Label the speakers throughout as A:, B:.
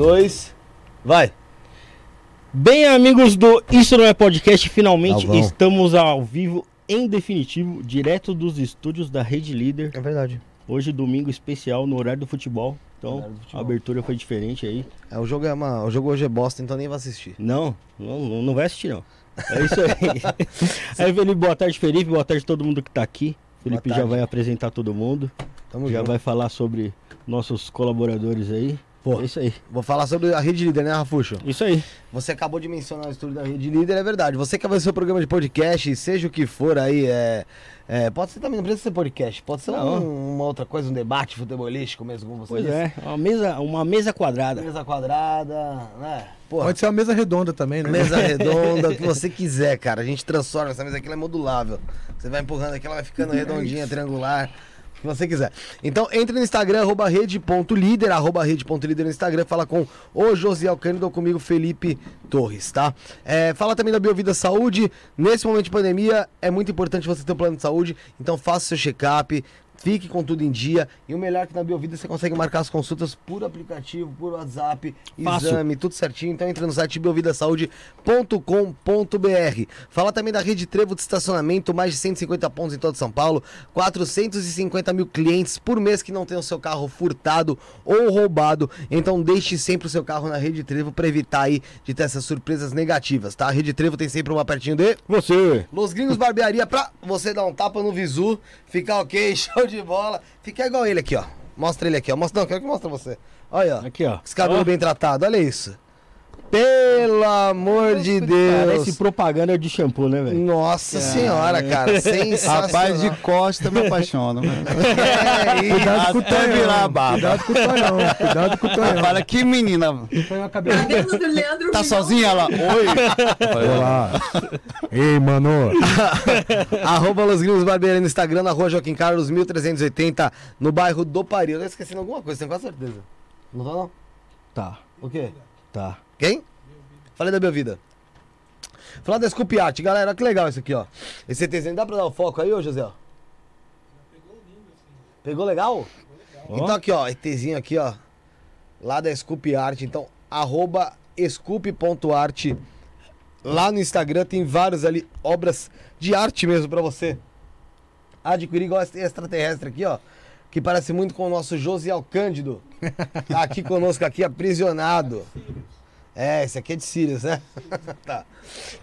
A: Dois, vai.
B: Bem, amigos do Isso Não É Podcast, finalmente
A: Galvão.
B: estamos ao vivo, em definitivo, direto dos estúdios da Rede Líder.
A: É verdade.
B: Hoje, domingo especial, no horário do futebol. Então,
A: do futebol.
B: a abertura foi diferente aí.
A: É, o, jogo é uma, o jogo hoje é bosta, então nem vai assistir.
B: Não, não, não vai assistir, não. É isso aí. aí, Felipe, boa tarde, Felipe. Boa tarde a todo mundo que tá aqui. Felipe já vai apresentar todo mundo.
A: Tamo
B: já
A: junto.
B: vai falar sobre nossos colaboradores aí.
A: Pô.
B: É isso aí.
A: Vou falar sobre a Rede Líder, né, Rafuxo?
B: Isso aí.
A: Você acabou de mencionar o estúdio da Rede Líder, é verdade. Você quer fazer seu programa de podcast, seja o que for aí, é, é, pode ser também, não precisa ser podcast, pode ser um- uma outra coisa, um debate futebolístico mesmo, como você
B: Pois
A: disse.
B: é, uma mesa, uma mesa quadrada.
A: Mesa quadrada, né? Porra,
C: Pode ser uma mesa redonda também, né?
A: mesa redonda, o que você quiser, cara. A gente transforma essa mesa aqui, ela é modulável. Você vai empurrando aqui, ela vai ficando redondinha, triangular. Que você quiser. Então, entre no Instagram, arroba rede.líder, arroba rede.líder no Instagram, fala com o Josiel Cândido ou comigo, Felipe Torres, tá? É, fala também da Biovida Saúde. Nesse momento de pandemia, é muito importante você ter um plano de saúde, então faça seu check-up, fique com tudo em dia. E o melhor é que na Biovida você consegue marcar as consultas por aplicativo, por WhatsApp,
B: Fácil.
A: exame, tudo certinho. Então entra no site biovidasaude.com.br. Fala também da Rede Trevo de estacionamento, mais de 150 pontos em todo São Paulo, 450 mil clientes por mês que não tem o seu carro furtado ou roubado. Então deixe sempre o seu carro na Rede Trevo para evitar aí de ter essas surpresas negativas, tá? A Rede Trevo tem sempre uma pertinho de
B: Você.
A: Los Gringos Barbearia pra você dar um tapa no visu, ficar ok, show de bola. Fica igual ele aqui, ó. Mostra ele aqui, ó. Mostra, não, quero que mostre você. Olha, ó.
B: Aqui, ó.
A: Esse cabelo
B: Ó.
A: bem tratado, olha isso. Pelo amor de Deus.
B: Parece propaganda de shampoo, né, velho?
A: Nossa senhora, cara. Sensacional.
C: Rapaz de costa me apaixono. né?
A: É,
D: Cuidado com o Tonhão.
C: virar a barba.
D: Cuidado com o Tonhão. Cuidado com o Tonhão.
C: Fala, que menina.
D: Cabelo.
E: Do Leandro
C: Tá sozinha ela? Oi.
D: Olá. Ei, mano.
A: Arroba Los Gringos Barbeira no Instagram, na rua Joaquim Carlos, 1380, no bairro do Paris. Eu tô esquecendo alguma coisa, tenho quase certeza. Não tá não?
B: Tá,
A: O quê?
B: tá.
A: Quem? Falei da minha vida. Falar da Scoop Art, galera, olha que legal isso aqui, ó. Esse ETzinho, dá pra dar o foco aí, ô José? Pegou legal? Então aqui, ó, ETzinho aqui, ó. Lá da Scoop Art, então, arroba scoop.art. Lá no Instagram tem vários ali, obras de arte mesmo pra você adquirir, igual esse extraterrestre aqui, ó. Que parece muito com o nosso Josiel Cândido. Tá aqui conosco, aqui, aprisionado. É, esse aqui é de Sirius, né? tá.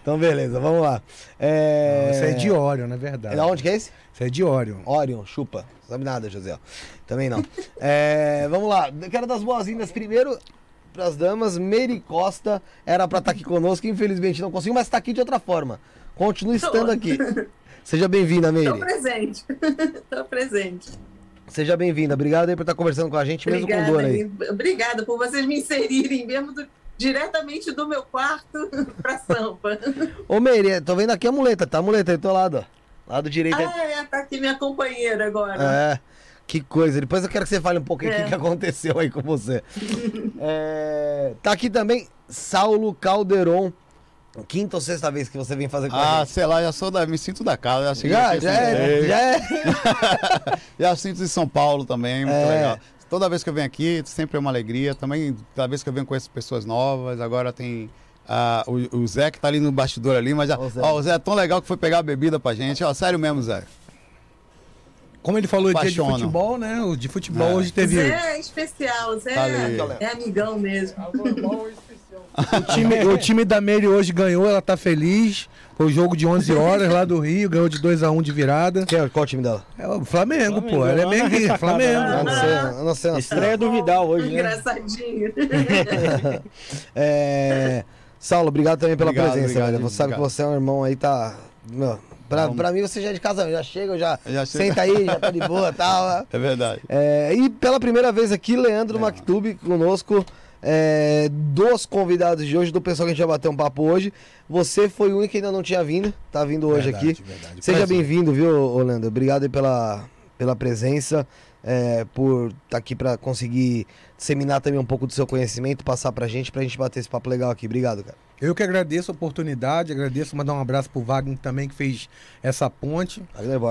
A: Então, beleza, vamos lá. É...
D: Isso é de Orion, na verdade.
A: É da onde que é esse?
D: Isso é de Orion.
A: Orion, chupa. Não sabe nada, José. Também não. É, vamos lá. Eu Quero dar as boas-vindas primeiro pras damas. Mary Costa era pra estar aqui conosco, infelizmente não conseguiu, mas está aqui de outra forma. Continue estando aqui. Seja bem-vinda,
E: Tô
A: Mary.
E: presente. Tô presente.
A: Seja bem-vinda. Obrigado aí por estar conversando com a gente, mesmo com dor aí.
E: Obrigada por vocês me inserirem mesmo do- diretamente do meu quarto pra Sampa.
A: Ô, Mary, tô vendo aqui a muleta, tá? A muleta aí do teu lado, ó. Lado direito.
E: Ah, é, tá aqui minha companheira agora.
A: É, que coisa. Depois eu quero que você fale um aí o
E: É.
A: que, que aconteceu aí com você. É, tá aqui também Saulo Calderon. Quinta ou sexta vez que você vem fazer com a
C: Ah,
A: gente.
C: sei lá, já sou da. Me sinto da casa. Já, cheguei
A: Já,
C: aqui,
A: já é, já é.
C: Já sinto de São Paulo também, muito
A: É.
C: legal. Toda vez que eu venho aqui, sempre é uma alegria. Também, toda vez que eu venho conheço pessoas novas. Agora tem ah, o, o Zé que tá ali no bastidor ali, mas já,
A: o Zé.
C: ó, o Zé é tão legal que foi pegar a bebida pra gente. Ó, sério mesmo, Zé.
D: Como ele falou dia de
C: Apaixona.
D: futebol, né? O de futebol
C: É.
D: hoje teve.
E: Zé é especial, Zé
C: Valeu.
E: é amigão mesmo.
D: O time, o time da Mary hoje ganhou, ela tá feliz. Foi o jogo de 11 horas lá do Rio, ganhou de 2x1 de virada.
A: Quem- Qual o time dela?
D: É o Flamengo,
B: Flamengo,
D: pô. Ela é meio Flamengo.
A: não sei, não sei. Não sei.
B: Estreia do Vidal hoje, né?
E: Engraçadinho.
A: É, Saulo, obrigado também pela
C: Obrigado,
A: presença,
C: obrigado,
A: velho. Você sabe que você é um irmão aí, tá. Meu, pra,
C: Vamos.
A: pra mim você já é de casa, já chega, já.
C: Já chega.
A: Senta aí, já tá de boa e tal.
C: É verdade.
A: É, e pela primeira vez aqui, Leandro Mactube conosco. É, dos convidados de hoje, do pessoal que a gente vai bater um papo hoje. Você foi o único que ainda não tinha vindo, tá vindo hoje
D: Verdade,
A: aqui.
D: verdade.
A: Seja bem-vindo, viu, ô Leandro? Obrigado aí pela, pela presença, é, por estar aqui para conseguir disseminar também um pouco do seu conhecimento, passar pra gente, pra gente bater esse papo legal aqui. Obrigado, cara.
D: Eu que agradeço a oportunidade, agradeço, mandar um abraço pro Wagner também, que fez essa ponte.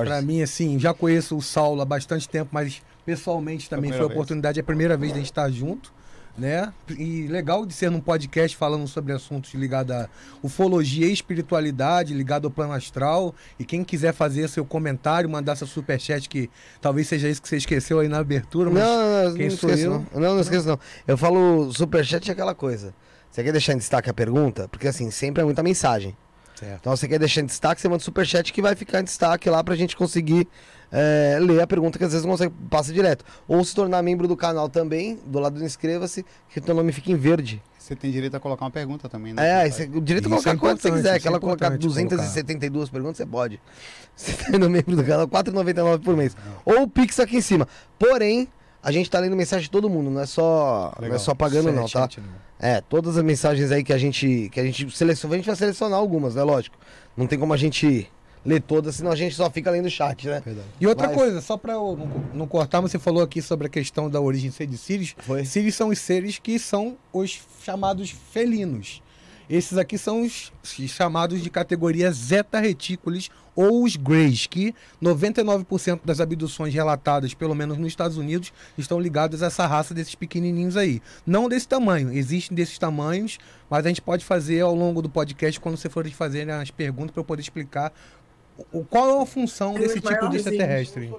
D: Pra mim, assim, já conheço o Saulo há bastante tempo, mas pessoalmente também foi a oportunidade, é a primeira vez de a gente estar junto, né? E legal de ser num podcast falando sobre assuntos ligados à ufologia e espiritualidade, ligado ao plano astral. E quem quiser fazer seu comentário, mandar seu superchat, que talvez seja isso que você esqueceu aí na abertura,
A: Não,
D: mas
A: não, não,
D: quem
A: não
D: sou
A: esqueço,
D: eu?
A: não. Não, não esqueço, não. Eu falo superchat é aquela coisa. Você quer deixar em destaque a pergunta? Porque assim, sempre é muita mensagem.
D: Certo.
A: Então você quer deixar em destaque, você manda superchat que vai ficar em destaque lá pra gente conseguir é, ler a pergunta que às vezes não consegue, passa direto. Ou se tornar membro do canal também, do lado do inscreva-se, que o teu nome fica em verde.
C: Você tem direito a colocar uma pergunta também, né?
A: É, você, o direito a
D: Isso
A: colocar
D: é
A: quanto você quiser.
D: isso
A: Aquela
D: é
A: colocar
D: importante
A: 272 perguntas, você pode. Você tá indo membro do canal, R$ 4,99 por mês. Ou o Pix aqui em cima. Porém, a gente tá lendo mensagem de todo mundo, não é só, não é só pagando não, tá?
D: Não.
A: É, todas as mensagens aí que a gente que a gente seleciona, a gente vai selecionar algumas, né, lógico. Não tem como a gente ler todas, senão a gente só fica lendo o chat, né?
C: Verdade.
D: E outra
A: Mas-
D: coisa, só pra eu não, não cortar, você falou aqui sobre a questão da origem ser de Sírios.
A: Foi.
D: Sírios são os seres que são os chamados felinos. Esses aqui são os chamados de categoria Zeta Reticulis ou os Greys, que 99% das abduções relatadas, pelo menos nos Estados Unidos, estão ligadas a essa raça desses pequenininhos aí. Não desse tamanho, existem desses tamanhos, mas a gente pode fazer ao longo do podcast, quando você for fazer as perguntas, para eu poder explicar qual é a função
E: Os
D: desse tipo de extraterrestre.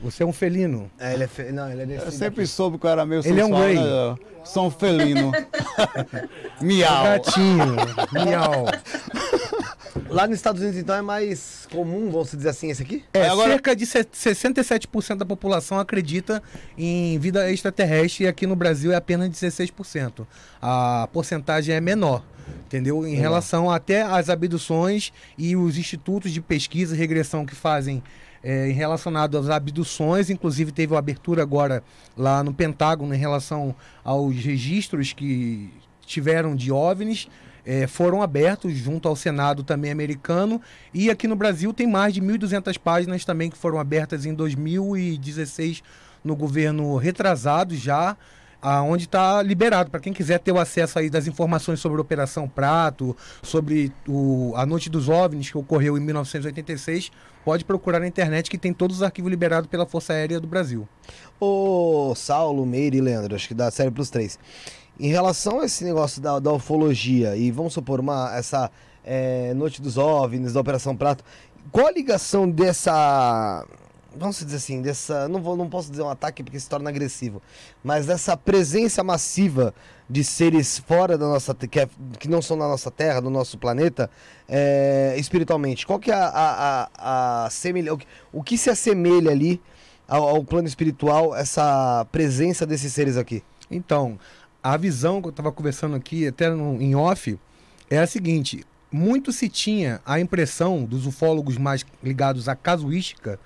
D: Você é um felino.
A: É, ele é fe... não, ele é desse
C: Eu sempre soube que eu era meio
D: Ele é um Grey.
C: né? Sou um felino. Miau.
D: gatinho. Miau.
A: Lá nos Estados Unidos, então, é mais comum, vamos dizer assim, esse aqui?
D: É,
C: Agora-
D: cerca de se- 67% da população acredita em vida extraterrestre e aqui no Brasil é apenas 16%. A porcentagem é menor, entendeu? Em relação até às abduções e os institutos de pesquisa e regressão que fazem é, relacionado às abduções, inclusive teve uma abertura agora lá no Pentágono em relação aos registros que tiveram de OVNIs, é, foram abertos junto ao Senado também americano e aqui no Brasil tem mais de 1.200 páginas também que foram abertas em 2016 no governo retrasado já, aonde está liberado para quem quiser ter o acesso aí das informações sobre a Operação Prato, sobre o, a Noite dos OVNIs que ocorreu em 1986, pode procurar na internet que tem todos os arquivos liberados pela Força Aérea do Brasil.
A: Ô, Saulo, Meire e Leandro, acho que dá série pros três. Em relação a esse negócio da, da ufologia, e vamos supor, uma, essa é, Noite dos OVNIs, da Operação Prato, qual a ligação dessa. Vamos dizer assim, dessa. Não, vou, não posso dizer um ataque porque se torna agressivo, mas dessa presença massiva de seres fora da nossa. que, é- que não são da nossa Terra, do nosso planeta, é, espiritualmente. Qual que é a, a, a, a semelha- o, que- o que se assemelha ali ao, ao plano espiritual essa presença desses seres aqui?
D: Então, a visão que eu estava conversando aqui, até no- em off, é a seguinte: muito se tinha a impressão dos ufólogos mais ligados à casuística,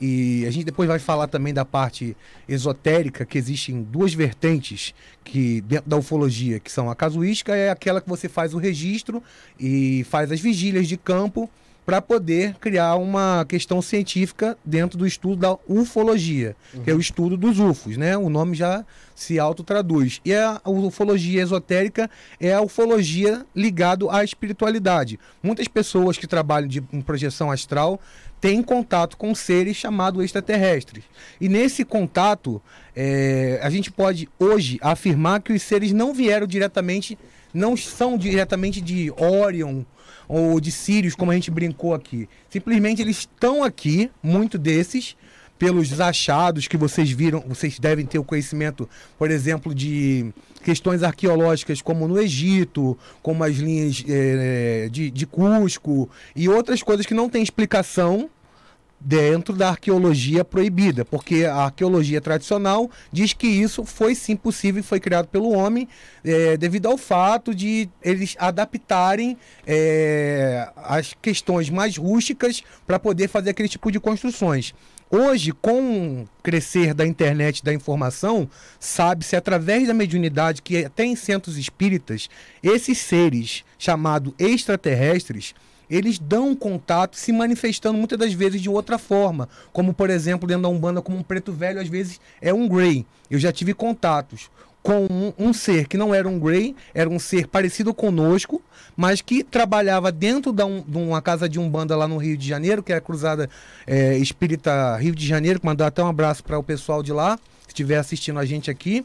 D: e a gente depois vai falar também da parte esotérica, que existem duas vertentes que dentro da ufologia, que são a casuística, é aquela que você faz o registro e faz as vigílias de campo para poder criar uma questão científica dentro do estudo da ufologia, que é o estudo dos UFOs, né? O nome já se autotraduz. E a ufologia esotérica é a ufologia ligado à espiritualidade. Muitas pessoas que trabalham de, em projeção astral têm contato com seres chamados extraterrestres. E nesse contato, é, a gente pode hoje afirmar que os seres não vieram diretamente, não são diretamente de Orion ou de Sirius, como a gente brincou aqui. Simplesmente eles estão aqui, muito desses, pelos achados que vocês viram, vocês devem ter o conhecimento, por exemplo, de questões arqueológicas como no Egito, como as linhas eh, de, de Cusco e outras coisas que não têm explicação dentro da arqueologia proibida, porque a arqueologia tradicional diz que isso foi sim possível e foi criado pelo homem eh, devido ao fato de eles adaptarem eh, as questões mais rústicas para poder fazer aquele tipo de construções. Hoje, com o crescer da internet da informação, sabe-se através da mediunidade que até em centros espíritas, esses seres chamados extraterrestres, eles dão contato se manifestando muitas das vezes de outra forma. Como, por exemplo, dentro da Umbanda, como um preto velho, às vezes é um Grey. Eu já tive contatos com um, um ser que não era um Grey, era um ser parecido conosco, mas que trabalhava dentro da um- de uma casa de Umbanda lá no Rio de Janeiro, que é a Cruzada é, Espírita Rio de Janeiro, que mandar até um abraço para o pessoal de lá, se estiver assistindo a gente aqui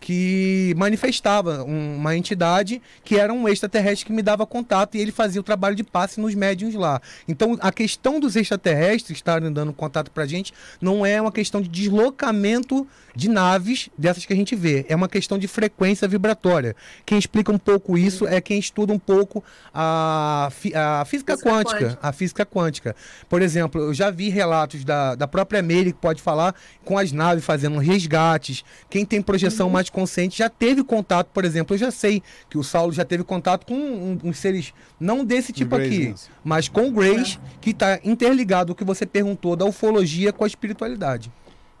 D: que manifestava um- uma entidade que era um extraterrestre que me dava contato e ele fazia o trabalho de passe nos médiums lá. Então a questão dos extraterrestres estarem dando contato pra gente não é uma questão de deslocamento de naves dessas que a gente vê, é uma questão de frequência vibratória. Quem explica um pouco isso é quem estuda um pouco a, fi- a física,
E: Física
D: quântica,
E: quântica.
D: a física quântica. Por exemplo, eu já vi relatos da, da própria Meire que pode falar com as naves fazendo resgates. Quem tem projeção mais consciente já teve contato, por exemplo, eu já sei que o Saulo já teve contato com um- uns seres não desse tipo aqui, mas com o Grace, que está interligado o que você perguntou da ufologia com a espiritualidade.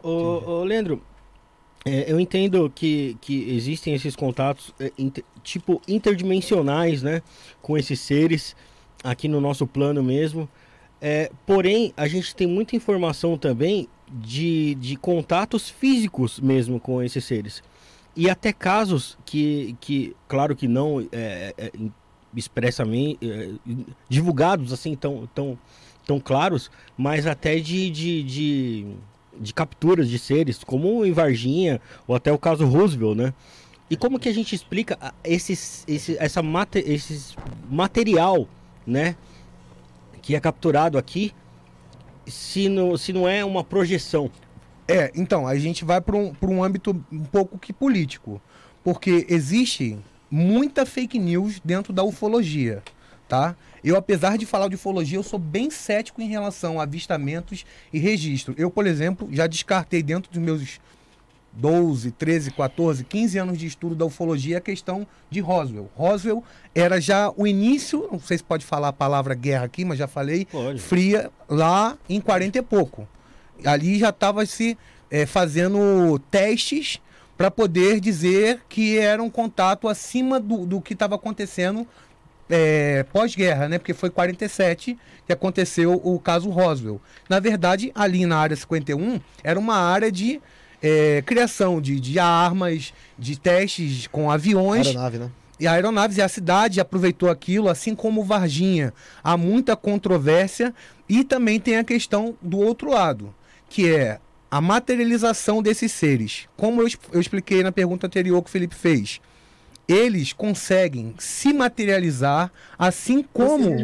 B: Ô, ô, Leandro, é, eu entendo que, que existem esses contatos é, inter- tipo interdimensionais, né? Com esses seres aqui no nosso plano mesmo. É, porém, a gente tem muita informação também de, de contatos físicos mesmo com esses seres. E até casos que, que claro que não é, é, em- expressamente é, divulgados assim tão, tão, tão claros, mas até de, de, de, de capturas de seres, como em Varginha, ou até o caso Roosevelt, né? E como que a gente explica esses, esse, essa mate, esses material, né? Que é capturado aqui, se não, se não é uma projeção.
D: É, então, a gente vai para um, um âmbito um pouco que político. Porque existe muita fake news dentro da ufologia. tá? Eu, apesar de falar de ufologia, eu sou bem cético em relação a avistamentos e registro. Eu, por exemplo, já descartei dentro dos meus 12, 13, 14, 15 anos de estudo da ufologia a questão de Roswell. Roswell era já o início, não sei se pode falar a palavra guerra aqui, mas já falei,
B: Pode.
D: fria lá em 40 e pouco. Ali já estava se eh, fazendo testes para poder dizer que era um contato acima do, do que estava acontecendo é, pós-guerra, né? Porque foi 47 que aconteceu o caso Roswell. Na verdade, ali na área 51 era uma área de é, criação de, de armas, de testes com aviões
A: Aeronave, né?
D: e aeronaves. E a cidade aproveitou aquilo, assim como Varginha. Há muita controvérsia e também tem a questão do outro lado, que é a materialização desses seres. Como eu, eu expliquei na pergunta anterior que o Felipe fez. Eles conseguem se materializar, assim como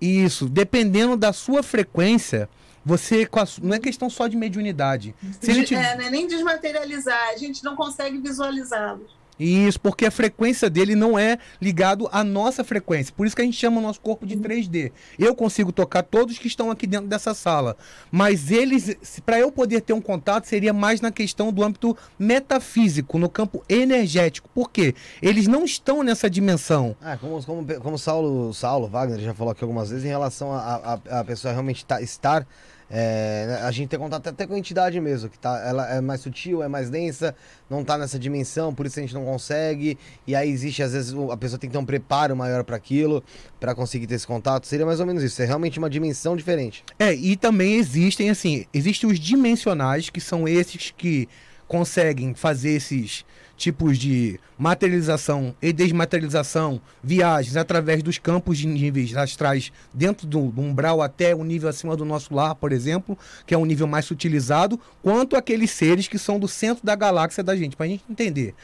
D: isso, dependendo da sua frequência, você não é questão só de mediunidade. Se
E: é, não é nem desmaterializar, a gente não consegue visualizá-los.
D: Isso, porque a frequência dele não é ligado à nossa frequência. Por isso que a gente chama o nosso corpo de 3D. Eu consigo tocar todos que estão aqui dentro dessa sala, mas eles, para eu poder ter um contato, seria mais na questão do âmbito metafísico, no campo energético. Por quê? Eles não estão nessa dimensão.
A: Ah, como, como, como Saulo, Saulo Wagner já falou aqui algumas vezes, em relação a, a, a pessoa realmente tá- estar. É, a gente tem contato até com a entidade mesmo, que tá, ela é mais sutil, é mais densa, não tá nessa dimensão, por isso a gente não consegue. E aí existe, às vezes, a pessoa tem que ter um preparo maior para aquilo, para conseguir ter esse contato. Seria mais ou menos isso. É realmente uma dimensão diferente.
D: É, e também existem, assim, existem os dimensionais, que são esses que conseguem fazer esses tipos de materialização e desmaterialização, viagens através dos campos de níveis astrais dentro do, do umbral até o nível acima do nosso lar, por exemplo, que é um nível mais sutilizado, quanto aqueles seres que são do centro da galáxia da gente, para a gente entender.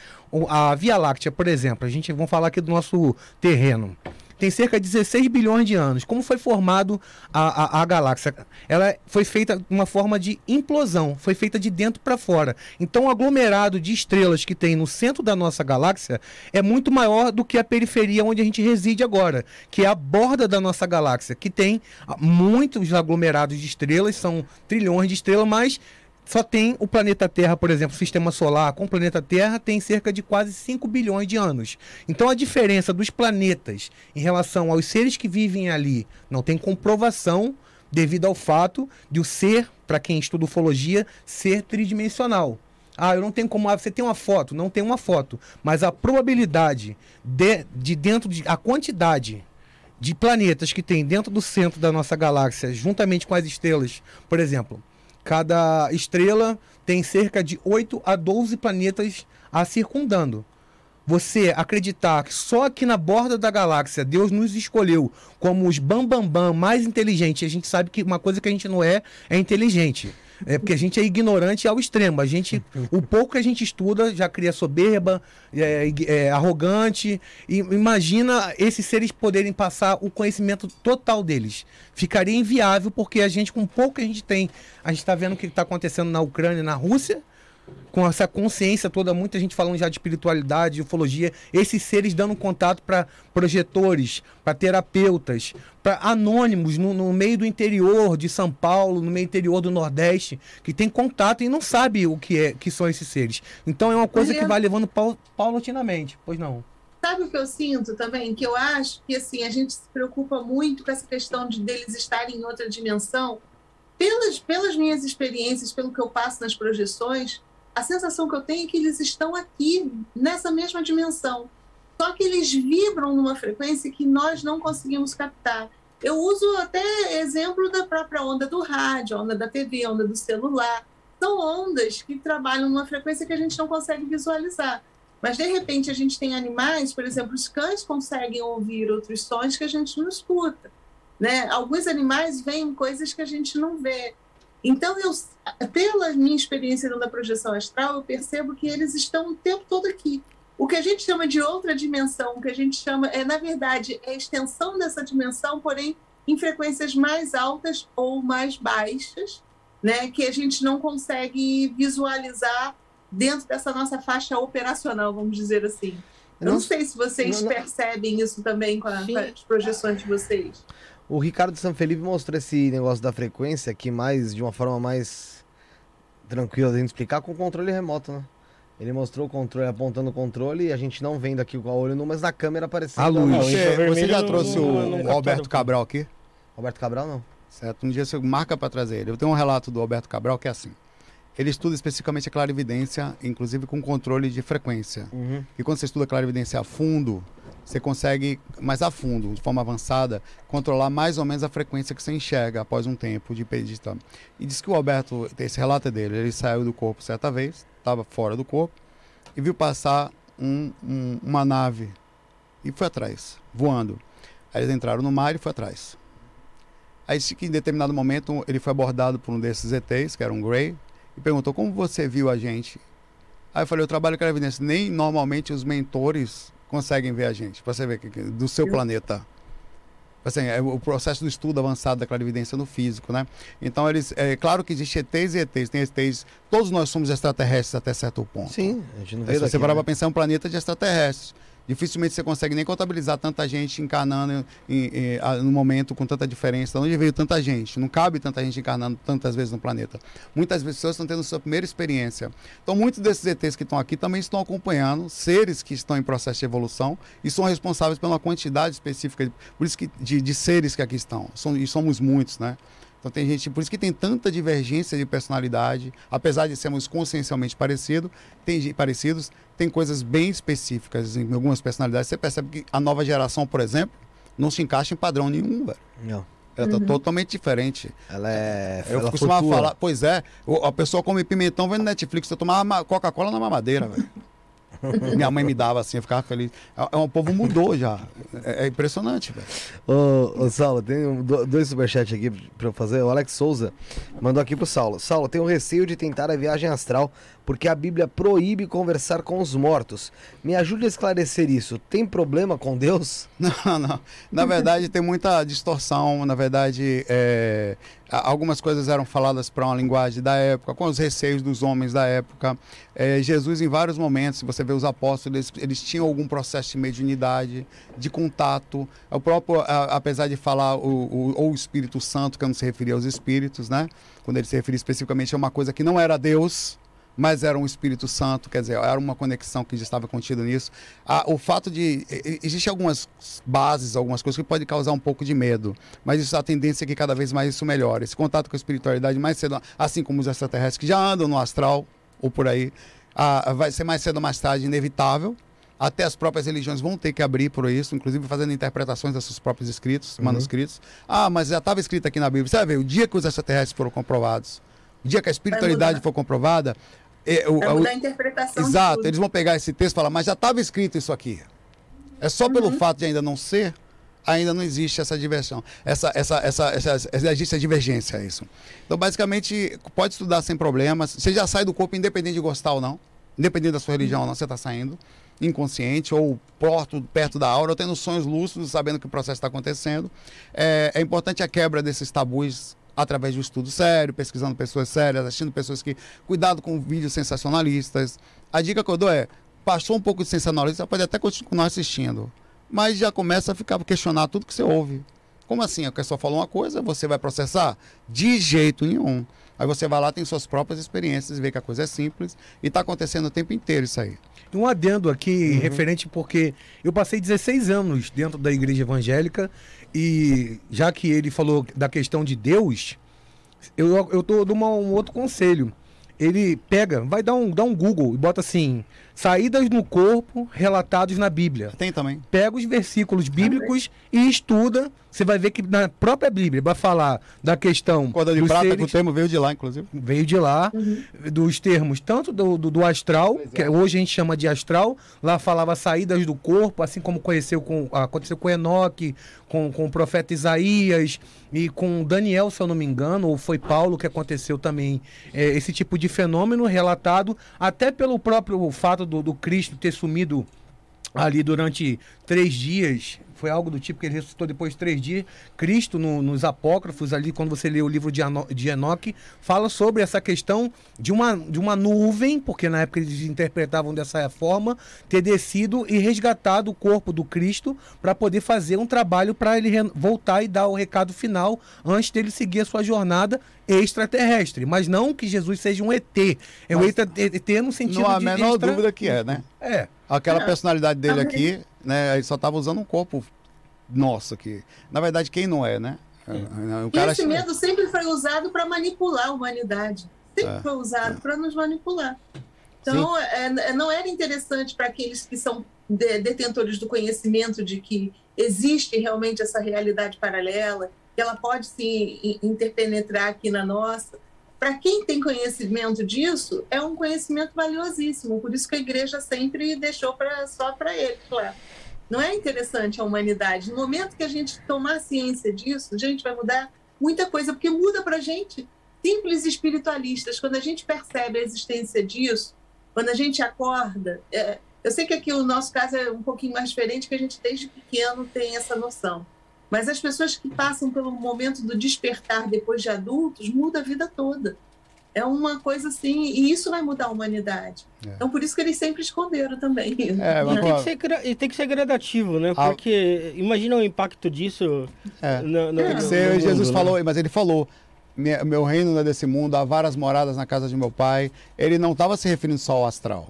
D: A Via Láctea, por exemplo, a gente vamos falar aqui do nosso terreno tem cerca de 16 bilhões de anos. Como foi formado a, a, a galáxia? Ela foi feita de uma forma de implosão, foi feita de dentro para fora. Então, o aglomerado de estrelas que tem no centro da nossa galáxia é muito maior do que a periferia onde a gente reside agora, que é a borda da nossa galáxia, que tem muitos aglomerados de estrelas, são trilhões de estrelas, mas só tem o planeta Terra, por exemplo, o sistema solar com o planeta Terra tem cerca de quase 5 bilhões de anos. Então a diferença dos planetas em relação aos seres que vivem ali não tem comprovação devido ao fato de o ser, para quem estuda ufologia, ser tridimensional. Ah, eu não tenho como. ah, Você tem uma foto? Não tem uma foto. Mas a probabilidade de, de dentro de. A quantidade de planetas que tem dentro do centro da nossa galáxia, juntamente com as estrelas, por exemplo, cada estrela tem cerca de 8 a 12 planetas a circundando. Você acreditar que só aqui na borda da galáxia Deus nos escolheu como os bambambam bam, bam, mais inteligentes, a gente sabe que uma coisa que a gente não é é inteligente. É porque a gente é ignorante ao extremo. A gente, o pouco que a gente estuda já cria soberba, é, é arrogante. E imagina esses seres poderem passar o conhecimento total deles. Ficaria inviável porque a gente, com pouco que a gente tem, a gente está vendo o que está acontecendo na Ucrânia, e na Rússia com essa consciência toda, muita gente falando já de espiritualidade, de ufologia, esses seres dando contato para projetores, para terapeutas, para anônimos no, no, meio do interior de São Paulo, no meio interior do Nordeste, que tem contato e não sabe o que é que são esses seres. Então é uma coisa que vai levando pau, paulatinamente. Pois não.
E: Sabe o que eu sinto também? Que eu acho que assim, a gente se preocupa muito com essa questão de deles estarem em outra dimensão. Pelas, pelas minhas experiências, pelo que eu passo nas projeções, a sensação que eu tenho é que eles estão aqui, nessa mesma dimensão. Só que eles vibram numa frequência que nós não conseguimos captar. Eu uso até exemplo da própria onda do rádio, onda da TV, onda do celular. São ondas que trabalham numa frequência que a gente não consegue visualizar. Mas, de repente, a gente tem animais, por exemplo, os cães conseguem ouvir outros sons que a gente não escuta. Né? Alguns animais veem coisas que a gente não vê. Então, eu, pela minha experiência da projeção astral, eu percebo que eles estão o tempo todo aqui. O que a gente chama de outra dimensão, o que a gente chama, é na verdade, é a extensão dessa dimensão, porém em frequências mais altas ou mais baixas, né, que a gente não consegue visualizar dentro dessa nossa faixa operacional, vamos dizer assim. Eu não,
A: Não-
E: sei se vocês
A: não- não-
E: percebem isso também com, a- com as projeções de vocês.
A: O Ricardo Sanfelipe mostrou esse negócio da frequência aqui mais de uma forma mais tranquila de gente explicar com o controle remoto, né? Ele mostrou o controle, apontando o controle e a gente não vendo aqui com o olho nu, mas na câmera aparecendo.
D: A luz.
B: Não,
C: Você,
B: infravermelho
C: você já trouxe
B: não-
C: o,
B: não
C: o Alberto. Cabral aqui?
A: Roberto Cabral não.
C: Certo? Um dia você marca para trazer ele. Eu tenho um relato do Alberto Cabral que é assim. Ele estuda especificamente a clarividência, inclusive com controle de frequência.
A: Uhum.
C: E quando você estuda clarividência a fundo, você consegue, mais a fundo, de forma avançada, controlar mais ou menos a frequência que você enxerga após um tempo de pedita. E diz que o Alberto, esse relato é dele, ele saiu do corpo certa vez, estava fora do corpo, e viu passar um- um- uma nave e foi atrás, voando. Aí eles entraram no mar e foi atrás. Aí disse que em determinado momento ele foi abordado por um desses ETs, que era um Grey, e perguntou como você viu a gente. Aí eu falei, eu trabalho com a evidência. Nem normalmente os mentores conseguem ver a gente, pra você ver do seu planeta. Assim, é o processo do estudo avançado da clarividência no físico, né? Então eles, é claro que existe ETs e ETs, tem ETs, todos nós somos extraterrestres até certo ponto.
A: Sim, a gente não vê
C: se
A: daqui,
C: você parar
A: né?
C: pra pensar, é um planeta de extraterrestres. Dificilmente você consegue nem contabilizar tanta gente encarnando no momento com tanta diferença. De onde veio tanta gente? Não cabe tanta gente encarnando tantas vezes no planeta. Muitas pessoas estão tendo sua primeira experiência. Então, muitos desses ETs que estão aqui também estão acompanhando seres que estão em processo de evolução e são responsáveis pela quantidade específica, de- por isso que de, de seres que aqui estão. São- e somos muitos, né? Então tem gente, por isso que tem tanta divergência de personalidade, apesar de sermos consciencialmente parecido, tem, parecidos, tem coisas bem específicas em algumas personalidades. Você percebe que a nova geração, por exemplo, não se encaixa em padrão nenhum, velho.
A: Não.
C: Ela tá totalmente diferente.
A: Ela é.
C: Eu
A: ela
C: costumava
A: flutua.
C: falar, pois é, a pessoa come pimentão vendo Netflix, eu tomava ma- Coca-Cola na mamadeira, velho. Minha mãe me dava assim, eu ficava feliz. É, é, o povo mudou já. É, é impressionante, velho.
A: Ô, ô, Saulo, tem um- do- dois superchats aqui pra eu fazer. O Alex Souza mandou aqui pro Saulo. Saulo, tenho receio de tentar a viagem astral porque a Bíblia proíbe conversar com os mortos. Me ajude a esclarecer isso. Tem problema com Deus?
C: Não, não. Na verdade, tem muita distorção. Na verdade, é, algumas coisas eram faladas para uma linguagem da época, com os receios dos homens da época. É, Jesus, em vários momentos, se você vê os apóstolos, eles, eles tinham algum processo de mediunidade, de contato. O próprio, a- apesar de falar o, o, o Espírito Santo, que eu não se referia aos espíritos, né? Quando ele se referia especificamente a uma coisa que não era Deus, mas era um Espírito Santo, quer dizer, era uma conexão que já estava contida nisso. Ah, o fato de. Existem algumas bases, algumas coisas que podem causar um pouco de medo, mas isso, a tendência é que cada vez mais isso melhore. Esse contato com a espiritualidade mais cedo, assim como os extraterrestres que já andam no astral ou por aí, ah, vai ser mais cedo ou mais tarde inevitável. Até as próprias religiões vão ter que abrir por isso, inclusive fazendo interpretações dos seus próprios escritos, manuscritos. Ah, mas já estava escrito aqui na Bíblia. Você vai ver, o dia que os extraterrestres foram comprovados, o dia que a espiritualidade for comprovada, é, o-
E: mudar a interpretação
C: Exato, eles vão pegar esse texto e falar, mas já estava escrito isso aqui. É só pelo fato de ainda não ser, ainda não existe essa diversão. Essa, essa, essa, essa, essa, existe a divergência, é isso. Então, basicamente, pode estudar sem problemas. Você já sai do corpo independente de gostar ou não. Independente da sua religião ou não, você está saindo inconsciente ou perto, perto da aura, ou tendo sonhos lúcidos, sabendo que o processo está acontecendo. É, é importante a quebra desses tabus através de um estudo sério, pesquisando pessoas sérias, assistindo pessoas que... Cuidado com vídeos sensacionalistas. A dica que eu dou é, passou um pouco de sensacionalismo, você pode até continuar assistindo, mas já começa a ficar questionar tudo que você ouve. Como assim? A pessoa falou uma coisa, você vai processar? De jeito nenhum. Aí você vai lá, tem suas próprias experiências, vê que a coisa é simples e está acontecendo o tempo inteiro isso aí.
D: Um adendo aqui referente porque eu passei 16 anos dentro da igreja evangélica e já que ele falou da questão de Deus, eu, eu tô dando um outro conselho. Ele pega, vai dar um, dar um Google e bota assim: saídas no corpo relatados na Bíblia.
C: Tem também.
D: Pega os versículos bíblicos e estuda. Você vai ver que na própria Bíblia vai falar da questão
C: Corda de prata,
D: seres-
C: que o termo veio de lá, inclusive.
D: veio de lá, dos termos tanto do, do, do astral, que hoje a gente chama de astral, lá falava saídas do corpo, assim como conheceu com, aconteceu com Enoque, com, com o profeta Isaías e com Daniel, se eu não me engano, ou foi Paulo que aconteceu também é, esse tipo de fenômeno relatado, até pelo próprio fato do, do Cristo ter sumido ali durante três dias. Foi algo do tipo que ele ressuscitou depois de três dias. Cristo, no- nos apócrifos, ali, quando você lê o livro de, Ano- de Enoque, fala sobre essa questão de uma, de uma nuvem, porque na época eles interpretavam dessa forma, ter descido e resgatado o corpo do Cristo para poder fazer um trabalho para ele voltar e dar o recado final antes dele seguir a sua jornada extraterrestre. Mas não que Jesus seja um ET. É um
C: Mas-
D: ET no sentido
C: Não há a
D: de.
C: menor
D: extra-
C: dúvida que é, né?
D: É.
C: Aquela
E: É.
C: personalidade dele aqui, né? Ele só tava usando um corpo nosso aqui. Na verdade, quem não é, né? O
E: E
C: cara
E: esse medo sempre foi usado para manipular a humanidade. Sempre
C: É,
E: foi usado para nos manipular. Então, é, é, não era interessante para aqueles que são de- detentores do conhecimento de que existe realmente essa realidade paralela, que ela pode se in- interpenetrar aqui na nossa. Para quem tem conhecimento disso, é um conhecimento valiosíssimo. Por isso que a igreja sempre deixou pra, só para ele, claro. Não é interessante a humanidade. No momento que a gente tomar ciência disso, a gente vai mudar muita coisa, porque muda para a gente. Simples espiritualistas, quando a gente percebe a existência disso, quando a gente acorda, é, eu sei que aqui o nosso caso é um pouquinho mais diferente, que a gente desde pequeno tem essa noção. Mas as pessoas que passam pelo momento do despertar depois de adultos, muda a vida toda. É uma coisa assim, e isso vai mudar a humanidade.
C: É.
E: Então, por isso que eles sempre esconderam também.
C: É, mas,
B: E tem, que ser, e tem que ser gradativo, né?
C: Ah.
B: Porque imagina o impacto disso
C: É.
B: no, no, no-
C: que
B: no
C: ser,
B: mundo,
C: Jesus
B: né?
C: falou, mas ele falou: "Me- meu reino não é desse mundo, há várias moradas na casa de meu pai. Ele não estava se referindo só ao astral.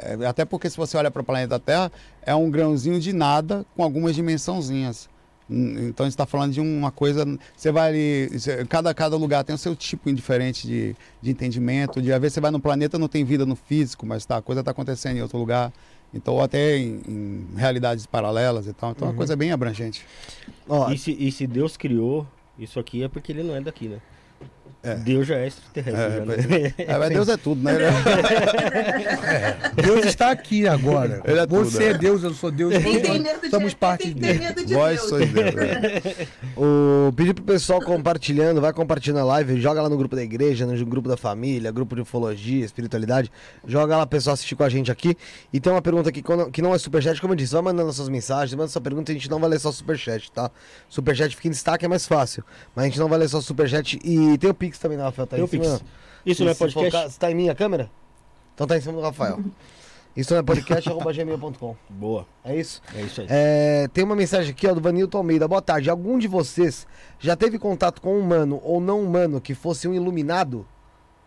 C: É, até porque se você olha para o planeta Terra, é um grãozinho de nada com algumas dimensãozinhas. Então a gente está falando de uma coisa. Você vai ali. Cada, cada lugar tem o seu tipo diferente de, de entendimento. De às vezes você vai no planeta não tem vida no físico, mas tá, a coisa está acontecendo em outro lugar. Então, ou até em, em realidades paralelas e tal. Então é uma coisa bem abrangente.
A: Ó,
B: E se, e se Deus criou isso aqui é porque ele não é daqui, né?
C: É.
B: Deus já é extraterrestre.
C: É,
B: já, né?
C: É, mas Deus é tudo, né?
D: Deus está aqui agora.
C: Ele é tudo,
D: Você
C: é.
D: é Deus, eu sou Deus.
E: Quem tem
D: nós
E: medo de
D: somos parte
E: tem que
D: dele.
E: ter medo de
C: Vós
E: Deus.
C: sois Deus. né?
A: O, pedir pro pessoal compartilhando, vai compartilhando a live, joga lá no grupo da igreja, no grupo da família, grupo de ufologia, espiritualidade, joga lá o pessoal assistir com a gente aqui. E tem uma pergunta aqui que não é superchat, como eu disse, vai mandando suas mensagens, manda sua pergunta, a gente não vai ler só superchat, tá? Superchat fica em destaque, é mais fácil, mas a gente não vai ler só superchat. E tem o Pix também, né, Rafael? Tá
B: Tem
A: em
B: o Pix.
A: cima?
B: Isso não é podcast?
A: focar- Você tá em mim a câmera? Então tá em cima do Rafael. Isso não é podcast, arroba gmail.com.
B: Boa,
A: É isso?
B: é isso aí.
A: É, tem uma mensagem aqui ó, do Vanilton Almeida. Boa tarde. Algum de vocês já teve contato com um humano ou não humano que fosse um iluminado?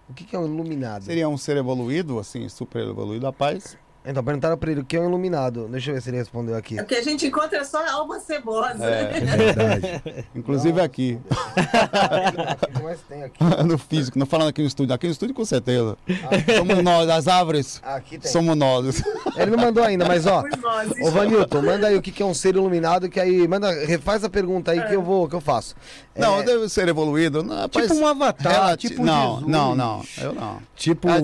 A: O que, que é um iluminado?
C: Seria um ser evoluído, assim, super evoluído, rapaz.
A: Então, perguntaram pra ele o que é um iluminado. Deixa eu ver se ele respondeu aqui.
E: O que a gente encontra é só alma cebosa.
C: É,
D: Verdade.
C: inclusive aqui,
A: O que mais tem aqui?
C: no físico, não falando aqui no estúdio. Aqui no estúdio com certeza. Somos nós, as árvores
A: Aqui tem.
C: somos nós.
A: Ele não mandou ainda, mas ó. Ô Vanilton, manda aí o que, é um ser iluminado, que aí. Manda, refaz a pergunta aí que eu vou, que eu faço.
C: Não,
A: É,
C: deve ser evoluído. Não, rapaz,
D: Tipo um avatar,
C: relati-
D: tipo
C: Não,
D: Jesus.
C: não, não. Eu não.
D: Tipo.
C: Ah,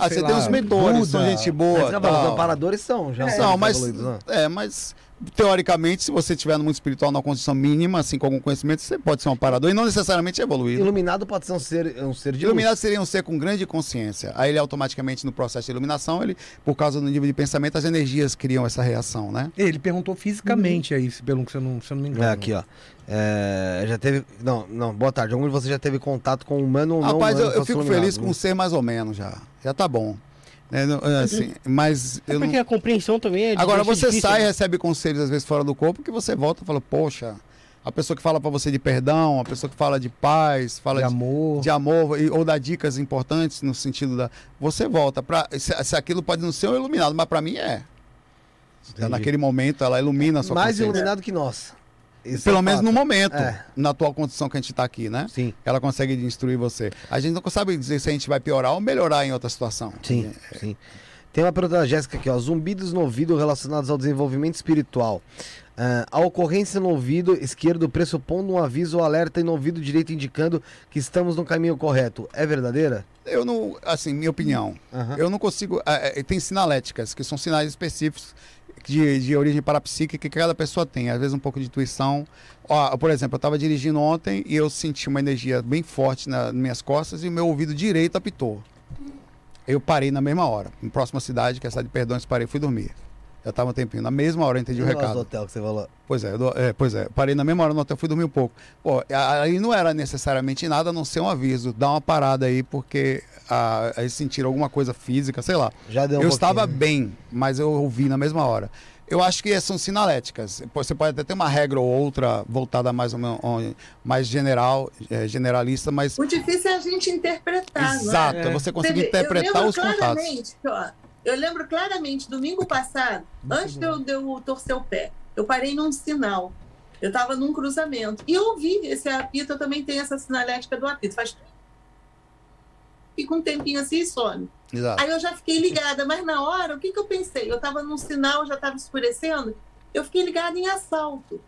C: Ah,
D: sei
C: você
D: lá,
C: tem os mentores,
D: Buda.
C: são gente
A: mas
C: boa.
A: fala, os
C: tal.
A: amparadores são, já
C: Não,
A: são
C: mas,
A: evoluídos, né?
C: é, mas teoricamente, se você estiver no mundo espiritual na condição mínima, assim, com algum conhecimento, você pode ser um parador e não necessariamente evoluído.
A: Iluminado pode ser um ser, um ser de
C: Iluminado seria um ser com grande consciência. Aí ele automaticamente, no processo de iluminação, ele, por causa do nível de pensamento, as energias criam essa reação, né?
D: Ele perguntou fisicamente aí, se- pelo que você não, se eu não me
A: luz.
D: engano.
A: É, aqui, ó. É, já teve. Não, não, boa tarde. Algum de vocês já teve contato com um humano ou não?
C: Rapaz, eu,
A: humano
C: eu fico feliz com um ser mais ou menos já. Já tá bom. É, não- é, assim, mas
B: É
C: eu não-
B: porque a compreensão também é
C: Agora
B: difícil,
C: você sai e
B: né?
C: recebe conselhos às vezes fora do corpo que você volta e fala, poxa, a pessoa que fala pra você de perdão, a pessoa que fala de paz, fala
D: De
C: de,
D: amor.
C: de amor e- ou dá dicas importantes no sentido da você volta para se, se aquilo pode não ser um iluminado, mas pra mim é.
A: Entendi.
C: Naquele momento ela ilumina a sua
A: Mais
C: consciência.
A: iluminado que nós. Isso
C: Pelo
A: é
C: menos no momento,
A: É.
C: na atual condição que a gente tá aqui, né?
A: Sim,
C: Ela consegue instruir você. A gente não sabe dizer se a gente vai piorar ou melhorar em outra situação.
A: sim, sim. Tem uma pergunta da Jéssica aqui, ó. Zumbidos no ouvido relacionados ao desenvolvimento espiritual. Ah, a ocorrência no ouvido esquerdo pressupondo um aviso ou alerta no ouvido direito indicando que estamos no caminho correto. É verdadeira?
C: Eu não, assim, minha opinião, eu não consigo. é, é, tem sinaléticas, que são sinais específicos de, de origem parapsíquica que cada pessoa tem. Às vezes um pouco de intuição. Ó, por exemplo, eu estava dirigindo ontem e eu senti uma energia bem forte na- nas minhas costas e o meu ouvido direito apitou. Eu parei na mesma hora. Em próxima cidade, que é a cidade de Perdões, parei e fui dormir. Já tava um tempinho. Na mesma hora eu entendi o,
A: o
C: recado.
A: do hotel que você falou.
C: Pois é, do- é, pois é. Parei na mesma hora no hotel, fui dormir um pouco. Pô, a- aí não era necessariamente nada a não ser um aviso. Dá uma parada aí, porque ah, aí sentiram alguma coisa física, sei lá.
A: Já deu um
C: eu
A: pouquinho.
C: estava bem, mas eu ouvi na mesma hora. Eu acho que são sinaléticas. Você pode até ter uma regra ou outra voltada mais, ou menos- mais general, eh, generalista, mas
E: O difícil é a gente interpretar, não é?
C: exato,
B: É.
C: você conseguir
E: Você vê,
C: interpretar os contatos.
E: claramente, ó, eu lembro claramente, domingo passado, antes de eu, de eu torcer o pé, eu parei num sinal. Eu estava num cruzamento. E eu ouvi esse apito, eu também tenho essa sinalética do apito. Faz. Fica um tempinho assim e some.
C: Exato.
E: Aí eu já fiquei ligada, mas na hora, o que, que eu pensei? Eu estava num sinal, já estava escurecendo, eu fiquei ligada em assalto.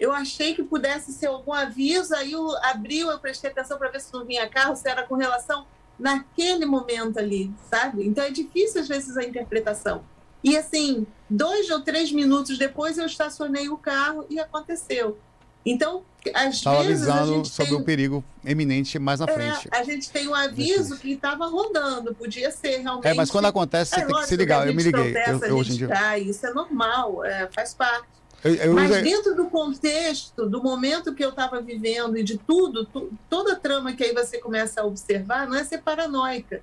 E: Eu achei que pudesse ser algum aviso, aí eu abriu, eu prestei atenção para ver se não vinha carro, se era com relação naquele momento ali, sabe? Então é difícil às vezes a interpretação. E assim, dois ou três minutos depois eu estacionei o carro e aconteceu. Então, às
C: Estava
E: vezes
C: avisando sobre
E: tem
C: o perigo eminente mais na
E: é,
C: frente.
E: a gente tem um aviso que estava rodando, podia ser realmente.
C: É, mas quando acontece, você
E: É
C: tem que se ligar. Eu me liguei.
E: tropeça,
C: Eu, eu hoje em dia.
E: cai, isso é normal, é, faz parte.
C: Eu, eu
E: Mas
C: usei-
E: dentro do contexto, do momento que eu estava vivendo e de tudo, tu- toda a trama que aí você começa a observar, não é ser paranoica,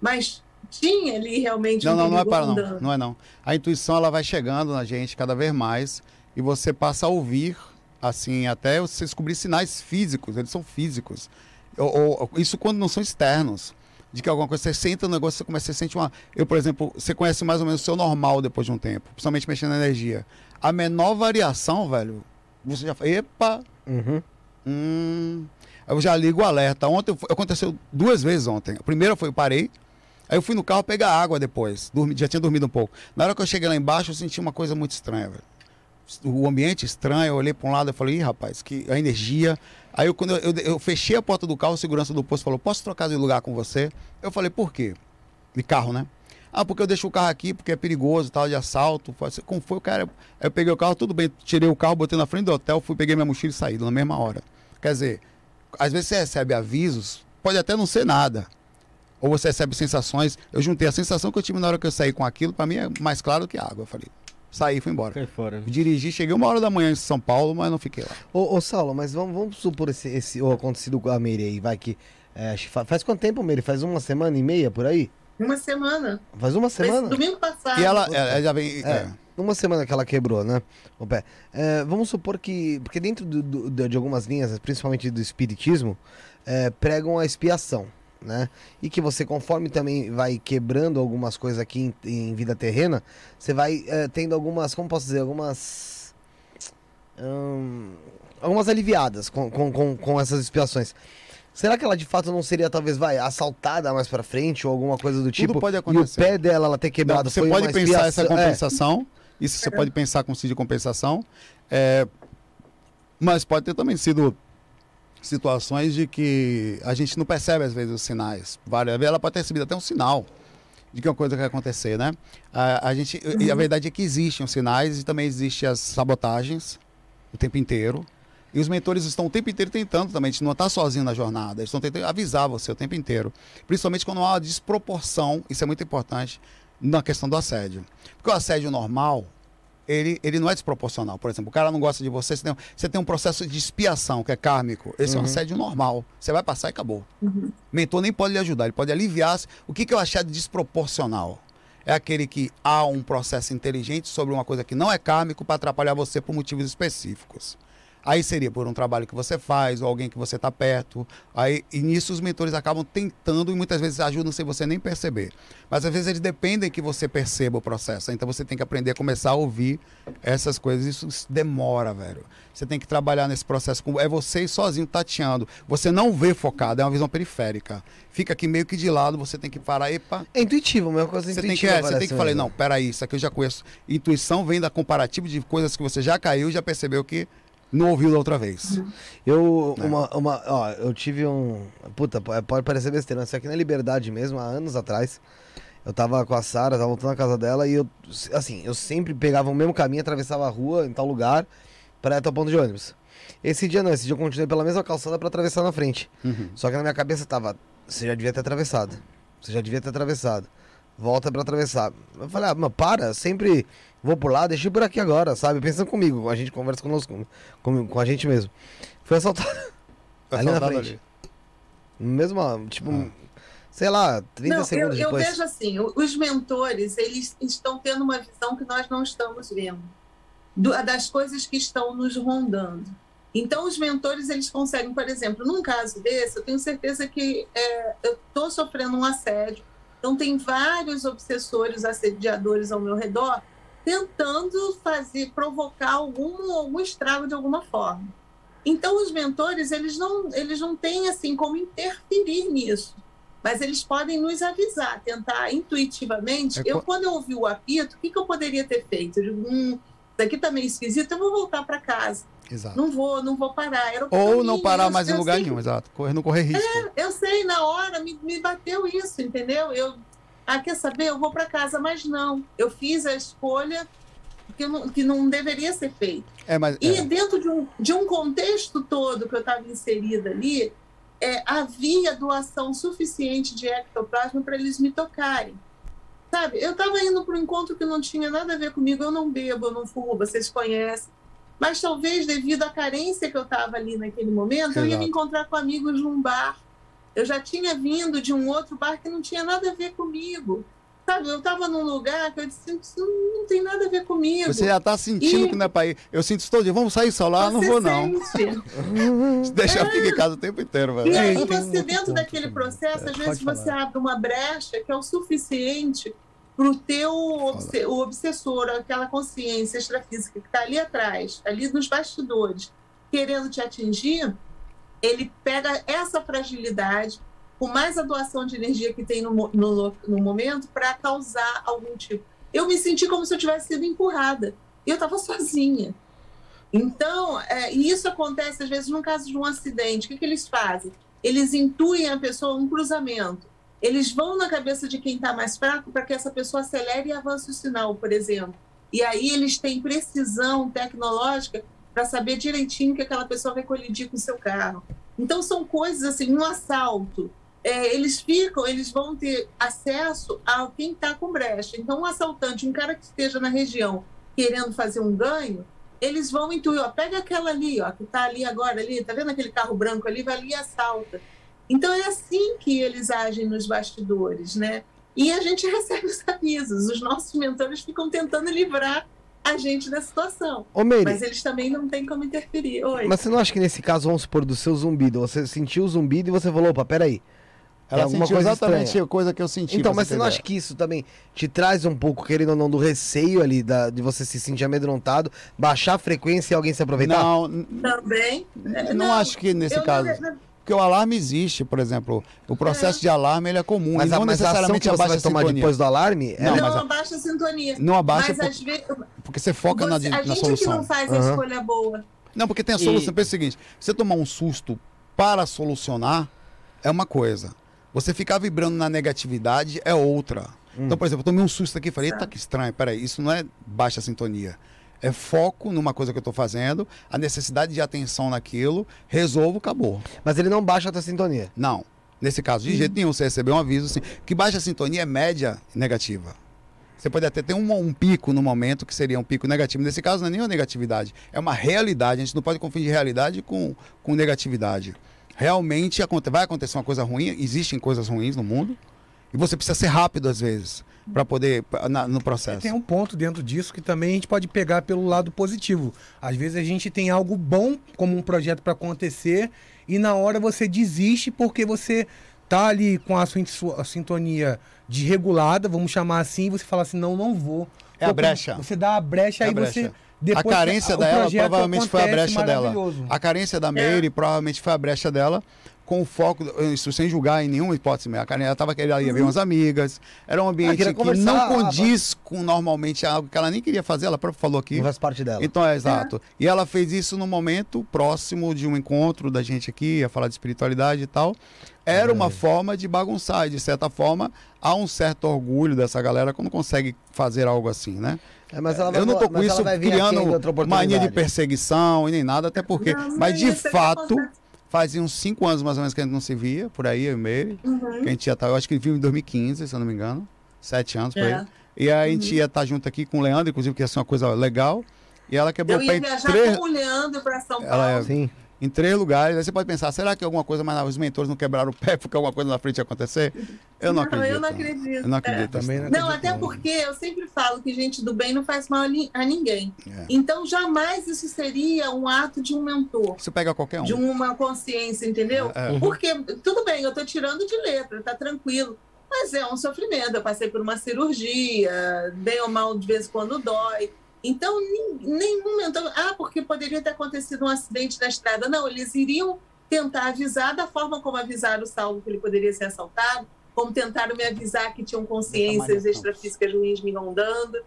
E: mas tinha ali realmente
C: Não,
E: um
C: não, não é para não. Não é não. A intuição ela vai chegando na gente cada vez mais e você passa a ouvir, assim, até você descobrir sinais físicos, eles são físicos. Ou- ou- isso quando não são externos. De que alguma coisa, você senta no negócio, você começa, você sente uma. Eu, por exemplo, você conhece mais ou menos o seu normal depois de um tempo, principalmente mexendo na energia. A menor variação, velho, você já fala, epa,
A: Uhum.
C: Hum, eu já ligo o alerta. Ontem foi- aconteceu duas vezes ontem. A primeira foi eu parei, aí eu fui no carro pegar água depois. Dormi, já tinha dormido um pouco. Na hora que eu cheguei lá embaixo, eu senti uma coisa muito estranha, velho. O ambiente estranho, eu olhei para um lado e falei, ih, rapaz, que a energia. Aí eu, quando eu, eu, eu fechei a porta do carro, o segurança do posto falou, posso trocar de lugar com você? Eu falei, por quê? De carro, né? Ah, porque eu deixo o carro aqui, porque é perigoso, tal, de assalto. Foi assim, Como foi o cara? Aí eu peguei o carro, tudo bem, tirei o carro, botei na frente do hotel, fui, peguei minha mochila e saí na mesma hora. Quer dizer, às vezes você recebe avisos, pode até não ser nada. Ou você recebe sensações. Eu juntei a sensação que eu tive na hora que eu saí com aquilo, para mim é mais claro do que água. Eu falei, saí, fui embora.
B: Cai fora.
C: Dirigi, cheguei uma hora da manhã em São Paulo, mas não fiquei lá.
A: Ô, ô, Saulo, mas vamos, vamos supor esse, esse o acontecido com a Meire aí, vai que. é, faz quanto tempo, Meire? Faz uma semana e meia por aí?
E: Uma semana.
A: Faz uma semana?
E: domingo passado.
C: E ela, ela já vem.
A: É.
C: é.
A: Uma semana que ela quebrou, né? O pé. É, vamos supor que. Porque dentro do- do- de de algumas linhas, principalmente do espiritismo, é, pregam a expiação, né? E que você, conforme também vai quebrando algumas coisas aqui em, em vida terrena, você vai é, tendo algumas. Como posso dizer? Algumas. hum, algumas aliviadas com, com, com, com essas expiações. Será que ela de fato não seria, talvez, vai, assaltada mais pra frente ou alguma coisa do tipo?
C: pode
A: E o
C: acontecer.
A: pé dela, ela ter
C: Não,
A: quebrado
C: você
A: foi
C: pode pensar essa
A: é.
C: compensação. Isso você pode pensar com de compensação. É, mas pode ter também sido situações de que a gente não percebe às vezes os sinais. Várias vezes ela pode ter recebido até um sinal de que uma coisa quer acontecer, né? A, a gente, e a verdade é que existem os sinais e também existem as sabotagens o tempo inteiro. E os mentores estão o tempo inteiro tentando também, a gente não está sozinho na jornada, eles estão tentando avisar você o tempo inteiro. Principalmente quando há uma desproporção, isso é muito importante, na questão do assédio. Porque o assédio normal, ele, ele não é desproporcional. Por exemplo, o cara não gosta de você, você tem, você tem um processo de expiação, que é kármico. Esse é um assédio normal. Você vai passar e acabou. Mentor nem pode lhe ajudar, ele pode aliviar. O que, que eu achar de desproporcional? É aquele que há um processo inteligente sobre uma coisa que não é kármico para atrapalhar você por motivos específicos. Aí seria por um trabalho que você faz, ou alguém que você está perto. Aí, e nisso os mentores acabam tentando e muitas vezes ajudam sem você nem perceber. Mas às vezes eles dependem que você perceba o processo. Então você tem que aprender a começar a ouvir essas coisas. Isso demora, velho. Você tem que trabalhar nesse processo. com- É você sozinho tateando. Você não vê focado, é uma visão periférica. Fica aqui meio que de lado, você tem que parar. Epa,
A: É intuitivo, a mesma coisa
C: você tem que,
A: intuitiva.
C: é, você tem que falar, não, peraí, isso aqui eu já conheço. Intuição vem da comparativo de coisas que você já caiu e já percebeu que não ouviu da outra vez.
A: Eu,
C: É.
A: uma, uma, ó, eu tive um. Puta, po- pode parecer besteira, isso aqui na Liberdade mesmo, há anos atrás. Eu tava com a Sara, tava voltando na casa dela e eu, assim, eu sempre pegava o mesmo caminho, atravessava a rua em tal lugar pra ir até o ponto de ônibus. Esse dia não, esse dia eu continuei pela mesma calçada pra atravessar na frente.
C: Uhum.
A: Só que na minha cabeça tava, você já devia ter atravessado. Você já devia ter atravessado. volta pra atravessar. Eu falei, ah, mas para, sempre vou por lá, deixa eu ir por aqui agora, sabe? Pensando comigo, a gente conversa conosco, com, com a gente mesmo. Foi assaltado.
C: Foi
A: ali na frente.
C: ali.
A: Mesmo, tipo,
C: Ah.
A: sei lá, 30
E: Não, eu,
A: segundos
E: eu
A: depois.
E: vejo assim, os mentores, eles estão tendo uma visão que nós não estamos vendo, do- das coisas que estão nos rondando. Então, os mentores, eles conseguem, por exemplo, num caso desse, eu tenho certeza que é, eu estou sofrendo um assédio, então tem vários obsessores, assediadores ao meu redor, tentando fazer, provocar algum, algum estrago de alguma forma. Então, os mentores, eles não, eles não têm, assim, como interferir nisso mas eles podem nos avisar, tentar intuitivamente.
C: É
E: eu,
C: co-
E: quando eu ouvi o apito, o que, que eu poderia ter feito? Eu digo, hum, isso aqui tá meio esquisito, eu vou voltar para casa.
C: Exato.
E: Não vou, não vou parar. Era
C: Ou não parar mais em lugar
E: sei
C: nenhum, exato. Correr, não correr risco.
E: que- Eu sei, na hora me, me bateu isso, entendeu? Eu, ah, quer saber? Eu vou para casa, mas não. Eu fiz a escolha que não, que não deveria ser feita.
C: É, mas.
E: E
C: é.
E: dentro de um, de um contexto todo que eu estava inserida ali, é, havia doação suficiente de ectoplasma para eles me tocarem. Sabe, eu estava indo para um encontro que não tinha nada a ver comigo, eu não bebo, eu não fumo, vocês conhecem. Mas talvez devido à carência que eu estava ali naquele momento, eu ia me
C: Exato.
E: encontrar com amigos num bar. Eu já tinha vindo de um outro bar que não tinha nada a ver comigo. Sabe, eu estava num lugar que eu disse, isso não, não tem nada a ver comigo.
C: Você já tá sentindo
E: E-
C: que não é pra ir. Eu sinto todo dia, vamos sair só lá? Não vou, não. Deixa eu ficar em casa o tempo inteiro,
E: E
C: velho.
E: aí
D: tem um
E: você, dentro daquele processo,
D: É,
E: às
D: pode
E: vezes você
D: falar.
E: abre uma brecha que é o suficiente para o teu obse- o obsessor, aquela consciência extrafísica que está ali atrás, ali nos bastidores, querendo te atingir, ele pega essa fragilidade, com mais a doação de energia que tem no, no, no momento, para causar algum tipo. Eu me senti como se eu tivesse sido empurrada. E eu estava sozinha. Então, é, e isso acontece às vezes no caso de um acidente. O que, que eles fazem? Eles intuem a pessoa um cruzamento. Eles vão na cabeça de quem está mais fraco para que essa pessoa acelere e avance o sinal, por exemplo. E aí eles têm precisão tecnológica para saber direitinho que aquela pessoa vai colidir com o seu carro. Então são coisas assim, um assalto. É, eles ficam, eles vão ter acesso a quem está com brecha. Então, um assaltante, um cara que esteja na região querendo fazer um ganho, eles vão intuir, ó, pega aquela ali, ó, que tá ali agora ali, tá vendo aquele carro branco ali, vai ali e assalta. Então é assim que eles agem nos bastidores, né? E a gente recebe os avisos, os nossos mentores ficam tentando livrar a gente da situação,
A: Ô, Meire,
E: mas eles também não têm como interferir. Oi.
A: mas você não acha que nesse caso, vamos supor, do seu zumbido, você sentiu o zumbido e você falou, opa, peraí.
C: Ela
A: alguma
C: sentiu
A: coisa
C: exatamente
A: estranha.
C: a coisa que eu senti.
A: Então, mas você não
C: ideia.
A: acha que isso também te traz um pouco, querendo ou não, do receio ali, da, de você se sentir amedrontado, baixar a frequência e alguém se aproveitar?
C: Não,
E: Também. é,
C: não, acho que nesse
E: eu
C: caso.
E: não- não-
C: Porque o alarme existe, por exemplo. O processo de alarme ele é comum.
A: Mas,
C: e
A: a,
C: não
A: mas a ação
C: necessariamente
A: que você
C: abaixa
A: vai
C: a
A: tomar
C: sintonia.
A: depois do alarme é
C: Não,
E: não
C: mas a-
E: abaixa a sintonia.
C: Não abaixa
E: mas
C: por-
E: às vezes,
C: porque você foca na,
E: você-
C: di-
E: a
C: na
E: gente é que
C: solução.
E: não faz a
A: Aham.
E: escolha boa.
C: Não, porque tem a
B: E-
C: solução. Pensa o seguinte: você tomar um susto para solucionar é uma coisa. Você ficar vibrando na negatividade é outra.
A: Hum.
C: Então, por exemplo, eu tomei um susto aqui e falei, eita, que estranho, peraí, isso não é baixa sintonia. É foco numa coisa que eu estou fazendo, a necessidade de atenção naquilo, resolvo, acabou.
A: Mas ele não baixa a tua sintonia.
C: Não. Nesse caso, de jeito nenhum, você recebeu um aviso assim, que baixa sintonia é média negativa. Você pode até ter um, um pico no momento que seria um pico negativo. Nesse caso, não é nenhuma negatividade. É uma realidade. A gente não pode confundir realidade com, com negatividade. Realmente vai acontecer uma coisa ruim, existem coisas ruins no mundo, e você precisa ser rápido às vezes para poder na- no processo.
D: Tem um ponto dentro disso que também a gente pode pegar pelo lado positivo. Às vezes a gente tem algo bom como um projeto para acontecer e na hora você desiste porque você tá ali com a sua a sintonia desregulada, vamos chamar assim, e você fala assim, não, não vou.
C: É a brecha.
D: Você dá a brecha
C: É a
D: aí
C: brecha.
D: você
C: A
D: depois
C: carência
D: o
C: dela
D: projeto
C: provavelmente foi a brecha dela. A carência da Meire provavelmente foi a brecha dela, com o foco, isso sem julgar em nenhuma hipótese mesmo. A ela estava querendo ir ver umas amigas, era um ambiente
A: queria
C: que não
A: ah,
C: condiz com normalmente algo que ela nem queria fazer, ela própria falou aqui.
A: Não faz parte dela.
C: Então é exato. E ela fez isso no momento próximo de um encontro da gente aqui, ia falar de espiritualidade e tal. Era uma forma de bagunçar, e de certa forma, há um certo orgulho dessa galera quando consegue fazer algo assim, né?
A: É, mas ela vai
C: Eu não tô com isso criando mania de perseguição e nem nada, até porque.
E: Não,
C: mas de
E: é
C: fato,
E: acontece.
C: Fazia uns cinco anos mais ou menos que a gente não se via, por aí, eu e Meire.
E: Uhum.
C: Que a gente já tá, eu acho que viu em 2015, se eu não me engano. Sete anos por
E: É.
C: aí. E a gente
E: Uhum.
C: ia estar junto aqui com o Leandro, inclusive, que ia ser uma coisa legal. E ela quebrou
E: Eu
C: o pé
E: ia viajar
C: três,
E: com o Leandro para São Paulo.
C: Ela é-
A: Sim.
C: Em três lugares. Aí você pode pensar, será que alguma coisa, mas os mentores não quebraram o pé porque alguma coisa na frente ia acontecer? Eu não,
E: Não,
C: acredito.
E: eu não acredito.
C: Eu não acredito.
D: Também
C: nisso,
D: não
E: Não,
D: acredito,
E: até
D: não.
E: porque eu sempre falo que gente do bem não faz mal a ni- a ninguém.
C: É.
E: Então, jamais isso seria um ato de um mentor,
C: Isso pega qualquer um.
E: de uma consciência, entendeu?
C: É.
E: Porque, tudo bem, eu estou tirando de letra, tá tranquilo. Mas é um sofrimento. Eu passei por uma cirurgia, bem ou mal, de vez em quando dói. Então, nenhum mentor. Ah, porque poderia ter acontecido um acidente na estrada. Não, eles iriam tentar avisar da forma como avisaram o Saulo que ele poderia ser assaltado, como tentaram me avisar que tinham consciências
C: Maria
E: extrafísicas ruins me rondando,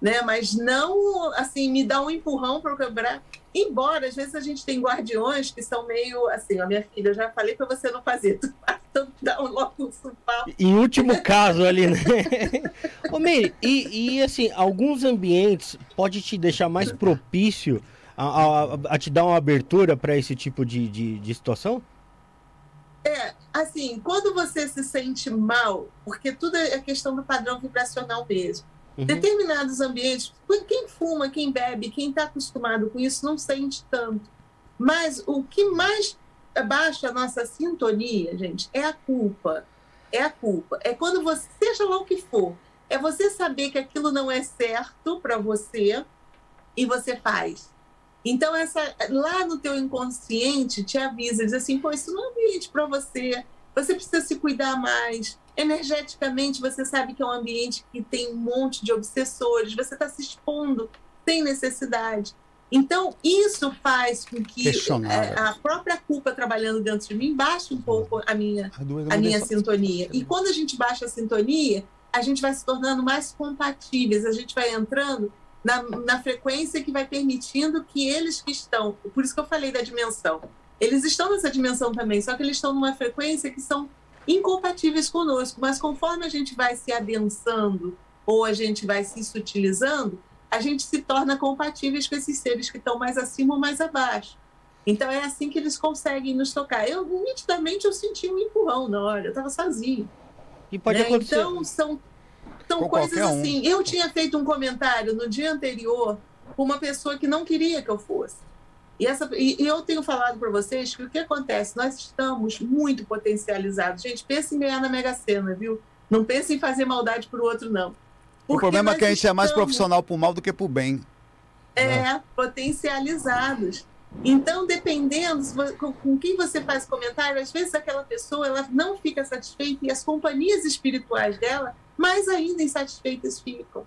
E: né? Mas não, assim, me dar um empurrão para eu quebrar. Embora, às vezes, a gente tem guardiões que são meio assim, ó, minha filha, eu já falei para você não fazer, tu então dá um logo um.
B: Em último caso ali, né? Ô, Meire, e, e assim, alguns ambientes pode te deixar mais propício a, a- a te dar uma abertura para esse tipo de, de, de situação?
E: É, assim, quando você se sente mal, porque tudo é questão do padrão vibracional mesmo.
B: Uhum.
E: Determinados ambientes, quem fuma, quem bebe, quem está acostumado com isso, não sente tanto. Mas o que mais baixa a nossa sintonia, gente, é a culpa. É a culpa. É quando você, seja lá o que for, é você saber que aquilo não é certo para você e você faz. Então, essa, lá no teu inconsciente te avisa, diz assim, pô, isso não é ambiente para você, você precisa se cuidar mais. Energeticamente, você sabe que é um ambiente que tem um monte de obsessores, você está se expondo sem necessidade. Então, isso faz com que
C: Questionável.
E: é, a própria culpa trabalhando dentro de mim baixe um pouco a minha, a minha sintonia. E quando a gente baixa a sintonia, a gente vai se tornando mais compatíveis, a gente vai entrando na, na frequência que vai permitindo que eles que estão, por isso que eu falei da dimensão, eles estão nessa dimensão também, só que eles estão numa frequência que são incompatíveis conosco, mas conforme a gente vai se adensando ou a gente vai se sutilizando, a gente se torna compatíveis com esses seres que estão mais acima ou mais abaixo. Então é assim que eles conseguem nos tocar. Eu, nitidamente, eu senti um empurrão na hora, eu estava sozinho.
B: E pode
E: né?
B: acontecer.
E: Então, são, são
C: Com
E: coisas
C: um.
E: assim. Eu tinha feito um comentário no dia anterior com uma pessoa que não queria que eu fosse. E, essa, e, e eu tenho falado para vocês que o que acontece? Nós estamos muito potencializados. Gente, pense em ganhar na Mega Sena, viu? Não pense em fazer maldade para o outro, não.
C: O problema é que a gente é mais
E: estamos-
C: profissional pro mal do que pro bem.
E: é, potencializados. Então, dependendo com, quem você faz comentário, às vezes aquela pessoa ela não fica satisfeita e as companhias espirituais dela mais ainda insatisfeitas ficam.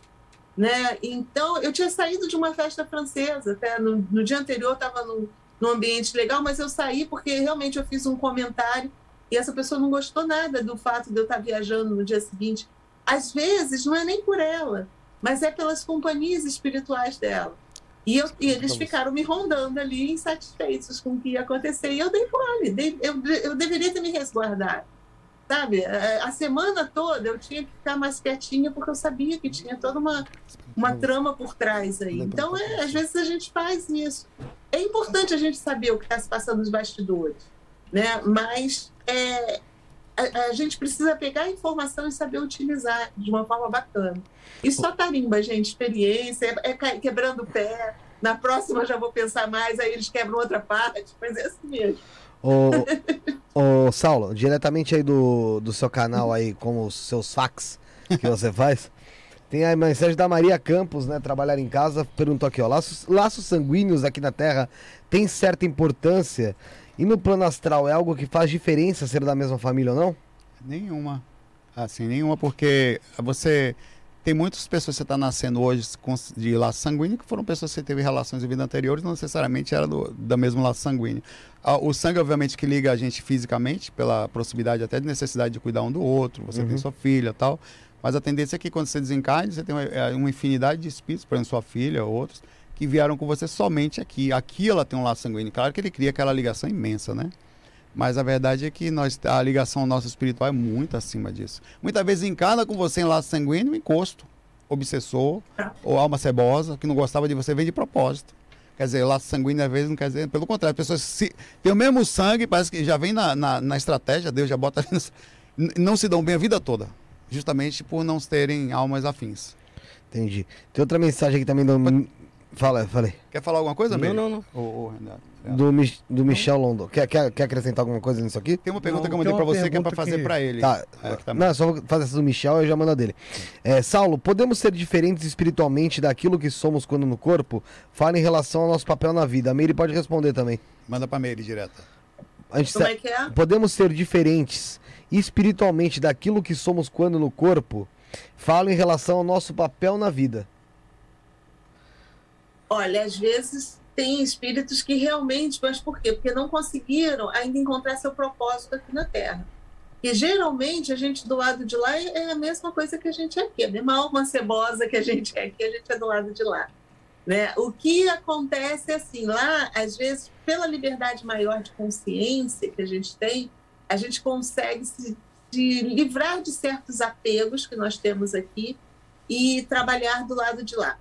E: Né? Então, eu tinha saído de uma festa francesa, até no, no dia anterior estava num, num ambiente legal, mas eu saí porque realmente eu fiz um comentário e essa pessoa não gostou nada do fato de eu estar viajando no dia seguinte. Às vezes, não é nem por ela, mas é pelas companhias espirituais dela. E, eu, e eles ficaram me rondando ali, insatisfeitos com o que ia acontecer. E eu dei mole, eu, eu deveria ter me resguardado. Sabe? A, a semana toda eu tinha que ficar mais quietinha, porque eu sabia que tinha toda uma, uma trama por trás aí. Então, é, às vezes a gente faz isso. É importante a gente saber o que está se passando nos bastidores, né? Mas é, a, a gente precisa pegar a informação e saber utilizar de uma forma bacana. E só tarimba, gente, experiência, é, é quebrando o pé. Na próxima eu já vou pensar mais, aí eles quebram outra parte, mas é assim mesmo.
A: Ô, ô, Saulo, diretamente aí do, do seu canal aí, com os seus fax que você faz, tem a mensagem da Maria Campos, né? Trabalhar em casa, perguntou aqui, ó. Laços, laços sanguíneos aqui na Terra tem certa importância e no plano astral é algo que faz diferença ser da mesma família ou não?
C: Nenhuma. Assim, nenhuma, porque você. Tem muitas pessoas que você está nascendo hoje de laço sanguíneo que foram pessoas que você teve relações em vida anteriores, não necessariamente era do, da mesmo laço sanguíneo. O sangue, obviamente, que liga a gente fisicamente, pela proximidade até de necessidade de cuidar um do outro, você
A: Uhum.
C: tem sua filha e tal. Mas a tendência é que quando você desencarne, você tem uma, é, uma infinidade de espíritos, por exemplo, sua filha ou outros, que vieram com você somente aqui. Aqui ela tem um laço sanguíneo. Claro que ele cria aquela ligação imensa, né? Mas a verdade é que nós, a ligação nossa espiritual é muito acima disso. Muitas vezes encarna com você em laço sanguíneo, encosto, obsessor, ou alma cebosa, que não gostava de você, vem de propósito. Quer dizer, laço sanguíneo às vezes não quer dizer, pelo contrário, as pessoas se, têm o mesmo sangue, parece que já vem na, na, na estratégia, Deus já bota não se dão bem a vida toda. justamente por não terem almas afins.
A: Entendi. Tem outra mensagem aqui também do. Fala, falei.
C: Quer falar alguma coisa,
B: Não, não, não.
C: Ô, Renato.
A: Do, do Michel London. Quer, quer, quer acrescentar alguma coisa nisso aqui?
C: Tem uma pergunta
D: Não,
C: que eu mandei pra você que é pra fazer
D: que-
C: pra ele.
A: Tá.
C: É, tá-
A: Não, só vou fazer essa do Michel e já mando a dele. É, Saulo, podemos ser diferentes espiritualmente daquilo que somos quando no corpo? Fala em relação ao nosso papel na vida. A Meire pode responder também.
C: Manda pra Meire direto.
A: A gente
E: Como é que é?
A: Podemos ser diferentes espiritualmente daquilo que somos quando no corpo? Fala em relação ao nosso papel na vida.
E: Olha, às vezes tem espíritos que realmente, mas por quê? Porque não conseguiram ainda encontrar seu propósito aqui na Terra. E geralmente a gente do lado de lá é a mesma coisa que a gente é aqui, a mesma alma cebosa que a gente é aqui, a gente é do lado de lá. Né? O que acontece é assim, lá, às vezes, pela liberdade maior de consciência que a gente tem, a gente consegue se, se livrar de certos apegos que nós temos aqui e trabalhar do lado de lá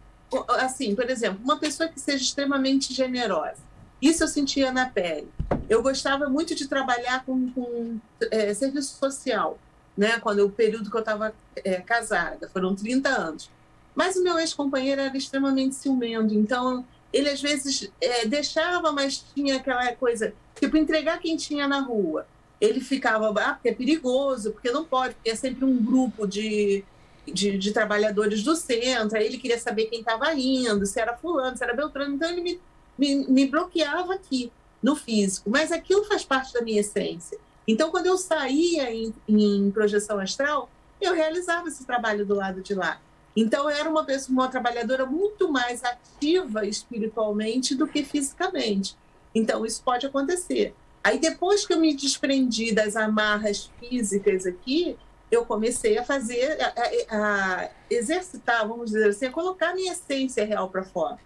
E: assim, por exemplo, uma pessoa que seja extremamente generosa. Isso eu sentia na pele. Eu gostava muito de trabalhar com, com é, serviço social, né? Quando o período que eu estava é, casada, foram 30 anos. Mas o meu ex-companheiro era extremamente ciumento, então ele às vezes é, deixava, mas tinha aquela coisa, tipo, entregar quem tinha na rua. Ele ficava, ah, porque é perigoso, porque não pode, porque é sempre um grupo de, de, de, trabalhadores do centro, aí ele queria saber quem estava indo, se era fulano, se era Beltrano, então ele me, me, me, bloqueava aqui, no físico, mas aquilo faz parte da minha essência. Então, quando eu saía em, em projeção astral, eu realizava esse trabalho do lado de lá. Então, eu era uma pessoa, uma trabalhadora muito mais ativa espiritualmente do que fisicamente. Então, isso pode acontecer. Aí, depois que eu me desprendi das amarras físicas aqui, eu comecei a fazer, a, a, a, exercitar, vamos dizer assim, a colocar a minha essência real para fora.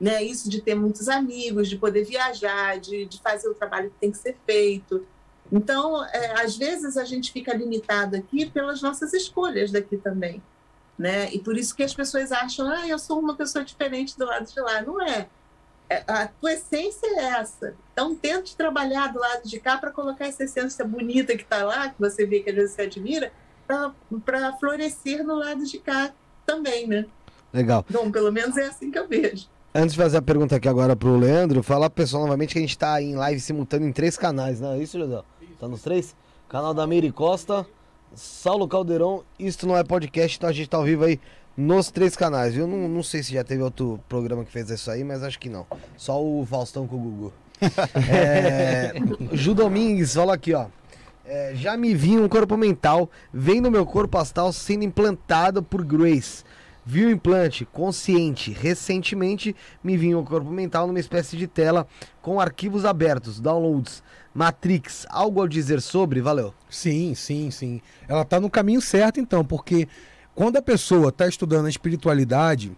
E: Né? Isso de ter muitos amigos, de poder viajar, de, de fazer o trabalho que tem que ser feito. Então, é, às vezes a gente fica limitado aqui pelas nossas escolhas daqui também. Né? E por isso que as pessoas acham, ah, eu sou uma pessoa diferente do lado de lá. Não é. é a tua essência é essa. Então, tente trabalhar do lado de cá para colocar essa essência bonita que está lá, que você vê que às vezes você admira, para florescer no lado de cá também, né?
A: Legal.
E: Bom, pelo menos é assim que eu vejo.
A: Antes de fazer a pergunta aqui agora pro Leandro, falar pro pessoal novamente que a gente tá em live simultâneo em três canais, não é isso, José? Tá nos três? Canal da Meire Costa, Saulo Caldeirão, Isto Não É Podcast, então a gente tá ao vivo aí nos três canais, viu? Não, não sei se já teve outro programa que fez isso aí, mas acho que não. Só o Faustão com o Gugu. é, Ju Domingues, fala aqui, ó. É, já me vi um corpo mental, vendo meu corpo astral sendo implantado por Grace. Vi o implante consciente. Recentemente me vi um corpo mental numa espécie de tela com arquivos abertos, downloads. Matrix, algo a dizer sobre? Valeu.
D: Sim, sim, sim. Ela está no caminho certo, então, porque quando a pessoa está estudando a espiritualidade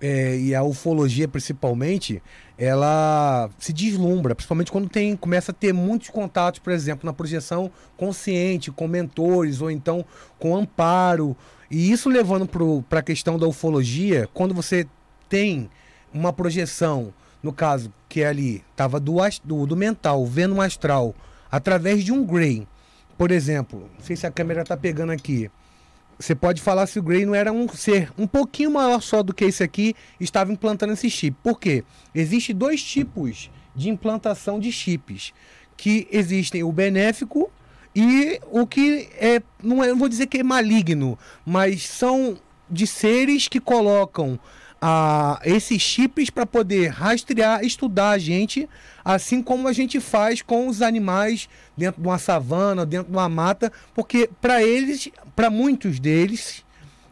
D: é, e a ufologia principalmente, ela se deslumbra, principalmente quando tem, começa a ter muitos contatos, por exemplo, na projeção consciente, com mentores, ou então com amparo. E isso levando para a questão da ufologia, quando você tem uma projeção, no caso, que é ali, estava do, do, do mental, vendo um astral, através de um Grey. Por exemplo, não sei se a câmera está pegando aqui. Você pode falar se o Grey não era um ser um pouquinho maior só do que esse aqui, estava implantando esse chip. Por quê? Existem dois tipos de implantação de chips. Que existem o benéfico e o que é, não, é, não vou dizer que é maligno, mas são de seres que colocam a, esses chips para poder rastrear, estudar a gente, assim como a gente faz com os animais dentro de uma savana, dentro de uma mata, porque para eles, para muitos deles,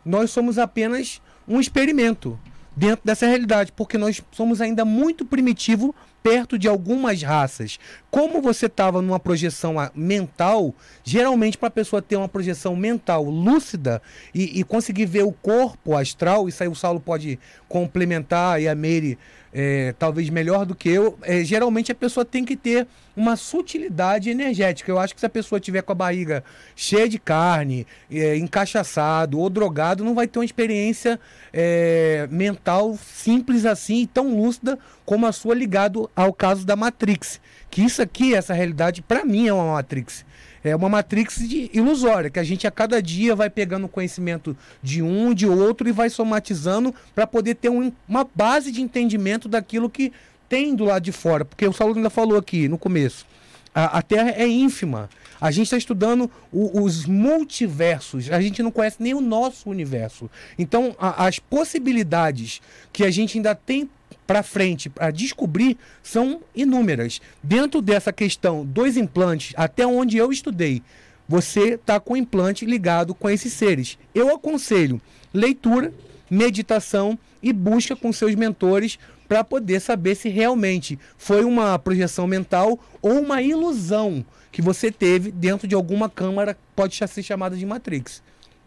D: nós somos apenas um experimento dentro dessa realidade, porque nós somos ainda muito primitivo perto de algumas raças. Como você estava numa projeção mental, geralmente para a pessoa ter uma projeção mental lúcida e, e, conseguir ver o corpo astral, isso aí o Saulo pode complementar e a Meire é, talvez melhor do que eu, é, geralmente a pessoa tem que ter uma sutilidade energética. Eu acho que se a pessoa tiver com a barriga cheia de carne, é, encaixaçado ou drogado, não vai ter uma experiência é, mental simples assim e tão lúcida como a sua ligado ao caso da Matrix. Que isso aqui, essa realidade, para mim é uma Matrix. É uma matrix ilusória, que a gente a cada dia vai pegando conhecimento de um, de outro e vai somatizando para poder ter um, uma base de entendimento daquilo que tem do lado de fora. Porque o Saulo ainda falou aqui no começo, a, a Terra é ínfima. A gente está estudando o, os multiversos, a gente não conhece nem o nosso universo. Então, a, as possibilidades que a gente ainda tem para frente para descobrir são inúmeras. Dentro dessa questão dos implantes, até onde eu estudei, você está com o implante ligado com esses seres. Eu aconselho leitura, meditação e busca com seus mentores para poder saber se realmente foi uma projeção mental ou uma ilusão que você teve dentro de alguma câmara, pode ser chamada de Matrix.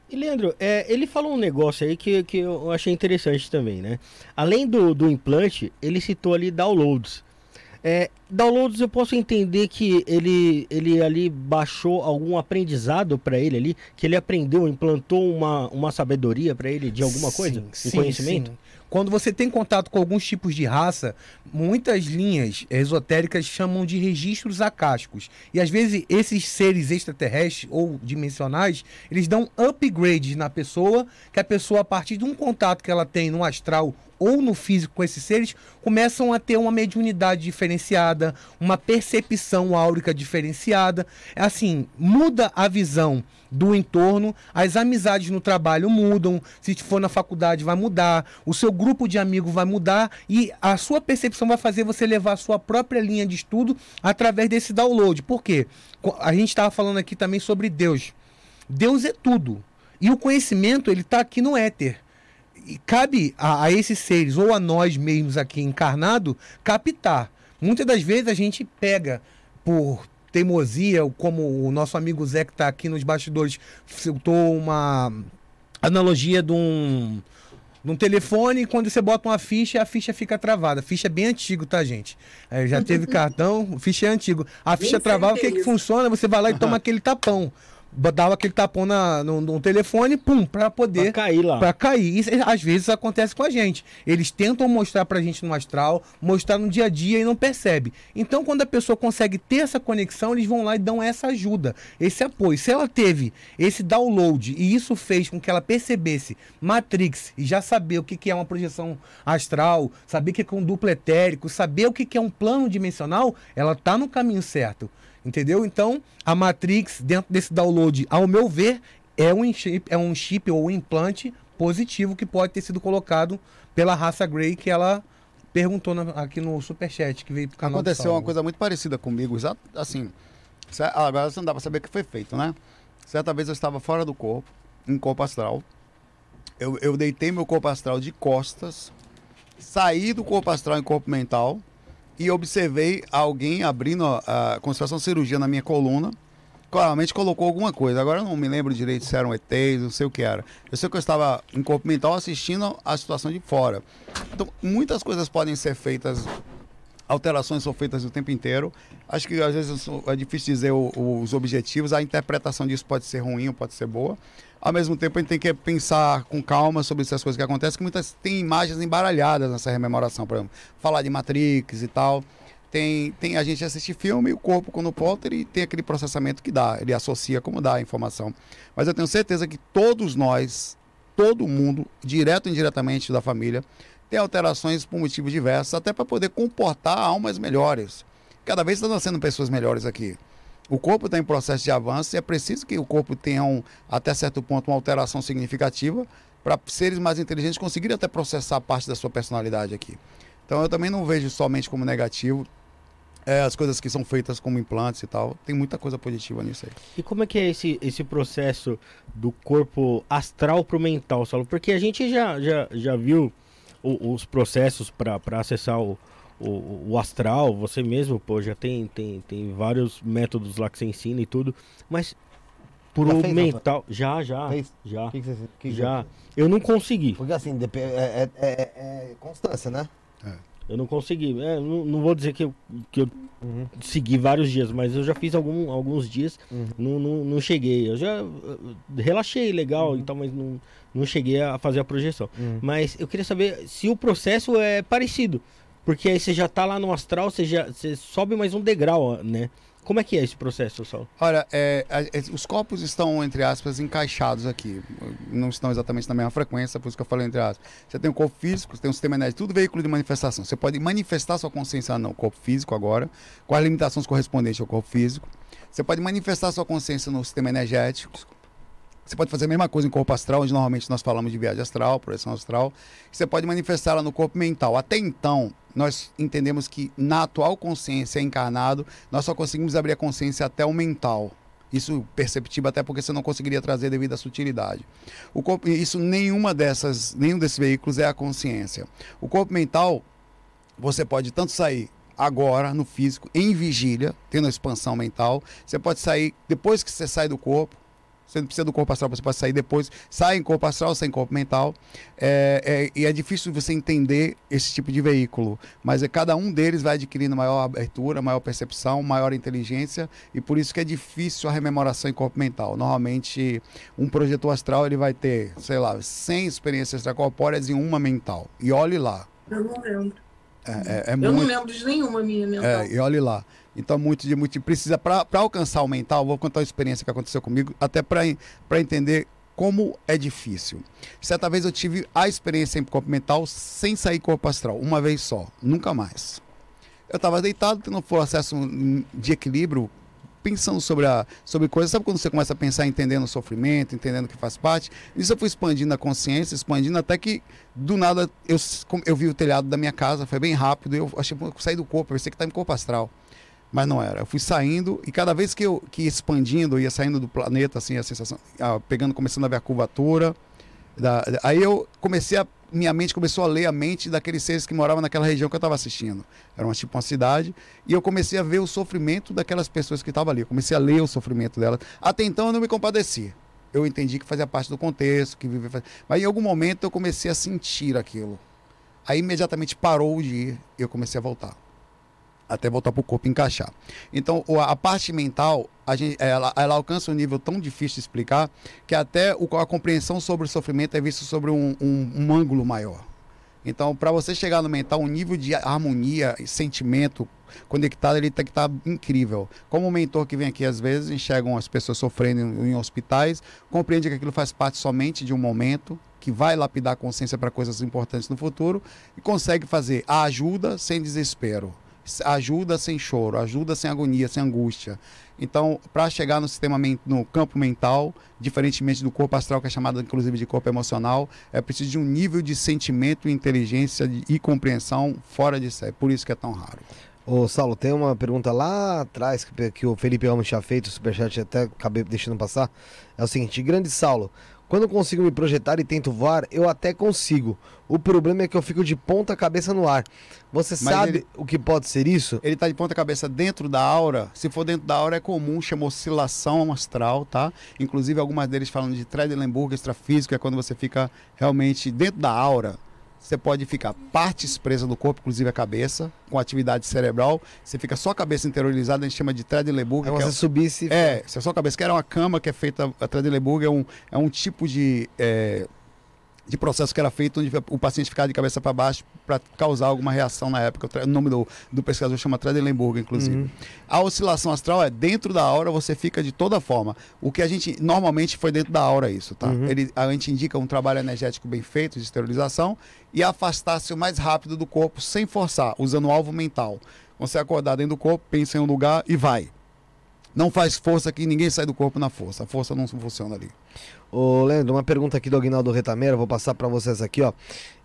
B: E Leandro, é, ele falou um negócio aí que, que eu achei interessante também, né? Além do, do implante, ele citou ali downloads. É, downloads eu posso entender que ele, ele ali baixou algum aprendizado para ele ali, que ele aprendeu, implantou uma, uma sabedoria para ele de alguma coisa,
D: sim,
B: um conhecimento.
D: Sim. Quando você tem contato com alguns tipos de raça, muitas linhas esotéricas chamam de registros acásticos. E às vezes esses seres extraterrestres ou dimensionais, eles dão upgrades na pessoa, que a pessoa, a partir de um contato que ela tem no astral ou no físico com esses seres, começam a ter uma mediunidade diferenciada, uma percepção áurica diferenciada. Assim, muda a visão do entorno, as amizades no trabalho mudam, se for na faculdade vai mudar, o seu grupo de amigos vai mudar e a sua percepção vai fazer você levar a sua própria linha de estudo através desse download. Por quê? A gente estava falando aqui também sobre Deus. Deus é tudo. E o conhecimento, ele está aqui no éter. E cabe a, a esses seres, ou a nós mesmos aqui encarnado, captar. Muitas das vezes a gente pega por teimosia, como o nosso amigo Zé que está aqui nos bastidores citou uma analogia de um, de um telefone quando você bota uma ficha, a ficha fica travada. A ficha é bem antigo, tá, gente? É, já teve cartão, ficha é antigo. A ficha travada, o que, que funciona? Você vai lá e toma aquele tapão dava aquele tapão na, no, no telefone, pum, para poder.
B: Pra cair lá.
D: Pra cair. Isso, às vezes acontece com a gente. Eles tentam mostrar pra gente no astral, mostrar no dia a dia e não percebe. Então, quando a pessoa consegue ter essa conexão, eles vão lá e dão essa ajuda, esse apoio. Se ela teve esse download e isso fez com que ela percebesse Matrix e já saber o que, que é uma projeção astral, saber o que é um duplo etérico, saber o que, que é um plano dimensional, ela tá no caminho certo. Entendeu? Então, a Matrix, dentro desse download, ao meu ver, é um chip, é um chip ou um implante positivo que pode ter sido colocado pela raça Grey que ela perguntou na, aqui no superchat que veio pro canal
C: Aconteceu uma coisa muito parecida comigo, exato, assim, agora você não dá pra saber o que foi feito, né? Certa vez eu estava fora do corpo, em corpo astral, eu, eu deitei meu corpo astral de costas, saí do corpo astral em corpo mental, e observei alguém abrindo a, uma cirurgia na minha coluna. Claramente colocou alguma coisa. Agora eu não me lembro direito se eram ETs, não sei o que era. Eu sei que eu estava em corpo mental assistindo a situação de fora. Então, muitas coisas podem ser feitas, alterações são feitas o tempo inteiro. Acho que às vezes é difícil dizer o, os objetivos, a interpretação disso pode ser ruim ou pode ser boa. Ao mesmo tempo, a gente tem que pensar com calma sobre essas coisas que acontecem, que muitas tem imagens embaralhadas nessa rememoração, por exemplo, falar de Matrix e tal. Tem, tem a gente assiste filme e o corpo quando Potter e tem aquele processamento que dá, ele associa como dá a informação. Mas eu tenho certeza que todos nós, todo mundo, direto ou indiretamente da família, tem alterações por motivos diversos, até para poder comportar almas melhores. Cada vez estão nascendo pessoas melhores aqui. O corpo está em processo de avanço e é preciso que o corpo tenha, um, até certo ponto, uma alteração significativa para seres mais inteligentes conseguirem até processar parte da sua personalidade aqui. Então eu também não vejo somente como negativo é, as coisas que são feitas como implantes e tal. Tem muita coisa positiva nisso aí.
B: E como é que é esse, esse processo do corpo astral para o mental, Saulo? Porque a gente já, já, já viu o, os processos para acessar o, o, o, astral, você mesmo, pô, já tem, tem, tem vários métodos lá que você ensina e tudo, mas por o mental, já, já, fez? já, que que você, que já, eu não consegui.
A: Porque assim, é, é, é, é constância, né? É.
B: Eu não consegui, é, não, não, vou dizer que eu, que eu uhum. segui vários dias, mas eu já fiz algum, alguns dias, uhum. não, não, não, cheguei, eu já relaxei legal uhum. e tal, mas não, não cheguei a fazer a projeção. Uhum. Mas eu queria saber se o processo é parecido, porque aí você já tá lá no astral, você já você sobe mais um degrau, né? Como é que é esse processo, Saulo?
C: Olha, é, é, os corpos estão, entre aspas, encaixados aqui. Não estão exatamente na mesma frequência, por isso que eu falei entre aspas. Você tem o corpo físico, você tem o sistema energético, tudo veículo de manifestação. Você pode manifestar sua consciência no corpo físico agora, com as limitações correspondentes ao corpo físico. Você pode manifestar sua consciência no sistema energético. Você pode fazer a mesma coisa em corpo astral, onde normalmente nós falamos de viagem astral, projeção astral. Você pode manifestá-la no corpo mental. Até então, nós entendemos que na atual consciência encarnado, nós só conseguimos abrir a consciência até o mental. Isso perceptível até porque você não conseguiria trazer devido à sutilidade. O corpo, isso nenhuma dessas, nenhum desses veículos é a consciência. O corpo mental, você pode tanto sair agora no físico, em vigília, tendo a expansão mental. Você pode sair depois que você sai do corpo. Você não precisa do corpo astral, você pode sair depois. Sai em corpo astral, sai em corpo mental. É, é, e é difícil você entender esse tipo de veículo. Mas é, cada um deles vai adquirindo maior abertura, maior percepção, maior inteligência. E por isso que é difícil a rememoração em corpo mental. Normalmente, um projetor astral ele vai ter, sei lá, 100 experiências extracorpóreas em uma mental. E olhe lá.
E: Eu não lembro.
C: É, é, é
E: Eu
C: muito.
E: não lembro de nenhuma minha mental.
C: É, e olhe lá. Então, muito de muito. Precisa, para alcançar o mental, vou contar uma experiência que aconteceu comigo, até para entender como é difícil. Certa vez eu tive a experiência em corpo mental sem sair corpo astral, uma vez só, nunca mais. Eu estava deitado, tendo um processo de equilíbrio, pensando sobre, a, sobre coisas. Sabe quando você começa a pensar, entendendo o sofrimento, entendendo que faz parte? Isso eu fui expandindo a consciência, expandindo, até que do nada eu, eu vi o telhado da minha casa, foi bem rápido, eu achei que saí do corpo, pensei que estava em corpo astral. Mas não era. Eu fui saindo e cada vez que eu que expandindo, ia saindo do planeta, assim, a sensação, pegando, começando a ver a curvatura. Da, aí eu comecei a. Minha mente começou a ler a mente daqueles seres que moravam naquela região que eu estava assistindo. Era uma, tipo uma cidade. E eu comecei a ver o sofrimento daquelas pessoas que estavam ali. Eu comecei a ler o sofrimento delas. Até então eu não me compadeci. Eu entendi que fazia parte do contexto, que vivia. Mas em algum momento eu comecei a sentir aquilo. Aí imediatamente parou de ir e eu comecei a voltar até voltar para o corpo encaixar. Então, a parte mental, a gente, ela, ela, alcança um nível tão difícil de explicar que até a compreensão sobre o sofrimento é vista sobre um, um, um ângulo maior. Então, para você chegar no mental, um nível de harmonia e sentimento conectado, ele tem que estar tá incrível. Como o mentor que vem aqui, às vezes, enxergam as pessoas sofrendo em hospitais, compreende que aquilo faz parte somente de um momento, que vai lapidar a consciência para coisas importantes no futuro, e consegue fazer a ajuda sem desespero ajuda sem choro, ajuda sem agonia, sem angústia. Então, para chegar no sistema no campo mental, diferentemente do corpo astral, que é chamado inclusive de corpo emocional, é preciso de um nível de sentimento, inteligência e compreensão fora de série. Por isso que é tão raro.
A: Ô, Saulo, tem uma pergunta lá atrás que, que o Felipe Ramos tinha feito, o Superchat até acabei deixando passar. É o seguinte, grande Saulo, quando eu consigo me projetar e tento voar, eu até consigo. O problema é que eu fico de ponta cabeça no ar. Você Mas sabe ele, o que pode ser isso?
C: Ele está de ponta cabeça dentro da aura. Se for dentro da aura é comum, chama oscilação astral, tá? Inclusive algumas deles falam de Tredelenburg extrafísico, é quando você fica realmente dentro da aura. Você pode ficar partes presas do corpo, inclusive a cabeça, com atividade cerebral. Você fica só a cabeça interiorizada, a gente chama de Tredelenburg.
A: É você é, subisse.
C: É, se a sua cabeça, que era uma cama que é feita, a Tredelenburg é um, é um tipo de. É, de processo que era feito onde o paciente ficava de cabeça para baixo para causar alguma reação na época. O nome do, do pesquisador chama Tredelenburg, inclusive. Uhum. A oscilação astral é dentro da aura, você fica de toda forma. O que a gente normalmente foi dentro da aura isso, tá? Uhum. Ele, a gente indica um trabalho energético bem feito de esterilização e afastar-se o mais rápido do corpo sem forçar, usando o alvo mental. Você acordar dentro do corpo, pensa em um lugar e vai. Não faz força que ninguém sai do corpo na força. A força não funciona ali.
A: Ô, Leandro, uma pergunta aqui do Aguinaldo Retameira, vou passar para vocês aqui, ó.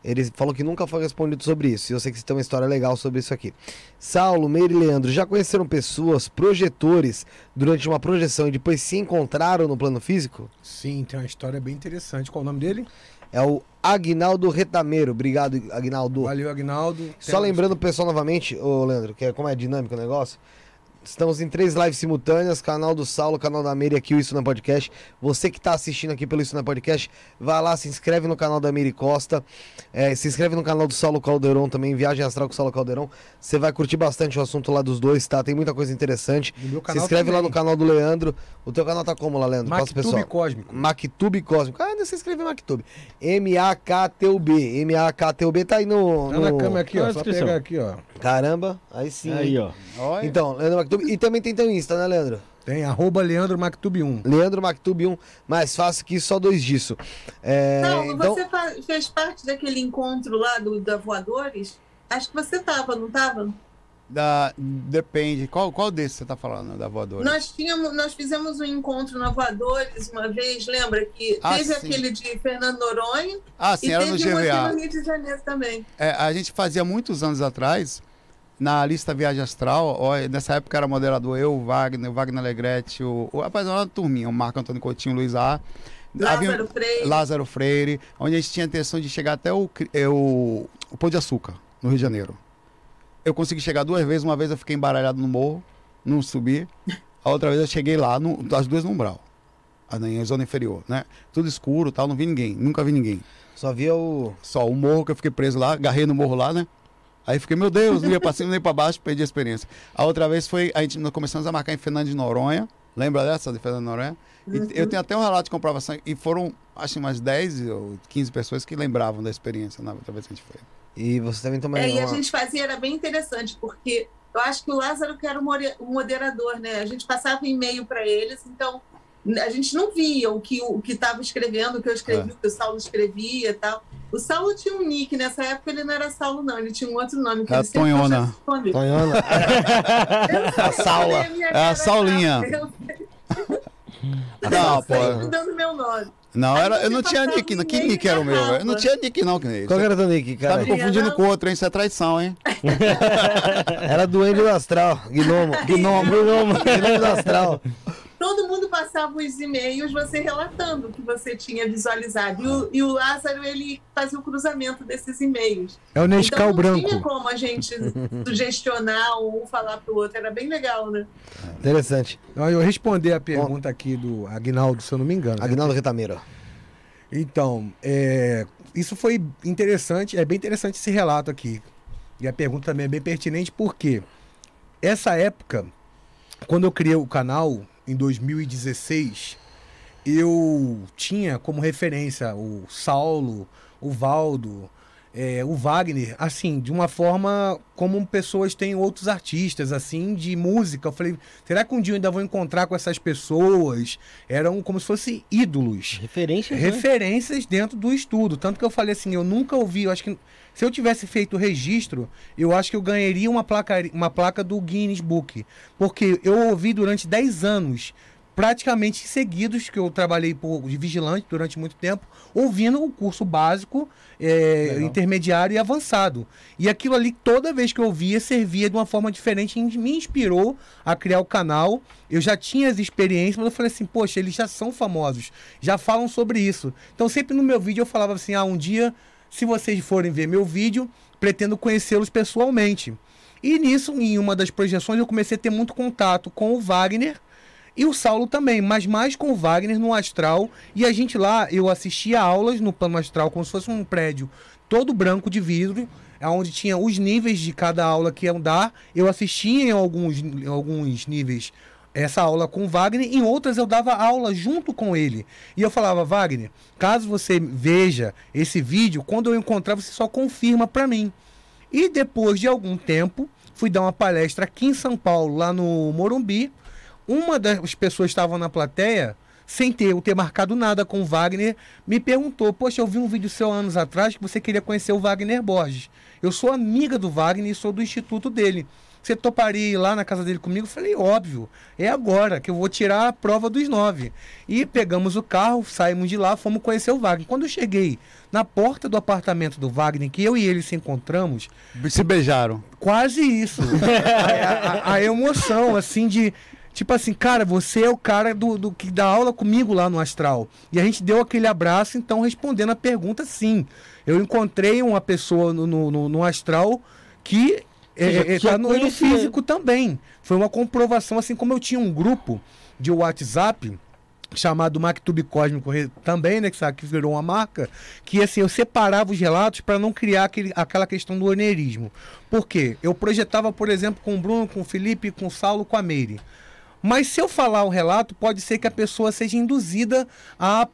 A: Ele falou que nunca foi respondido sobre isso, e eu sei que você tem uma história legal sobre isso aqui. Saulo, Meire e Leandro, já conheceram pessoas, projetores, durante uma projeção e depois se encontraram no plano físico?
D: Sim, tem uma história bem interessante. Qual o nome dele?
A: É o Agnaldo Retameiro. Obrigado, Agnaldo.
D: Valeu, Agnaldo.
A: Só lembrando o pessoal novamente, ô Leandro, que é, como é dinâmico o negócio, Estamos em três lives simultâneas, canal do Saulo, canal da Meire aqui, o Isso na Podcast. Você que está assistindo aqui pelo Isso na Podcast, vai lá, se inscreve no canal da Meire Costa, é, se inscreve no canal do Saulo Caldeirão também, Viagem Astral com o Saulo Caldeirão. Você vai curtir bastante o assunto lá dos dois, tá? Tem muita coisa interessante. se inscreve também. lá no canal do Leandro. O teu canal tá como lá, Leandro?
D: Mactube Cósmico.
A: Mactube Cósmico. Ah, ainda se inscreve em Mactube. M-A-K-T-U-B. M-A-K-T-U-B tá aí no...
D: Tá
A: no...
D: na câmera aqui, ó. Só pegar aqui, ó.
A: Caramba, aí sim.
B: Aí, ó.
A: Então, Leandro Mactub. E também tem teu Insta, né, Leandro?
D: Tem arroba Leandro Mactube 1.
A: Leandro Mactub 1, mais fácil que só dois disso. É,
E: Saulo,
A: então,
E: você fez parte daquele encontro lá do, da Voadores? Acho que você estava, não estava?
C: Da, depende. Qual, qual desses você tá falando, da voadora?
E: Nós, tínhamos, nós fizemos um encontro na Voadores uma vez, lembra? Que
C: Ah,
E: teve
C: sim.
E: aquele de Fernando Noronha
C: Ah, sim,
E: e
C: era no
E: teve um aqui
C: GVA.
E: no Rio de Janeiro também.
C: É, a gente fazia muitos anos atrás, na lista Viagem Astral, ó, nessa época era moderador eu, o Wagner, o Wagner Alegrete, o, o rapaz, era uma turminha, o Marco Antônio Coutinho, o Luiz A. Havia-
E: Lázaro Freire.
C: Lázaro Freire, onde a gente tinha a intenção de chegar até o, é, o, o Pão de Açúcar, no Rio de Janeiro. Eu consegui chegar duas vezes, uma vez eu fiquei embaralhado no morro, não subi. A outra vez eu cheguei lá, no, as duas no umbral, a- na zona inferior, né? Tudo escuro tal, não vi ninguém, nunca vi ninguém.
A: só via o.
C: Só o morro que eu fiquei preso lá, agarrei no morro lá, né? Aí fiquei, meu Deus, não ia pra cima nem pra baixo, perdi a experiência. A outra vez foi, a gente nós começamos a marcar em Fernando de Noronha. Lembra dessa de Fernando de Noronha? E eu tenho até um relato de comprovação. E foram, acho que umas 10 ou 15 pessoas que lembravam da experiência na outra vez que a gente foi.
A: E você também também.
E: É, e a gente fazia, era bem interessante, porque eu acho que o Lázaro que era o moderador, né? A gente passava e-mail para eles, então a gente não via o que o que estava escrevendo, o que eu escrevi,
C: É.
E: o que o Saulo escrevia e tal. O Saulo tinha um nick, nessa época ele não era Saulo, não, ele tinha um outro nome. Que
C: É
E: ele
C: Tonhona.
A: Tonhona.
E: Sei,
A: A Saula.
C: É a Saulinha.
E: Eu
C: Não, pô.
E: meu nome.
C: Não, era, eu não tinha nick. não. Que nick era o meu? Eu não tinha nick, não, nem
A: Qual era teu nick,
C: tá
A: cara?
C: me confundindo com outro, hein? Isso é traição, hein?
A: Era do astral. Gnomo. Gnomo. Gnomo. Gnomo do astral.
E: Todo mundo passava os e-mails, você relatando o que você tinha visualizado. E o, e o Lázaro, ele fazia o cruzamento desses e-mails.
D: É o Nescau
E: então, não tinha
D: branco.
E: como a gente sugestionar ou um falar pro outro. Era bem legal, né?
A: Interessante.
D: Eu responder a pergunta aqui do Agnaldo, se eu não me engano. né?
A: Agnaldo Retameiro.
D: Então, é, isso foi interessante, é bem interessante esse relato aqui. E a pergunta também é bem pertinente, porque essa época, quando eu criei o canal, em 2016, eu tinha como referência o Saulo, o Valdo, é, o Wagner, assim, de uma forma como pessoas têm outros artistas, assim, de música. Eu falei, será que um dia eu ainda vou encontrar com essas pessoas? Eram como se fossem ídolos
B: Referência. né?
D: referências dentro do estudo. Tanto que eu falei assim, eu nunca ouvi, eu acho que se eu tivesse feito o registro, eu acho que eu ganharia uma placa, uma placa do Guinness Book. Porque eu ouvi durante 10 anos, praticamente seguidos, que eu trabalhei por, de vigilante durante muito tempo, ouvindo o curso básico, é, intermediário e avançado. E aquilo ali, toda vez que eu ouvia, servia de uma forma diferente e me inspirou a criar o canal. Eu já tinha as experiências, mas eu falei assim, poxa, eles já são famosos, já falam sobre isso. Então sempre no meu vídeo eu falava assim, ah, um dia, se vocês forem ver meu vídeo, pretendo conhecê-los pessoalmente. E nisso, em uma das projeções, eu comecei a ter muito contato com o Wagner e o Saulo também, mas mais com o Wagner no astral. E a gente lá, eu assistia aulas no plano astral, como se fosse um prédio todo branco de vidro, onde tinha os níveis de cada aula que iam dar. Eu assistia em alguns, em alguns níveis essa aula com o Wagner, em outras eu dava aula junto com ele. E eu falava, Wagner, caso você veja esse vídeo, quando eu encontrar, você só confirma para mim. E depois de algum tempo, fui dar uma palestra aqui em São Paulo, lá no Morumbi. Uma das pessoas que estavam na plateia, sem ter, eu ter marcado nada com o Wagner, me perguntou: Poxa, eu vi um vídeo seu anos atrás que você queria conhecer o Wagner Borges. Eu sou amiga do Wagner e sou do instituto dele. Você toparia ir lá na casa dele comigo? Eu falei, óbvio, é agora que eu vou tirar a prova dos nove. E pegamos o carro, saímos de lá, fomos conhecer o Wagner. Quando eu cheguei na porta do apartamento do Wagner, que eu e ele se encontramos,
C: Se beijaram.
D: Quase isso. a, a- a emoção, assim, de. Tipo assim, cara, você é o cara do, do que dá aula comigo lá no Astral. E a gente deu aquele abraço, então, respondendo a pergunta, sim. Eu encontrei uma pessoa no, no, no- no Astral que
B: Já-
D: é, é,
B: já
D: tá no, físico também. Foi uma comprovação, assim como eu tinha um grupo de WhatsApp chamado Mactube Cósmico também, né, que que virou uma marca, que assim, eu separava os relatos para não criar aquele, aquela questão do oneirismo. Por quê? Eu projetava, por exemplo, com o Bruno, com o Felipe, com o Saulo, com a Meire. Mas se eu falar o relato, pode ser que a pessoa seja induzida a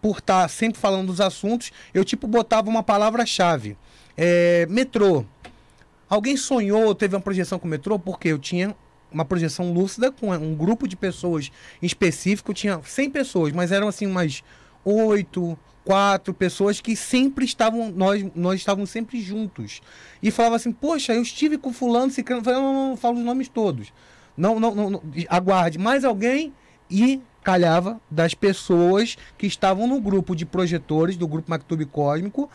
D: por estar sempre falando dos assuntos, eu tipo botava uma palavra-chave. É, metrô. Alguém sonhou, teve uma projeção com o metrô? Porque eu tinha uma projeção lúcida com um grupo de pessoas em específico, tinha 100 pessoas, mas eram assim umas oito, quatro pessoas que sempre estavam, nós, nós estávamos sempre juntos. E falava assim, poxa, eu estive com fulano, falei, não, não, não, falo os nomes todos. Não, não, não, não, aguarde mais alguém e calhava das pessoas que estavam no grupo de projetores do grupo Mactube Cósmico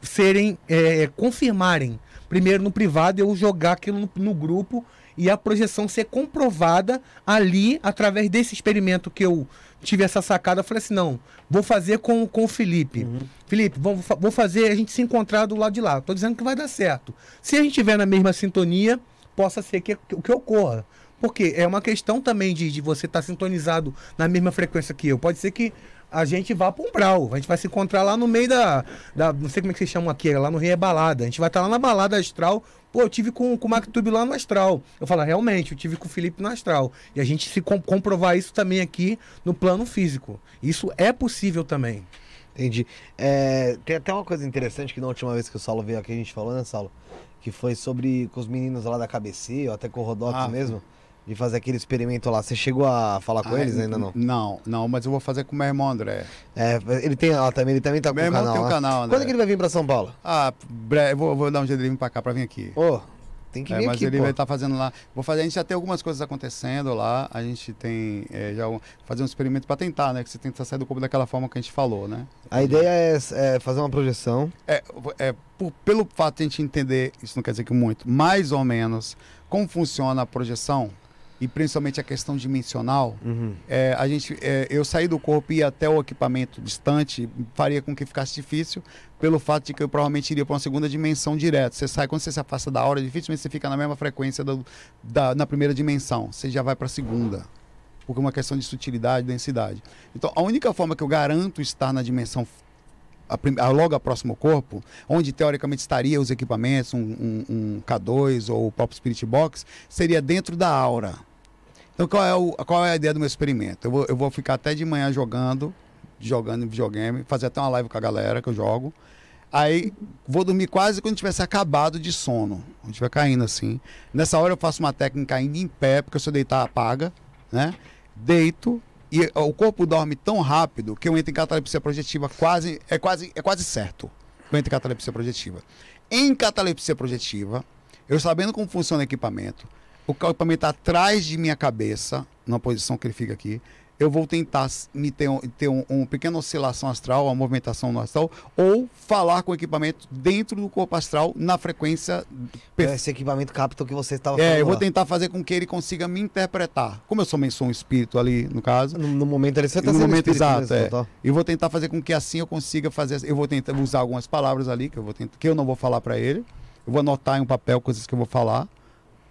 D: serem, é, confirmarem, primeiro no privado, eu jogar aquilo no, no grupo e a projeção ser comprovada ali através desse experimento que eu tive essa sacada. Eu falei assim: não, vou fazer com, com o Felipe.
B: Uhum.
D: Felipe, vou, vou fazer a gente se encontrar do lado de lá. Tô dizendo que vai dar certo. Se a gente estiver na mesma sintonia, possa ser que, que, que ocorra. Porque é uma questão também de, de você estar sintonizado na mesma frequência que eu. Pode ser que a gente vá para um brau. A gente vai se encontrar lá no meio da, da. Não sei como é que vocês chamam aqui, lá no Rio é Balada. A gente vai estar lá na balada astral. Pô, eu tive com, com o MacTube lá no Astral. Eu falo, realmente, eu tive com o Felipe no Astral. E a gente se com, comprovar isso também aqui no plano físico. Isso é possível também.
A: Entendi. É, tem até uma coisa interessante que na última vez que o Saulo veio aqui a gente falou, né, Saulo? Que foi sobre com os meninos lá da KBC, ou até com o Rodox
C: Ah,
A: mesmo, de fazer aquele experimento lá. Você chegou a falar com
C: Ah,
A: eles ainda não?
C: Não, não, mas eu vou fazer com o meu irmão André.
A: É, ele tem ela também, ele também tá com
C: Meu
A: o
C: irmão
A: canal.
C: tem um
A: lá.
C: canal, André.
A: Quando é que ele vai vir pra São Paulo?
C: Ah, breve, vou, vou dar um jeito dele vir pra cá pra vir aqui.
A: Ô, tem que
C: É,
A: vir
C: mas
A: aqui,
C: ele
A: pô.
C: vai estar fazendo lá. Vou fazer, a gente já tem algumas coisas acontecendo lá. A gente tem é, já um- fazer um experimento para tentar, né? Que você tenta sair do corpo daquela forma que a gente falou, né?
A: A ideia é, é fazer uma projeção.
C: É, é por- pelo fato de a gente entender, isso não quer dizer que muito, mais ou menos como funciona a projeção e principalmente a questão dimensional.
A: Uhum.
C: É, a gente, é, eu sair do corpo e ir até o equipamento distante faria com que ficasse difícil, pelo fato de que eu provavelmente iria para uma segunda dimensão direto. Você sai, quando você se afasta da hora, dificilmente você fica na mesma frequência do- da, na primeira dimensão. Você já vai para a segunda. Porque é uma questão de sutilidade, densidade. Então, a única forma que eu garanto estar na dimensão a a- logo a próximo corpo, onde teoricamente estaria os equipamentos, um, um- um K2 ou o Pop Spirit Box, seria dentro da aura. Então qual é, o- qual é a ideia do meu experimento? Eu vou, eu vou ficar até de manhã jogando, jogando videogame, fazer até uma live com a galera que eu jogo. Aí vou dormir quase quando tivesse acabado de sono. Quando estiver caindo assim. Nessa hora eu faço uma técnica ainda em pé, porque se eu deitar apaga, né? Deito e o corpo dorme tão rápido que eu entro em catalepsia projetiva quase é quase é quase certo. Eu entro em catalepsia projetiva. Em catalepsia projetiva, eu sabendo como funciona o equipamento, o equipamento atrás de minha cabeça, na posição que ele fica aqui, eu vou tentar me ter, um, ter um, uma pequena oscilação astral, uma movimentação no astral, ou falar com o equipamento dentro do corpo astral na frequência perfeita.
A: Esse equipamento capta o que você estava falando.
C: É, eu vou tentar fazer com que ele consiga me interpretar. Como eu também sou um espírito ali, no caso,
A: No, no momento ali, você tá
C: no
A: sendo
C: momento exato,
A: mesmo,
C: é.
A: total.
C: E vou tentar fazer com que assim eu consiga fazer. Eu vou tentar usar algumas palavras ali que eu vou tentar, que eu não vou falar para ele. Eu vou anotar em um papel coisas que eu vou falar,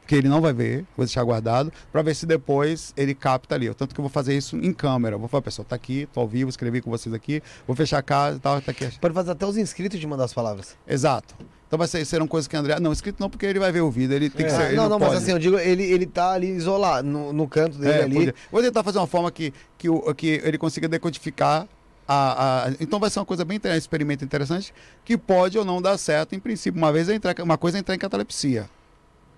C: que ele não vai ver, vou deixar guardado, para ver se depois ele capta ali. Tanto que eu vou fazer isso em câmera. Eu vou falar, pessoal, tá aqui, tô ao vivo, escrevi com vocês aqui, vou fechar a casa e tal, tá aqui.
A: Pode fazer até os inscritos de mandar as palavras.
C: Exato. Então vai ser, serão coisas que André. Não, escrito não, porque ele vai ver o vídeo. Ele tem que
A: É,
C: ser. ele
A: não, não, mas assim, eu digo, ele, ele tá ali isolado, no, no canto dele
C: É,
A: ali.
C: podia. Vou tentar fazer uma forma que, que, o, que ele consiga decodificar. A, a- então vai ser uma coisa bem interessante, um experimento interessante, que pode ou não dar certo. Em princípio, uma vez entrar, uma coisa é entrar em catalepsia,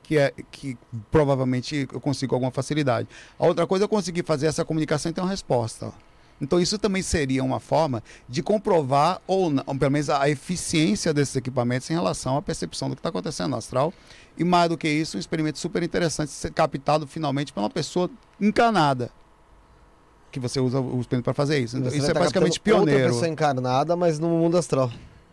C: que é que provavelmente eu consigo alguma facilidade. A outra coisa é eu conseguir fazer essa comunicação e ter uma resposta. Então isso também seria uma forma de comprovar ou ou pelo menos a eficiência desses equipamentos em relação à percepção do que está acontecendo no astral. E mais do que isso, um experimento super interessante ser captado finalmente por uma pessoa encanada. Que você usa o experimento para fazer isso. Então, isso é
A: tá
C: basicamente
A: Outra
C: pioneiro.
A: pessoa encarnada, mas no mundo astral.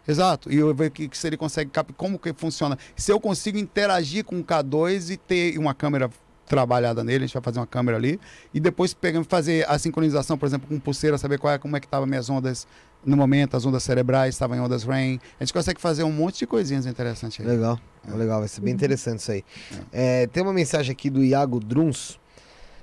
C: Exato. E eu ver que, que se ele consegue cap... como que funciona. Se eu consigo interagir com o K2 e ter uma câmera trabalhada nele, a gente vai fazer uma câmera ali, e depois pegar, fazer a sincronização, por exemplo, com pulseira, saber qual é, como é que estavam minhas ondas no momento, as ondas cerebrais estavam em ondas REM. A gente consegue fazer um monte de coisinhas interessantes aí.
A: Legal, legal, vai ser bem interessante isso aí. É, tem uma mensagem aqui do Iago Druns.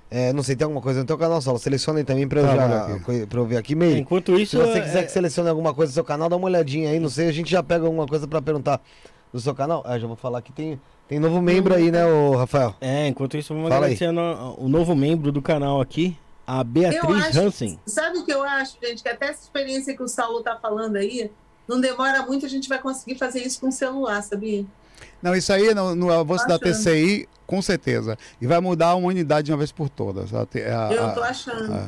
A: É, não sei, tem alguma coisa no teu canal, Saulo? Seleciona aí também pra eu,
C: Tá,
A: já, pra eu ver aqui meio.
B: Enquanto
A: Se
B: isso,
A: você quiser
B: é-
A: que selecione alguma coisa do seu canal, dá uma olhadinha aí. Não sei, a gente já pega alguma coisa pra perguntar do seu canal. Ah, já vou falar que tem, tem novo membro aí, né, ô Rafael?
B: É, enquanto isso, vamos
A: Fala aí.
B: agradecer a no- o novo membro do canal aqui, a Beatriz
E: acho,
B: Hansen.
E: sabe o que eu acho, gente? Que até essa experiência que o Saulo tá falando aí, não demora muito, a gente vai conseguir fazer isso com o celular, sabia?
C: Não, isso aí no, no avanço da. TCI, com certeza. E vai mudar a humanidade de uma vez por todas. A, te- a-
E: Eu
C: a-
E: tô achando.
C: a-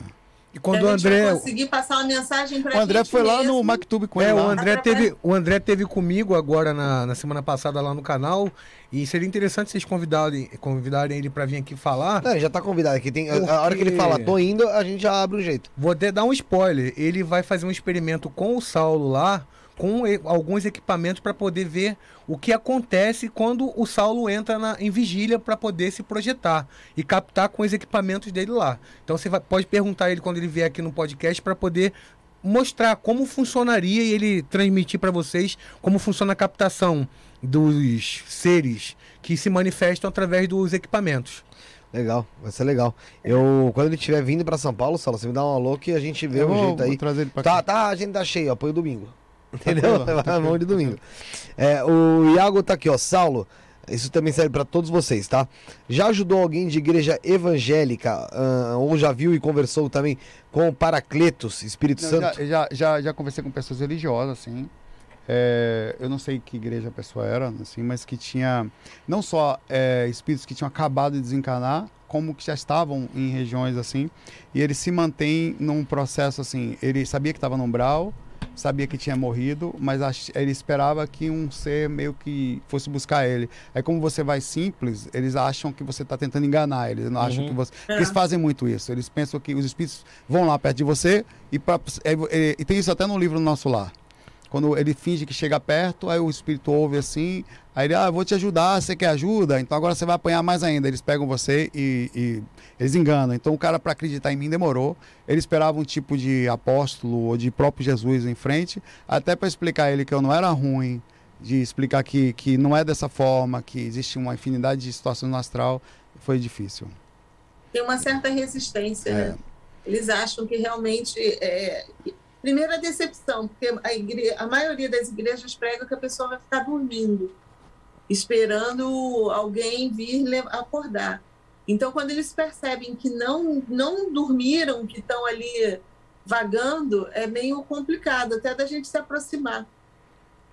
D: E quando
E: a
D: o André.
E: conseguir passar uma mensagem pra
C: o André
E: gente
C: foi lá
E: mesmo.
C: no MacTube com
D: É,
C: ele.
D: o
C: lá.
D: André,
E: Através-
D: teve, o André teve comigo agora na, na semana passada lá no canal. E seria interessante vocês convidarem, convidarem ele para vir aqui falar.
A: Não, ele já tá convidado aqui. Tem, a- A hora que ele
D: Porque-
A: fala, tô indo, a gente já abre o jeito.
D: Vou até dar um spoiler. Ele vai fazer um experimento com o Saulo lá, com e- alguns equipamentos para poder ver o que acontece quando o Saulo entra na- em vigília para poder se projetar e captar com os equipamentos dele lá. Então você vai- pode perguntar a ele quando ele vier aqui no podcast para poder mostrar como funcionaria e ele transmitir para vocês como funciona a captação dos seres que se manifestam através dos equipamentos.
A: Legal, vai ser legal. Eu, quando ele estiver vindo pra São Paulo, Sala, você me dá um alô que a gente vê
C: Eu
A: um
C: vou,
A: jeito aí.
C: vou trazer ele pra
A: Tá,
C: cá.
A: tá, a gente tá cheio, ó, põe o domingo. Entendeu?
C: Tranquilo,
A: Vai mão de domingo. É, o Iago tá aqui, ó. Saulo, isso também serve pra todos vocês, tá? Já ajudou alguém de igreja evangélica, ah, ou já viu e conversou também com o Paracletos, Espírito
C: Não,
A: Santo?
C: já, já, já, já conversei com pessoas religiosas, assim. É, eu não sei que igreja a pessoa era, assim, mas que tinha não só é, espíritos que tinham acabado de desencarnar, como que já estavam em regiões assim, e ele se mantém num processo assim. Ele sabia que estava no umbral, sabia que tinha morrido, mas ach- ele esperava que um ser meio que fosse buscar ele. Aí como você vai simples, eles acham que você está tentando enganar eles, não acham
B: Uhum.
C: que você.
E: É.
C: Eles fazem muito isso. Eles pensam que os espíritos vão lá perto de você e, pra, e, e tem isso até no livro Nosso Lar. Quando ele finge que chega perto, aí o espírito ouve assim, aí ele, ah, vou te ajudar, você quer ajuda? Então agora você vai apanhar mais ainda. Eles pegam você e, e eles enganam. Então o cara, para acreditar em mim, demorou. Ele esperava um tipo de apóstolo ou de próprio Jesus em frente, até para explicar ele que eu não era ruim, de explicar que, que não é dessa forma, que existe uma infinidade de situações no astral. Foi difícil.
E: Tem uma certa resistência,
C: É.
E: né? Eles acham que realmente. É... Primeiro, a decepção, porque a, igre... a maioria das igrejas prega que a pessoa vai ficar dormindo, esperando alguém vir acordar. Então, quando eles percebem que não, não dormiram, que estão ali vagando, é meio complicado até da gente se aproximar.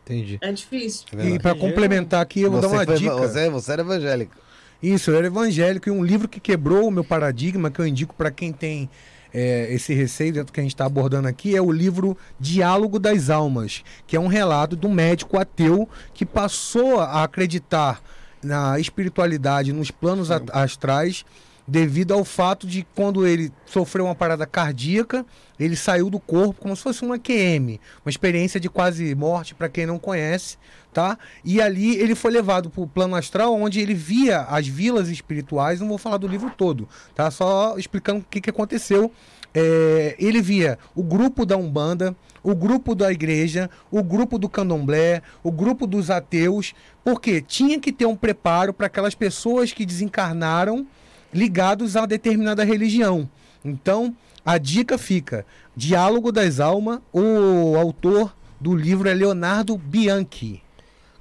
D: Entendi.
E: É difícil.
C: É
D: E para complementar aqui, eu vou
A: você,
D: dar uma
A: foi-
D: dica.
A: Você, você era evangélico.
D: Isso, eu era evangélico e um livro que quebrou o meu paradigma, que eu indico para quem tem é, esse receio dentro que a gente está abordando aqui, é o livro Diálogo das Almas, que é um relato de um médico ateu que passou a acreditar na espiritualidade, nos planos astrais, devido ao fato de quando ele sofreu uma parada cardíaca, ele saiu do corpo como se fosse uma QM, uma experiência de quase morte para quem não conhece, tá? E ali ele foi levado para o plano astral, onde ele via as vilas espirituais. Não vou falar do livro todo, tá? Só explicando o que, que aconteceu. É, ele via o grupo da Umbanda, o grupo da igreja, o grupo do candomblé, o grupo dos ateus, porque tinha que ter um preparo para aquelas pessoas que desencarnaram ligados a determinada religião. Então, a dica fica: Diálogo das Almas, o autor do livro é Leonardo Bianchi.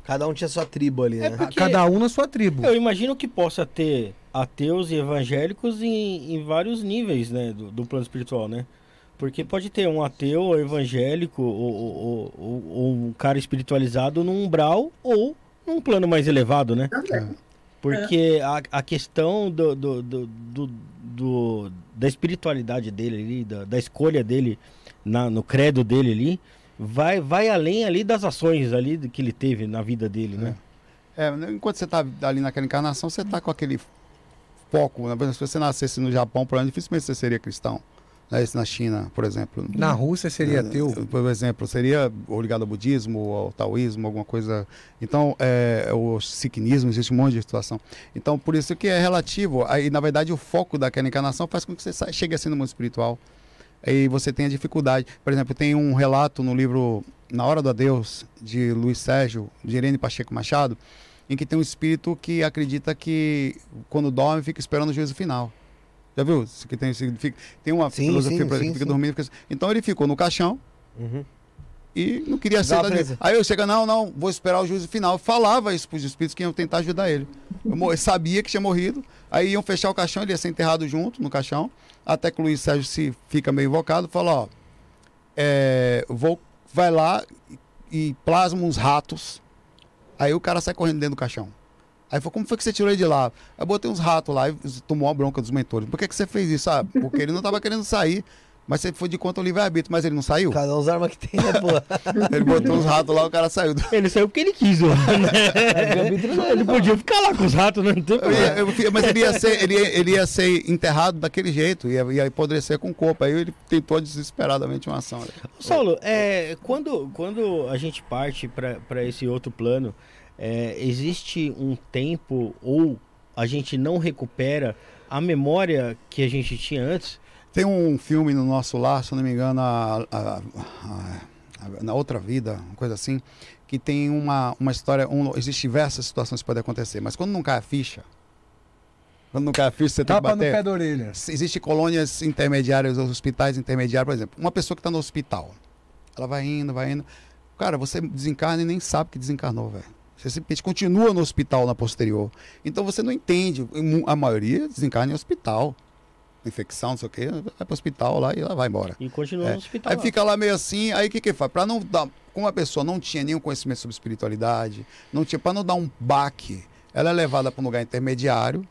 A: Cada um tinha sua tribo ali,
B: É
A: né?
B: porque-
D: Cada um na sua tribo.
B: Eu imagino que possa ter ateus e evangélicos em, em vários níveis, né, do, do plano espiritual, né? Porque pode ter um ateu evangélico ou, ou- ou- ou um cara espiritualizado num umbral ou num plano mais elevado, né?
E: Também.
B: Porque a, a questão do, do, do, do- do- da espiritualidade dele ali, da, da escolha dele na, no credo dele ali, vai, vai além ali das ações ali que ele teve na vida dele, né?
C: É, enquanto você está ali naquela encarnação, você está com aquele foco. né? Se você nascesse no Japão, por exemplo, dificilmente você seria cristão. Né? Na China, por exemplo.
D: Na Rússia seria
C: É,
D: ateu.
C: Por exemplo, seria ou ligado ao budismo, ao taoísmo, alguma coisa. Então, é, o sikhismo, existe um monte de situação. Então, por isso que é relativo. Aí, na verdade, o foco daquela encarnação faz com que você chegue assim no mundo espiritual. Aí você tenha dificuldade. Por exemplo, tem um relato no livro Na Hora do Adeus, de Luiz Sérgio, de Irene Pacheco Machado, em que tem um espírito que acredita que quando dorme fica esperando o juízo final. Já viu? Que tem, tem uma
A: Sim,
C: filosofia
A: sim, sim,
C: que fica
A: sim.
C: dormindo. fica- Então ele ficou no caixão
A: Uhum.
C: e não queria ser. Aí eu chego, não, não, vou esperar o juízo final. Falava isso para os espíritos que iam tentar ajudar ele. Eu sabia que tinha morrido, aí iam fechar o caixão, ele ia ser enterrado junto no caixão, até que o Luiz Sérgio se fica meio invocado, fala, ó, é, vou, vai lá e plasma uns ratos Aí o cara sai correndo dentro do caixão. Aí falou, como foi que você tirou ele de lá? Eu botei uns ratos lá e tomou a bronca dos mentores. Por que, que você fez isso? Ah, porque ele não tava querendo sair. Mas você foi de conta o livre-arbítrio, mas ele não saiu?
A: Cada um as armas que tem, né, pô?
C: Ele botou uns ratos lá, o cara saiu.
B: Ele saiu porque ele quis, né? ele podia ficar lá com os ratos, né? Não tem
C: Eu ia- eu- mas ele ia, ser, ele, ia, ele ia ser enterrado daquele jeito, ia, ia apodrecer com o corpo. Aí ele tentou desesperadamente uma ação.
B: Saulo, é, quando, quando a gente parte para esse outro plano, é, existe um tempo ou a gente não recupera a memória que a gente tinha antes?
C: Tem um filme no nosso lar, se eu não me engano, a- a- a- na outra vida, uma coisa assim, que tem uma, uma história. Um, Existem diversas situações que podem acontecer, mas quando não cai a ficha, quando não cai a ficha, você tem que
D: Tapa no
C: bater.
D: pé da orelha.
C: Existem colônias intermediárias, hospitais intermediários, por exemplo. Uma pessoa que está no hospital, ela vai indo, vai indo. Cara, você desencarna e nem sabe que desencarnou, velho. Você simplesmente continua no hospital na posterior. Então você não entende. A maioria desencarna em hospital. Infecção, não sei o quê, vai para o hospital lá e ela vai embora.
B: E continua
C: É.
B: no hospital.
C: Aí
B: lá.
C: fica lá meio assim, aí o que que faz? Para não dar, como a pessoa não tinha nenhum conhecimento sobre espiritualidade, não tinha para não dar um baque, ela é levada para um lugar intermediário.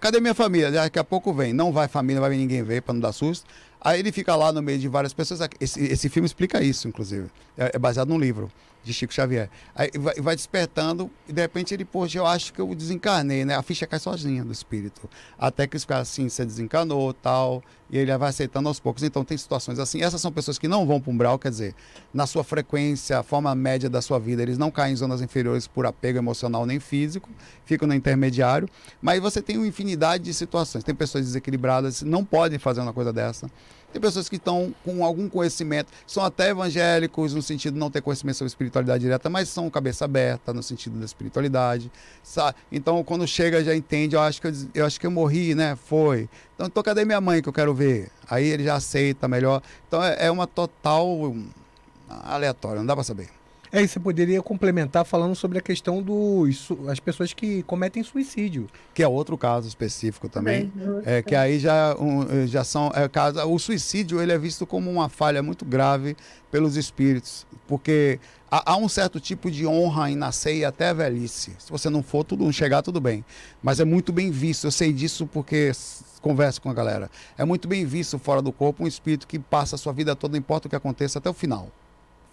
C: Cadê minha família? Daqui a pouco vem. Não vai família, não vai ninguém ver para não dar susto. Aí ele fica lá no meio de várias pessoas. Esse, esse filme explica isso, inclusive. É, é baseado num livro de Chico Xavier. Aí vai, despertando e de repente ele, poxa, eu acho que eu desencarnei, né? A ficha cai sozinha do espírito. Até que eles ficam assim, você desencanou, tal, e ele vai aceitando aos poucos. Então tem situações assim. Essas são pessoas que não vão para umbral, quer dizer, na sua frequência, a forma média da sua vida, eles não caem em zonas inferiores por apego emocional nem físico, ficam no intermediário. Mas você tem uma infinidade de situações. Tem pessoas desequilibradas, não podem fazer uma coisa dessa. Tem pessoas que estão com algum conhecimento, são até evangélicos, no sentido de não ter conhecimento sobre espiritualidade direta, mas são cabeça aberta no sentido da espiritualidade. sabe? Então, quando chega, já entende, eu acho que eu, eu acho que eu morri, né? Foi. Então, então, cadê minha mãe que eu quero ver? Aí ele já aceita melhor. Então, é, é uma total hum, aleatória, não dá para saber.
D: É, e você poderia complementar falando sobre a questão dos as pessoas que cometem suicídio.
C: Que é outro caso específico também.
E: Também.
C: É, que aí já, um, já são. É, caso, o suicídio ele é visto como uma falha muito grave pelos espíritos, porque há, há um certo tipo de honra em nascer e até a velhice. Se você não for, tudo não chegar, tudo bem. Mas é muito bem visto. Eu sei disso porque converso com a galera. É muito bem visto fora do corpo um espírito que passa a sua vida toda, não importa o que aconteça, até o final.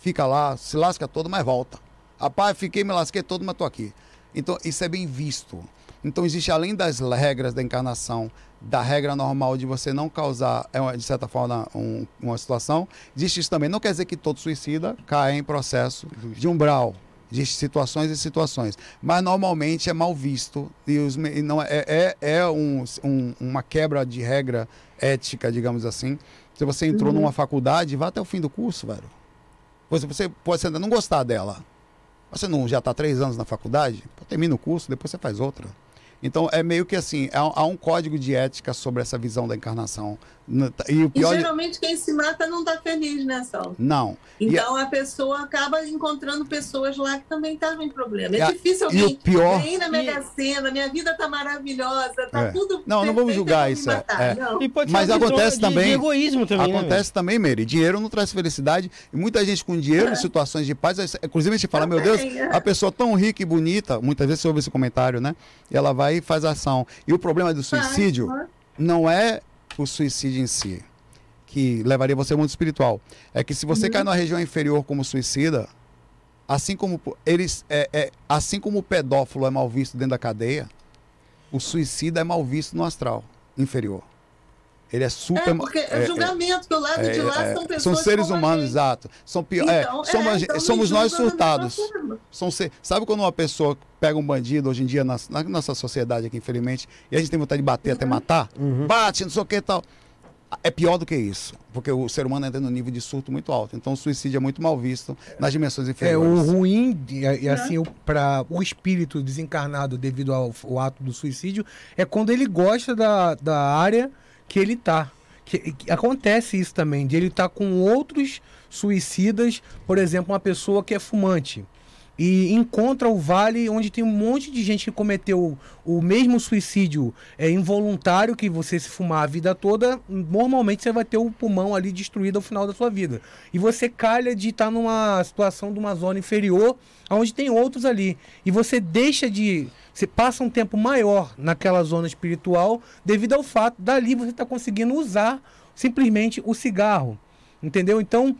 C: Fica lá, se lasca todo, mas volta. Rapaz, fiquei, me lasquei todo, mas tô aqui. Então, isso é bem visto. Então, existe além das regras da encarnação, da regra normal de você não causar, é de certa forma, um- uma situação, existe isso também. Não quer dizer que todo suicida cai em processo de umbral. Existem situações e situações. Mas normalmente é mal visto. E, os, e não é, é, é um- um- uma quebra de regra ética, digamos assim. Se você entrou numa faculdade, vá até o fim do curso, velho. Você, pode ainda não gostar dela. Você não já está três anos na faculdade? Termina o curso, depois você faz outra. Então é meio que assim, há, há um código de ética sobre essa visão da encarnação. N- E o
E: E
C: pior. de-
E: geralmente quem se mata não está feliz, né, Sal?
C: Não. E
E: Então a pessoa acaba encontrando pessoas lá que também estavam em problema. É
C: E a-
E: difícil
C: e o
E: alguém
C: pior-
E: ganhei na Mega Sena, minha vida tá maravilhosa, tá
C: É.
E: tudo
C: Não, não vamos julgar isso, é,
E: matar.
C: é.
E: Não.
B: E pode
C: Mas acontece
B: de-
C: também-
B: De egoísmo também, né,
C: Acontece também, Meire. Dinheiro não traz felicidade. E muita gente com dinheiro em situações de paz. Inclusive, a gente fala, meu Deus,
E: Também, é.
C: a pessoa tão rica e bonita, muitas vezes você ouve esse comentário, né? E ela vai e faz ação. E o problema do suicídio não é o suicídio em si, que levaria você ao mundo espiritual. É que se você cai numa região inferior como suicida, assim como eles, é, é- assim como o pedófilo é mal visto dentro da cadeia, o suicida é mal visto no astral inferior. Ele é super.
E: É, porque é,
C: é-
E: julgamento, que o lado de lá
C: é,
E: são pessoas.
C: são seres
E: como a
C: humanos,
E: gente.
C: exato. São pior, é,
E: Então,
C: somos,
E: é, então
C: somos nós surtados. São ser- sabe quando uma pessoa pega um bandido hoje em dia na, na nossa sociedade aqui, infelizmente, e a gente tem vontade de bater até matar? Bate, não sei o que e tal. É pior do que isso, porque o ser humano entra num nível de surto muito alto. Então o suicídio é muito mal visto nas dimensões
D: É, o
C: inferiores.
D: ruim, e, e assim, para o espírito desencarnado devido ao, ao ato do suicídio, é quando ele gosta da, da área que ele tá. Que, que acontece isso também, de ele estar com outros suicidas, por exemplo, uma pessoa que é fumante. e encontra o vale onde tem um monte de gente que cometeu o mesmo suicídio é, involuntário que você se fumar a vida toda, normalmente você vai ter o pulmão ali destruído ao final da sua vida. E você calha de estar numa situação de uma zona inferior, onde tem outros ali. E você deixa de. Você passa um tempo maior naquela zona espiritual devido ao fato dali você está conseguindo usar simplesmente o cigarro. Entendeu? Então,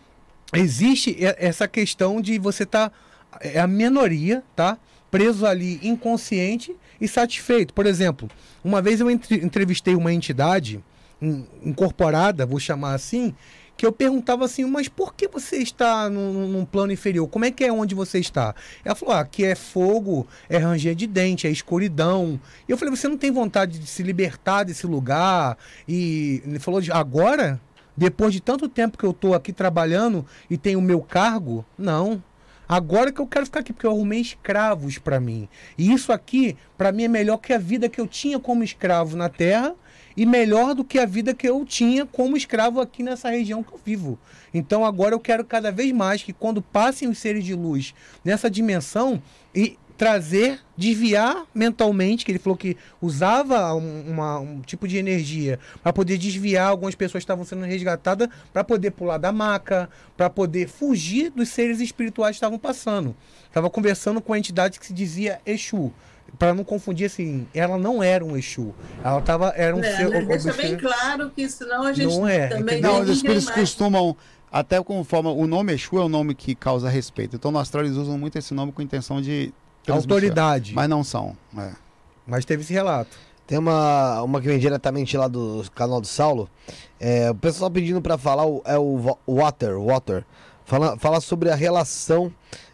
D: existe essa questão de você estar. é a minoria, tá? Preso ali inconsciente e satisfeito. Por exemplo, uma vez eu entre- entrevistei uma entidade in- incorporada, vou chamar assim, que eu perguntava assim, mas por que você está num, num plano inferior? Como é que é onde você está? Ela falou, ah, aqui é fogo, é ranger de dente, é escuridão. E eu falei, você não tem vontade de se libertar desse lugar? E ele falou, agora? Depois de tanto tempo que eu estou aqui trabalhando e tenho o meu cargo? Não. Agora que eu quero ficar aqui, porque eu arrumei escravos para mim. E isso aqui, para mim, é melhor que a vida que eu tinha como escravo na Terra e melhor do que a vida que eu tinha como escravo aqui nessa região que eu vivo. Então agora eu quero cada vez mais que quando passem os seres de luz nessa dimensão e trazer, desviar mentalmente, que ele falou que usava um, uma- um tipo de energia para poder desviar algumas pessoas que estavam sendo resgatadas para poder pular da maca, para poder fugir dos seres espirituais que estavam passando. Estava conversando com a entidade que se dizia Exu. Para não confundir assim, ela não era um Exu. Ela tava, era um
E: É,
D: ser.
E: né? Deixa bem claro que senão a gente
D: Não é,
E: também
D: entendeu?
C: Não, os espíritos
E: mais-
C: costumam, até conforme o nome Exu é o nome que causa respeito. Então no astral eles usam muito esse nome com intenção de
D: autoridade. Mas...
C: Mas não são. é.
D: teve esse relato.
A: Tem uma, uma que vem diretamente lá do canal do Saulo. É, o pessoal pedindo pra falar o- é o Water, Water. Fala, fala sobre a relação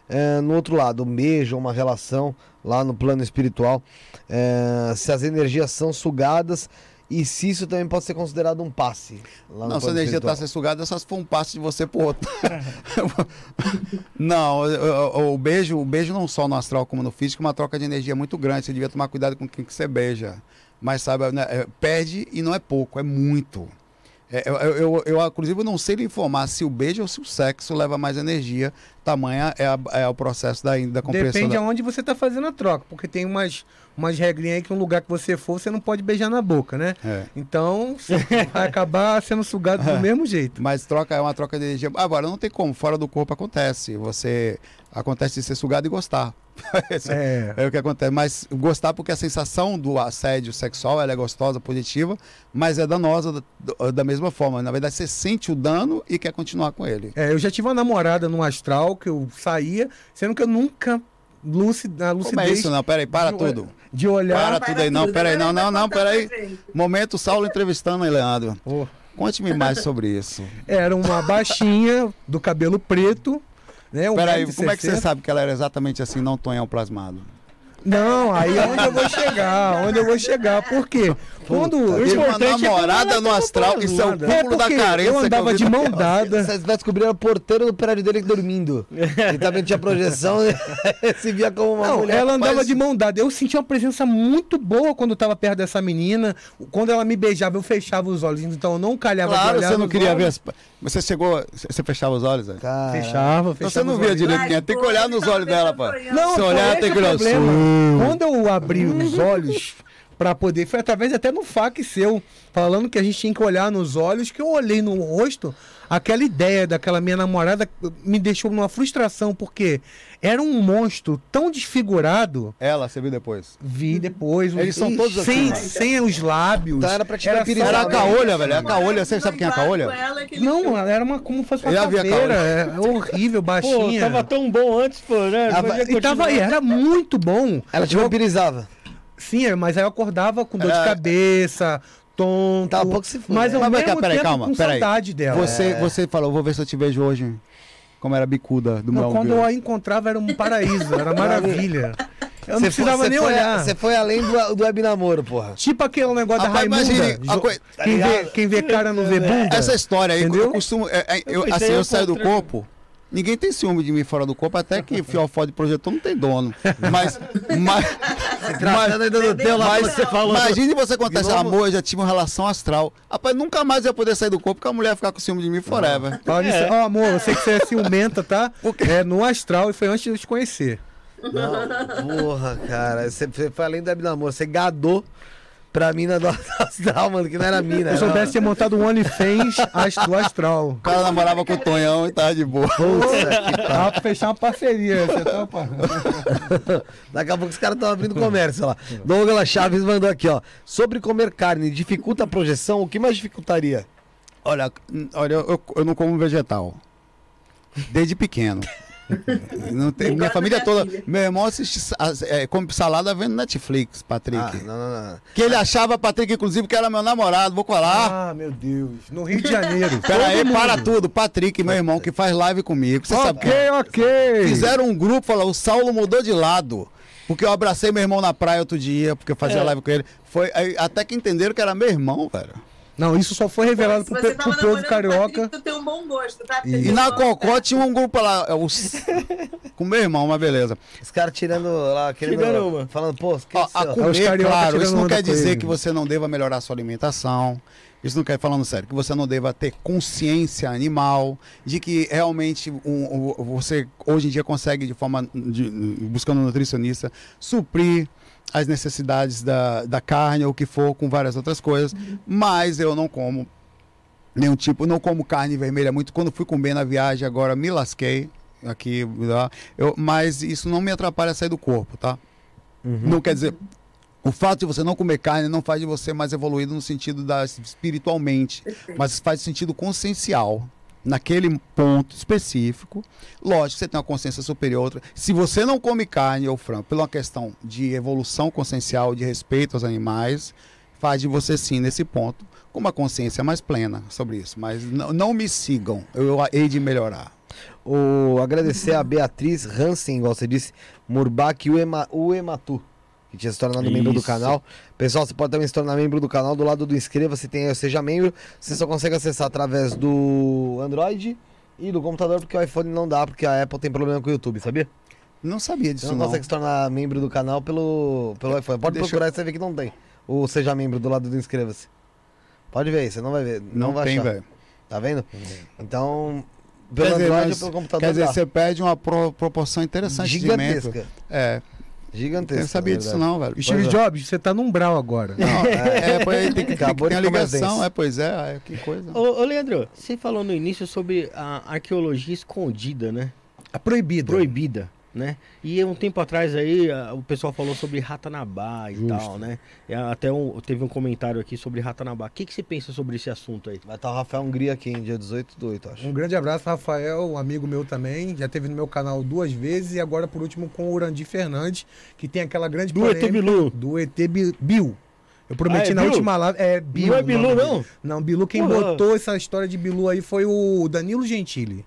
A: é, no outro lado, um beijo, uma relação lá no plano espiritual. É, se as energias são sugadas e se isso também pode ser considerado um passe. Lá no
C: Não, se a energia está sendo sugada, é só se for um passo de você pro outro. não, o, o- o beijo, o beijo não só no astral como no físico, é uma troca de energia muito grande. Você devia tomar cuidado com quem que você beija. Mas sabe, né, é, perde e não é pouco, é muito. É, eu, eu, eu, eu, inclusive, não sei lhe informar se o beijo ou se o sexo leva mais energia. Tamanha é, a- é o processo da, da compressão.
D: Depende
C: da...
D: aonde você tá fazendo a troca, porque tem umas, umas regrinhas aí que um lugar que você for, você não pode beijar na boca, né?
C: É.
D: Então, vai acabar sendo sugado do mesmo jeito.
C: Mas troca é uma troca de energia. Agora, não tem como, fora do corpo acontece. Você acontece de ser sugado e gostar.
D: É.
C: é o que acontece. Mas gostar porque a sensação do assédio sexual ela é gostosa, positiva, mas é danosa da, da mesma forma. Na verdade, você sente o dano e quer continuar com ele.
D: É, eu já tive uma namorada no astral que eu saía, sendo que eu nunca lucid, na
C: Como é
D: lucidez
C: isso? Não, peraí, para
D: de-
C: tudo.
D: de olhar.
C: Para tudo aí, não, peraí, não, não, não, peraí. Momento Saulo entrevistando aí, Leandro.
D: Pô,
C: Conte-me mais sobre isso.
D: Era uma baixinha do cabelo preto, né? Um
C: Peraí, como é que você sabe que ela era exatamente assim, não tonhão plasmado?
D: Não, aí é onde eu vou chegar, onde eu vou chegar. Por quê? Quando
C: Teve uma
D: é
C: namorada
D: ela
C: no astral, isso é o cúmulo da
D: porque
C: carência
D: Eu
C: eu
D: andava
C: vi
D: de mão dada.
A: Você vai descobrir o porteiro do prédio dele dormindo. Ele também tinha projeção, se via como uma
D: Não,
A: mulher.
D: ela andava
C: mas-
D: de mão dada. Eu senti uma presença muito boa quando eu tava perto dessa menina. Quando ela me beijava, eu fechava os olhos. Então eu não calhava
C: Claro,
D: de olhar
C: você não queria ver.
D: olhos.
C: As... Você chegou. Você fechava os olhos, velho?
A: Cara,
D: Fechava, fechava.
C: Você não via direito quem é. Tem que olhar nos olhos dela, pô.
D: Não,
C: Se olhar, tem que olhar
D: problema. Quando eu abri os olhos pra poder, foi através até no fac seu, falando que a gente tinha que olhar nos olhos, que eu olhei no rosto, aquela ideia daquela minha namorada me deixou numa frustração, porque era um monstro tão desfigurado,
C: Ela, você viu depois.
D: vi depois,
C: Eles são todos
D: sem,
C: assim,
D: sem os lábios.
A: Então era pra te
D: Era só-
C: Era a caolha, velho. É a caolha. Você sabe quem é a caolha?
D: Não, ela era uma como fosse uma caveira, é, horrível,
B: Pô,
D: baixinha.
B: tava tão bom antes, pô, né? Podia
D: E tava era muito bom.
A: ela te vampirizava.
D: Sim, é, mas aí eu acordava com dor de
C: É.
D: cabeça, tonto.
A: Tava pouco se fude,
D: Mas ao
C: Mas
D: mesmo
C: peraí,
D: tempo
C: calma,
D: com
C: peraí.
D: saudade dela.
C: Você, você falou, vou ver se eu te vejo hoje. Como era a bicuda do meu
D: quando eu a encontrava era um paraíso, era maravilha. Eu não
A: Você
D: precisava
A: foi,
D: nem
A: foi-
D: olhar.
A: Você foi além do, do web namoro, porra.
D: Tipo aquele negócio
C: Rapaz,
D: da Raimunda.
C: imagine a
D: Jo-
C: coi-
D: quem, vê, quem vê cara não vê bunda.
C: Essa história aí,
D: Entendeu?
C: eu costumo. é, é, eu,
B: pensei
C: assim, eu saio do corpo. Ninguém tem ciúme de mim fora do corpo, até que fiofó de projetor não tem dono. Mas. mas,
A: Tratando ainda lá,
C: mas
A: você falou.
C: imagine você contar esse
A: De novo?
C: amor, eu já tive uma relação astral. Rapaz, nunca mais eu ia poder sair do corpo porque a mulher ia ficar com ciúme de mim forever.
D: Fala nisso, ó, amor, eu sei que você é ciumenta, tá? É no astral e foi antes de eu te conhecer.
A: Não, porra, cara. Você você foi além do namoro. Você gadou pra mina do astral, mano, que não era mina.
D: Se eu soubesse ter montado um OnlyFans ast- do Astral.
C: O cara namorava com o Tonhão e tava de boa.
A: Puta
D: Dá pra fechar uma parceria. Você tá, pá.
A: Daqui a pouco os caras estão abrindo comércio lá. Douglas Chaves mandou aqui, ó. Sobre comer carne, dificulta a projeção? O que mais dificultaria?
C: Olha, olha eu, eu não como vegetal. Desde pequeno. Não tem- minha família
E: minha
C: toda.
E: filha.
C: Meu irmão assiste, as- é, come salada vendo Netflix, Patrick.
A: Ah, não, não, não.
C: Que ele achava, Patrick, inclusive, que era meu namorado. Vou colar.
D: Ah, meu Deus. No Rio de Janeiro.
C: Pera aí,
D: todo mundo.
C: para tudo. Patrick, meu irmão, que faz live comigo. Você sabe
D: Ok,
C: que
D: ok.
C: fizeram um grupo, falou, o Saulo mudou de lado. Porque eu abracei meu irmão na praia outro dia, porque eu fazia
B: É.
C: live com ele. Foi aí, até que entenderam que era meu irmão, velho.
D: Não, isso só foi revelado
E: Se
D: pro,
E: tava
D: pro povo carioca.
E: Patrick, tu tem um bom gosto, tá?
D: E
C: E na Cocó tinha um grupo lá, é, os... com meu irmão, mas beleza.
A: Os caras tirando lá, querendo,
B: Tirando uma.
A: falando, pô, que
C: Ó, a
D: É
C: comer,
D: carioca
C: claro, isso não quer dizer que você não deva melhorar a sua alimentação. Isso não quer, falando sério, que você não deva ter consciência animal, de que realmente um- um- você hoje em dia consegue, de forma, de- buscando um nutricionista, suprir as necessidades da, da carne ou o que for, com várias outras coisas. Mas eu não como nenhum tipo, não como carne vermelha muito. Quando fui comer na viagem, agora me lasquei aqui, lá. eu, mas isso não me atrapalha a sair do corpo, tá? Não quer dizer. O fato de você não comer carne não faz de você mais evoluído no sentido da espiritualmente, mas faz sentido consciencial. Naquele ponto específico, lógico, você tem uma consciência superior. outra. Se você não come carne ou frango, pela questão de evolução consciencial, de respeito aos animais, faz de você sim, nesse ponto, com uma consciência mais plena sobre isso. Mas não, não me sigam, eu hei de melhorar.
A: O, agradecer a Beatriz Hansen, igual você disse, Murbak Uema, Uematu, que tinha se tornado membro do
B: Isso.
A: canal. Pessoal, você pode também se tornar membro do canal. Do lado do inscreva-se tem aí Seja Membro. Você só consegue acessar através do Android e do computador, porque o iPhone não dá, porque a Apple tem problema com o YouTube, sabia?
C: Não sabia
A: Você
C: disso,
A: não,
C: não.
A: consegue se tornar membro do canal pelo, pelo iPhone. Pode
C: Deixa eu-
A: procurar e você vê que não tem. O Seja Membro do lado do inscreva-se. Pode ver aí, você não vai ver. Não,
C: Não,
A: vai
C: tem,
A: achar.
C: velho.
A: Tá vendo? Então, pelo
C: Quer dizer,
A: Android
C: mas-
A: ou pelo computador
C: Quer dizer,
A: dá.
C: você perde uma pro- proporção interessante de membro.
A: Gigantesca.
C: É,
A: Gigantesca.
C: eu não sabia disso não, velho.
D: Steve
A: Pois é.
D: Jobs, você tá no umbral agora.
C: Não, é, é, pois tem que, tem,
A: Acabou
C: ter a ligação, é, pois é, é, que coisa.
B: Ô, ô, Leandro, você falou no início sobre a arqueologia escondida, né?
D: A proibida.
B: Proibida, né? E um tempo atrás aí, a- o pessoal falou sobre Ratanabá e
D: Justo.
B: tal, né? E até um- teve um comentário aqui sobre Ratanabá. O que, que você pensa sobre esse assunto aí?
A: Vai estar o Rafael Hungria aqui, em dia 18 do 8, acho.
D: Um grande abraço, Rafael, um amigo meu também. Já teve no meu canal duas vezes e agora, por último, com o Urandi Fernandes, que tem aquela grande
B: Do ET Bilu.
D: do ET Bi- Bill. Eu prometi
B: Ah, é
D: na
B: Bill?
D: última live. É Bill.
B: Não é Bilu, não?
D: Não, Bilu, quem
B: Porra.
D: botou essa história de Bilu aí foi o Danilo Gentili.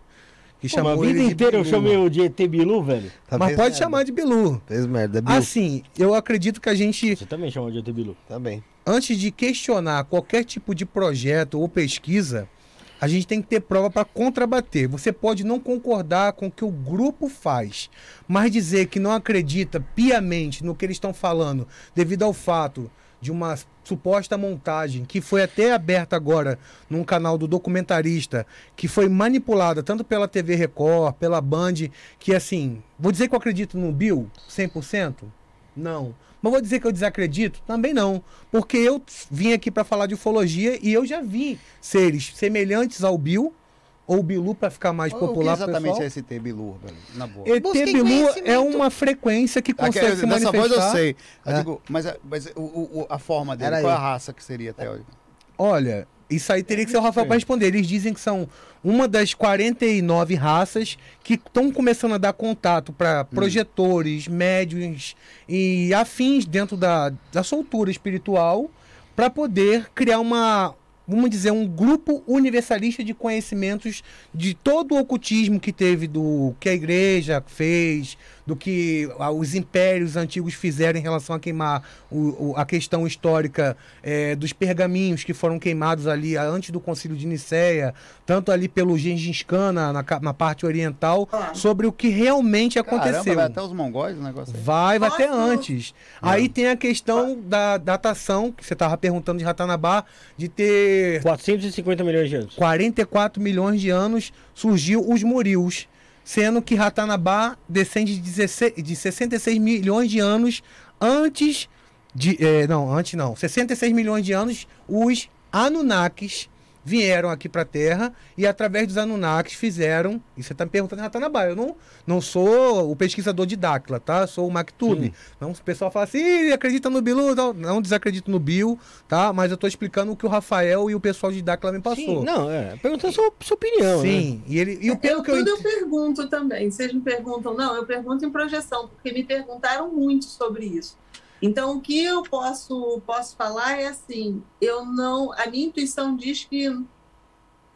D: Que
B: Pô, a vida
D: ele de
B: inteira eu
D: Bilu.
B: chamei o de ET Bilu, velho.
A: Tá,
D: Mas pode
A: merda.
D: chamar de Bilu.
A: Fez merda, Bill.
D: Assim, eu acredito que a gente
B: Você também chamou de ET Bilu.
A: Também.
D: antes de questionar qualquer tipo de projeto ou pesquisa, a gente tem que ter prova para contrabater. Você pode não concordar com o que o grupo faz, mas dizer que não acredita piamente no que eles estão falando, devido ao fato de uma suposta montagem que foi até aberta agora num canal do documentarista, que foi manipulada tanto pela TV Record, pela Band, que assim, vou dizer que eu acredito no Bill 100%? Não. Mas vou dizer que eu desacredito? Também não. Porque eu vim aqui para falar de ufologia e eu já vi seres semelhantes ao Bill, ou Bilu para ficar mais
C: o
D: popular
C: que
D: pro
C: exatamente
D: pessoal.
C: é esse T Bilu, velho? Na boa.
D: ET
E: Busquem
D: Bilu é uma frequência que consegue
C: Aqui,
D: se
C: dessa
D: manifestar.
C: voz eu sei. Eu
A: É.
C: digo, mas a- mas o, o- o- a forma dele,
A: Era
C: qual é a raça que seria até hoje?
D: Olha, isso aí teria que ser o Rafael para responder. Eles dizem que são uma das 49 raças que estão começando a dar contato para projetores, médiums e afins dentro da, da soltura espiritual para poder criar uma, vamos dizer, um grupo universalista de conhecimentos de todo o ocultismo que teve do que a igreja fez, do que ah, os impérios antigos fizeram em relação a queimar o- o- a questão histórica eh, dos pergaminhos que foram queimados ali ah, antes do concílio de Nicéia, tanto ali pelo Gengis Khan na, na na parte oriental,
E: Ah.
D: sobre o que realmente aconteceu.
C: Caramba, vai até os mongóis o negócio aí.
D: Vai, vai até antes. Aí tem a questão da datação, que você estava perguntando de Ratanabá, de ter
B: 450 milhões de anos.
D: 44 milhões de anos surgiu os Murios. Sendo que Ratanabá descende de, 16, de 66 milhões de anos antes de. eh, não, antes não. 66 milhões de anos, os Anunnakis vieram aqui para a Terra e através dos Anunnakis fizeram. E você está me perguntando Ratanabá. Eu não, não sou o pesquisador de Dáquila, tá? Sou o Mactube. Não, o pessoal fala assim, "Ih, acredita no Bilu? Não, não desacredito no Bill, tá? Mas eu tô explicando o que o Rafael e o pessoal de Dáquila me passou.
B: Sim, não, é. Perguntando a sua, sua opinião. né?
D: Sim, e, ele, e o pelo
E: eu,
D: que eu
E: tudo eu pergunto também. Vocês me perguntam, não, eu pergunto em projeção, porque me perguntaram muito sobre isso. Então, o que eu posso, posso falar é assim: eu não. A minha intuição diz que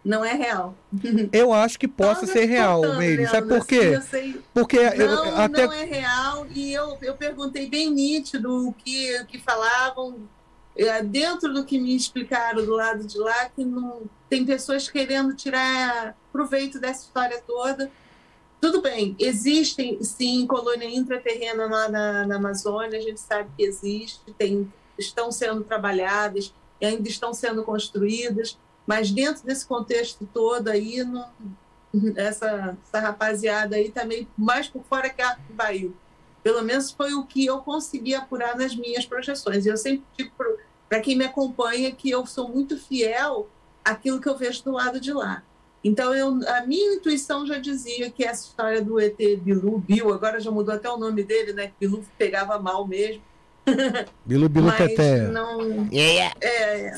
E: não é real.
D: eu acho que possa ser real, Meire. Sabe por quê?
E: assim, eu sei-
D: Porque eu-
E: não,
D: até
E: não é real. E eu, eu perguntei bem nítido o que, o que falavam. é, Dentro do que me explicaram do lado de lá, que não, tem pessoas querendo tirar proveito dessa história toda. Tudo bem, existem sim colônia intraterrena lá na, na Amazônia, a gente sabe que existe, tem, estão sendo trabalhadas e ainda estão sendo construídas, mas dentro desse contexto todo aí, não, essa, essa rapaziada aí tá meio mais por fora que arco barril. Pelo menos foi o que eu consegui apurar nas minhas projeções. E eu sempre digo para quem me acompanha que eu sou muito fiel àquilo que eu vejo do lado de lá. Então, eu, a minha intuição já dizia que essa história do ET Bilu, Bill, agora já mudou até o nome dele, né? Bilu pegava mal mesmo.
D: Bilu Bilu
E: mas
D: Teté.
E: não.
B: Yeah.
E: É,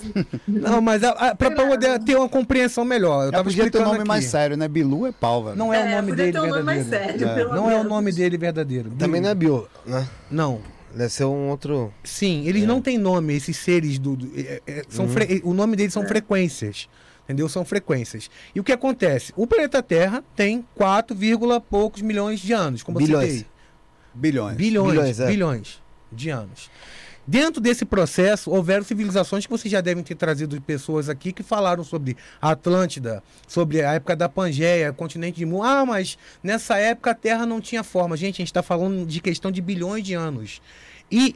D: Não, mas para poder ter uma compreensão melhor, eu
C: Já
D: tava
C: podia ter
D: explicando
C: nome
D: aqui.
C: mais sério, né? Bilu é pau, velho.
D: Não é, o
E: é,
D: nome
E: podia
D: dele
E: um nome mais
D: verdadeiro.
E: sério,
C: É.
D: Não é o
E: menos.
D: nome dele verdadeiro.
A: Também não é bio, né?
D: Não.
A: Deve ser um outro.
D: Sim, eles
A: É.
D: não têm nome, esses seres do. do- é- é- são
A: Uhum.
D: fre- o nome deles são frequências. Entendeu? São frequências. E o que acontece? O planeta Terra tem 4, vírgula poucos milhões de anos, como
A: Bilhões.
D: eu citei.
C: Bilhões.
D: Bilhões,
A: Bilhões, é.
D: bilhões de anos. Dentro desse processo, houveram civilizações que vocês já devem ter trazido pessoas aqui que falaram sobre a Atlântida, sobre a época da Pangeia, continente de Mu. Ah, mas nessa época a Terra não tinha forma. Gente, a gente está falando de questão de bilhões de anos. E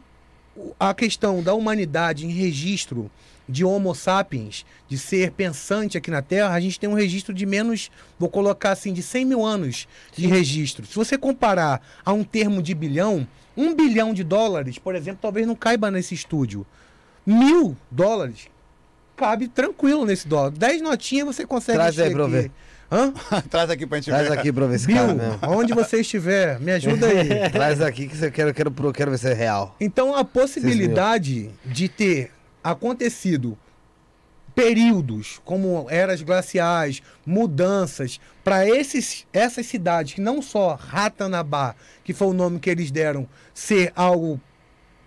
D: a questão da humanidade em registro de Homo sapiens, de ser pensante aqui na Terra, a gente tem um registro de menos, vou colocar assim, de 100 mil anos de registro. Se você comparar a um termo de bilhão, um bilhão de dólares, por exemplo, talvez não caiba nesse estúdio. Mil dólares cabe tranquilo nesse dólar. Dez notinhas você consegue
A: Traz aí pra ver.
D: Hã?
C: Traz aqui pra gente
A: Traz
C: ver.
A: aqui pra ver esse
D: Bill,
A: cara mesmo.
D: onde você estiver, me ajuda aí.
A: Traz aqui que eu quero, quero, quero ver se é real.
D: Então a possibilidade de ter acontecido períodos como eras glaciais, mudanças para esses essas cidades que não só Ratanabá, que foi o nome que eles deram, ser algo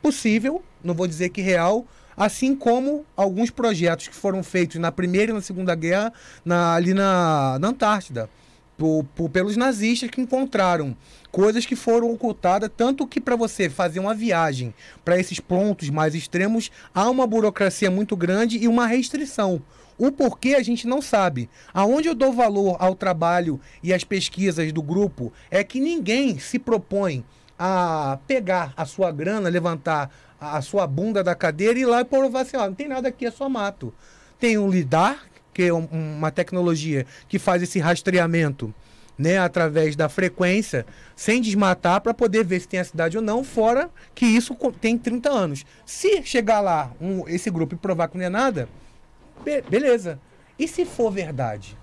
D: possível, não vou dizer que real, assim como alguns projetos que foram feitos na Primeira e na Segunda Guerra na- ali na, na Antártida, por- por- pelos nazistas que encontraram coisas que foram ocultadas, tanto que para você fazer uma viagem para esses pontos mais extremos, há uma burocracia muito grande e uma restrição. O porquê a gente não sabe. Aonde eu dou valor ao trabalho e às pesquisas do grupo é que ninguém se propõe a pegar a sua grana, levantar a sua bunda da cadeira e ir lá e provar assim, ó, não tem nada aqui, é só mato. Tem o LIDAR, que uma tecnologia que faz esse rastreamento né, através da frequência, sem desmatar, para poder ver se tem a cidade ou não, fora que isso tem 30 anos. Se chegar lá um- esse grupo e provar que não é nada, be- beleza. E se for verdade?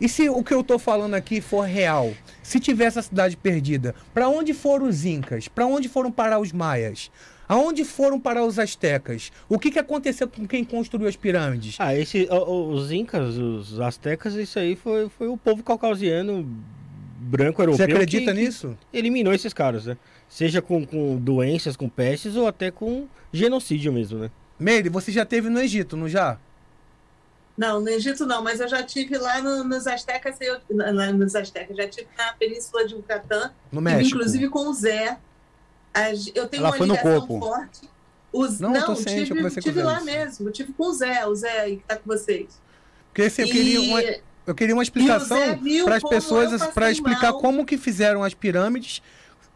D: E se o que eu tô falando aqui for real? Se tivesse a cidade perdida, para onde foram os incas? Para onde foram parar os maias? Aonde foram parar os astecas? O que, que aconteceu com quem construiu as pirâmides?
B: Ah, esse, os incas, os astecas, isso aí foi, foi o povo caucasiano branco europeu.
D: Você acredita
B: que- que
D: nisso?
B: eliminou esses caras, né? Seja com, com doenças, com pestes ou até com genocídio mesmo, né?
D: Meire, você já teve no Egito, não já?
E: Não, no Egito não, mas eu já tive lá no- nos Astecas, eu, na- na- nos Astecas, já tive na Península de Yucatán,
D: No México.
E: inclusive com o Zé. As- eu tenho
C: Ela
E: uma
C: foi no
E: ligação
C: corpo.
E: forte. Os,
D: Não,
E: não,
D: eu tô ciente, eu
E: tive,
D: com
E: tive lá mesmo, eu tive com o Zé, o Zé aí que tá com vocês.
D: Porque assim, eu,
E: E-
D: queria uma, eu queria uma explicação para as pessoas,
E: eu
D: para explicar
E: mal.
D: como que fizeram as pirâmides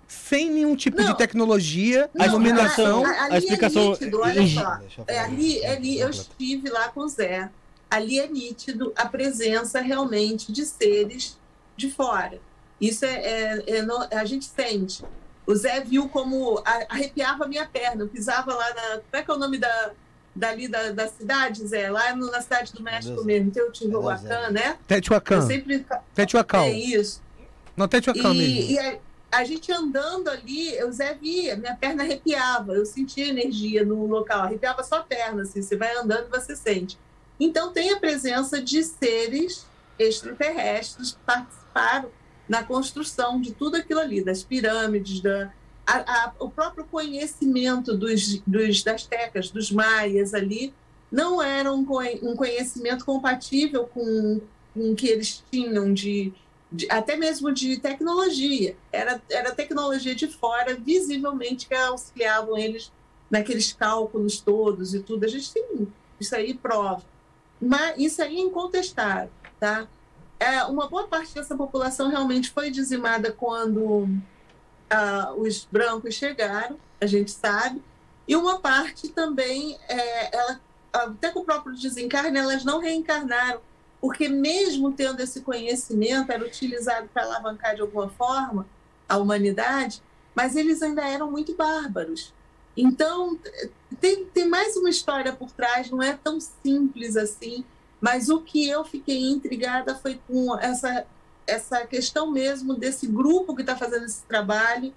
D: sem nenhum tipo de
E: Não.
D: tecnologia,
B: A
E: Não,
B: iluminação-
E: a- ali
B: a explicação-
E: É nítido, olha só.
A: Eu
E: É,
A: falar.
E: ali, é ali, eu estive lá com o Zé. Ali é nítido a presença realmente de seres de fora. Isso é, é, é no, a gente sente. O Zé viu como arrepiava a minha perna. Eu pisava lá na. Como é que é o nome da, dali da, da cidade, Zé? Lá no, na cidade do México Deus mesmo, Teotihuacan, é né?
D: Teotihuacan. Eu
E: sempre.
D: Teotihuacan.
E: É isso.
D: Não, Teotihuacan
E: e,
D: mesmo.
E: E a, a, gente andando ali, o Zé via, minha perna arrepiava. Eu sentia energia no local, arrepiava só a perna, assim. Você vai andando e você sente. Então tem a presença de seres extraterrestres que participaram na construção de tudo aquilo ali, das pirâmides, da, a, a, o próprio conhecimento dos, dos, das tecas, dos maias ali, não era um, um conhecimento compatível com, com o que eles tinham de, de, até mesmo de tecnologia. Era, era tecnologia de fora, visivelmente, que auxiliavam eles naqueles cálculos todos e tudo. A gente tem isso aí prova. Mas isso aí é incontestável, tá? É, uma boa parte dessa população realmente foi dizimada quando uh, os brancos chegaram, a gente sabe, e uma parte também, é, ela, até com o próprio desencarne, elas não reencarnaram, porque mesmo tendo esse conhecimento, era utilizado para alavancar de alguma forma a humanidade, mas eles ainda eram muito bárbaros. Então, tem, tem mais uma história por trás, não é tão simples assim mas o que eu fiquei intrigada foi com essa, essa questão mesmo desse grupo que está fazendo esse trabalho,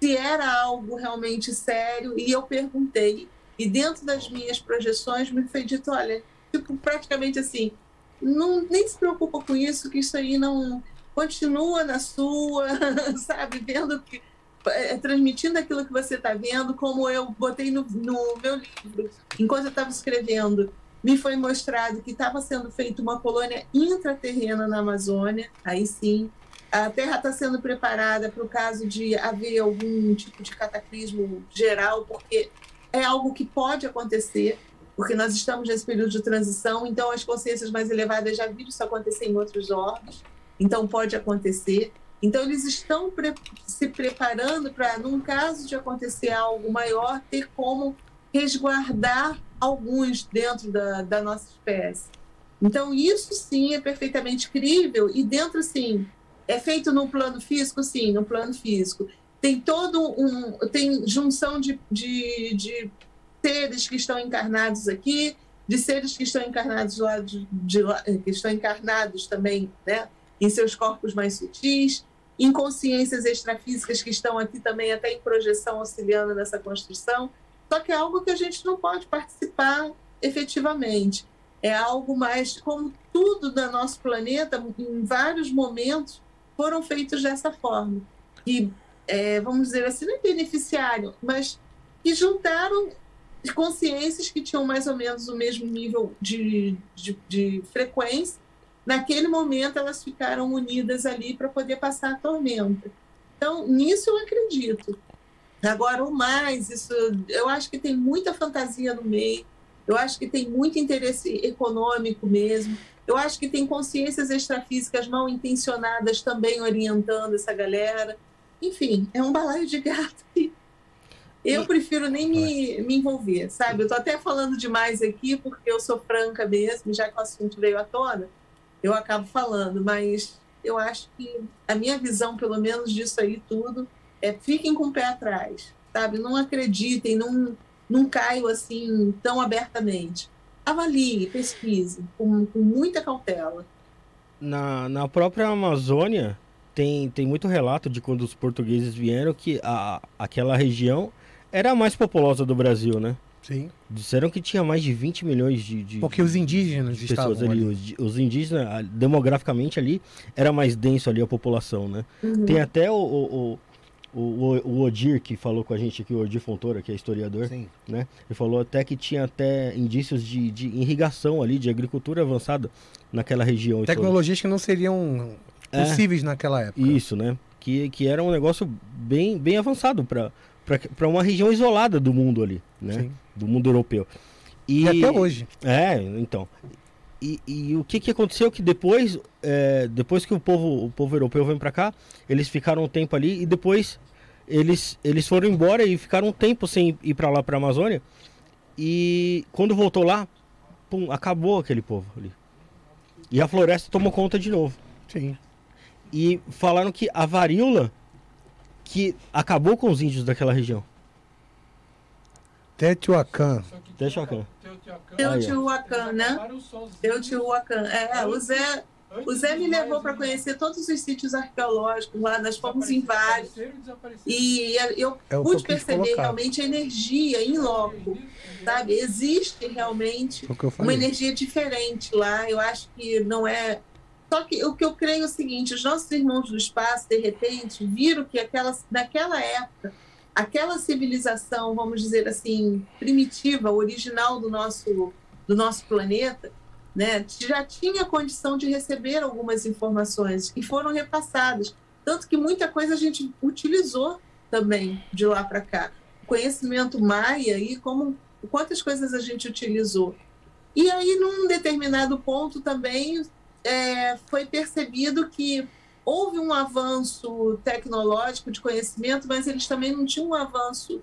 E: se era algo realmente sério, e eu perguntei, e dentro das minhas projeções me foi dito, olha, tipo, praticamente assim, não, nem se preocupa com isso, que isso aí não continua na sua, sabe, vendo que é, transmitindo aquilo que você está vendo, como eu botei no, no meu livro, enquanto eu estava escrevendo me foi mostrado que estava sendo feita uma colônia intraterrena na Amazônia, aí sim. A Terra está sendo preparada para o caso de haver algum tipo de cataclismo geral, porque é algo que pode acontecer, porque nós estamos nesse período de transição, então as consciências mais elevadas já viram isso acontecer em outros órgãos, então pode acontecer. Então eles estão pre se preparando para, num caso de acontecer algo maior, ter como resguardar alguns dentro da, da nossa espécie. Então, isso sim é perfeitamente crível e dentro, sim, é feito no plano físico? Sim, no plano físico. Tem todo um. tem junção de, de, de seres que estão encarnados aqui, de seres que estão encarnados lá, de, de lá, que estão encarnados também, né, em seus corpos mais sutis, inconsciências extrafísicas que estão aqui também até em projeção auxiliando nessa construção. Só que é algo que a gente não pode participar efetivamente. É algo mais, como tudo do nosso planeta, em vários momentos, foram feitos dessa forma. E, é, vamos dizer assim, não é beneficiário, mas que juntaram consciências que tinham mais ou menos o mesmo nível de, de, de frequência. Naquele momento, elas ficaram unidas ali para poder passar a tormenta. Então, nisso eu acredito. Agora, o mais, isso, eu acho que tem muita fantasia no meio, eu acho que tem muito interesse econômico mesmo, eu acho que tem consciências extrafísicas mal intencionadas também orientando essa galera. Enfim, é um balaio de gato. Eu prefiro nem me, me envolver, sabe? Eu tô até falando demais aqui porque eu sou franca mesmo, já que o assunto veio à tona, eu acabo falando, mas eu acho que a minha visão, pelo menos disso aí tudo, é, fiquem com o pé atrás, sabe? Não acreditem, não, não caiam assim tão abertamente. Avalie, pesquise com, com muita cautela.
B: Na, na própria Amazônia, tem, tem muito relato de quando os portugueses vieram que a, aquela região era a mais populosa do Brasil, né?
D: Sim.
B: Disseram que tinha mais de 20 milhões de, de
D: Porque os indígenas
B: de pessoas ali. ali. Os, os, indígenas, demograficamente ali, era mais denso ali a população, né? Uhum. Tem até o, o, o, o, Odir, que falou com a gente aqui, o Odir Fontoura, que é historiador, Sim. né? Ele falou até que tinha até indícios de, de irrigação ali, de agricultura avançada naquela região.
D: Tecnologias que não seriam é. possíveis é, naquela época.
B: Isso, né? Que, que era um negócio bem, bem avançado para uma região isolada do mundo ali, né? Sim. Do mundo europeu.
D: E, e até hoje.
B: É, então. E, e, o que, que aconteceu que depois, é, depois que o povo, o povo europeu veio para cá, eles ficaram um tempo ali e depois eles, eles foram embora e ficaram um tempo sem ir para lá, para a Amazônia. E quando voltou lá, pum, acabou aquele povo ali. E a floresta tomou conta de novo.
D: Sim.
B: e falaram que a varíola que acabou com os índios daquela região.
D: Teotihuacan.
B: Teotihuacan.
E: Teotihuacan, né? Teotihuacan. É, o Zé, o Zé me levou para conhecer todos os sítios arqueológicos lá, nós fomos em vários. E eu
D: É
E: pude perceber realmente a energia em loco, sabe? Existe realmente
D: eu
E: uma energia diferente lá. Eu acho que não é. Só que o que eu creio é o seguinte: os nossos irmãos do espaço, de repente, viram que aquela, naquela época, aquela civilização, vamos dizer assim, primitiva, original do nosso, do nosso planeta, né, já tinha condição de receber algumas informações e foram repassadas. Tanto que muita coisa a gente utilizou também de lá para cá. O conhecimento maia e como quantas coisas a gente utilizou. E aí, num determinado ponto também é, foi percebido que houve um avanço tecnológico de conhecimento, mas eles também não tinham um avanço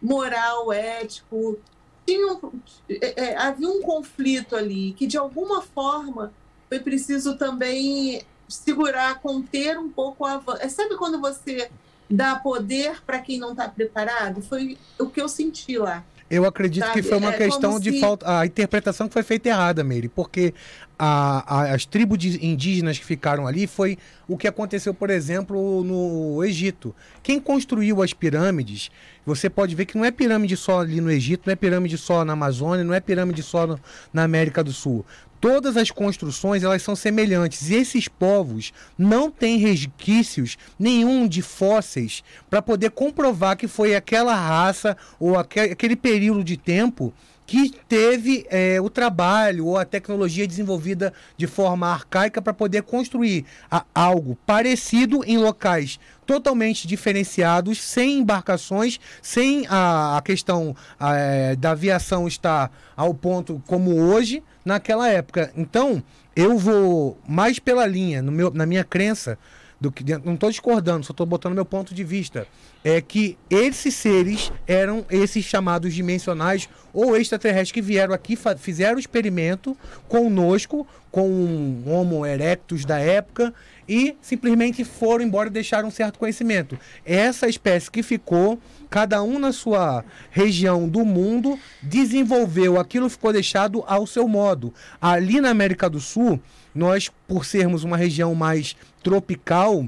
E: moral, ético. Tinham, é, é, havia um conflito ali que, de alguma forma, foi preciso também segurar, conter um pouco o avanço. É, sabe quando você dá poder para quem não está preparado? Foi o que eu senti lá.
D: Eu acredito
E: Sabe,
D: que foi uma
E: é
D: questão de
E: se-
D: falta. A interpretação que foi feita errada, Meire, porque a- a- as tribos indígenas que ficaram ali foi o que aconteceu, por exemplo, no Egito. Quem construiu as pirâmides, você pode ver que não é pirâmide só ali no Egito, não é pirâmide só na Amazônia, não é pirâmide só no- na América do Sul. Todas as construções elas são semelhantes. E esses povos não têm resquícios nenhum de fósseis para poder comprovar que foi aquela raça ou aque- aquele período de tempo que teve eh, o trabalho ou a tecnologia desenvolvida de forma arcaica para poder construir a- algo parecido em locais totalmente diferenciados, sem embarcações, sem a, a questão eh, da aviação estar ao ponto como hoje naquela época. Então, eu vou mais pela linha, no meu, na minha crença, do que não estou discordando, só estou botando meu ponto de vista. É que esses seres eram esses chamados dimensionais ou extraterrestres que vieram aqui, fizeram o experimento conosco, com um Homo erectus da época, e simplesmente foram embora e deixaram um certo conhecimento. Essa espécie que ficou, cada um na sua região do mundo, desenvolveu aquilo ficou deixado ao seu modo. Ali na América do Sul, nós, por sermos uma região mais tropical,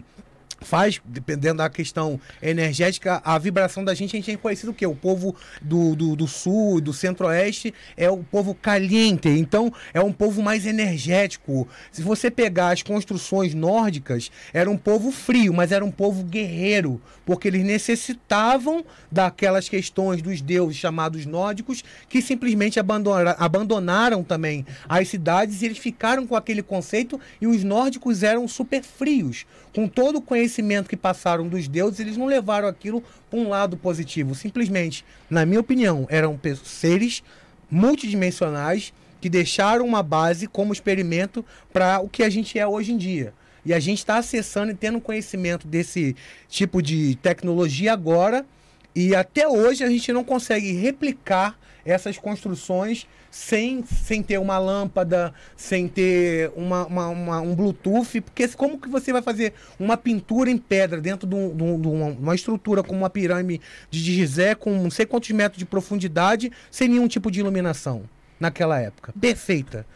D: faz, dependendo da questão energética, a vibração da gente, a gente é conhecido o quê? O povo do, do, do sul, do centro-oeste, é o povo caliente, então é um povo mais energético. Se você pegar as construções nórdicas, era um povo frio, mas era um povo guerreiro, porque eles necessitavam daquelas questões dos deuses chamados nórdicos, que simplesmente abandona- abandonaram também as cidades e eles ficaram com aquele conceito e os nórdicos eram super frios. Com todo o conhecimento que passaram dos deuses, eles não levaram aquilo para um lado positivo. Simplesmente, na minha opinião, eram seres multidimensionais que deixaram uma base como experimento para o que a gente é hoje em dia. E a gente está acessando e tendo conhecimento desse tipo de tecnologia agora. E até hoje a gente não consegue replicar essas construções sem, sem ter uma lâmpada, sem ter uma, uma- uma- um Bluetooth, porque como que você vai fazer uma pintura em pedra dentro de, um- de um- de uma, estrutura como uma pirâmide de Gizé com não sei quantos metros de profundidade, sem nenhum tipo de iluminação naquela época? Perfeita.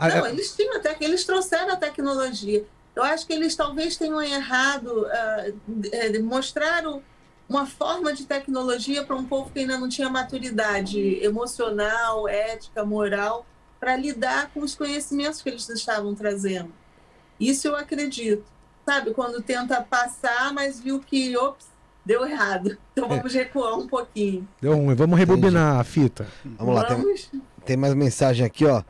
E: Não, eles tinham até eles trouxeram a tecnologia. Eu acho que eles talvez tenham errado, é, mostraram uma forma de tecnologia para um povo que ainda não tinha maturidade emocional, ética, moral, para lidar com os conhecimentos que eles estavam trazendo. Isso eu acredito. Sabe, quando tenta passar, mas viu que, ops, deu errado. Então vamos recuar um pouquinho.
D: Deu ruim. Vamos rebobinar a fita.
A: Vamos lá, tem,
E: Vamos.
A: tem mais mensagem aqui, ó.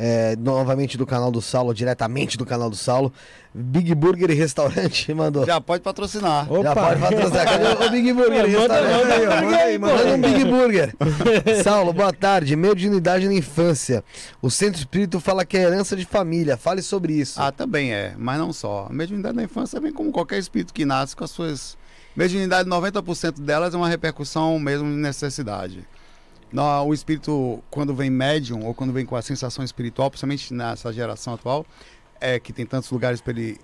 A: É, novamente do canal do Saulo, diretamente do canal do Saulo. Big Burger e Restaurante mandou.
C: Já pode patrocinar.
A: Já pode patrocinar. Cadê o Big Burger e
B: Manda,
A: Restaurante?
B: manda, manda
A: manda aí, manda um Big Burger. Saulo, boa tarde. Mediunidade na infância. O Centro Espírito fala que é herança de família. Fale sobre isso.
C: Ah, também é, mas não só. A mediunidade da infância é bem como qualquer espírito que nasce com as suas. Mediunidade, 90% delas é uma repercussão mesmo de necessidade. O espírito, quando vem médium ou quando vem com a sensação espiritual, principalmente nessa geração atual, é que tem tantos lugares para ele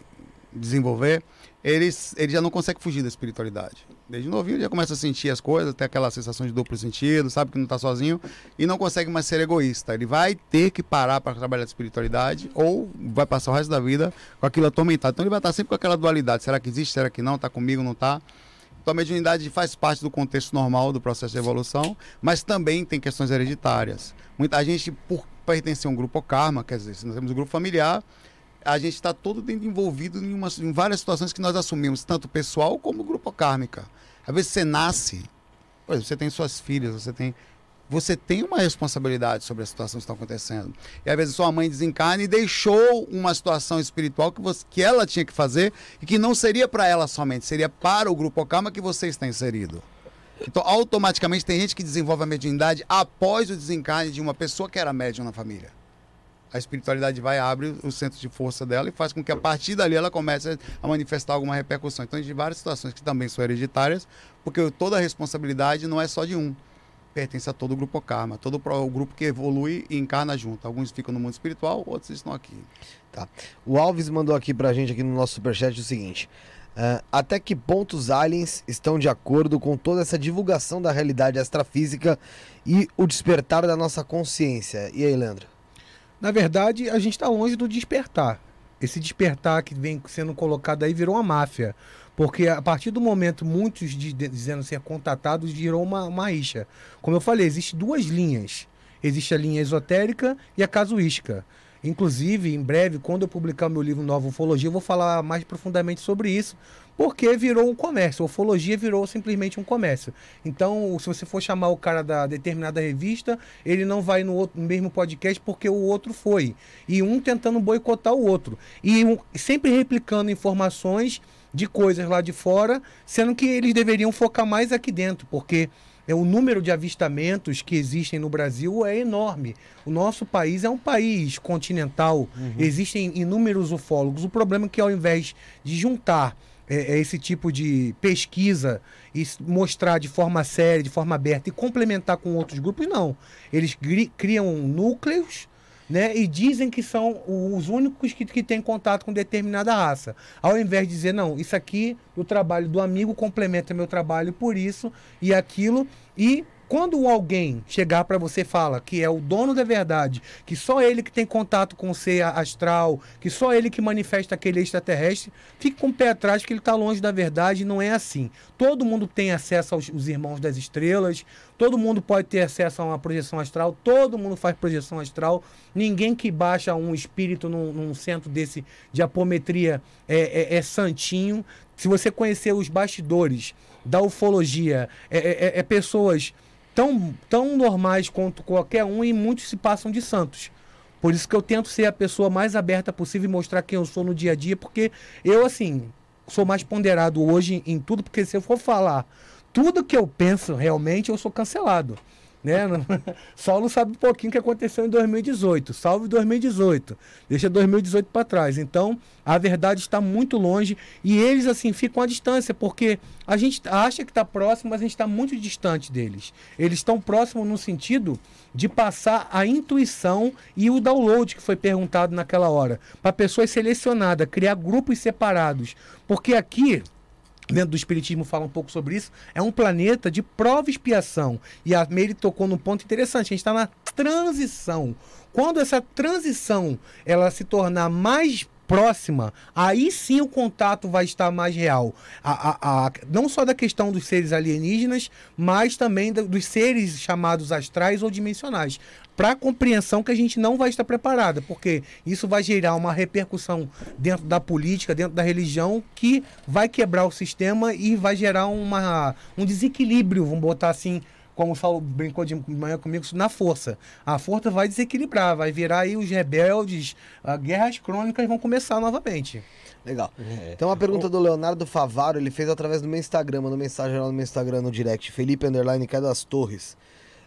C: desenvolver, eles, ele já não consegue fugir da espiritualidade. Desde novinho ele já começa a sentir as coisas, tem aquela sensação de duplo sentido, sabe que não está sozinho e não consegue mais ser egoísta. Ele vai ter que parar para trabalhar a espiritualidade ou vai passar o resto da vida com aquilo atormentado. Então ele vai estar sempre com aquela dualidade: será que existe, será que não? Está comigo, não está? Então a mediunidade faz parte do contexto normal do processo de evolução, mas também tem questões hereditárias. Muita gente, por pertencer a um grupo karma, quer dizer, se nós temos um grupo familiar, a gente está todo envolvido em, uma, em várias situações que nós assumimos, tanto pessoal como grupo kármica. Às vezes você nasce, você tem suas filhas, você tem você tem uma responsabilidade sobre a situação que está acontecendo. E às vezes sua mãe desencarna e deixou uma situação espiritual que, você, que ela tinha que fazer e que não seria para ela somente, seria para o grupo Okama que você está inserido. Então, automaticamente, tem gente que desenvolve a mediunidade após o desencarne de uma pessoa que era médium na família. A espiritualidade vai, abre o centro de força dela e faz com que a partir dali ela comece a manifestar alguma repercussão. Então, de várias situações que também são hereditárias, porque toda a responsabilidade não é só de um pertence a todo o grupo Karma, todo o grupo que evolui e encarna junto. Alguns ficam no mundo espiritual, outros estão aqui.
A: Tá. O Alves mandou aqui pra gente, aqui no nosso superchat, o seguinte. Uh, até que ponto os aliens estão de acordo com toda essa divulgação da realidade extrafísica e o despertar da nossa consciência? E aí, Leandro?
D: Na verdade, a gente está longe do despertar. Esse despertar que vem sendo colocado aí virou uma máfia. Porque a partir do momento, muitos de, de, dizendo ser contatados, virou uma, uma rixa. Como eu falei, existem duas linhas. Existe a linha esotérica e a casuística. Inclusive, em breve, quando eu publicar meu livro Nova Ufologia, eu vou falar mais profundamente sobre isso, porque virou um comércio. A ufologia virou simplesmente um comércio. Então, se você for chamar o cara da determinada revista, ele não vai no, outro, no mesmo podcast porque o outro foi. E um tentando boicotar o outro. E um, sempre replicando informações de coisas lá de fora, sendo que eles deveriam focar mais aqui dentro, porque é, o número de avistamentos que existem no Brasil é enorme. O nosso país é um país continental, uhum. existem inúmeros ufólogos. O problema é que ao invés de juntar é, é esse tipo de pesquisa e mostrar de forma séria, de forma aberta e complementar com outros grupos, não. Eles criam núcleos né? E dizem que são os únicos que, que têm contato com determinada raça. Ao invés de dizer, não, isso aqui, o trabalho do amigo complementa meu trabalho por isso e aquilo, e quando alguém chegar para você e fala que é o dono da verdade, que só ele que tem contato com o ser astral, que só ele que manifesta aquele extraterrestre, fique com o pé atrás que ele está longe da verdade, não é assim. Todo mundo tem acesso aos, irmãos das estrelas, todo mundo pode ter acesso a uma projeção astral, todo mundo faz projeção astral, ninguém que baixa um espírito num, num centro desse de apometria é, é, é santinho. Se você conhecer os bastidores da ufologia, é, é, é, é pessoas tão, tão normais quanto qualquer um e muitos se passam de santos. Por isso que eu tento ser a pessoa mais aberta possível e mostrar quem eu sou no dia a dia, porque eu, assim, sou mais ponderado hoje em tudo, porque se eu for falar tudo que eu penso realmente, eu sou cancelado. Né? Saulo sabe um pouquinho o que aconteceu em 2018. Salve 2018. Deixa 2018 para trás. Então, a verdade está muito longe e eles assim ficam à distância, porque a gente acha que está próximo, mas a gente está muito distante deles. Eles estão próximos no sentido de passar a intuição e o download que foi perguntado naquela hora, para pessoas selecionadas, criar grupos separados. Porque aqui dentro do Espiritismo fala um pouco sobre isso, é um planeta de prova e expiação. E a Meire tocou num ponto interessante, a gente está na transição. Quando essa transição ela se tornar mais próxima, aí sim o contato vai estar mais real. A, a, a, não só da questão dos seres alienígenas, mas também dos seres chamados astrais ou dimensionais. Para a compreensão que a gente não vai estar preparada, porque isso vai gerar uma repercussão dentro da política, dentro da religião, que vai quebrar o sistema e vai gerar uma, um desequilíbrio, vamos botar assim, como o Saulo brincou de manhã comigo, na força. A força vai desequilibrar, vai virar aí os rebeldes, as guerras crônicas vão começar novamente.
A: Legal. É. Então uma pergunta do Leonardo Favaro, ele fez através do meu Instagram, mandou mensagem lá no meu Instagram no direct, Felipe Underline das Torres.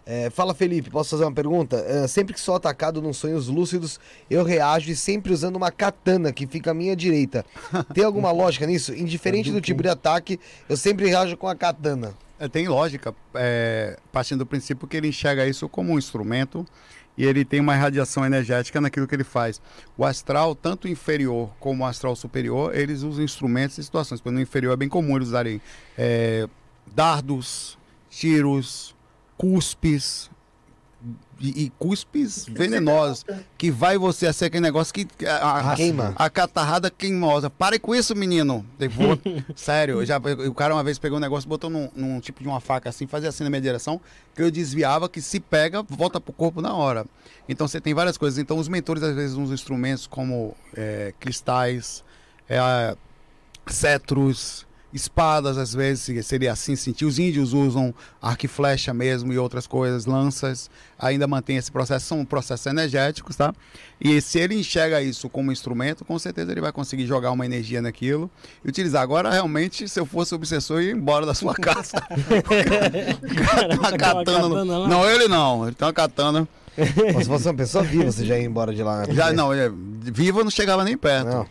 A: É, fala Felipe, posso fazer uma pergunta? É, sempre que sou atacado nos sonhos lúcidos, eu reajo e sempre usando uma katana que fica à minha direita. Tem alguma lógica nisso? Indiferente do tipo de ataque, eu sempre reajo com a katana.
C: É, tem lógica, é, partindo do princípio que ele enxerga isso como um instrumento e ele tem uma radiação energética naquilo que ele faz. O astral, tanto inferior como o astral superior, eles usam instrumentos e situações. No inferior é bem comum eles usarem é, dardos, tiros, cuspes, e, e cuspes venenosos, que vai você a ser aquele negócio que a, a,
A: Queima.
C: a catarrada queimosa. Pare com isso, menino. Vou- sério, eu já, o cara uma vez pegou um negócio, botou num, num tipo de uma faca assim, fazia assim na minha direção, que eu desviava, que se pega, volta pro corpo na hora. Então você tem várias coisas. Então os mentores às vezes usam instrumentos como é, cristais, é, cetros, espadas, às vezes seria assim sentir. Os índios usam arco e flecha mesmo e outras coisas, lanças, ainda mantém esse processo, são processos energéticos, tá? E se ele enxerga isso como instrumento, com certeza ele vai conseguir jogar uma energia naquilo e utilizar. Agora, realmente, se eu fosse obsessor, eu ia embora da sua casa. tem uma katana. no-
B: lá.
C: Não, ele não, ele tem uma katana.
A: Se fosse uma pessoa viva, você já ia embora de lá, né?
C: Já não, viva não chegava nem perto.
A: Não.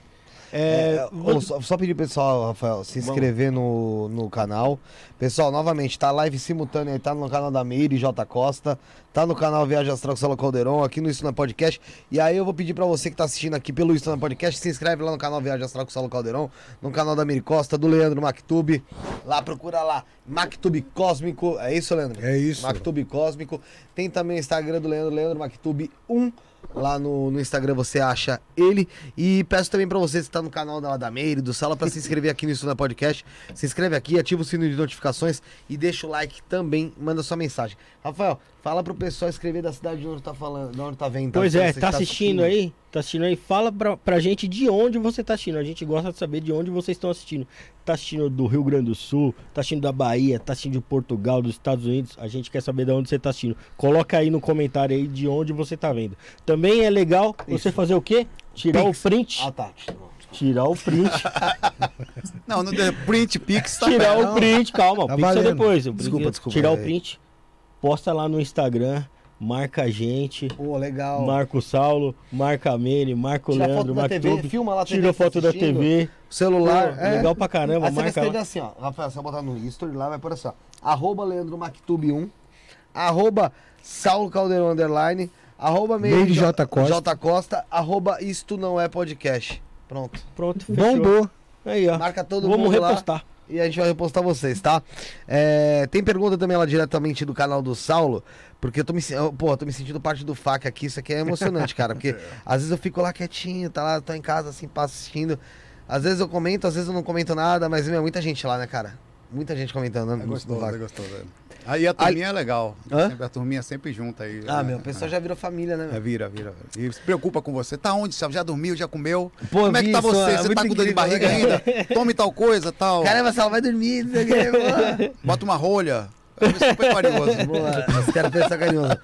B: É,
A: É, ô, só, só pedir pro pessoal, Rafael, se inscrever no, no canal. Pessoal, novamente, tá live simultânea aí, tá no canal da Meire J Costa, tá no canal Viagem Astral com Sala Caldeirão, aqui no Isso na Podcast. E aí eu vou pedir pra você que tá assistindo aqui pelo Isso na Podcast, se inscreve lá no canal Viagem Astral com Sala Caldeirão, no canal da Meire Costa, do Leandro Mactube. Lá, procura lá, Mactube Cósmico. É isso, Leandro?
D: É isso.
A: Mactube Cósmico. Tem também o Instagram do Leandro, Leandro Mactube 1. Lá no, no Instagram você acha ele. E peço também pra você, se tá no canal da, da Meire, do Sala, pra se inscrever aqui no Isso na Podcast. Se inscreve aqui, ativa o sino de notificações e deixa o like também, manda sua mensagem. Rafael, fala pro pessoal escrever da cidade de onde tá falando, de onde tá vendo. tá?
B: Pois é,
A: que
B: tá assistindo aí? Tá assistindo aí? Fala pra, pra gente de onde você tá assistindo. A gente gosta de saber de onde vocês estão assistindo. Tá assistindo do Rio Grande do Sul, tá assistindo da Bahia, tá assistindo de Portugal, dos Estados Unidos. A gente quer saber de onde você tá assistindo. Coloca aí no comentário aí de onde você tá vendo. Também é legal você fazer o quê? Tirar
A: Pix.
B: o print.
A: Ah, tá.
B: Tirar o print.
C: Não, no The Print Pix tá
B: tirar
C: bem.
B: o print, calma.
D: Tá
B: Pix é depois. o
A: Desculpa,
B: print-
A: desculpa,
B: Tirar o print, posta lá no Instagram, marca a gente.
A: Pô, legal.
B: Marca o Saulo, marca a Mene, marca o
A: Tira
B: Leandro, marca
A: TV,
B: tudo.
A: filma lá a TV
B: Tira
A: tá
B: foto da. TV.
A: Celular.
B: Pô,
A: é.
B: Legal pra caramba,
A: Aí você vai
B: marca
A: escrever
B: lá.
A: assim, ó. Rafael, você vai botar no history lá, vai por assim, ó. Arroba Leandro Mactube 1. Arroba Saulo Caldeirão Underline. Arroba Meire
D: Meire J Costa.
A: J Costa. Arroba Isto Não É Podcast. Pronto.
B: Pronto, fechou.
D: Bombou.
B: Aí, ó.
A: Marca todo
B: Vamos
A: mundo lá.
B: repostar.
A: E a gente vai repostar vocês, tá? É, tem pergunta também lá diretamente do canal do Saulo, porque eu tô me, eu, tô me sentindo parte do FAC aqui, isso aqui é emocionante, cara, porque às vezes eu fico lá quietinho, tá lá, tô em casa assim, passo assistindo. Às vezes eu comento, às vezes eu não comento nada, mas meu, muita gente lá, né, cara? Muita gente comentando né,
C: É
A: no-
C: gostoso, é gostoso. é. Aí a turminha é legal. Sempre- a turminha sempre junta aí.
A: Ah,
C: É,
A: meu, o pessoal já virou família, né?
C: É, vira, vira. E se preocupa com você. Tá onde? Já dormiu? Já comeu?
A: Pô,
C: Como é que tá
A: isso,
C: você?
A: é
C: Você tá com dor de
A: incrível,
C: barriga
A: né?
C: ainda? Tome tal coisa, tal.
A: Caramba, Saulo, vai dormir.
C: Bota uma rolha. É super carinhoso.
A: Boa, terapeutas são carinhosas.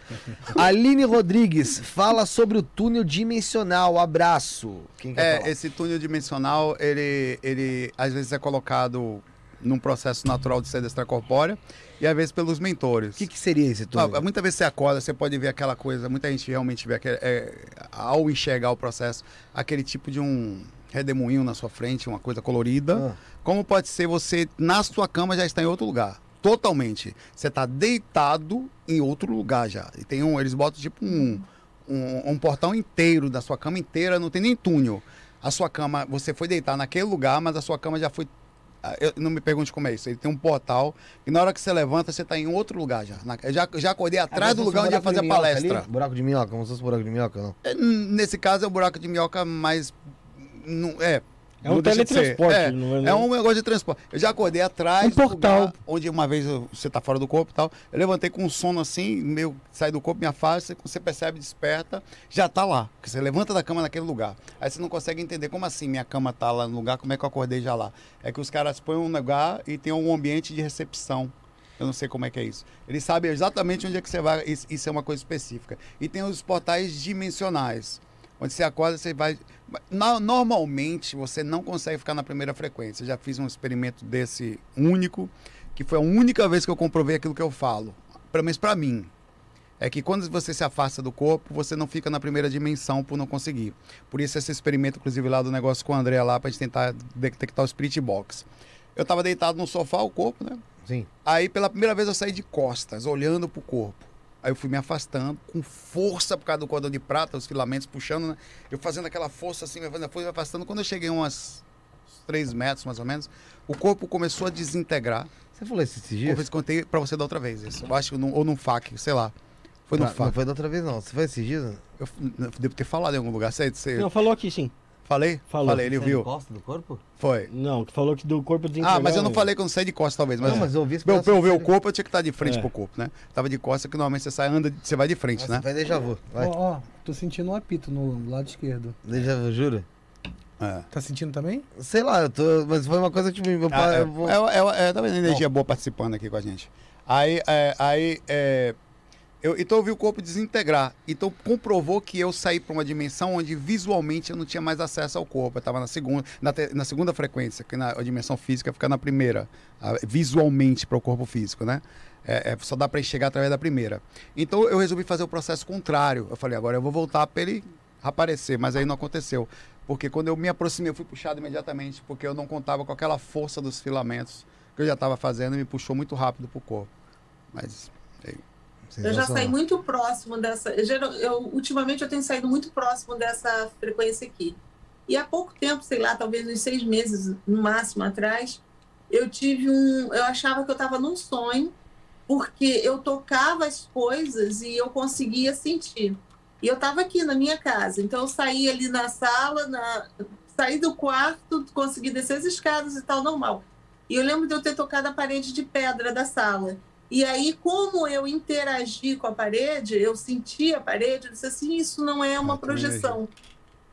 A: Aline Rodrigues, fala sobre o túnel dimensional. Abraço. Quem quer
C: É,
A: falar?
C: esse túnel dimensional, ele, ele às vezes é colocado num processo natural de ser extracorpórea e às vezes pelos mentores.
A: O que, que seria esse túnel?
C: Ah, muitas vezes você acorda, você pode ver aquela coisa, muita gente realmente vê aquele, é, ao enxergar o processo, aquele tipo de um redemoinho na sua frente, uma coisa colorida.
A: Ah.
C: Como pode ser você, na sua cama, já está em outro lugar. Totalmente. Você está deitado em outro lugar já. E tem um, eles botam tipo um, um, um portão inteiro da sua cama inteira, não tem nem túnel. A sua cama, você foi deitar naquele lugar, mas a sua cama já foi. Ah, Eu, não me pergunte como é isso. Ele tem um portal e na hora que você levanta, você está em outro lugar já. Na- eu já, já acordei atrás
A: Ah,
C: do lugar onde ia fazer a palestra.
A: ali? Buraco de minhoca, como se fosse buraco de minhoca, não?
C: É, Nesse caso é o buraco de minhoca, mas. Não, é.
B: É um teletransporte,
C: É,
B: não é
C: é um negócio de transporte. Eu já acordei atrás
D: Um
C: do
D: portal.
C: onde uma vez eu- você tá fora do corpo e tal. Eu levantei com um sono assim, meu, sai do corpo, me afasta, você percebe, desperta, já tá lá. Porque você levanta da cama naquele lugar. Aí você não consegue entender como assim minha cama tá lá no lugar, como é que eu acordei já lá. É que os caras põem um lugar e tem um ambiente de recepção. Eu não sei como é que é isso. Eles sabem exatamente onde é que você vai. Isso, isso é uma coisa específica. E tem os portais dimensionais. Onde você acorda, você vai. Normalmente, você não consegue ficar na primeira frequência. Eu já fiz um experimento desse único, que foi a única vez que eu comprovei aquilo que eu falo. Pelo menos para mim. É que quando você se afasta do corpo, você não fica na primeira dimensão por não conseguir. Por isso, esse experimento, inclusive, lá do negócio com o André lá, pra gente tentar detectar o Spirit Box. Eu tava deitado no sofá, o corpo, né?
A: Sim.
C: Aí, pela primeira vez, eu saí de costas, olhando pro corpo. Aí eu fui me afastando com força por causa do cordão de prata, os filamentos puxando, né? Eu fazendo aquela força assim, me fazendo, fui me afastando. Quando eu cheguei umas 3 metros mais ou menos, o corpo começou a desintegrar.
A: Você falou isso esses
C: Eu
A: dias?
C: contei pra você da outra vez isso. Eu acho num- ou num FAQ, sei lá. Foi no
A: não, não foi da outra vez, não. Você foi esses dias?
C: Eu, eu devo ter falado em algum lugar. Você, você-
B: Não, falou aqui sim.
C: Falei?
B: Falou.
C: Falei, ele
A: Você
C: viu.
A: encosta do corpo?
C: Foi.
B: Não, que falou que do corpo desintegrar.
C: Ah, mas eu não falei que eu não saí de costas, talvez. Mas,
A: não, mas eu ouvi
C: pra, eu- pra eu ver o corpo, eu tinha que estar de frente
B: É.
C: pro corpo, né? Tava de costas, que normalmente você sai, anda, você vai de frente,
A: Nossa,
C: né?
A: Vai déjà vu. Vai.
D: Ó, ó, tô sentindo um apito no lado esquerdo.
A: Déjà vu, juro?
C: É.
D: Tá sentindo também?
A: Sei lá, eu tô. Mas foi uma coisa que tipo, meu
C: Ah, é,
A: eu vou-
C: é, é, é, tá vendo? Energia boa participando aqui com a gente. Aí, é, aí é, eu, então eu vi o corpo desintegrar. Então comprovou que eu saí para uma dimensão onde visualmente eu não tinha mais acesso ao corpo. Eu estava na segunda, na, te- na segunda frequência, que na a dimensão física fica na primeira, a- visualmente para o corpo físico, né? É, é, só dá para enxergar através da primeira. Então eu resolvi fazer o processo contrário. Eu falei, agora eu vou voltar para ele aparecer, mas aí não aconteceu. Porque quando eu me aproximei, eu fui puxado imediatamente, porque eu não contava com aquela força dos filamentos que eu já estava fazendo e me puxou muito rápido pro corpo. Mas
E: Eu já saí muito próximo dessa. Eu, eu- ultimamente eu tenho saído muito próximo dessa frequência aqui. E há pouco tempo, sei lá, talvez uns seis meses no máximo atrás, eu tive um. Eu achava que eu estava num sonho, porque eu tocava as coisas e eu conseguia sentir. E eu estava aqui na minha casa, então eu saí ali na sala, na, saí do quarto, consegui descer as escadas e tal, normal. E eu lembro de eu ter tocado a parede de pedra da sala. E aí, como eu interagi com a parede, eu senti a parede, eu disse assim, isso não é uma
C: Ah, tem
E: projeção.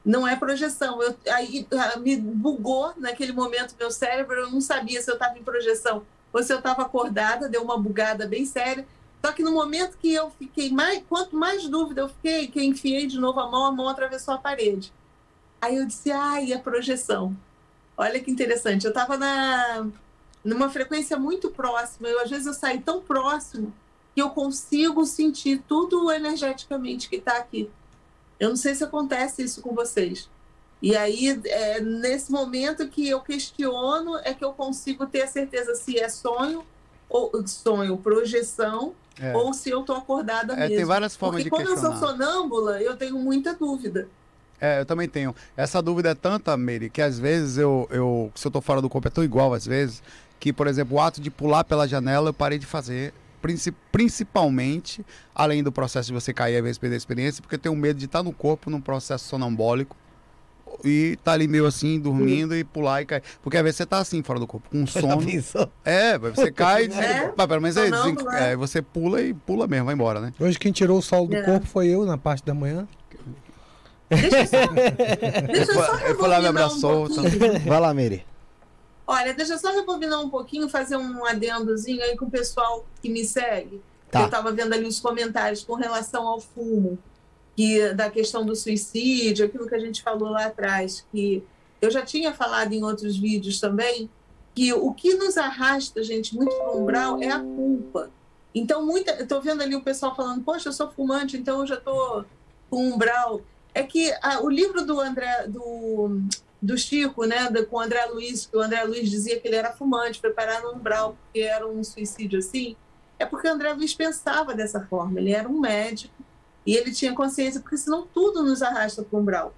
E: Não é projeção. Eu, aí ah, me bugou naquele momento meu cérebro, eu não sabia se eu estava em projeção ou se eu estava acordada, deu uma bugada bem séria. Só que no momento que eu fiquei mais, quanto mais dúvida eu fiquei, que eu enfiei de novo a mão, a mão atravessou a parede. Aí eu disse, ai, a projeção. Olha que interessante. Eu estava na numa frequência muito próxima. Eu, às vezes eu saio tão próximo que eu consigo sentir tudo energeticamente que está aqui. Eu não sei se acontece isso com vocês. E aí, é nesse momento que eu questiono, é que eu consigo ter a certeza se é sonho, ou sonho, projeção,
C: é,
E: ou se eu estou acordada
C: É,
E: mesmo.
C: tem várias formas
E: Porque
C: de
E: quando eu sou
C: questionar.
E: sonâmbula, eu tenho muita dúvida.
C: É, eu também tenho. Essa dúvida é tanta, Mary, que às vezes eu, eu se eu tô fora do corpo é tão igual às vezes, que, por exemplo, o ato de pular pela janela eu parei de fazer, princi- principalmente, além do processo de você cair vezes perder a experiência, porque eu tenho medo de estar no corpo num processo sonambólico e tá ali meio assim, dormindo e pular e cair. Porque às vezes você tá assim, fora do corpo, com sono. É, você cai, e
E: É,
C: mas pelo menos aí, desen-
E: sonâmbulo, é.
C: é, você pula e pula mesmo, vai embora, né?
D: Hoje quem tirou o sol do
E: É.
D: corpo foi eu na parte da manhã.
E: Deixa eu só, deixa eu só um.
A: Vai lá, Mary.
E: Olha, deixa eu só rebobinar um pouquinho, fazer um adendozinho aí com o pessoal que me segue.
A: Tá.
E: Eu estava vendo ali os comentários com relação ao fumo, que da questão do suicídio, aquilo que a gente falou lá atrás, que eu já tinha falado em outros vídeos também, que o que nos arrasta, gente, muito para o umbral é a culpa. Então, muita, eu estou vendo ali o pessoal falando, poxa, eu sou fumante, então eu já estou com umbral. É que ah, o livro do André, do, do Chico, né, com o André Luiz, que o André Luiz dizia que ele era fumante, preparado no umbral, porque era um suicídio assim, é porque o André Luiz pensava dessa forma, ele era um médico e ele tinha consciência, porque senão tudo nos arrasta para o umbral.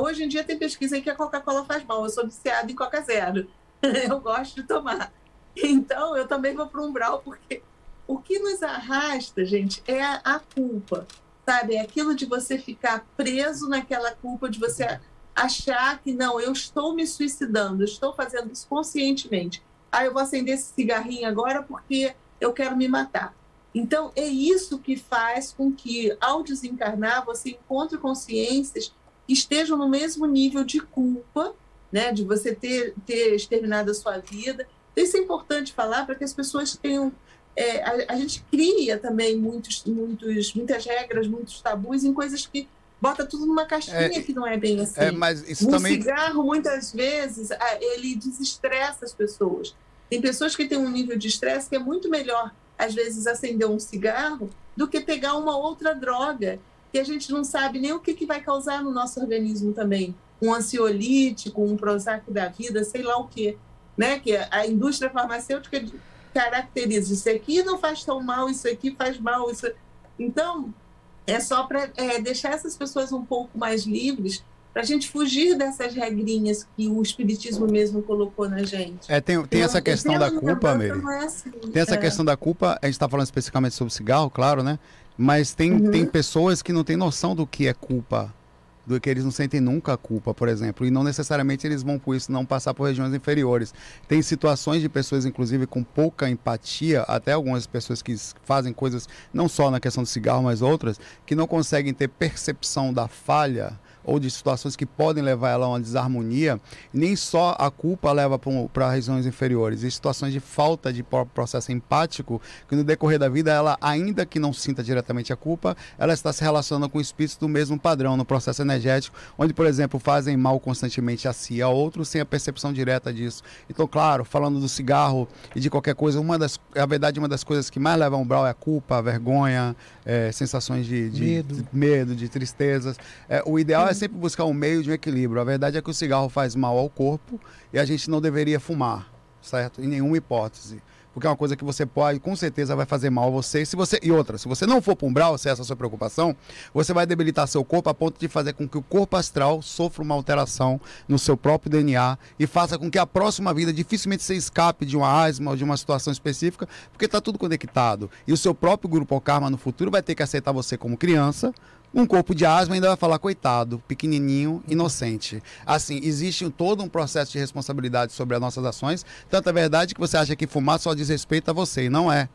E: Hoje em dia tem pesquisa aí que a Coca-Cola faz mal, eu sou viciada em Coca Zero, eu gosto de tomar. Então eu também vou para o umbral, porque o que nos arrasta, gente, é a culpa, sabe? É aquilo de você ficar preso naquela culpa, de você achar que não, eu estou me suicidando, eu estou fazendo isso conscientemente. Ah, eu vou acender esse cigarrinho agora porque eu quero me matar. Então, é isso que faz com que, ao desencarnar, você encontre consciências que estejam no mesmo nível de culpa, né, de você ter, ter exterminado a sua vida. Isso é importante falar para que as pessoas tenham. é, a, a gente cria também muitos, muitos, muitas regras, muitos tabus em coisas que bota tudo numa caixinha
C: É,
E: que não é bem assim.
C: É, mas isso
E: Um
C: também.
E: cigarro, muitas vezes, ah, ele desestressa as pessoas. Tem pessoas que têm um nível de estresse que é muito melhor, às vezes, acender um cigarro do que pegar uma outra droga que a gente não sabe nem o que, que vai causar no nosso organismo também. Um ansiolítico, um Prozac da vida, sei lá o quê. Né? Que a indústria farmacêutica caracteriza. Isso aqui não faz tão mal, isso aqui faz mal. Isso... Então, é só para é, deixar essas pessoas um pouco mais livres para a gente fugir dessas regrinhas que o espiritismo mesmo colocou na gente.
C: É, tem, tem essa questão da culpa,
E: não é assim.
C: Tem essa
E: É.
C: questão da culpa, a gente está falando especificamente sobre cigarro, claro, né? Mas tem,
E: Uhum.
C: tem pessoas que não têm noção do que é culpa, do que eles não sentem nunca a culpa, por exemplo, e não necessariamente eles vão por isso não passar por regiões inferiores. Tem situações de pessoas, inclusive, com pouca empatia, até algumas pessoas que fazem coisas, não só na questão do cigarro, mas outras, que não conseguem ter percepção da falha ou de situações que podem levar ela a uma desarmonia, nem só a culpa leva para regiões inferiores, e situações de falta de pro- processo empático, que no decorrer da vida, ela, ainda que não sinta diretamente a culpa, ela está se relacionando com espíritos do mesmo padrão, no processo energético, onde, por exemplo, fazem mal constantemente a si e a outros, sem a percepção direta disso. Então, claro, falando do cigarro e de qualquer coisa, uma das, a verdade, uma das coisas que mais leva a umbral é a culpa, a vergonha, é, sensações de, de-
D: Medo.
C: de medo, de tristezas. É, o ideal é sempre buscar um meio de um equilíbrio. A verdade é que o cigarro faz mal ao corpo e a gente não deveria fumar, certo? Em nenhuma hipótese. Porque é uma coisa que você pode, com certeza, vai fazer mal a você. Se você. E outra, se você não for para umbral, se essa é a sua preocupação, você vai debilitar seu corpo a ponto de fazer com que o corpo astral sofra uma alteração no seu próprio DNA e faça com que a próxima vida dificilmente você escape de uma asma ou de uma situação específica, porque está tudo conectado. E o seu próprio grupo karma no futuro vai ter que aceitar você como criança, um corpo de asma ainda vai falar, coitado, pequenininho, inocente. Assim, existe todo um processo de responsabilidade sobre as nossas ações. Tanto é verdade que você acha que fumar só diz respeito a você, e não é.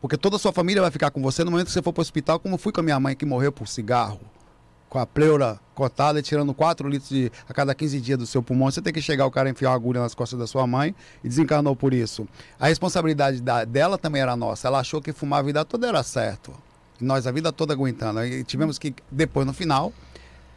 C: Porque toda a sua família vai ficar com você no momento que você for para o hospital, como fui com a minha mãe que morreu por cigarro. Com a pleura cotada e tirando 4 litros de, a cada 15 dias do seu pulmão. Você tem que chegar o cara enfiar uma agulha nas costas da sua mãe e desencarnou por isso. A responsabilidade da- dela também era nossa. Ela achou que fumar a vida toda era certo. Nós a vida toda aguentando. E tivemos que, depois, no final,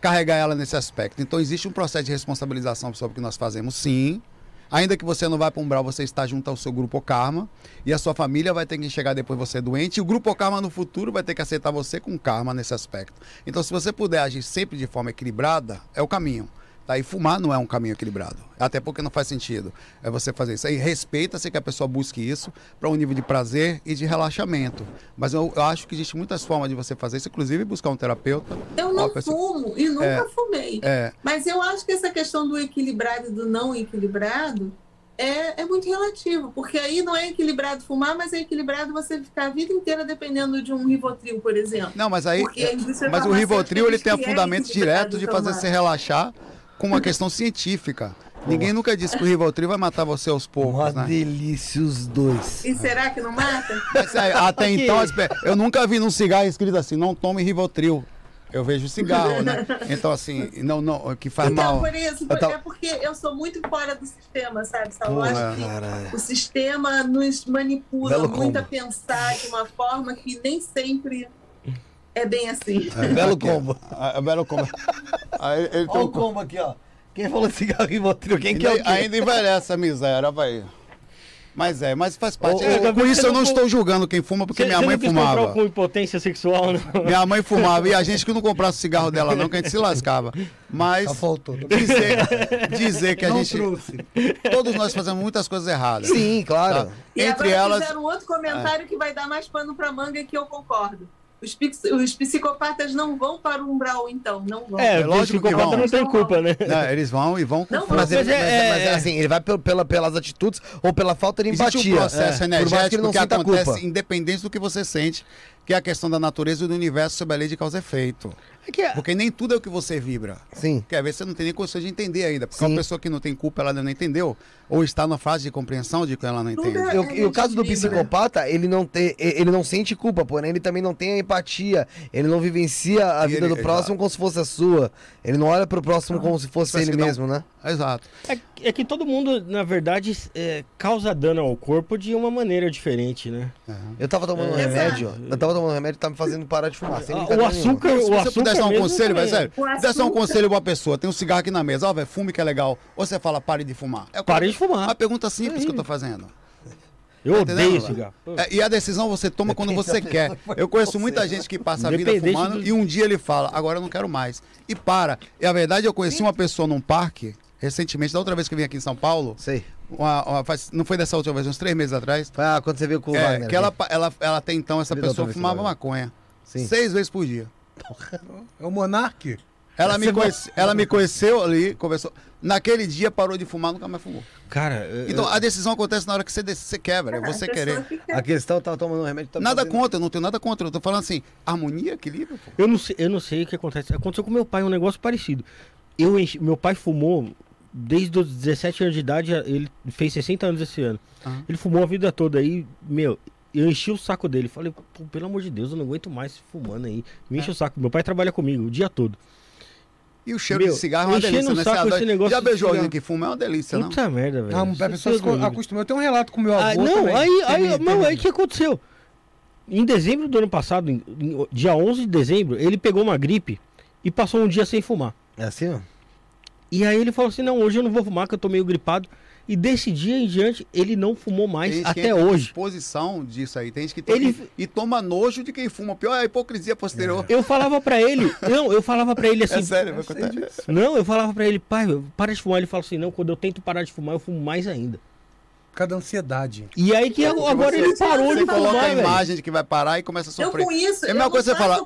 C: carregar ela nesse aspecto. Então, existe um processo de responsabilização sobre o que nós fazemos, sim. Ainda que você não vá para umbral, você está junto ao seu grupo karma e a sua família vai ter que chegar depois você doente e o grupo karma no futuro vai ter que aceitar você com karma nesse aspecto. Então, se você puder agir sempre de forma equilibrada, é o caminho. Tá? E fumar não é um caminho equilibrado. Até porque não faz sentido é você fazer isso. Aí respeita-se que a pessoa busque isso para um nível de prazer e de relaxamento. Mas eu, eu acho que existe muitas formas de você fazer isso, inclusive buscar um terapeuta.
E: Eu não
C: pessoal-
E: fumo e nunca
C: É.
E: fumei.
C: É,
E: Mas eu acho que essa questão do equilibrado e do não equilibrado é, é muito relativo, porque aí não é equilibrado fumar, mas é equilibrado você ficar a vida inteira dependendo de um Rivotril, por exemplo.
C: não, mas aí.
E: A indústria
C: Mas o Rivotril ele tem
E: é
C: fundamento direto de fazer
E: tomar.
C: você relaxar com uma questão científica. Ninguém nunca disse que o Rivotril vai matar você aos
A: Uma
C: poucos, né?
A: delícia os dois.
E: E será que não mata?
C: Mas, é, até então, eu nunca vi num cigarro escrito assim, não tome Rivotril. Eu vejo cigarro, né? Então, assim, não, não, que faz
E: Então,
C: mal.
E: por isso,
A: tava-
E: é porque eu sou muito fora do sistema, sabe,
C: Porra,
E: acho que
A: Caralho.
E: o sistema nos manipula
A: Belo
E: muito
A: combo.
E: a pensar de uma forma que nem sempre é bem assim.
A: Belo combo.
C: Ah, é belo como. Aí ele tem
A: Olha
C: um
A: o combo aqui, ó. Quem falou cigarro e Rivotril? Quem que é o
C: Ainda,
A: quê?
C: ainda envelhece a miséria, vai. Mas é, mas faz parte.
B: Ô,
C: É,
B: ô,
C: com isso eu
B: não
C: não estou julgando quem fuma, porque
B: Você-
C: minha mãe
B: não
C: fumava.
B: com impotência sexual, não.
C: Minha mãe fumava e a gente que não comprasse cigarro dela não, que a gente se lascava. Mas
D: Só faltou.
C: dizer, dizer que a
D: Não
C: gente.
D: trouxe.
C: Todos nós fazemos muitas coisas erradas.
A: Sim, claro.
C: Tá?
E: E
C: Entre
E: agora
C: elas.
E: fizeram outro comentário que vai dar mais pano para manga que eu concordo. Os, os psicopatas não vão para o umbral, então. Não vão.
B: É,
C: É lógico
B: lógico
C: que
B: que
C: vão.
B: não tem culpa, né?
C: né, eles vão e vão com
E: Não.
A: Mas, ele,
B: Mas é-
A: mas, é- mas é assim, ele vai pela, pela- pelas atitudes ou pela falta de empatia.
C: Existe um processo
A: É, por mais que ele
C: energético
A: não
C: que,
A: sinta
C: acontece
A: culpa.
C: independente do que você sente, que é a questão da natureza e do universo sob a lei de causa e efeito.
B: É que é-
C: Porque nem tudo é o que você vibra.
A: Sim.
C: Quer ver, você não tem nem condições de entender ainda. Porque
A: Sim.
C: uma pessoa que não tem culpa, ela ainda não entendeu. Ou está na fase de compreensão de que ela não
E: Tudo
C: entende.
E: é-
A: E o, e o caso do
E: vibra.
A: psicopata, ele não, tem, ele não sente culpa, porém ele também não tem a empatia. Ele não vivencia a
C: E
A: vida
C: ele-
A: do próximo
C: exato.
A: como se fosse a sua. Ele não olha pro próximo como se fosse ele
C: não.
A: mesmo, né?
C: Exato.
B: É, é que todo mundo, na verdade, é, causa dano ao corpo de uma maneira diferente, né?
A: Eu tava tomando um
B: É.
A: remédio, eu tava tomando remédio tá me fazendo parar de fumar. sem
B: Ah, o açúcar,
C: Se
B: o
C: você
B: açúcar
C: pudesse dar um conselho, vai sério.
E: O
C: Desse um conselho pra uma pessoa, tem um cigarro aqui na mesa, ó, velho, fume que é legal. Ou você fala, pare de fumar. É
B: Pare de fumar.
C: Uma pergunta simples
B: Aí.
C: que eu tô fazendo.
B: Eu
C: Tá
B: odeio cigarro.
C: É, e a decisão você toma quando você quer. Eu conheço muita gente que passa a vida fumando
B: do-
C: e um dia ele fala, agora eu não quero mais. E para. E a verdade, eu conheci uma pessoa num parque, recentemente, da outra vez que eu vim aqui em São Paulo,
A: Sei.
C: uma- uma- faz- não foi dessa última vez, uns três meses atrás,
A: Ah, quando você veio com o
C: é,
A: Wagner.
C: que ela, ela, ela até então, essa
A: Vida
C: pessoa fumava maconha.
A: Sim.
C: Seis vezes por dia.
D: É o Monark.
C: Ela me, conhece- ela me conheceu ali, conversou. Naquele dia parou de fumar, nunca mais fumou.
B: Cara, eu-
C: Então a decisão acontece na hora que você, você quebra, é
E: A
C: você querer.
E: fica-
A: A questão tá tomando um remédio. Tá
C: Nada
A: fazendo-
C: contra, eu não tenho nada contra. Eu tô falando assim, harmonia, equilíbrio, pô.
B: eu, não sei, eu não sei o que acontece. Aconteceu com meu pai um negócio parecido. Eu enchi- meu pai fumou desde os 17 anos de idade, ele fez 60 anos esse ano.
C: Aham.
B: Ele fumou a vida toda aí, meu. Eu enchi o saco dele. Falei, "Pô, pelo amor de Deus, eu não aguento mais fumando aí. Me enche o saco. Meu pai trabalha comigo o dia todo.
C: E o cheiro
B: Meu,
C: de cigarro é uma delícia, né?
B: saco esse negócio
C: Já beijou alguém que fuma? É uma delícia, não?
B: Puta merda, velho.
D: Ah, a pessoa se
B: livre.
D: acostumou. Eu tenho um relato com meu
B: Ah,
D: avô.
B: não,
D: também.
B: aí, aí,
D: Teve-
B: não, aí o que aconteceu? Em dezembro do ano passado, em- em- dia 11 de dezembro, ele pegou uma gripe e passou um dia sem fumar.
A: É assim, ó?
B: E aí ele falou assim: não, hoje eu não vou fumar, que eu tô meio gripado. E desse dia em diante, ele não fumou mais
C: Tem gente que
B: até hoje.
C: exposição disso aí. Tem gente que tem
B: Ele-
C: que- e toma nojo de quem fuma. Pior é a hipocrisia posterior.
B: Eu falava pra ele, não, eu falava pra ele
C: É,
B: assim.
C: sério, vai contar.
B: Não, eu falava pra ele, pai, para de fumar. Ele falou assim: não, quando eu tento parar de fumar, eu fumo mais ainda.
D: Por causa da ansiedade.
B: E aí que agora
C: você-
B: ele parou
C: Você
B: de
C: coloca
B: fumar,
C: a imagem de que vai parar e começa a
E: Eu
C: sofrer.
E: com isso.
C: É a mesma
E: eu
C: coisa
E: não
C: você falar,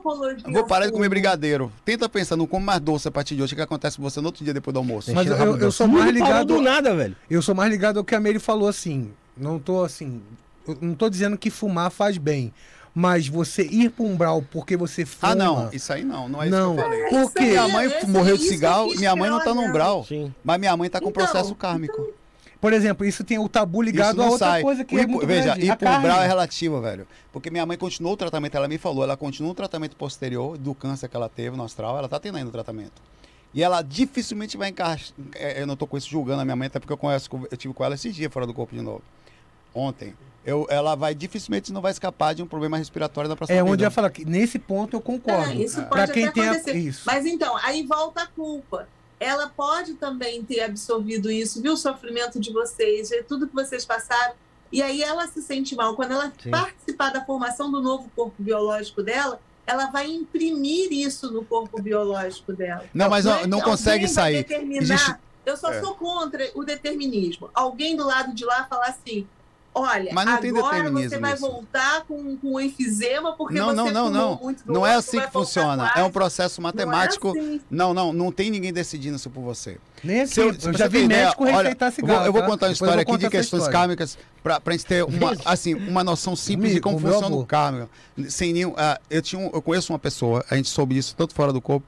C: Vou parar de comer
E: fumo.
C: brigadeiro. Tenta pensar, não come mais doce a partir de hoje. O que acontece com você no outro dia depois do almoço?
D: Mas eu, eu sou mais
B: parou
D: ligado.
B: do nada, velho.
D: Eu sou mais ligado ao que a Mary falou assim. Não tô assim. eu não tô dizendo que fumar faz bem. Mas você ir pro umbral porque você fuma.
C: Ah, não. Isso aí não. Não é
D: Não.
C: isso que eu falei.
D: Por
E: Isso
D: quê?
E: aí,
C: Minha mãe morreu de
E: eu
C: cigarro. Minha mãe não tá no umbral.
B: Sim.
C: Mas minha mãe tá com
E: Então,
C: processo kármico.
D: Por exemplo, isso tem o tabu ligado a outra
C: sai.
D: coisa que
C: O
D: é
C: hipo-
D: muito
C: Veja,
D: grande. a carne.
C: é relativo, velho. Porque minha mãe continuou o tratamento, ela me falou, ela continuou o tratamento posterior do câncer que ela teve no astral, ela tá tendo ainda o tratamento. E ela dificilmente vai encaixar. Eu não tô com isso julgando a minha mãe, até porque eu conheço, eu tive com ela esse dia fora do corpo de novo. Ontem. Eu, ela vai dificilmente não vai escapar de um problema respiratório da próxima
D: É onde eu ia falar que nesse ponto eu concordo.
E: É, isso
D: Pra
E: pode
D: quem
E: até
D: tem a-
E: acontecer.
D: isso.
E: Mas então, aí volta a culpa. Ela pode também ter absorvido isso, viu o sofrimento de vocês, ver tudo que vocês passaram. E aí ela se sente mal. Quando ela
B: Sim.
E: participar da formação do novo corpo biológico dela, ela vai imprimir isso no corpo biológico dela.
C: Não, mas não- não consegue sair. Existe-
E: Eu só
C: É.
E: sou contra o determinismo. Alguém do lado de lá falar assim. Olha,
C: Mas não tem
E: agora
C: determinismo
E: você vai
C: nisso.
E: voltar com, com enfisema porque
C: Não,
E: você
C: não, não, não.
E: muito
C: Não é assim que funciona. É um processo matemático.
E: Não, é assim.
C: Não, não, não tem ninguém decidindo isso por você.
D: Nem aqui.
C: Se eu,
D: eu, já
C: tem
D: vi
C: ideia,
D: médico
C: olha,
D: receitar
C: eu
D: cigarro.
C: vou, eu vou
D: tá?
C: contar uma
D: eu
C: história
D: vou
C: aqui de questões
D: história.
C: kármicas pra, pra gente ter uma, assim, uma noção simples de como funciona o kármico. Sem nenhum, ah, eu, tinha um- eu conheço uma pessoa, a gente soube isso tanto fora do corpo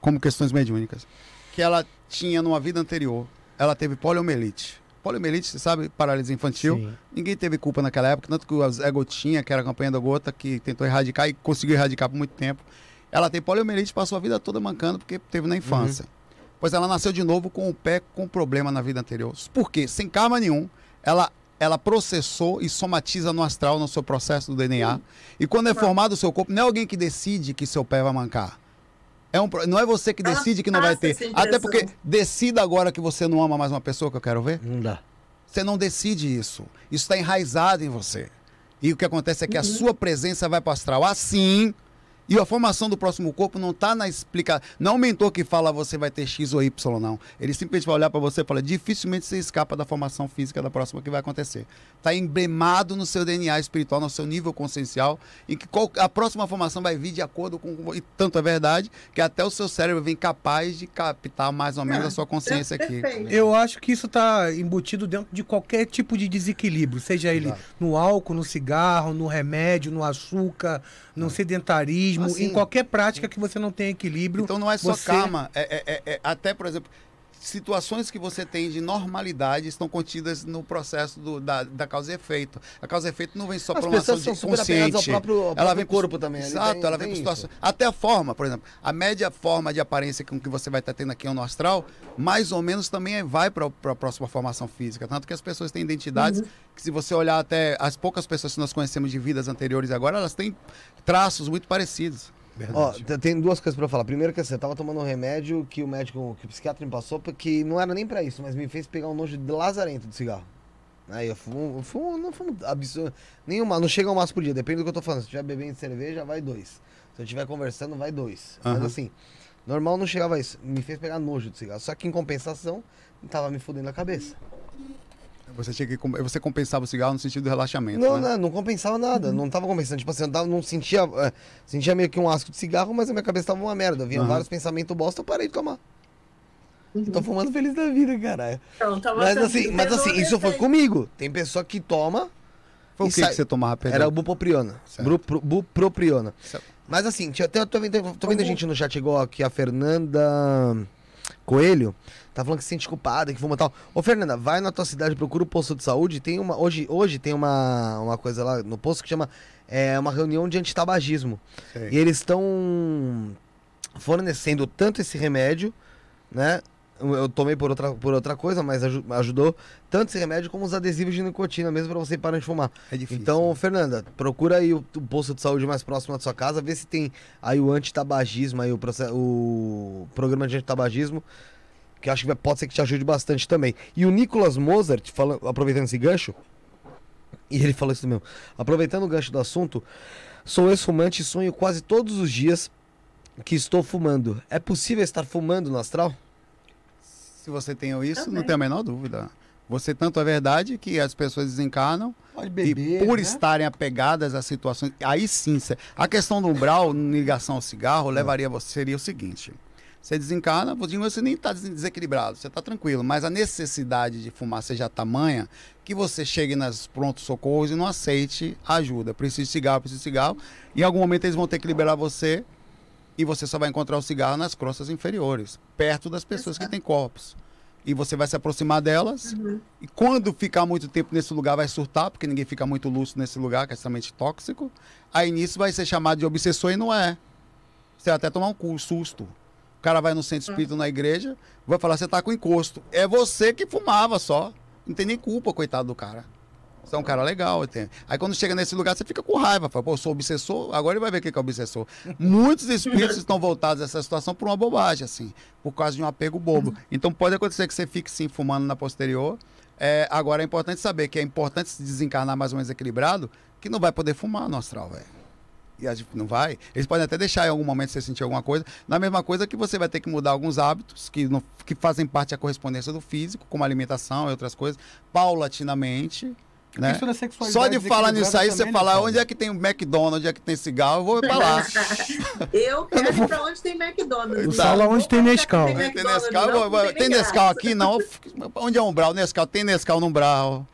C: como questões mediúnicas, que ela tinha numa vida anterior, ela teve poliomielite. Poliomielite, você sabe, paralisia infantil.
D: Sim.
C: Ninguém teve culpa naquela época, tanto que o Zé Gotinha, que era a campanha da Gota, que tentou erradicar e conseguiu erradicar por muito tempo. Ela tem poliomielite, passou a vida toda mancando porque teve na infância. Pois ela nasceu de novo com o pé com problema na vida anterior. Por quê? Sem karma nenhum, ela, ela processou e somatiza no astral, no seu processo do DNA. E quando é formado o seu corpo, não é alguém que decide que seu pé vai mancar. É um, não é você que decide que não vai ter. Até porque decida agora que você não ama mais uma pessoa que eu quero ver.
A: Não dá.
C: Você não decide isso. Isso está enraizado em você. E o que acontece é que a sua presença vai para o astral assim. E a formação do próximo corpo não está na explicação. Não é o mentor que fala você vai ter X ou Y, não. Ele simplesmente vai olhar para você e fala: dificilmente você escapa da formação física da próxima que vai acontecer. Está emblemado no seu DNA espiritual, no seu nível consciencial, em que qual- a próxima formação vai vir de acordo com. E tanto é verdade que até o seu cérebro vem capaz de captar mais ou menos
E: É,
C: a sua consciência aqui.
D: Eu acho que isso está embutido dentro de qualquer tipo de desequilíbrio, seja ele
A: Exato.
D: no álcool, no cigarro, no remédio, no açúcar, no sedentarismo,
C: Ah, sim.
D: em qualquer prática que você não tenha equilíbrio.
C: Então não é só
D: você-
C: karma. É, é- é- é- até, por exemplo, situações que você tem de normalidade estão contidas no processo do- da, da causa e efeito. A causa e efeito não vem só para uma ação de
A: apegadas ao
C: consciente.
A: próprio, ao
C: ela
A: próprio
C: vem pro-
A: corpo também. ali
C: Exato,
A: tem-
C: ela vem
A: tem
C: com situação. Até a forma, por exemplo, a média forma de aparência com que você vai estar tendo aqui no astral, mais ou menos também vai para a próxima formação física. Tanto que as pessoas têm identidades que, se você olhar até as poucas pessoas que nós conhecemos de vidas anteriores agora, elas têm traços muito parecidos.
A: Ó, t- tem duas coisas pra eu falar. Primeiro que assim, eu tava tomando um remédio que o médico, que o psiquiatra me passou, porque não era nem pra isso, mas me fez pegar um nojo de lazarento de cigarro. Aí eu fumo, eu fumo não fumo absurdo, nenhuma, não chega um maço por dia, depende do que eu tô falando. Se eu estiver bebendo cerveja, vai dois. Se eu estiver conversando, vai dois. Mas
C: Aham.
A: assim, normal não chegava a isso. Me fez pegar nojo de cigarro. Só que em compensação, tava me fudendo a cabeça.
C: Você, tinha que, você compensava o cigarro no sentido do relaxamento.
A: Não,
C: né?
A: não, não compensava nada. Não tava compensando. Tipo assim, eu tava- não sentia. é, sentia meio que um asco de cigarro, mas a minha cabeça tava uma merda. Vinha
C: Aham.
A: vários pensamentos bosta, eu parei de tomar.
E: Uhum.
A: Tô fumando feliz da vida, caralho.
E: Então,
A: Mas assim, mas assim, isso foi comigo. Tem pessoa que toma.
C: Foi o que,
A: sai-
C: que você tomava, perdão?
A: Era o bupropiona.
C: Certo.
A: Bru- pro- Bupropiona.
C: Certo.
A: Mas assim, tinha, até, tô vendo, tô vendo a gente no chat igual aqui, a Fernanda Coelho. Tá falando que se sente culpada, que fuma tal. Ô, Fernanda, vai na tua cidade, procura o posto de saúde. Tem uma. Hoje, hoje tem uma, uma coisa lá no posto que chama. É uma reunião de antitabagismo.
C: Sei.
A: E eles estão fornecendo tanto esse remédio, né? Eu tomei por outra, por outra coisa, mas aju- ajudou. Tanto esse remédio como os adesivos de nicotina, mesmo pra você parar de fumar.
C: É difícil.
A: Então, Fernanda, procura aí o, o posto de saúde mais próximo da sua casa, vê se tem aí o antitabagismo, aí o, o programa de antitabagismo, que acho que pode ser que te ajude bastante também. E o Nicolas Mozart, fala, aproveitando esse gancho, e ele falou isso mesmo, aproveitando o gancho do assunto, sou ex-fumante e sonho quase todos os dias que estou fumando. É possível estar fumando no astral?
C: Se você tem isso, não
E: Também.
C: tem a menor dúvida. Você tanto é verdade que as pessoas desencarnam
D: Pode
C: e
D: beber.
C: por
D: né?
C: estarem apegadas a situações. Aí sim, a questão do umbral em ligação ao cigarro levaria você seria o seguinte: você desencarna, você nem está desequilibrado, você está tranquilo, mas a necessidade de fumar seja tamanha que você chegue nas prontos socorros e não aceite ajuda. Preciso de cigarro, preciso de cigarro. Em algum momento eles vão ter que liberar você e você só vai encontrar o cigarro nas crostas inferiores, perto das pessoas que têm corpos. E você vai se aproximar delas
E: Uhum.
C: e quando ficar muito tempo nesse lugar, vai surtar, porque ninguém fica muito lúcido nesse lugar, que é extremamente tóxico. Aí nisso vai ser chamado de obsessor e não é. Você vai até tomar um susto. O cara vai no centro espírita na igreja, vai falar: você tá com encosto. É você que fumava só. Não tem nem culpa, coitado do cara. Você é um cara legal. Aí quando chega nesse lugar, você fica com raiva. Fala, pô, eu sou obsessor, agora ele vai ver o que que é obsessor. Muitos espíritos estão voltados a essa situação por uma bobagem, assim, por causa de um apego bobo. Então pode acontecer que você fique sim fumando na posterior. É, agora é importante saber que é importante se desencarnar mais ou menos equilibrado, que não vai poder fumar no astral, velho. E a gente não vai. Eles podem até deixar em algum momento você sentir alguma coisa. Na mesma coisa que você vai ter que mudar alguns hábitos que, não- que fazem parte da correspondência do físico, como alimentação e outras coisas, paulatinamente. Né? Só de falar nisso aí, você falar onde é que tem o McDonald's, onde é que tem cigarro, eu vou pra lá.
E: Eu quero ir pra onde tem McDonald's.
C: Tá.
D: Fala onde tem Nescau.
E: Tem,
C: Nescau,
E: não,
C: tem Nescau aqui não. Onde é Umbral? Nescau, tem Nescau no Umbral.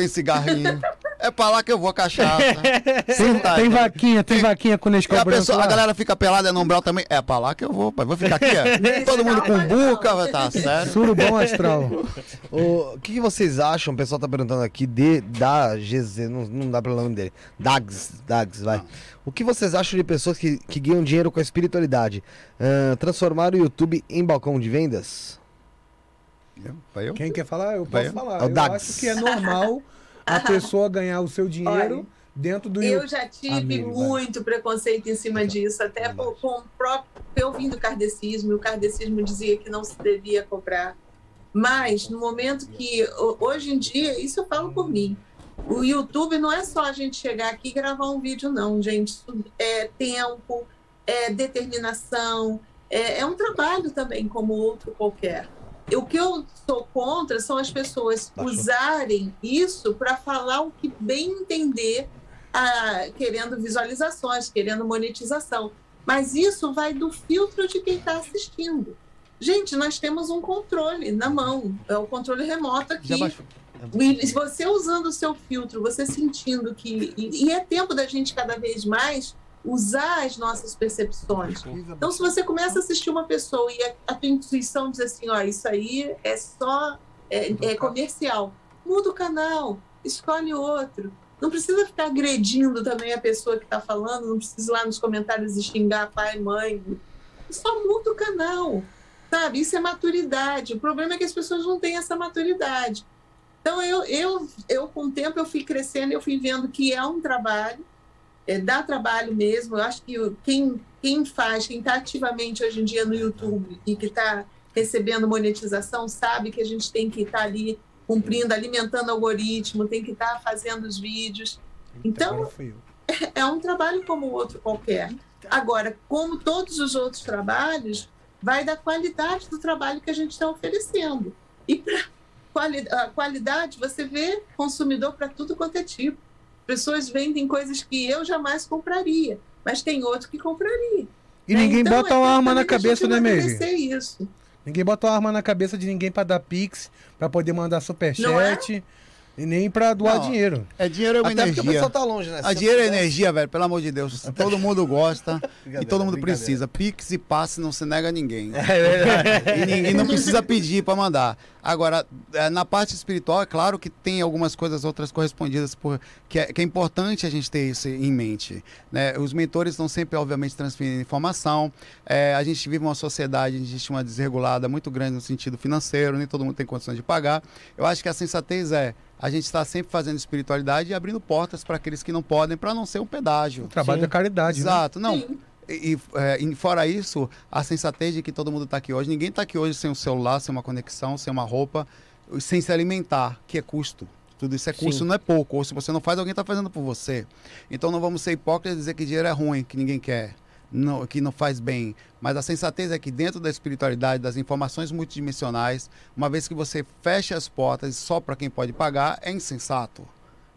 C: Tem cigarrinho. É pra lá que eu vou, cachaça.
D: Tem,
C: Senta aí.
D: tem vaquinha, tem vaquinha com Nescau
C: a, pessoa, a galera fica pelada é no umbral também. É pra lá que eu vou, pai. Vou ficar aqui, ó. Todo mundo com buca, vai tá sério.
D: Surubom astral.
A: O que, que vocês acham? O pessoal tá perguntando aqui de da GZ, não, não dá pelo nome dele. Dags, Dags, vai. O que vocês acham de pessoas que, que ganham dinheiro com a espiritualidade? Ahn, transformar o YouTube em balcão de vendas?
C: Vai eu?
D: Quem quer falar? Eu
C: Vai
D: posso
C: eu?
D: falar.
A: É o
D: Eu
A: Dags.
D: acho que é normal a pessoa ganhar o seu dinheiro
E: Olha,
D: dentro do
E: Eu já tive
D: Amigo, vai.
E: muito preconceito em cima disso, até por, com o próprio. Eu vim do kardecismo, e o kardecismo dizia que não se devia cobrar. Mas, no momento que. ho- Hoje em dia, isso eu falo por mim. O YouTube não é só a gente chegar aqui e gravar um vídeo, não, gente. Isso é tempo, é determinação, é, é um trabalho também, como outro qualquer. O que eu sou contra são as pessoas
A: Baixou.
E: usarem isso para falar o que bem entender, ah, querendo visualizações, querendo monetização. Mas isso vai do filtro de quem está assistindo. Gente, nós temos um controle na mão, é o controle remoto aqui. Você usando o seu filtro, você sentindo que. E é tempo da gente cada vez mais usar as nossas percepções. Então, se você começa a assistir uma pessoa e a, a tua intuição diz assim: ó, isso aí é só. é, é comercial, muda o canal, escolhe outro. Não precisa ficar agredindo também a pessoa que está falando, não precisa ir lá nos comentários xingar pai, mãe. Só muda o canal, sabe? Isso é maturidade. O problema é que as pessoas não têm essa maturidade. Então, eu, eu, eu com o tempo, eu fui crescendo, eu fui vendo que é um trabalho, é, dá trabalho mesmo. Eu acho que quem, quem faz, quem está ativamente hoje em dia no YouTube e que está recebendo monetização, sabe que a gente tem que estar ali cumprindo, alimentando o algoritmo, tem que estar fazendo os vídeos. Então,
D: eu.
E: é um trabalho como o outro qualquer. Agora, como todos os outros trabalhos, vai da qualidade do trabalho que a gente está oferecendo. E quali a qualidade, você vê consumidor para tudo quanto é tipo. Pessoas vendem coisas que eu jamais compraria, mas tem outro que compraria.
D: E ninguém
E: Então,
D: bota
E: é
D: uma arma na cabeça, né,
E: amadurecer isso.
D: Ninguém bota uma arma na cabeça de ninguém pra dar pix, pra poder mandar superchat e nem pra doar
C: Não.
D: dinheiro.
C: É dinheiro é uma
A: Até porque o
C: energia.
A: pessoal tá longe, né?
C: A
A: Se
C: dinheiro é energia, velho, pelo amor de Deus. Todo mundo gosta e todo mundo precisa. Pix e passe não se nega a ninguém.
A: É verdade.
C: E ninguém não precisa pedir para mandar. Agora, eh, na parte espiritual, é claro que tem algumas coisas outras correspondidas, por, que, é, que é importante a gente ter isso em mente. Né? Os mentores estão sempre, obviamente, transferindo informação. Eh, a gente vive uma sociedade onde existe uma desregulada muito grande no sentido financeiro, nem todo mundo tem condições de pagar. Eu acho que a sensatez é a gente está sempre fazendo espiritualidade e abrindo portas para aqueles que não podem, para não ser um pedágio.
D: O trabalho
B: Sim.
D: da caridade, né?
C: Exato, não.
E: Sim.
C: E, e, é, e fora isso, a sensatez de que todo mundo está aqui hoje. Ninguém está aqui hoje sem um celular, sem uma conexão, sem uma roupa, sem se alimentar, que é custo. Tudo isso é custo,
B: Sim.
C: não é pouco. Ou se você não faz, alguém está fazendo por você. Então não vamos ser hipócritas e dizer que dinheiro é ruim, que ninguém quer, não- que não faz bem. Mas a sensatez é que dentro da espiritualidade, das informações multidimensionais, uma vez que você fecha as portas só para quem pode pagar, é insensato.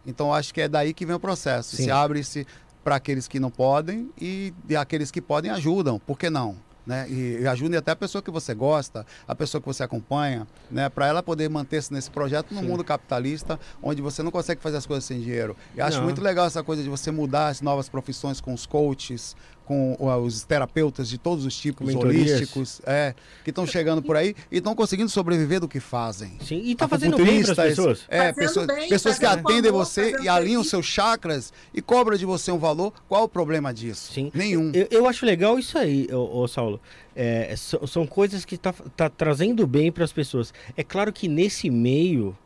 C: Então eu acho que é daí que vem o processo.
A: Sim.
C: Se abre-se para aqueles que não podem e, e aqueles que podem ajudam. Por que não? Né? E, e ajudem até a pessoa que você gosta, a pessoa que você acompanha, né? para ela poder manter-se nesse projeto no
B: Sim.
C: mundo capitalista, onde você não consegue fazer as coisas sem dinheiro. E acho muito legal essa coisa de você mudar as novas profissões com os coaches, com os terapeutas de todos os tipos,
B: Mentorias.
C: holísticos, é, que estão chegando por aí e estão conseguindo sobreviver do que fazem.
B: Sim, e tá fazendo bem para as pessoas.
C: É,
E: Fazendo
C: pessoas,
E: bem,
C: pessoas que atendem
E: amor,
C: você e alinham
E: feliz.
C: seus chakras e cobram de você um valor. Qual o problema disso?
B: Sim.
C: Nenhum.
B: Eu, eu acho legal isso aí, ô, ô Saulo. É, so- são coisas que tá, tá trazendo bem para as pessoas. É claro que nesse meio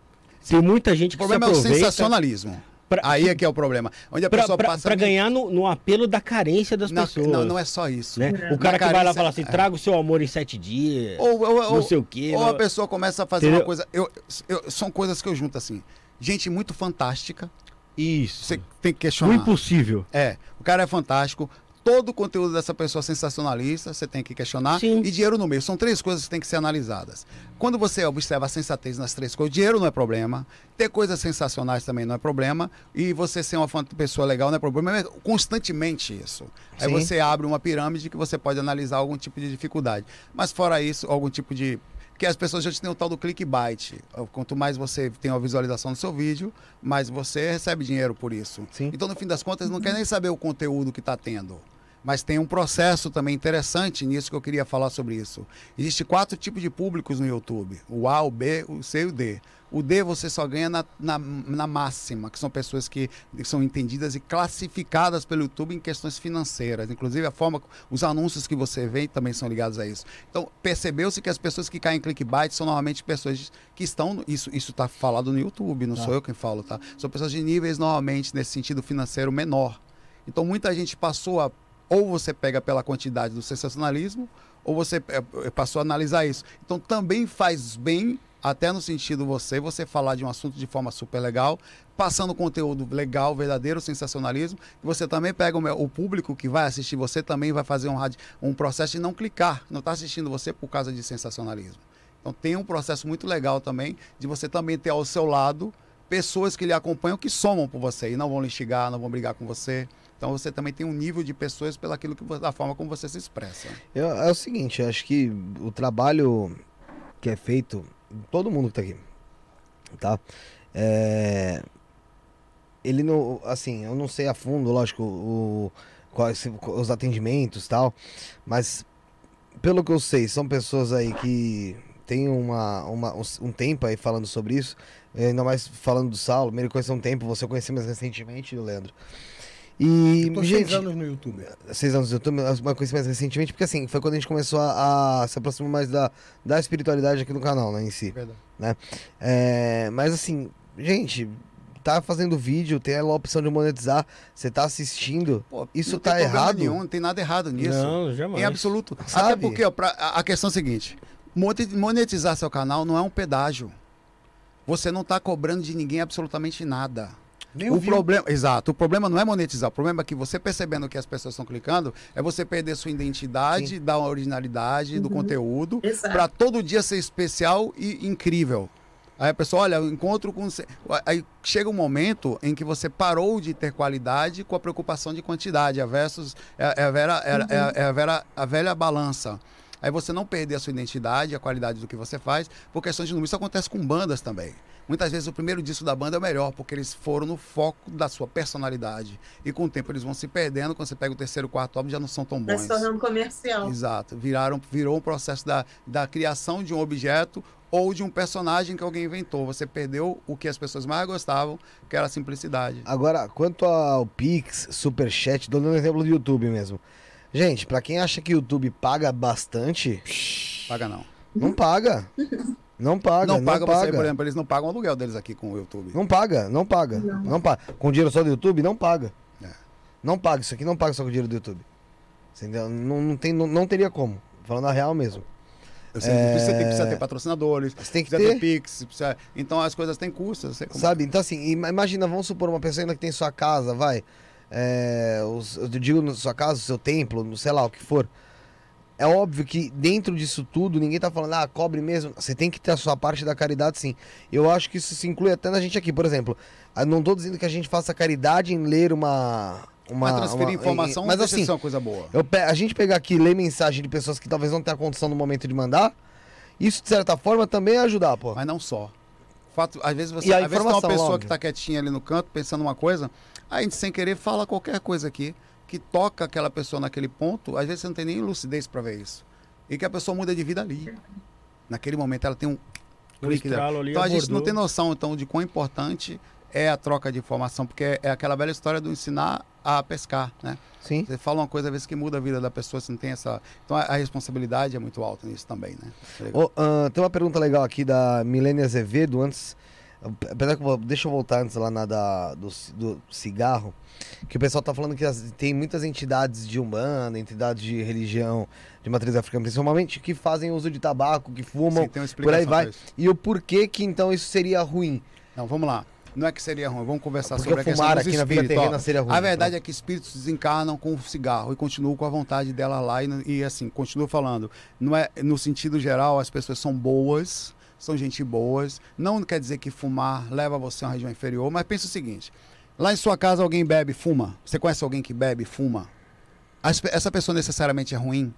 B: tem muita gente
C: O
B: que se
C: problema é o
B: aproveita
C: sensacionalismo.
B: Pra-
C: Aí é que é o problema. Onde a
B: pra,
C: pessoa
B: pra-
C: passa.
B: pra ganhar no, no apelo da carência das
C: Não,
B: pessoas.
C: não, não é só isso.
B: né?
E: É.
B: O cara
C: Na
B: que vai lá e
C: carência-
B: fala assim,
C: é.
B: traga o seu amor em sete dias,
C: Ou, ou,
B: não
C: ou,
B: sei o quê.
C: ou a pessoa começa a fazer
B: Entendeu?
C: uma coisa. Eu, eu- são coisas que eu junto assim. Gente muito fantástica.
B: Isso.
C: Você tem que
B: O
C: questionar.
B: impossível.
C: É, o cara é fantástico. Todo o conteúdo dessa pessoa sensacionalista, você tem que questionar.
B: Sim.
C: E dinheiro no meio. São três coisas que têm que ser analisadas. Quando você observa a sensatez nas três coisas, dinheiro não é problema. Ter coisas sensacionais também não é problema. E você ser uma pessoa legal não é problema. É constantemente isso. Aí
A: Sim.
C: você abre uma pirâmide que você pode analisar algum tipo de dificuldade. Mas fora isso, algum tipo de. Que as pessoas já têm o tal do clickbait. Quanto mais você tem uma visualização no seu vídeo, mais você recebe dinheiro por isso.
A: Sim.
C: Então, no fim das contas, não quer nem saber o conteúdo que está tendo. Mas tem um processo também interessante nisso que eu queria falar sobre isso. Existem quatro tipos de públicos no YouTube: o A, o B, o C e o D. O D você só ganha na, na, na máxima, que são pessoas que são entendidas e classificadas pelo YouTube em questões financeiras. Inclusive, a forma, os anúncios que você vê também são ligados a isso. Então, percebeu-se que as pessoas que caem em clickbait são normalmente pessoas que estão. Isso isso está falado no YouTube, não sou eu quem falo, tá? São pessoas de níveis normalmente nesse sentido financeiro menor. Então, muita gente passou a. Ou você pega pela quantidade do sensacionalismo, ou você é, é, passou a analisar isso. Então, também faz bem, até no sentido você, você falar de um assunto de forma super legal, passando conteúdo legal, verdadeiro, sensacionalismo. Você também pega o, o público que vai assistir você, também vai fazer um, um processo de não clicar, não está assistindo você por causa de sensacionalismo. Então, tem um processo muito legal também de você também ter ao seu lado pessoas que lhe acompanham que somam por você e não vão lhe xingar, não vão brigar com você. Então você também tem um nível de pessoas pela aquilo que da forma como você se expressa.
A: Eu- é o seguinte, acho que o trabalho que é feito, todo mundo que tá aqui, tá? É, ele não, assim, eu não sei a fundo, lógico, o, quais os atendimentos tal, mas pelo que eu sei, são pessoas aí que têm uma, uma, um tempo aí falando sobre isso, ainda mais falando do Saulo, meio conhece há um tempo, você conheceu mais recentemente, Leandro. E, gente,
D: seis anos no YouTube.
A: seis anos no YouTube, uma coisa mais recentemente, porque assim, foi quando a gente começou a, a se aproximar mais da, da espiritualidade aqui no canal, né, em si.
C: Verdade.
A: É, mas assim, gente, tá fazendo vídeo, tem a opção de monetizar, você tá assistindo,
C: Pô,
A: Isso
C: não
A: tá
C: tem problema
A: errado?
C: Nenhum, não tem nada errado nisso.
B: Não, jamais.
C: Em absoluto. Até
A: Sabe?
C: porque ó, pra- a questão é a seguinte: moneti- monetizar seu canal não é um pedágio. Você não está cobrando de ninguém absolutamente nada.
D: Nem
C: o
D: ouviu.
C: problema, exato. O problema não é monetizar. O problema é que você percebendo que as pessoas estão clicando, é você perder sua identidade, da originalidade do
E: Uhum.
C: conteúdo,
E: Exato.
C: para todo dia ser especial e incrível. Aí a pessoa, olha, eu encontro com. você- Aí chega um momento em que você parou de ter qualidade com a preocupação de quantidade, a versus é, é a, vera, é, é a- é a, vera- a velha balança. Aí você não perder a sua identidade, a qualidade do que você faz, por questão de número. Isso acontece com bandas também. Muitas vezes o primeiro disco da banda é o melhor, porque eles foram no foco da sua personalidade. E com o tempo eles vão se perdendo, quando você pega o terceiro, quarto álbum, já não são tão
E: Vai
C: bons.
E: se tornando comercial.
C: Exato. Viraram, virou um processo da, da criação de um objeto ou de um personagem que alguém inventou. Você perdeu o que as pessoas mais gostavam, que era a simplicidade.
A: Agora, quanto ao Pix, Superchat, dou um exemplo do YouTube mesmo. Gente, pra quem acha que o YouTube paga bastante,
C: Paga não.
A: não paga. Não paga,
C: não
A: não,
C: paga
A: paga.
C: você, por exemplo, eles não pagam o aluguel deles aqui com o YouTube.
A: Não paga, não paga. Não.
E: Não.
A: paga. Com dinheiro só do YouTube, não paga.
C: É.
A: Não paga, isso aqui não paga só com dinheiro do YouTube. Você entendeu? Não, não, tem, não, não teria como. Falando a real mesmo.
C: Sei,
A: É.
C: precisa, ter, precisa ter patrocinadores,
A: Você tem que
C: precisa ter,
A: ter.
C: Pix, precisa... então as coisas têm custos. como-
A: Sabe? Então, assim, ima- imagina, vamos supor uma pessoa ainda que tem sua casa, vai. É, os- eu digo na sua casa, o seu templo, no- sei lá, o que for. É óbvio que dentro disso tudo, ninguém tá falando, ah, cobre mesmo. Você tem que ter a sua parte da caridade, sim. Eu acho que isso se inclui até na gente aqui. Por exemplo, não tô dizendo que a gente faça caridade em ler uma. uma
C: Mas transferir
A: uma-
C: informação
A: Mas assim,
C: ser uma coisa boa.
A: eu a gente pegar aqui e ler mensagem de pessoas que talvez não tenham condição no momento de mandar, isso de certa forma também é ajudar, pô.
C: Mas não só. Fato, às vezes você
A: E a
C: às vezes tem uma pessoa
A: óbvio.
C: que está quietinha ali no canto, pensando uma coisa, a gente sem querer fala qualquer coisa aqui que toca aquela pessoa naquele ponto, às vezes você não tem nem lucidez para ver isso. E que a pessoa muda de vida ali. Naquele momento ela tem um clique Então a gente não tem noção então de quão importante é a troca de informação, porque é aquela velha história do ensinar a pescar, né?
A: Sim.
C: Você fala uma coisa às vezes que muda a vida da pessoa, você não tem essa. Então a, a responsabilidade é muito alta nisso também, né?
A: Ô, ahn, tem uma pergunta legal aqui da Milene Azevedo, antes. Apesar que eu vou- deixa eu voltar antes lá na da, do, do cigarro. Que o pessoal tá falando que as- tem muitas entidades de Umbanda, entidades de religião de matriz africana, principalmente, que fazem uso de tabaco, que fumam.
C: Sim,
A: por aí vai. E o porquê que então isso seria ruim?
C: Não, vamos lá. Não é que seria ruim, vamos conversar
A: Porque
C: sobre a questão dos
A: aqui na vida
C: espíritos. ó.
A: terrena seria ruim.
C: A verdade é que espíritos desencarnam com o cigarro e continuam com a vontade dela lá e, e assim, continuo falando. Não é, no sentido geral, as pessoas são boas, são gente boas. Não quer dizer que fumar leva você a uma região inferior, mas pensa o seguinte: lá em sua casa alguém bebe, fuma. Você conhece alguém que bebe, fuma? As essa pessoa necessariamente é ruim?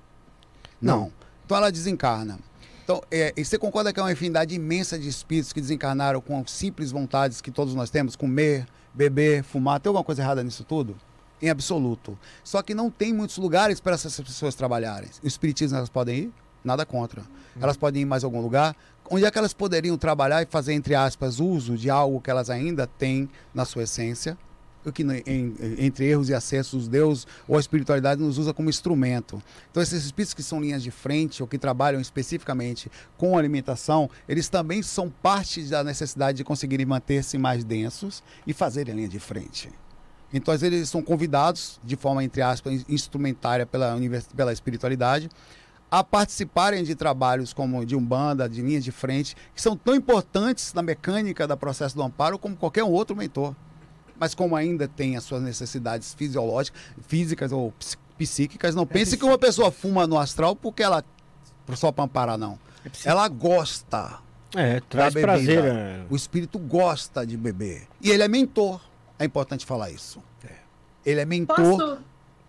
C: Não.
A: Não.
C: Então ela desencarna. Então, é, e você concorda que é uma infinidade imensa de espíritos que desencarnaram com simples vontades que todos nós temos? Comer, beber, fumar. Tem alguma coisa errada nisso tudo? Em absoluto. Só que não tem muitos lugares para essas pessoas trabalharem. O espiritismo elas podem ir? Nada contra. Elas podem ir em mais algum lugar? Onde é que elas poderiam trabalhar e fazer, entre aspas, uso de algo que elas ainda têm na sua essência? Que, em- em- entre erros e acessos, Deus ou a espiritualidade nos usa como instrumento. Então, esses espíritos que são linhas de frente ou que trabalham especificamente com alimentação, eles também são parte da necessidade de conseguirem manter-se mais densos e fazerem a linha de frente. Então, eles são convidados, de forma, entre aspas, instrumentária pela, pela espiritualidade, a participarem de trabalhos como de umbanda, de linhas de frente, que são tão importantes na mecânica do processo do amparo como qualquer outro mentor. Mas como ainda tem as suas necessidades fisiológicas, físicas ou ps- psíquicas, não pense que uma pessoa fuma no astral porque ela só para amparar não. Ela gosta.
B: É, traz prazer. é.
C: O espírito gosta de beber. E ele é mentor. É importante falar isso. Ele é mentor.
E: Posso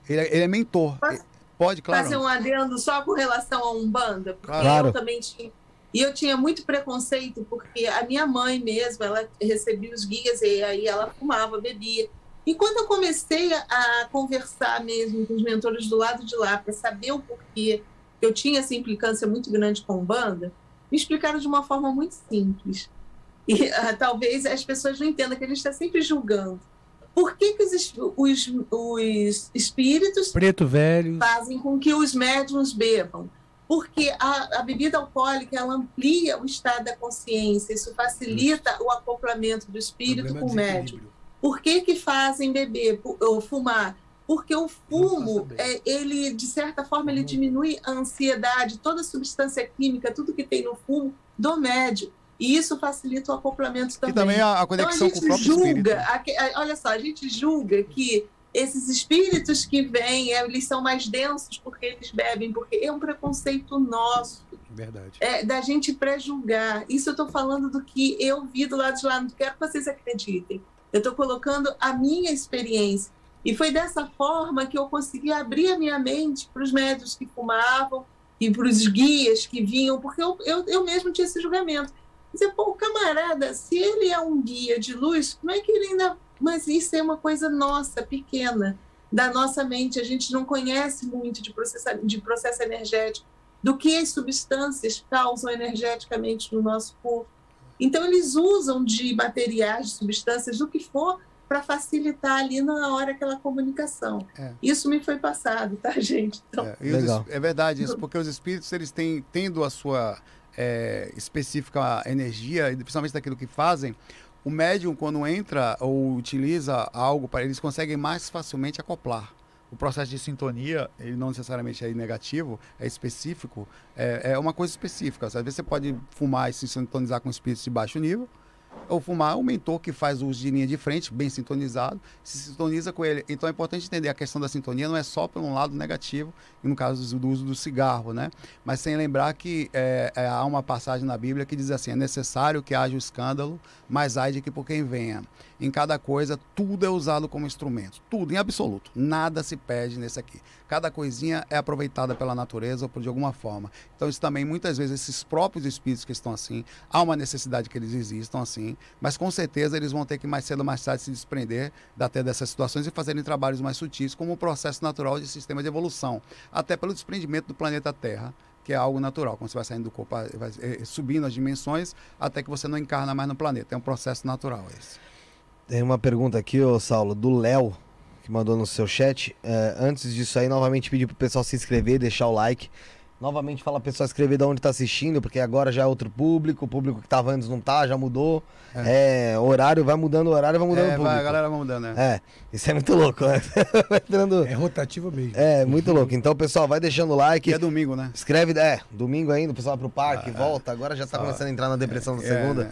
C: Ele é, ele é mentor.
E: Posso
C: Pode, claro.
E: fazer um adendo só com relação a Umbanda? Porque
A: Claro.
E: eu também tinha. E eu tinha muito preconceito, porque a minha mãe mesmo, ela recebia os guias e aí ela fumava, bebia. E quando eu comecei a, conversar mesmo com os mentores do lado de lá, para saber o porquê eu tinha essa implicância muito grande com Umbanda, me explicaram de uma forma muito simples. E ah, talvez as pessoas não entendam que a gente está sempre julgando. Por que, que os, os, os espíritos
D: Preto velho.
E: fazem com que os médiums bebam. Porque a, a bebida alcoólica ela amplia o estado da consciência, isso facilita o acoplamento do espírito com o médium. Por que, que fazem beber ou fumar? Porque o fumo, é, ele, de certa forma, ele diminui a ansiedade, toda a substância química, tudo que tem no fumo, do médium. E isso facilita o acoplamento
C: E
E: também.
C: também a, a
E: Então a
C: conexão com o
E: gente
C: próprio espírito.
E: julga, a- olha só, a gente julga que esses espíritos que vêm, eh, eles são mais densos porque eles bebem, porque é um preconceito nosso.
D: Verdade.
E: é, da gente pré-julgar. Isso eu estou falando do que eu vi do lado de lá, não quero que vocês acreditem. Eu estou colocando a minha experiência. E foi dessa forma que eu consegui abrir a minha mente para os médicos que fumavam e para os guias que vinham, porque eu, eu, eu mesmo tinha esse julgamento. Dizer, pô, o camarada, se ele é um guia de luz, como é que ele ainda. Mas isso é uma coisa nossa, pequena, da nossa mente. A gente não conhece muito de processo, de processo energético, do que as substâncias causam energeticamente no nosso corpo. Então, eles usam de materiais, de substâncias, do que for, para facilitar ali na hora aquela comunicação.
C: É.
E: Isso me foi passado, tá, gente? Então,
C: É, os
A: Legal.
C: é verdade isso, porque os espíritos, eles têm, tendo a sua é, específica energia, e principalmente daquilo que fazem, o médium, quando entra ou utiliza algo para eles, conseguem mais facilmente acoplar. O processo de sintonia, ele não necessariamente é negativo, é específico, é, é uma coisa específica. Às vezes você pode fumar e se sintonizar com espíritos de baixo nível, ou fumar o mentor que faz uso de linha de frente, bem sintonizado, se sintoniza com ele. Então é importante entender a questão da sintonia não é só por um lado negativo, no caso do uso do cigarro, né? Mas sem lembrar que é, é, há uma passagem na Bíblia que diz assim: é necessário que haja o escândalo, mas ai de que por quem venha. Em cada coisa, tudo é usado como instrumento. Tudo, em absoluto. Nada se perde nesse aqui. Cada coisinha é aproveitada pela natureza ou de alguma forma. Então, isso também, muitas vezes, esses próprios espíritos que estão assim, há uma necessidade que eles existam assim, mas com certeza eles vão ter que mais cedo ou mais tarde se desprender até dessas situações e fazerem trabalhos mais sutis, como o processo natural de sistema de evolução, até pelo desprendimento do planeta Terra, que é algo natural. Quando você vai saindo do corpo, vai eh, subindo as dimensões, até que você não encarna mais no planeta. É um processo natural esse.
A: Tem uma pergunta aqui, ô Saulo, do Léo, que mandou no seu chat. É, antes disso aí, novamente pedir pro pessoal se inscrever, deixar o like. Novamente fala pro pessoal escrever de onde tá assistindo, porque agora já é outro público, o público que tava antes não tá, já mudou. É, horário, vai mudando o horário, vai mudando
C: É,
A: o
C: vai,
A: público.
C: a galera vai mudando, né?
A: É, isso é muito louco, né? vai entrando...
D: É rotativo mesmo.
A: É, muito louco. Então, pessoal, vai deixando o like.
C: Que é domingo, né?
A: Escreve, é, domingo ainda, o pessoal vai pro parque, volta, agora já tá começando a entrar na depressão na
C: É,
A: segunda.
C: né?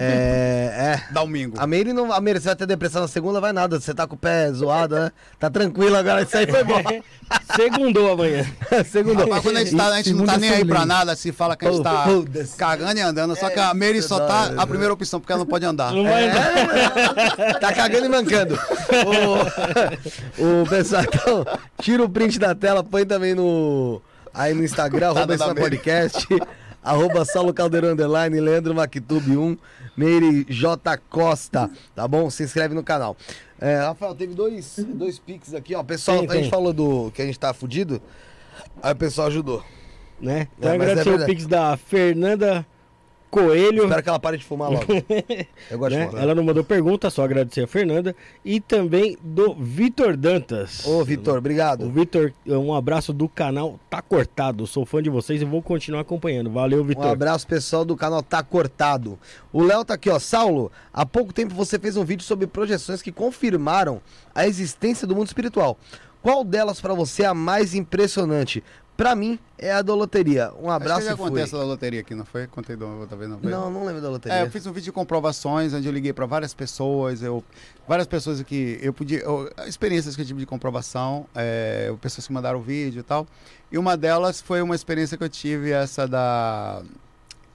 A: É, é.
C: Domingo.
A: A Meire não. A Meire, você vai ter depressão na segunda, vai nada. Você tá com o pé zoado, né? Tá tranquilo agora, isso aí foi bom.
B: Segundou amanhã.
A: Segunda.
C: Mas quando a gente, tá, a gente não tá nem aí pra nada, se fala que a gente tá cagando e andando, só
A: É
C: que a Mary
A: isso,
C: só tá
A: dói.
C: a primeira opção, porque ela não pode andar.
B: Não vai andar.
A: É, tá cagando e mancando. O, o pessoal, então, tira o print da tela, põe também no. Aí no Instagram, arroba
C: da
A: esse
C: Meire.
A: podcast, arroba Saulo Caldeirão Underline, Leandro Mactube 1, Meire J Costa, tá bom? Se inscreve no canal. É, Rafael, teve dois, dois pics aqui, ó. Pessoal,
B: Tem,
A: a gente
B: tem.
A: falou do que a gente tá fudido, aí o pessoal ajudou.
B: Né? Então
A: É, é
B: agradecer o
A: verdade.
B: Pix da Fernanda Coelho.
A: Espero que ela pare de fumar logo. Eu gosto
B: né?
A: de fumar.
B: Ela não mandou pergunta, só agradecer a Fernanda. E também do Vitor Dantas.
A: Ô, Vitor,
B: O
A: obrigado.
B: Vitor, um abraço do canal Tá Cortado. Sou fã de vocês e vou continuar acompanhando. Valeu,
A: Um
B: Vitor.
A: abraço, pessoal do canal Tá Cortado. O Léo tá aqui, ó. Saulo, há pouco tempo você fez um vídeo sobre projeções que confirmaram a existência do mundo espiritual. Qual delas pra você é a mais impressionante? Pra mim, é a da loteria. Um
C: Acho
A: abraço
C: que já contei essa da loteria aqui, não foi? Contei da outra vez, não foi?
A: Não, não lembro da
C: É,
A: loteria.
C: eu fiz um vídeo de comprovações, onde eu liguei para várias pessoas, eu, várias pessoas que eu podia, eu- experiências que eu tive de comprovação, é, pessoas que mandaram vídeo e tal. E uma delas foi uma experiência que eu tive, essa da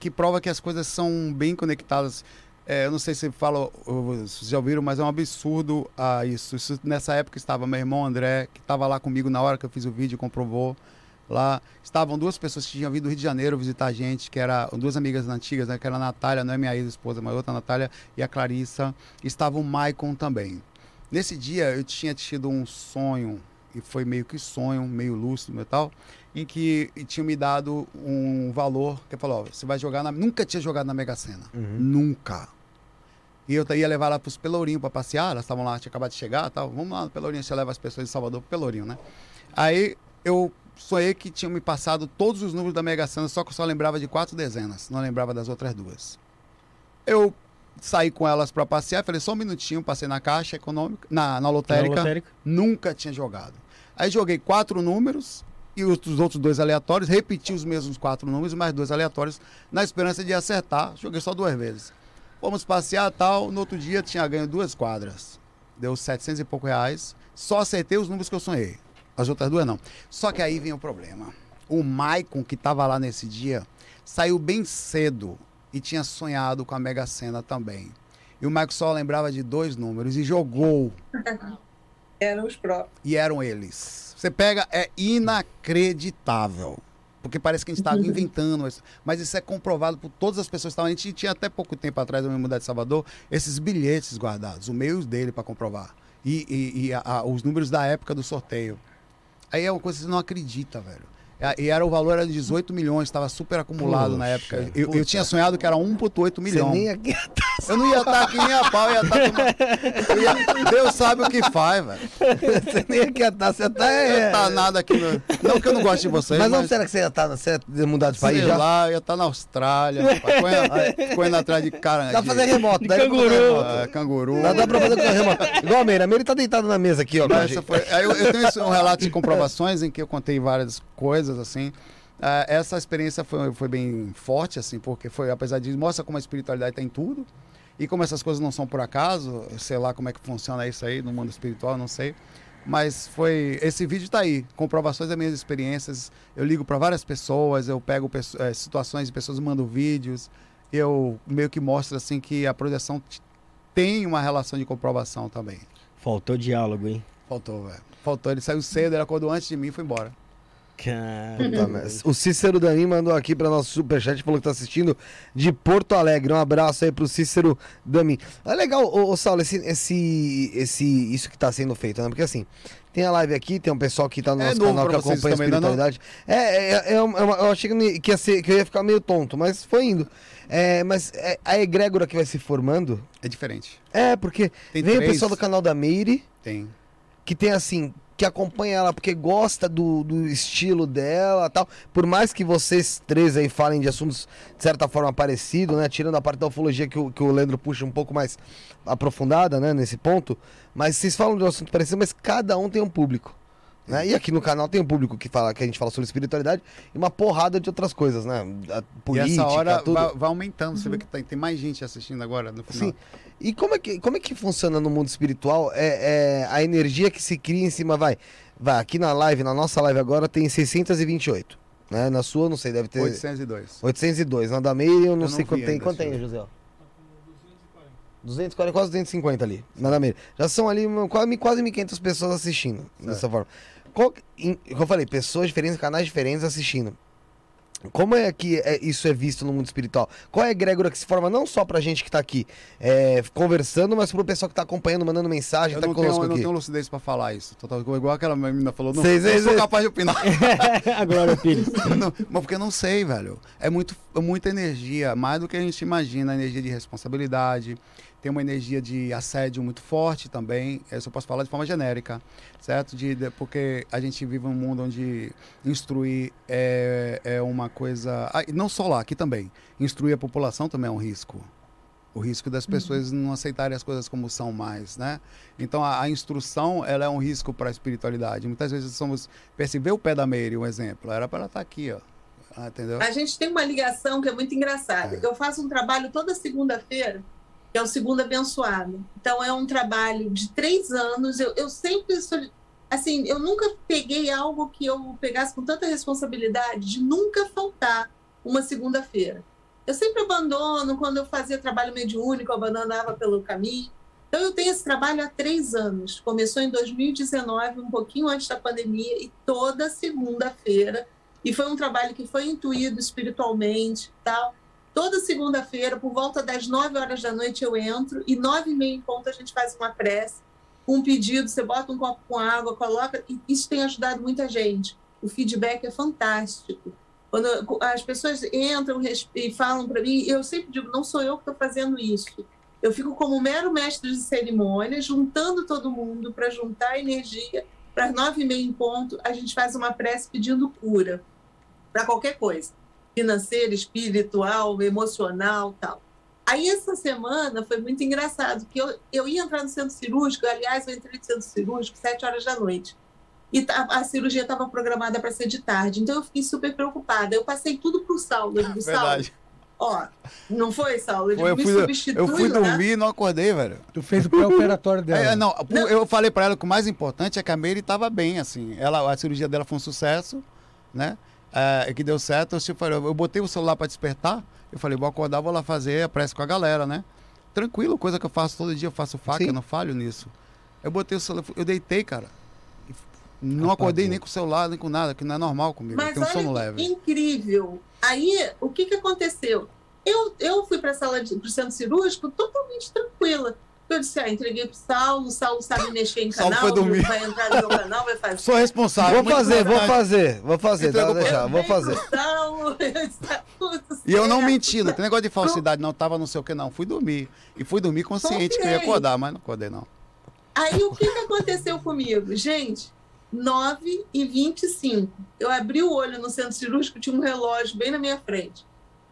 C: que prova que as coisas são bem conectadas. É, eu não sei se fala, ou vocês já ouviram, mas é um absurdo ah, isso. isso. Nessa época estava meu irmão André, que estava lá comigo na hora que eu fiz o vídeo, comprovou. Lá estavam duas pessoas que tinham vindo do Rio de Janeiro visitar a gente, que eram duas amigas antigas, né, que era a Natália, não é minha ex-esposa, mas outra Natália, e a Clarissa. Estava o Maicon também. Nesse dia eu tinha tido um sonho, e foi meio que sonho, meio lúcido e tal, em que tinha me dado um valor, que falou, você vai jogar na... Nunca tinha jogado na Mega Sena.
A: Uhum.
C: Nunca. E eu ia levar ela para os Pelourinho para passear, elas estavam lá, tinha acabado de chegar tal. Vamos lá no Pelourinho, você leva as pessoas de Salvador pro Pelourinho, né? Aí eu sonhei que tinham me passado todos os números da Mega Sena, só que eu só lembrava de quatro dezenas, não lembrava das outras duas. Eu saí com elas para passear, falei só um minutinho, passei na caixa econômica, na, na lotérica,
B: Na lotérica.
C: nunca tinha jogado. Aí joguei quatro números e os, os outros dois aleatórios, repeti os mesmos quatro números, mais dois aleatórios, na esperança de acertar. Joguei só duas vezes. Fomos passear tal, no outro dia tinha ganho duas quadras. Deu 700 e pouco reais. Só acertei os números que eu sonhei. As outras duas não. Só que aí vem o problema. O Maicon, que estava lá nesse dia, saiu bem cedo e tinha sonhado com a Mega Sena também. E o Michael só lembrava de dois números e jogou.
E: Eram os próprios.
C: E eram eles. Você pega, é inacreditável. Porque parece que a gente estava inventando isso. Mas isso é comprovado por todas as pessoas que estavam. A gente tinha até pouco tempo atrás, eu me mudar de Salvador, esses bilhetes guardados, o meio dele para comprovar. E, e, e a- a- os números da época do sorteio. Aí é uma coisa que você não acredita, velho. É, E era o valor era de 18 milhões, estava super acumulado na
A: Puxa,
C: época. Eu, eu tinha sonhado que era 1,8
A: Você
C: milhão.
A: nem aqui.
C: Eu não ia estar aqui nem a pau, eu ia estar tomando... eu ia- Deus sabe o que faz, velho.
A: Você nem ia estar. Você tá. É...
C: Não tá nada aqui. No... Não que eu não goste de vocês,
A: Mas
C: mas...
A: não será que você ia estar. Você ia mudar de país
C: Sei
A: já?
C: lá, eu ia estar na Austrália, correndo, correndo atrás de cara.
A: Dá pra fazer remoto, fazer
B: canguru.
A: remoto.
C: Ah, canguru.
A: Dá, dá pra fazer com remoto. Igual a Meira. A Meira tá deitada na mesa aqui, ó. gente.
C: foi- aí eu, eu tenho um relato de comprovações em que eu contei várias coisas, assim. Ah, essa experiência foi, foi bem forte, assim, porque foi, apesar de mostra como a espiritualidade está em tudo. E como essas coisas não são por acaso, sei lá como é que funciona isso aí no mundo espiritual, não sei. Mas foi. Esse vídeo tá aí, comprovações das minhas experiências. Eu ligo para várias pessoas, eu pego eh, situações de pessoas mandam vídeos. Eu meio que mostro assim que a projeção tem uma relação de comprovação também.
B: Faltou diálogo, hein?
C: Faltou, velho. Faltou. Ele saiu cedo, ele acordou antes de mim e foi embora.
B: Cara.
A: Puta merda. O Cícero Dani mandou aqui para nosso superchat, falou que tá assistindo de Porto Alegre. Um abraço aí pro Cícero Dami. É legal, ô, ô Saulo, esse, esse, esse, isso que tá sendo feito, né? Porque assim, tem a live aqui, tem um pessoal que tá no
C: É
A: nosso canal que acompanha a
C: não é
A: espiritualidade. É, é, é uma- é uma- eu achei que, ia- ser, que eu ia ficar meio tonto, mas foi indo. É, mas é, a egrégora que vai se formando.
C: É diferente.
A: É, porque
C: Tem
A: vem o
C: três.
A: pessoal do canal da Meire
C: Tem.
A: que tem assim, que acompanha ela porque gosta do, do estilo dela tal. Por mais que vocês três aí falem de assuntos de certa forma parecidos, né? Tirando a parte da ufologia que o, que o Leandro puxa um pouco mais aprofundada, né? Nesse ponto. Mas vocês falam de um assunto parecido, mas cada um tem um público. Né? E aqui no canal tem um público que fala que a gente fala sobre espiritualidade e uma porrada de outras coisas, né? A política,
C: e essa hora
A: tudo.
C: vai, vai aumentando. Você vê que tem, tem mais gente assistindo agora no final.
A: Sim. E como é que, como é que funciona no mundo espiritual? É, é a energia que se cria em cima, vai. Vai, aqui na live, na nossa live agora, tem 628. Né? Na sua, não sei, deve ter
C: 802.
A: 802. Na da Meire, eu não
C: Eu
A: sei
C: não
A: quanto
C: vi
A: tem. Quanto tem. José? 240, quase 250 ali, na da Meire. Já são ali quase, quase 1.500 pessoas assistindo, dessa forma. Qual, em, como eu falei, pessoas diferentes, canais diferentes assistindo. Como é que é- isso é visto no mundo espiritual? Qual é a egrégora que se forma não só pra gente que tá aqui é, conversando, mas pro pessoal que tá acompanhando, mandando mensagem,
C: Eu
A: tá
C: não, tenho,
A: conosco
C: eu não tenho lucidez pra falar isso. Total, igual aquela menina falou. Não,
A: Sei,
C: não
A: sei,
C: sou
A: sei.
C: capaz de opinar.
B: a Glória Pires.
C: Não, mas porque eu não sei, velho. É, muito, é muita energia, mais do que a gente imagina. Energia de responsabilidade, tem uma energia de assédio muito forte também. Isso eu posso falar de forma genérica, certo? De, de- porque a gente vive um mundo onde instruir é, é uma coisa. Ah, não só lá, aqui também. Instruir a população também é um risco. O risco das pessoas não aceitarem as coisas como são mais, né? Então a, a instrução ela é um risco para a espiritualidade. Muitas vezes somos perceber o pé da Meire, um exemplo. Era para ela estar aqui, ó. Ah?
E: A gente tem uma ligação que é muito engraçada. Eu faço um trabalho toda segunda-feira, é o Segunda Abençoado. Então, é um trabalho de três anos. Eu, eu sempre. Assim, eu nunca peguei algo que eu pegasse com tanta responsabilidade de nunca faltar uma segunda-feira. Eu sempre abandono, quando eu fazia trabalho mediúnico, eu abandonava pelo caminho. Então, eu tenho esse trabalho há três anos. Começou em 2019, um pouquinho antes da pandemia, e toda segunda-feira e foi um trabalho que foi intuído espiritualmente tal. Toda segunda-feira, por volta das 9 horas da noite, eu entro e nove e meia em ponto a gente faz uma prece, um pedido, você bota um copo com água, coloca. E isso tem ajudado muita gente. O feedback é fantástico. Quando as pessoas entram e falam para mim, eu sempre digo, não sou eu que estou fazendo isso. Eu fico como mero mestre de cerimônia, juntando todo mundo para juntar energia. Para nove e meia em ponto, a gente faz uma prece pedindo cura para qualquer coisa, financeira, espiritual, emocional, tal. Aí essa semana foi muito engraçado, que eu, eu ia entrar no centro cirúrgico, aliás, eu entrei no centro cirúrgico sete horas da noite. E tá- a cirurgia estava programada para ser de tarde, então eu fiquei super preocupada. Eu passei tudo pro Saulo. Eu digo, Saulo,
C: Verdade.
E: ó, não foi, Saulo? Eu,
C: Foi, eu
E: digo, me
C: fui, eu fui
E: né?
C: dormir e não acordei, velho.
D: Tu fez o pré-operatório dela.
C: É, não, eu falei pra ela que o mais importante é que a Meire estava bem, assim. Ela, a cirurgia dela foi um sucesso, né? É, que deu certo. Eu, falei, eu botei o celular para despertar. Eu falei, vou acordar, vou lá fazer a prece com a galera, né? Tranquilo, coisa que eu faço todo dia, eu faço faca,
A: Sim.
C: eu não falho nisso. Eu botei o celular, eu deitei, cara. Não acordei nem com o celular, nem com nada, que não é normal comigo. eu
E: Mas
C: tenho um sono
E: olha que
C: leve.
E: incrível. Aí, o que, que aconteceu? Eu, eu fui para a sala de pro centro cirúrgico totalmente tranquila. Eu disse, ah, entreguei pro Saulo, o Saulo sabe mexer em
C: Saulo
E: canal,
C: foi dormir.
E: vai entrar no meu canal, vai fazer.
C: Sou responsável.
A: Vou fazer, vou fazer, vou fazer, tá, deixar, vou fazer.
E: Saulo,
C: E eu não menti, não tem negócio de falsidade, não. Tava não sei o que, não. Fui dormir. E fui dormir consciente que eu ia
E: Confiei.
C: acordar, mas não acordei, não.
E: Aí o que, que aconteceu comigo? Gente, 9 e 25. Eu abri o olho no centro cirúrgico, tinha um relógio bem na minha frente.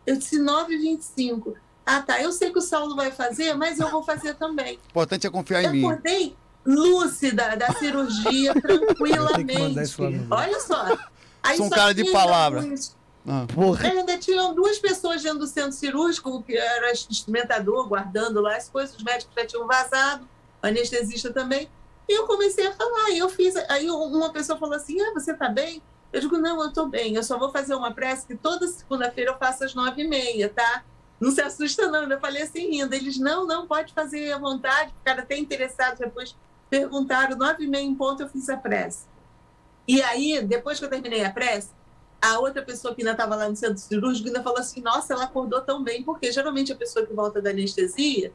E: Eu disse 9 e 25. Ah, tá. Eu sei que o Saulo vai fazer, mas eu vou fazer também.
C: O importante é confiar em
E: Eu
C: mim.
E: acordei lúcida da cirurgia, tranquilamente. Olha só. Aí
C: Sou um
E: só
C: cara de palavra.
E: alguns-
C: Ah.
A: Porra.
E: Ainda tinham duas pessoas dentro do centro cirúrgico, que era instrumentador, guardando lá as coisas, os médicos já tinham vazado, o anestesista também. E eu comecei a falar, e eu fiz. Aí uma pessoa falou assim: Ah, você tá bem? Eu digo, não, eu tô bem, eu só vou fazer uma prece que toda segunda-feira eu faço às nove e meia, tá? Não se assusta, não. Eu falei assim, rindo. Eles, não, não, pode fazer à vontade, ficaram até interessados. Depois perguntaram, nove e meia em ponto, eu fiz a prece. E aí, depois que eu terminei a prece, a outra pessoa que ainda estava lá no centro cirúrgico ainda falou assim: nossa, ela acordou tão bem, porque geralmente a pessoa que volta da anestesia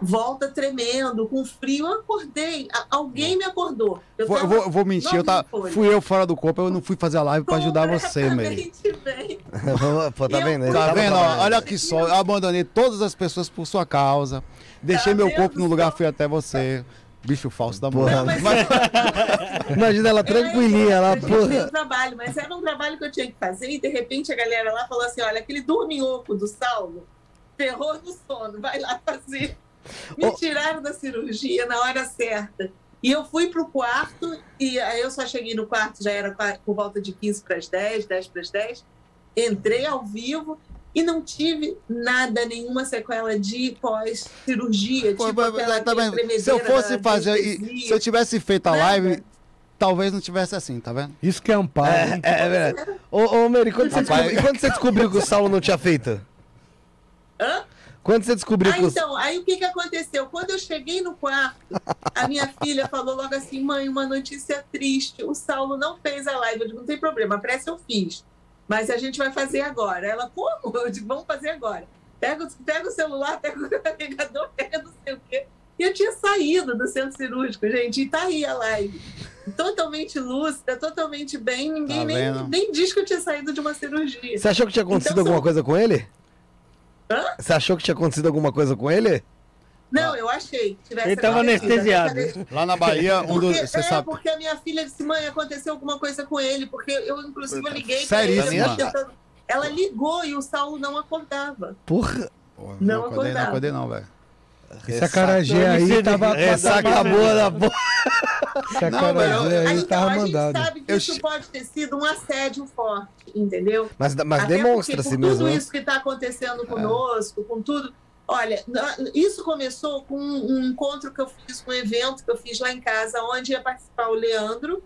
E: volta tremendo, com frio. Eu acordei, alguém me acordou. Eu
C: Vou, vou, vou mentir, eu tá, fui eu fora do corpo, eu não fui fazer a live pra ajudar você,
E: bem.
A: Pô, tá vendo?
C: Tá vendo? ó? Olha que só, eu abandonei todas as pessoas por sua causa. Deixei
E: Tá
C: meu corpo no lugar, fui até você. Bicho falso da
A: Porra,
E: mas-
A: Imagina ela tranquilinha lá,
E: Eu fiz
A: porra.
E: o trabalho, mas era um trabalho que eu tinha que fazer e de repente a galera lá falou assim: olha, aquele dorminhoco do Saulo ferrou no sono, vai lá fazer. Me tiraram da cirurgia na hora certa. E eu fui pro quarto, e aí eu só cheguei no quarto, já era por volta de 15 para as 10, 10 para as 10. Entrei ao vivo e não tive nada, nenhuma sequela de pós-cirurgia. Tipo aquela
C: se eu fosse fazer, e- se eu tivesse feito a
E: Nada.
C: live, talvez não tivesse assim, tá vendo?
D: Isso que é amparo.
A: É,
D: hein?
A: é, é verdade. Ô, ô Mary, quando você, descobriu, quando você descobriu que o Saulo não tinha feito?
E: Hã?
A: Quando você descobriu
E: Ah,
A: que
E: então, aí o que, que aconteceu? Quando eu cheguei no quarto, a minha filha falou logo assim: mãe, uma notícia triste. O Saulo não fez a live. Eu digo: não tem problema, a prece eu fiz. Mas a gente vai fazer agora. Ela, como? Eu digo: vamos fazer agora. Pega, o- pega o celular, pega o carregador, pega não sei o quê. E eu tinha saído do centro cirúrgico, gente, e tá aí a live. Totalmente lúcida, totalmente bem. Ninguém
C: Tá
E: nem, nem diz que eu tinha saído de uma cirurgia.
A: Você achou que tinha acontecido
E: Então,
A: alguma
E: são-
A: coisa com ele?
E: Hã?
A: Você achou que tinha acontecido alguma coisa com ele?
E: Não, eu achei que tivesse
B: Ele tava
E: acontecido.
B: anestesiado.
C: Lá na Bahia, um dos. Você
E: é,
C: sabe.
E: porque a minha filha disse, mãe, aconteceu alguma coisa com ele, porque eu, inclusive, eu liguei
C: Seríssima.
E: pra ele. Ela ligou e o Saulo não acordava.
A: Porra.
C: Pô,
E: Não
C: acordei, não
E: acordava.
C: acordei, não, velho.
D: Esse acarajé aí tava.
A: Ressaca boa da boa.
D: Esse acarajé aí
E: então,
D: tava
E: a gente
D: mandado.
E: sabe que
C: Eu
E: isso pode ter sido um assédio forte, entendeu?
A: Mas, mas demonstra-se mesmo.
E: Tudo
A: né?
E: isso que está acontecendo conosco, com tudo. Olha, isso começou com um encontro que eu fiz, um evento que eu fiz lá em casa, onde ia participar o Leandro,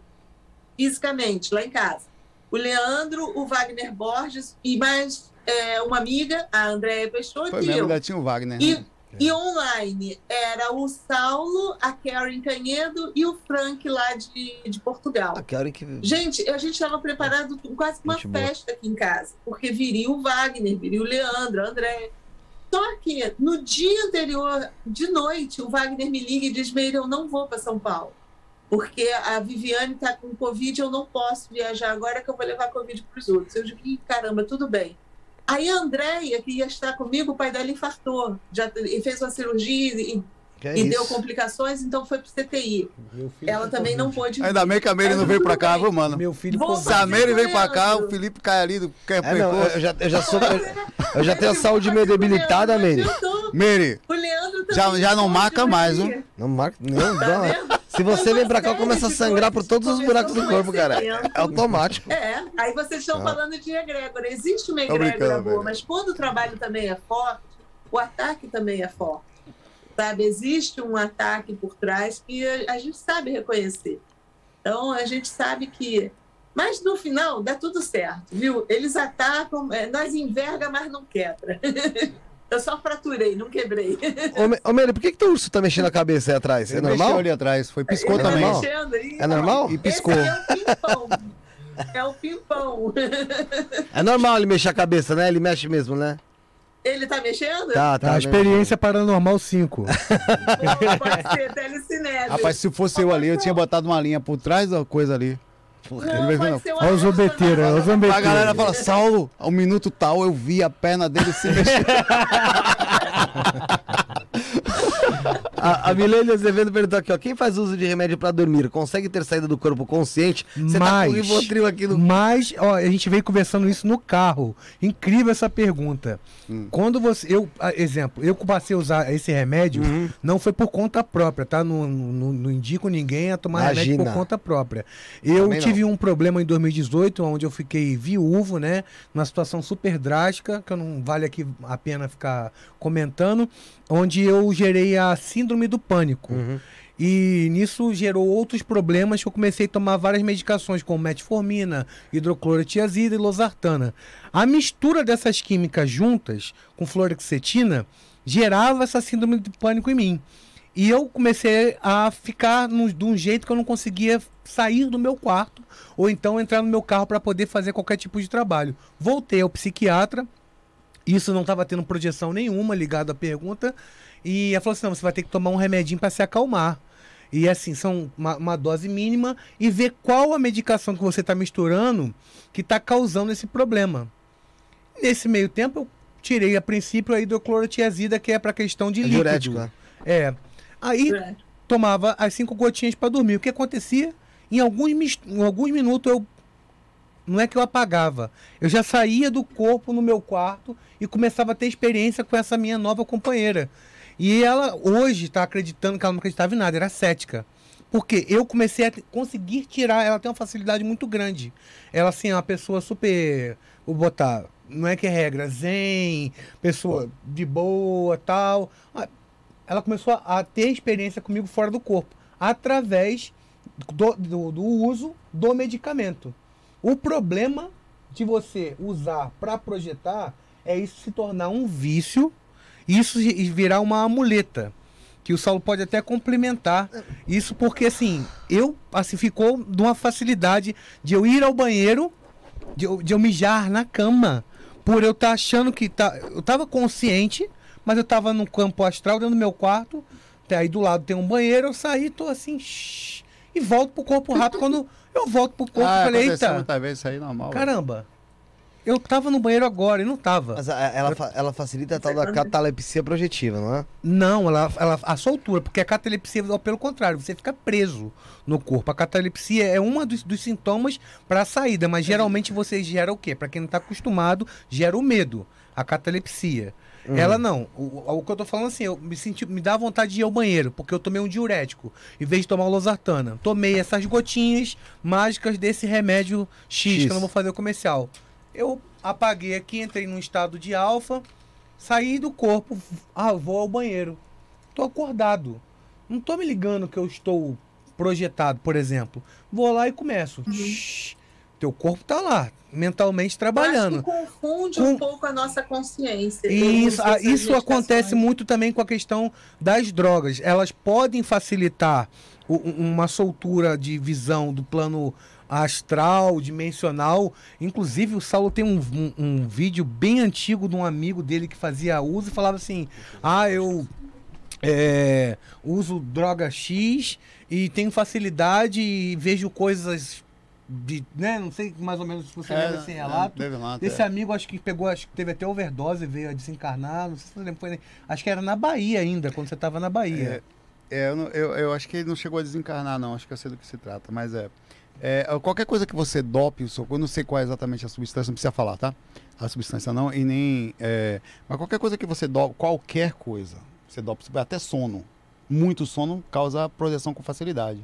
E: fisicamente, lá em casa. O Leandro, o Wagner Borges e mais é, uma amiga, a Andréia Peixoto
C: Foi
E: e
C: mesmo,
E: eu.
C: ainda tinha o Wagner.
E: E,
C: né?
E: E online era o Saulo, a Karen Canhedo e o Frank lá de, de Portugal.
A: Que hora que.
E: Gente, a gente estava preparado quase uma
A: Gente boa.
E: festa aqui em casa, porque viria o Wagner, viria o Leandro, a André. Só que no dia anterior, de noite, o Wagner me liga e diz: Meire, eu não vou para São Paulo, porque a Viviane está com Covid, eu não posso viajar agora que eu vou levar Covid para os outros. Eu digo: "Ih, caramba, tudo bem. Aí a Andréia, que ia estar comigo, o pai dela infartou, já e fez uma cirurgia e,
A: é
E: e deu
A: isso?
E: complicações, então foi para o CTI. Ela também não pôde.
C: Ainda bem que a Meire não veio pra cá, viu, mano?
D: Meu filho
E: Vou
C: Se a Meire vem pra cá, o Felipe cai ali do quer
A: É, não, eu já, eu já sou. Eu, eu já tenho a saúde meio debilitada, Meire.
E: tô-
C: Meire,
E: O Leandro
C: Já-
E: também
C: já não
E: pode
C: marca mais, viu?
A: Não marca. Não,
E: Tá
A: não.
E: vendo?
A: Se você vem pra cá, começo a sangrar por todos os buracos do corpo, cara. É automático.
E: É, aí vocês estão
A: Ah.
E: falando de egrégora. Existe uma egrégora boa, mas quando o trabalho também é forte, o ataque também é forte. Sabe? Existe um ataque por trás que a, a gente sabe reconhecer. Então, a gente sabe que Mas no final dá tudo certo, viu? Eles atacam, é, nós enverga, mas não quebra. Eu só fraturei, não quebrei.
A: Ô, Ô, por que, que teu urso tá mexendo a cabeça aí atrás? É
C: Ele
A: normal?
C: mexeu ali atrás, foi piscou
E: Ele tá
C: também.
A: normal?
E: mexendo aí.
A: É normal?
C: E piscou.
E: Esse é o pimpão. É o pimpão.
A: É normal ele mexer a cabeça, né? Ele mexe mesmo, né?
E: Ele tá mexendo?
A: Tá, tá.
D: Tá,
A: né?
D: experiência paranormal 5.
E: Pô, pode ser telecinese.
C: Rapaz, se fosse eu ali, eu tinha botado uma linha por trás da coisa ali. vai
D: Olha o zombeteiro, olha o
C: A
D: zombeteiro.
C: galera fala, Saulo, ao minuto tal eu vi a perna dele se mexer.
A: A, a Milene Azevedo perguntou aqui, ó. Quem faz uso de remédio pra dormir consegue ter saída do corpo consciente? Você tá com o Rivotril aqui no...
D: Mas, ó, a gente veio conversando isso no carro. Incrível essa pergunta.
C: Hum.
D: Quando você. Eu, exemplo, eu passei a usar esse remédio,
A: Uhum.
D: não foi por conta própria, tá? Não, não, não indico ninguém a tomar remédio
A: Imagina.
D: por conta própria. Eu
A: Também não.
D: tive um problema em 2018, onde eu fiquei viúvo, né? Numa situação super drástica, que eu não vale aqui a pena ficar comentando, onde eu gerei a síndrome do pânico.
A: Uhum.
D: E nisso gerou outros problemas que eu comecei a tomar várias medicações, como metformina, hidroclorotiazida e losartana. A mistura dessas químicas juntas com fluoxetina gerava essa síndrome de pânico em mim. E eu comecei a ficar de um jeito que eu não conseguia sair do meu quarto ou então entrar no meu carro para poder fazer qualquer tipo de trabalho. Voltei ao psiquiatra, isso não estava tendo projeção nenhuma ligada à pergunta. E ela falou assim: não, você vai ter que tomar um remedinho para se acalmar. E assim, são uma, uma dose mínima e ver qual a medicação que você está misturando que está causando esse problema. Nesse meio tempo, eu tirei a princípio a hidroclorotiazida, que é para questão de
A: É
D: líquido.
A: diurético, né?
D: É. Aí
E: É.
D: tomava as cinco gotinhas para dormir. O que acontecia? Em alguns, em alguns minutos eu. Não é que eu apagava. Eu já saía do corpo no meu quarto e começava a ter experiência com essa minha nova companheira. E ela hoje está acreditando que ela não acreditava em nada, era cética. Porque eu comecei a conseguir tirar, ela tem uma facilidade muito grande. Ela, assim, é uma pessoa super. Vou botar. Não é que é regra, zen, pessoa de boa tal. Ah, ela começou a, a ter experiência comigo fora do corpo, através do, do- do uso do medicamento. O problema de você usar para projetar é isso se tornar um vício, isso virar uma amuleta. Que o Saulo pode até complementar isso, porque assim, eu assim ficou de uma facilidade de eu ir ao banheiro, de eu, de eu mijar na cama, por eu estar achando que tá, eu tava consciente, mas eu tava no campo astral dentro do meu quarto, até aí do lado tem um banheiro, eu saí, tô assim, shh, e volto pro corpo rápido. Quando eu volto pro corpo,
C: ah,
D: falei, eita,
C: vezes isso aí normal.
D: caramba, eu tava no banheiro agora e não tava.
A: Mas a- ela, fa- ela facilita a tal da catalepsia projetiva, não é?
D: Não, ela, ela, a soltura, porque a catalepsia, pelo contrário, você fica preso no corpo. A catalepsia é um dos, dos sintomas para a saída, mas geralmente você gera o quê? Para quem não está acostumado, gera o medo, a catalepsia. Ela não. O, o que eu tô falando assim, eu me senti, me dá vontade de ir ao banheiro, porque eu tomei um diurético, em vez de tomar o losartana. Tomei essas gotinhas mágicas desse remédio X,
A: X.
D: que eu não vou fazer o comercial. Eu apaguei aqui, entrei num estado de alfa, saí do corpo, ah, vou ao banheiro. Tô acordado. Não tô me ligando que eu estou projetado, por exemplo. Vou lá e começo. Shhh, teu corpo tá lá, mentalmente trabalhando.
E: Que confunde
D: Com-
E: um pouco a nossa consciência.
D: Isso,
E: Eu
D: ah, isso acontece muito também com a questão das drogas. Elas podem facilitar o- um- uma soltura de visão do plano astral, dimensional. Inclusive, o Saulo tem um, um- um vídeo bem antigo de um amigo dele que fazia uso e falava assim: Ah, eu é, uso droga X e tenho facilidade e vejo coisas de. Né? Não sei mais ou menos se você lembra desse relato.
C: Teve lá,
D: Esse
C: é.
D: amigo acho que pegou, acho que teve até overdose, veio a desencarnar, não sei se você lembra, foi, acho que era na Bahia ainda, quando você estava na Bahia.
C: É, eu, não- eu, eu acho que ele não chegou a desencarnar, não. Acho que eu sei do que se trata, mas é. É, qualquer coisa que você dope o seu corpo, eu não sei qual é exatamente a substância, não precisa falar, tá? A substância não, e nem. é, mas qualquer coisa que você dope, qualquer coisa, você dope, até sono. Muito sono causa projeção com facilidade.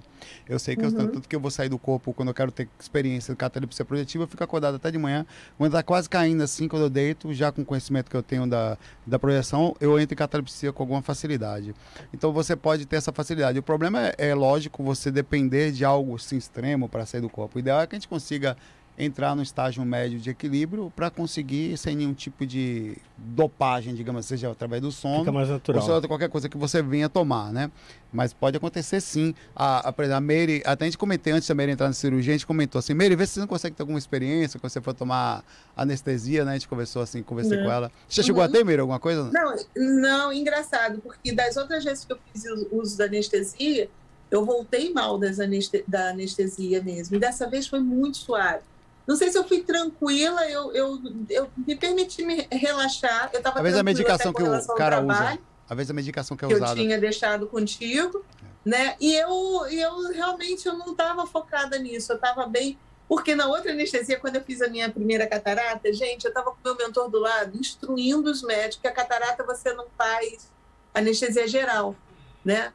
C: Eu sei que eu,
E: Uhum.
C: tanto que eu vou sair do corpo quando eu quero ter experiência de catalepsia projetiva, eu fico acordado até de manhã. Quando tá quase caindo assim, quando eu deito, já com o conhecimento que eu tenho da, da projeção, eu entro em catalepsia com alguma facilidade. Então você pode ter essa facilidade. O problema é, é lógico, você depender de algo assim extremo para sair do corpo. O ideal é que a gente consiga entrar no estágio médio de equilíbrio para conseguir sem nenhum tipo de dopagem, digamos, assim, seja através do sono
B: Fica mais
C: ou
B: natural.
C: seja, qualquer coisa que você venha tomar, né? Mas pode acontecer sim. A, a, por exemplo, a Mary, até a gente comentei antes da Mary entrar na cirurgia, a gente comentou assim, Mary, vê se você não consegue ter alguma experiência, quando você for tomar anestesia, né? A gente conversou assim, conversei
E: Né.
C: com ela. Você chegou a
E: Uhum.
C: ter, Mary, alguma coisa?
E: Não, não, engraçado, porque das outras vezes que eu fiz o uso da anestesia, eu voltei mal das aneste- da anestesia mesmo. E dessa vez foi muito suave. Não sei se eu fui tranquila, eu, eu, eu me permiti me relaxar. Eu estava
C: Talvez a
E: tranquila
C: medicação que o cara usa. Às vezes a medicação que é
E: que eu
C: usada.
E: tinha deixado contigo, né? E eu, eu realmente eu não estava focada nisso, eu estava bem. Porque na outra anestesia, quando eu fiz a minha primeira catarata, gente, eu estava com meu mentor do lado, instruindo os médicos que a catarata você não faz anestesia geral, né?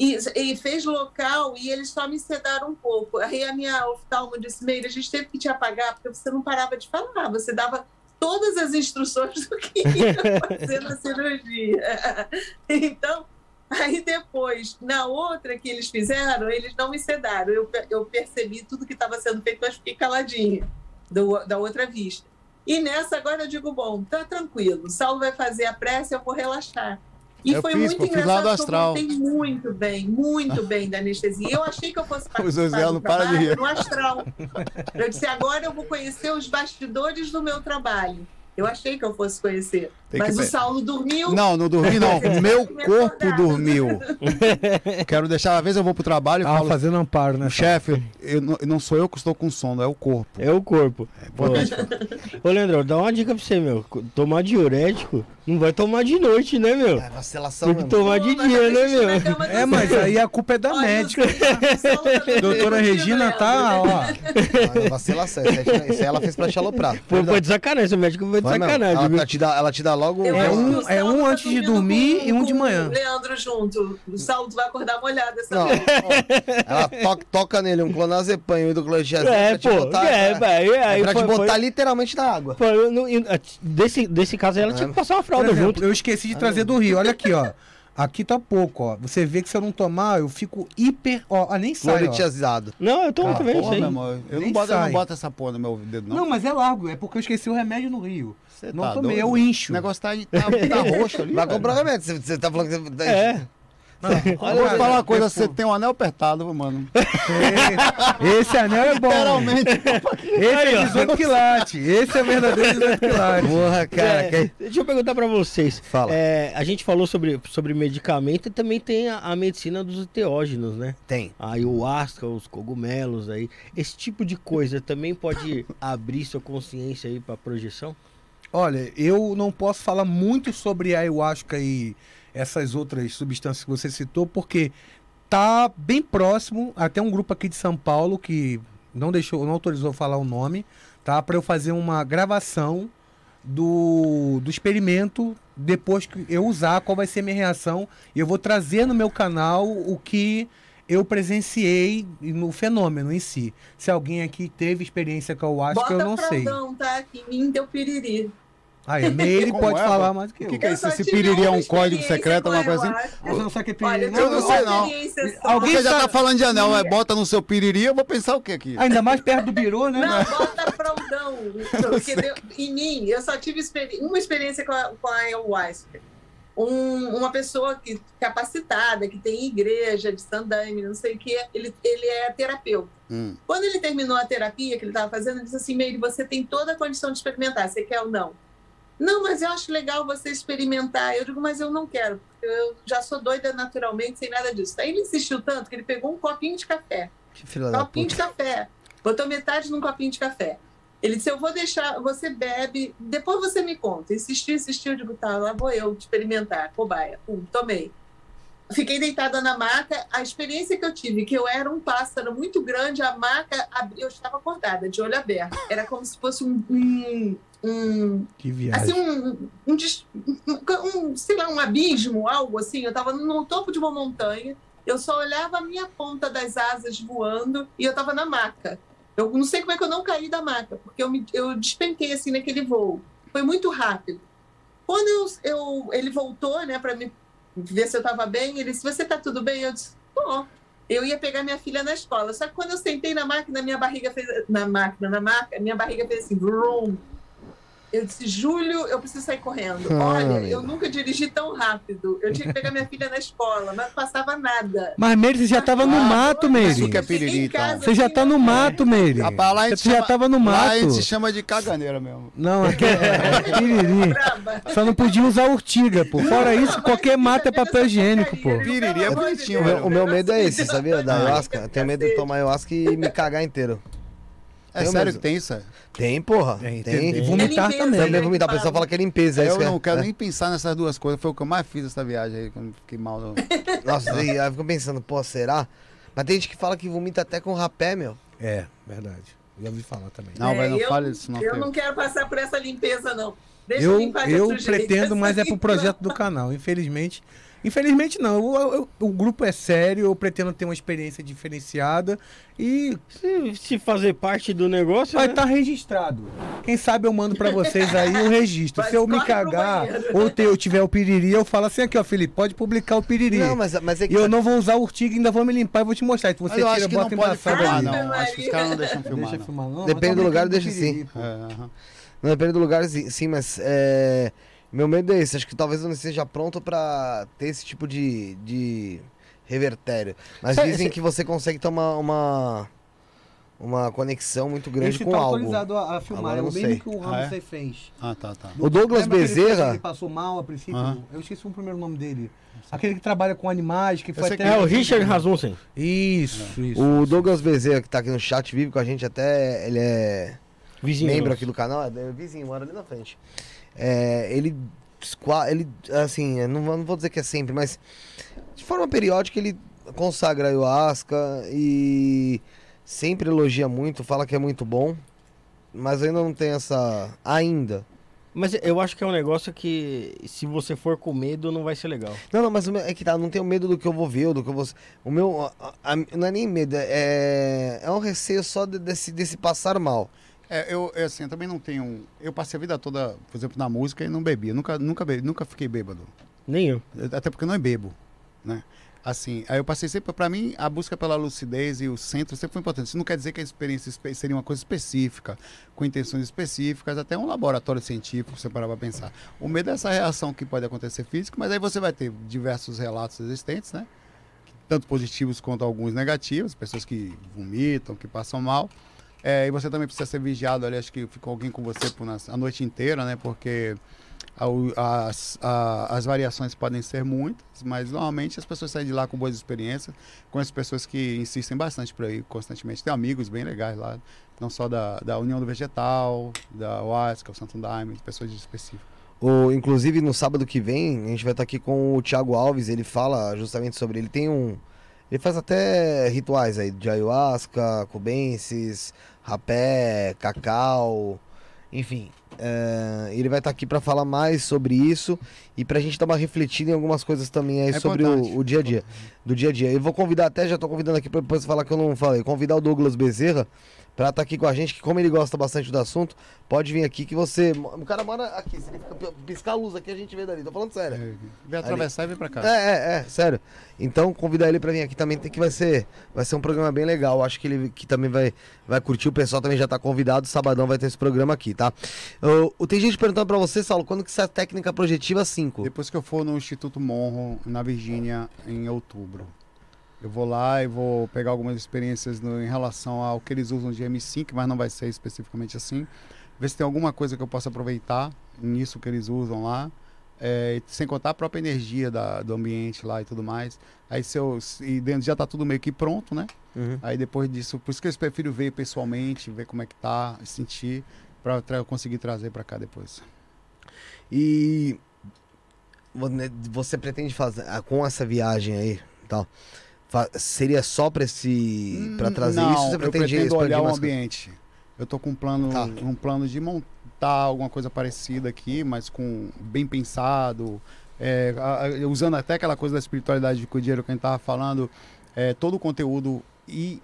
E: E, e fez local e eles só me sedaram um pouco. Aí a minha oftalmo disse, Meire, a gente teve que te apagar porque você não parava de falar, você dava todas as instruções do que ia fazer na cirurgia. Então, aí depois, na outra que eles fizeram, eles não me sedaram. Eu, eu percebi tudo que estava sendo feito, mas fiquei caladinha do, da outra vista. E nessa agora eu digo, bom, tá tranquilo. O Saulo vai fazer a prece, eu vou relaxar. E
C: Eu
E: foi
C: fiz,
E: muito
C: pô,
E: engraçado, eu
C: astral.
E: muito bem, muito bem da anestesia. Eu achei que eu fosse
C: O José
E: participar
C: não para de rir.
E: no astral. Eu disse, agora eu vou conhecer os bastidores do meu trabalho. Eu achei que eu fosse conhecer.
C: Tem que
E: Mas o
C: pe-
E: Saulo dormiu.
C: Não, não dormi não. Meu
E: Me
C: corpo dormiu. Quero deixar, às vezes eu vou pro trabalho e
D: Tava
C: falo,
D: fazendo amparo, né?
C: chefe, eu, não- não sou eu que estou com sono, é o corpo.
B: É o corpo. Ô,
C: Importante.
B: Ô, Leandro, dá uma dica pra você, meu. Tomar diurético, não vai tomar de noite, né, meu?
A: É vacilação
B: Tem que
A: mesmo.
B: tomar de
E: Pô, mas
B: dia, né, meu?
D: É, mas aí a culpa é da
E: Olha,
D: médica.
E: o também
D: Doutora
E: contigo,
D: Regina tá, ó.
A: Ah, é vacilação. Isso aí, ela fez pra te aloprar.
B: Pô, foi de sacanagem, esse médico foi de sacanagem.
A: Ela,
B: viu?
A: ela te dá, ela te dá logo.
E: Eu
D: É um- é um
E: tá
D: antes de dormir
E: com-
D: e um de manhã.
E: o Leandro junto. O Saulo tu vai acordar molhado essa
A: Não, ó, ela toca, toca nele um clonazepam e um hidroclorotiazida
B: É,
A: pra te
B: pô,
A: botar,
B: é,
A: pra, te
B: foi-
A: botar
B: foi-
A: literalmente na água.
B: Pô, eu não- eu- desse, desse caso aí, ela tinha que passar uma fralda
D: exemplo,
B: junto.
D: eu esqueci de trazer do Rio. Olha aqui, ó. Aqui tá pouco, ó. Você vê que se eu não tomar, eu fico hiper. Ó, ah, nem sai. Ó.
A: Cloretiazado.
B: Não, eu tomo
C: Ah,
B: também,
C: porra, meu amor, eu, não boto, eu não boto essa porra no meu dedo, não.
D: Não, mas é largo. É porque eu esqueci o remédio no Rio.
C: Você
D: não
C: tá
D: tomei,
C: doido?
D: eu incho.
C: O negócio tá, tá, tá roxo ali.
A: Vai comprar remédio. Você, você tá falando que você.
B: É.
D: Não,
C: Eu vou falar uma coisa,
D: é
C: você tem um anel apertado, mano.
D: Esse- anel é bom.
C: Literalmente.
D: Esse é 18 quilates. Esse é verdadeiro 18 quilates.
A: Porra, cara.
B: É,
A: que-
B: Deixa eu perguntar pra vocês.
A: Fala.
B: É, a gente falou sobre, sobre medicamento e também tem a, a medicina dos enteógenos, né?
A: Tem.
B: A ayahuasca, os cogumelos aí. Esse tipo de coisa também pode abrir sua consciência aí pra projeção?
D: Olha, eu não posso falar muito sobre a ayahuasca e essas outras substâncias que você citou, porque tá bem próximo, até um grupo aqui de São Paulo que não deixou, não autorizou falar o nome, tá? Para eu fazer uma gravação do, do experimento depois que eu usar, qual vai ser a minha reação, e eu vou trazer no meu canal o que eu presenciei no fenômeno em si. Se alguém aqui teve experiência com a ayahuasca,
E: Bota
D: eu não sei.
E: fraldão, tá? Que em mim teu piriri.
D: Aí, Meire pode
C: é,
D: falar mais do que
C: O
D: eu.
C: que, que é
E: Eu
C: isso? Esse piriri é um código secreto, coisa assim?
D: Você não o que é
E: Olha,
D: piriri,
C: eu não sei, não.
D: Alguém
C: Porque já tá falando de anel, é bota no seu piriri, eu vou pensar o que aqui?
D: Ainda mais perto do birô, né?
E: Não, bota fraldão. Porque deu- em mim, eu só tive experi- uma experiência com a, com a ayahuasca. Um- uma pessoa que, capacitada, que tem igreja de sandaime, não sei o que, ele, ele é terapeuta.
C: Hum.
E: Quando ele terminou a terapia que ele estava fazendo, ele disse assim: Meire, você tem toda a condição de experimentar, você quer ou não? Não, mas eu acho legal você experimentar. Eu digo, mas eu não quero, porque eu já sou doida naturalmente, sem nada disso. Aí ele insistiu tanto que ele pegou um copinho de café
A: Que filha da
E: copinho
A: puta.
E: de café. Botou metade num copinho de café. Ele disse: Eu vou deixar, você bebe, depois você me conta. Insistiu, insistiu, digo: Tá, lá vou eu experimentar, cobaia. Pum, tomei. fiquei deitada na maca. A experiência que eu tive, que eu era um pássaro muito grande, a maca, eu estava acordada, de olho aberto. Era como se fosse um, um, um
D: Que viagem.
E: assim, um, um- um, sei lá, um abismo, algo assim. Eu estava no topo de uma montanha, eu só olhava a minha ponta das asas voando e eu estava na maca. Eu não sei como é que eu não caí da maca, porque eu, me, eu despenquei assim naquele voo. Foi muito rápido. Quando eu, eu- ele voltou, né, para me ver se eu estava bem, ele disse: Você está tudo bem? Eu disse: Tô. Eu ia pegar minha filha na escola. Só que quando eu sentei na máquina, minha barriga fez. Na máquina, na maca, minha barriga fez assim: vrum. Eu disse, Júlio, eu preciso sair correndo.
A: Ah,
E: Olha, eu nunca dirigi tão rápido. Eu tinha que pegar minha filha na escola, mas não passava nada.
D: Mas, Meire, você já tava no
C: Ah,
D: mato,
C: isso
D: Meire.
C: que é piriri, então.
D: Você já tá no mato, Meire.
C: Rapaz, lá a gente
D: Você já
C: chama-
D: tava no
C: Lá a gente
D: mato.
C: chama de caganeira mesmo.
D: Não, aqui é, é piriri. Só não podia usar urtiga, pô. Fora isso, qualquer mato é papel higiênico, pô.
C: Piriri é bonitinho,
A: O meu,
C: velho.
A: o meu medo é esse, sabia? Da ayahuasca. Eu tenho medo de tomar ayahuasca e me cagar inteiro.
C: É
A: Eu
C: sério
A: mesmo.
C: que tem isso? é?
A: Tem, porra.
D: Tem,
A: Tem.
D: E
E: É
D: vomitar
E: limpeza,
D: também.
A: Também
E: né,
A: vomitar. O pessoal
E: fala.
A: que é limpeza. é isso
C: eu
A: que é-
C: não quero
A: é.
C: nem pensar nessas duas coisas. Foi o que eu mais fiz essa viagem aí, quando fiquei mal. No...
A: Nossa, e aí eu fico pensando, pô, será? Mas tem gente que fala que vomita até com rapé, meu.
D: É, verdade. Já ouvi falar também.
C: Não,
E: É,
C: velho, não
E: eu-
C: fale isso não.
E: Eu
C: filho.
E: não quero passar por essa limpeza, não. Deixa
D: Eu, eu
E: jeito.
D: pretendo, mas é pro projeto do canal. Infelizmente. Infelizmente não. O, o- o grupo é sério, eu pretendo ter uma experiência diferenciada e
B: Se, se fazer parte do negócio,
D: vai
B: né?
D: estar registrado. Quem sabe eu mando pra vocês aí o registro.
E: Mas
D: Se eu me cagar ou te- eu tiver o piriri, eu falo assim aqui, ó, Felipe, pode publicar o piriri.
A: Não, mas, mas é que.
D: E eu não vou usar urtiga, ainda vou me limpar e vou te mostrar. Então
C: Mas
D: você
C: eu
D: tira, bota
C: filmar,
D: ali.
C: não.
E: Maria.
C: Acho que os caras não deixam filmar,
D: Deixa
C: não.
D: filmar, não.
A: Depende
D: mas
A: do
D: tá
A: lugar, deixa
D: piriri, pô.
C: É, aham.
A: Não, depende do lugar, sim, sim, mas é, meu medo é esse. Acho que talvez eu não esteja pronto pra ter esse tipo de, de revertério. Mas
B: Cê-
A: dizem que você consegue tomar uma, uma conexão muito grande
D: Esse
A: com
D: tá
A: algo.
D: autorizado a, a filmar, é o mesmo
A: sei.
D: que o
C: Ah, é?
D: Fez.
C: Ah, tá, tá.
A: O Douglas
D: Lembra
A: Bezerra-
D: que Ele passou mal a princípio.
C: Aham.
D: Eu esqueci o primeiro nome dele. Aquele que trabalha com animais, que foi até.
B: É o Richard Rasmussen.
D: Isso, isso.
A: O Douglas Bezerra, que tá aqui no chat, vive com a gente até. Ele é
B: Vizinho.
A: membro
B: nosso.
A: aqui do canal, é é vizinho, mora ali na frente. É, ele, ele, assim, não, vou- não vou dizer que é sempre, mas de forma periódica ele consagra a ayahuasca e sempre elogia muito, fala que é muito bom, mas ainda não tem essa. Ainda.
B: Mas eu acho que é um negócio que, se você for com medo, não vai ser legal.
A: Não, não, mas é que tá, não tenho medo do que eu vou ver, do que eu vou. O meu. a- a- não é nem medo, é. É um receio só de- desse, desse passar mal.
C: É, eu, eu, assim, eu também não tenho. Eu passei a vida toda, por exemplo, na música e não bebia. Nunca, nunca, bebi, nunca fiquei bêbado.
B: Nem eu.
C: Até porque eu não bebo, né? Assim, aí eu passei sempre, pra mim, a busca pela lucidez e o centro sempre foi importante. Isso não quer dizer que a experiência seria uma coisa específica, com intenções específicas, até um laboratório científico, você parar pra pensar. O medo é essa reação que pode acontecer física, mas aí você vai ter diversos relatos existentes, né? Tanto positivos quanto alguns negativos, pessoas que vomitam, que passam mal. É, e você também precisa ser vigiado ali, acho que ficou alguém com você por a noite inteira, né? Porque as, as variações podem ser muitas, mas normalmente as pessoas saem de lá com boas experiências. Conheço pessoas que insistem bastante por aí constantemente. Tem amigos bem legais lá, não só da, da União do Vegetal, da OAS, que é o Santo Daime, pessoas específicas.
A: O, inclusive, no sábado que vem, a gente vai estar aqui com o Thiago Alves. Ele fala justamente sobre. Ele tem um. Ele faz até rituais aí de ayahuasca, cubensis, rapé, cacau, enfim. É, ele vai estar aqui para falar mais sobre isso e pra gente dar uma refletida em algumas coisas também aí
C: É
A: sobre o, o dia a dia. Do dia a dia. Eu vou convidar até, já tô convidando aqui pra depois falar que eu não falei, convidar o Douglas Bezerra pra estar aqui com a gente, que como ele gosta bastante do assunto, pode vir aqui que você. O cara mora aqui, se ele fica piscar a luz aqui, a gente vê dali. Tô falando sério.
C: É, vem atravessar e vem pra cá.
A: É, é, é, sério. Então, convidar ele pra vir aqui também, tem que vai ser, vai ser um programa bem legal. Acho que ele que também vai, vai curtir. O pessoal também já tá convidado. Sabadão vai ter esse programa aqui, tá? Ô, tem gente perguntando pra você, Saulo, quando que sai a técnica projetiva 5?
C: Depois que eu for no Instituto Monroe, na Virgínia, em outubro. Eu vou lá e vou pegar algumas experiências no- em relação ao que eles usam de M5, mas não vai ser especificamente assim. Ver se tem alguma coisa que eu possa aproveitar nisso que eles usam lá. É, sem contar a própria energia da- do ambiente lá e tudo mais. Aí se eu. E dentro já tá tudo meio que pronto, né?
A: Uhum.
C: Aí depois disso, por isso que eu prefiro ver pessoalmente, ver como é que tá, sentir, pra tra- conseguir trazer pra cá depois.
A: E você pretende fazer ah, com essa viagem aí, tal? Seria só pra esse para trazer
C: Não,
A: isso? Você
C: eu
A: pretende
C: pretendo
A: expandir
C: olhar o ambiente. Eu tô com um plano,
A: Tá.
C: um plano de montar alguma coisa parecida aqui, mas com bem pensado, é, a- a- usando até aquela coisa da espiritualidade com o dinheiro que a gente tava falando, é, todo o conteúdo e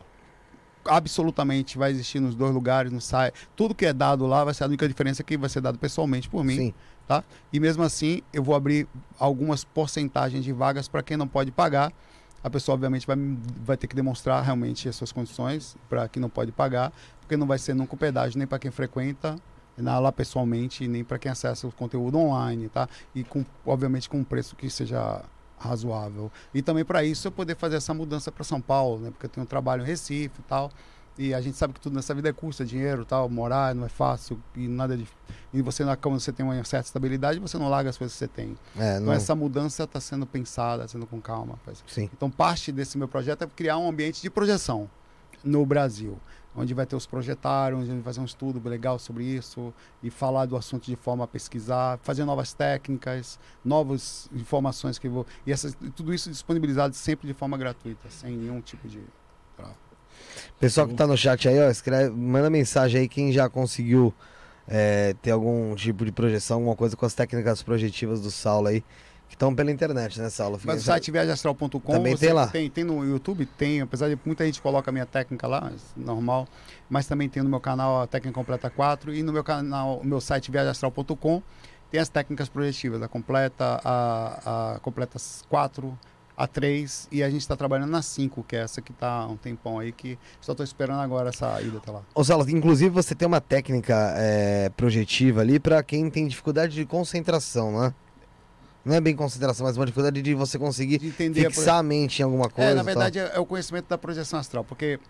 C: absolutamente vai existir nos dois lugares, no site. Tudo que é dado lá vai ser a única diferença é que vai ser dado pessoalmente por mim.
A: Sim.
C: tá? E mesmo assim, eu vou abrir algumas porcentagens de vagas para quem não pode pagar. A pessoa, obviamente, vai, vai ter que demonstrar realmente as suas condições para quem não pode pagar, porque não vai ser nunca pedágio nem para quem frequenta lá pessoalmente, nem para quem acessa o conteúdo online, tá? E, com, obviamente, com um preço que seja razoável. E também para isso eu poder fazer essa mudança para São Paulo, né? Porque eu tenho um trabalho em Recife e tal. E a gente sabe que tudo nessa vida é custa dinheiro, tal, morar não é fácil e nada de e você na como você tem uma certa estabilidade, você não larga as coisas que você tem.
A: É,
C: Então
A: não,
C: essa mudança está sendo pensada, sendo com calma.
A: sim.
C: Então parte desse meu projeto é criar um ambiente de projeção no Brasil, onde vai ter os projetários, onde a gente vai fazer um estudo legal sobre isso e falar do assunto de forma a pesquisar, fazer novas técnicas, novas informações que vou e essas, tudo isso disponibilizado sempre de forma gratuita, sem nenhum tipo de
A: Pessoal que tá no chat aí, ó, escreve, manda mensagem aí quem já conseguiu é, ter algum tipo de projeção, alguma coisa com as técnicas projetivas do Saulo aí, que estão pela internet, né, Saulo? Fica
C: Mas o site viagemastral.com
A: Também tem lá.
C: Tem, tem no YouTube, tem, apesar de muita gente coloca a minha técnica lá, normal, mas também tem no meu canal a técnica completa 4 e no meu canal, o meu site viagemastral.com tem as técnicas projetivas, a completa, a, a completa 4, a 3 e a gente está trabalhando na 5, que é essa que tá há um tempão aí que só estou esperando agora essa ida até lá.
A: Ô, Saulo, inclusive você tem uma técnica é, projetiva ali pra quem tem dificuldade de concentração, né? Não é bem concentração, mas uma dificuldade de você conseguir
C: De entender a
A: fixar a mente em alguma coisa.
C: É, na verdade é, é o conhecimento da projeção astral, porque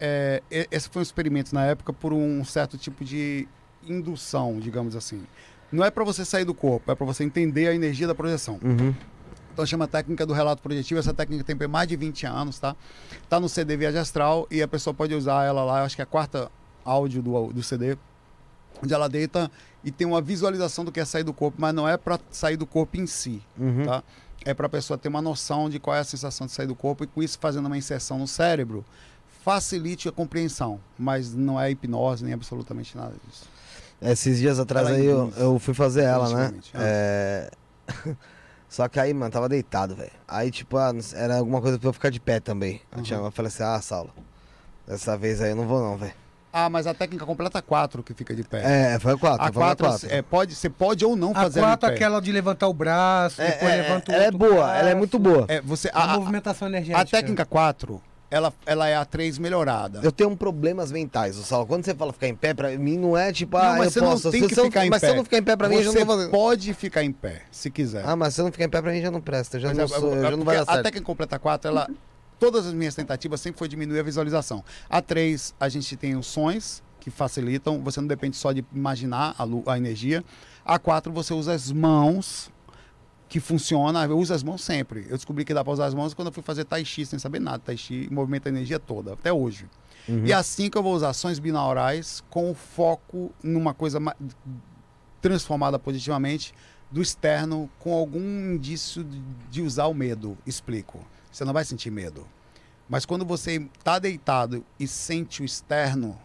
C: é, esse foi um experimento na época por um certo tipo de indução, digamos assim. Não é para você sair do corpo, é para você entender a energia da projeção.
A: Uhum.
C: Então chama técnica do relato projetivo. Essa técnica tem mais de 20 anos, tá? Tá no CD Viagem Astral e a pessoa pode usar ela lá. Acho que é a quarta áudio do, do CD, onde ela deita e tem uma visualização do que é sair do corpo, mas não é para sair do corpo em si
A: Uhum.
C: tá? É para a pessoa ter uma noção de qual é a sensação de sair do corpo e com isso fazendo uma inserção no cérebro facilite a compreensão, mas não é hipnose nem absolutamente nada disso.
A: Esses dias atrás
C: Ela
A: aí eu, eu fui fazer ela, né?
C: Ah.
A: É... Só que aí, mano, tava deitado, velho. Aí, tipo, ah, era alguma coisa pra eu ficar de pé também. Eu,
C: Uhum.
A: tinha, eu falei assim, ah, Saulo, dessa vez aí eu não vou não, velho.
C: Ah, mas a técnica completa 4 que fica de pé.
A: É, foi quatro,
C: a
A: foi a
C: 4
A: quatro.
C: é, pode, você pode ou não
D: A
C: fazer ela em
D: quatro,
C: pé.
D: aquela de levantar o braço,
A: É,
D: depois
A: é,
D: levanta o
A: ela é boa, ela é muito
D: braço.
A: boa.
C: É, você,
D: A,
C: a, a,
D: movimentação energética.
C: a técnica 4, ela, ela é a 3 melhorada.
A: Eu tenho um problemas mentais, o Saulo. Quando você fala ficar em pé, pra mim não é tipo,
C: Não,
A: ah,
C: mas
A: eu
C: você não
A: posso.
C: tem
A: se
C: que
A: você não-
C: ficar em
A: mas
C: pé.
A: se eu não ficar em pé pra mim, eu já
C: você
A: não vou
C: pode ficar em pé, se quiser.
A: Ah, mas se eu não ficar em pé pra mim, já não presta. Já,
C: Mas
A: não, sou,
C: é
A: já não vai dar
C: A
A: certo.
C: técnica completa 4, ela. Todas as minhas tentativas sempre foi diminuir a visualização. A 3, a gente tem os sons que facilitam, você não depende só de imaginar a, a energia. A 4, você usa as mãos, que funciona. Eu uso as mãos sempre. Eu descobri que dá para usar as mãos quando eu fui fazer Tai Chi, sem saber nada. Tai Chi movimenta a energia toda, até hoje.
A: Uhum.
C: E assim que eu vou usar ações binaurais com foco numa coisa ma- transformada positivamente do externo com algum indício de- de usar o medo. Explico. Você não vai sentir medo. Mas quando você está deitado e sente o externo,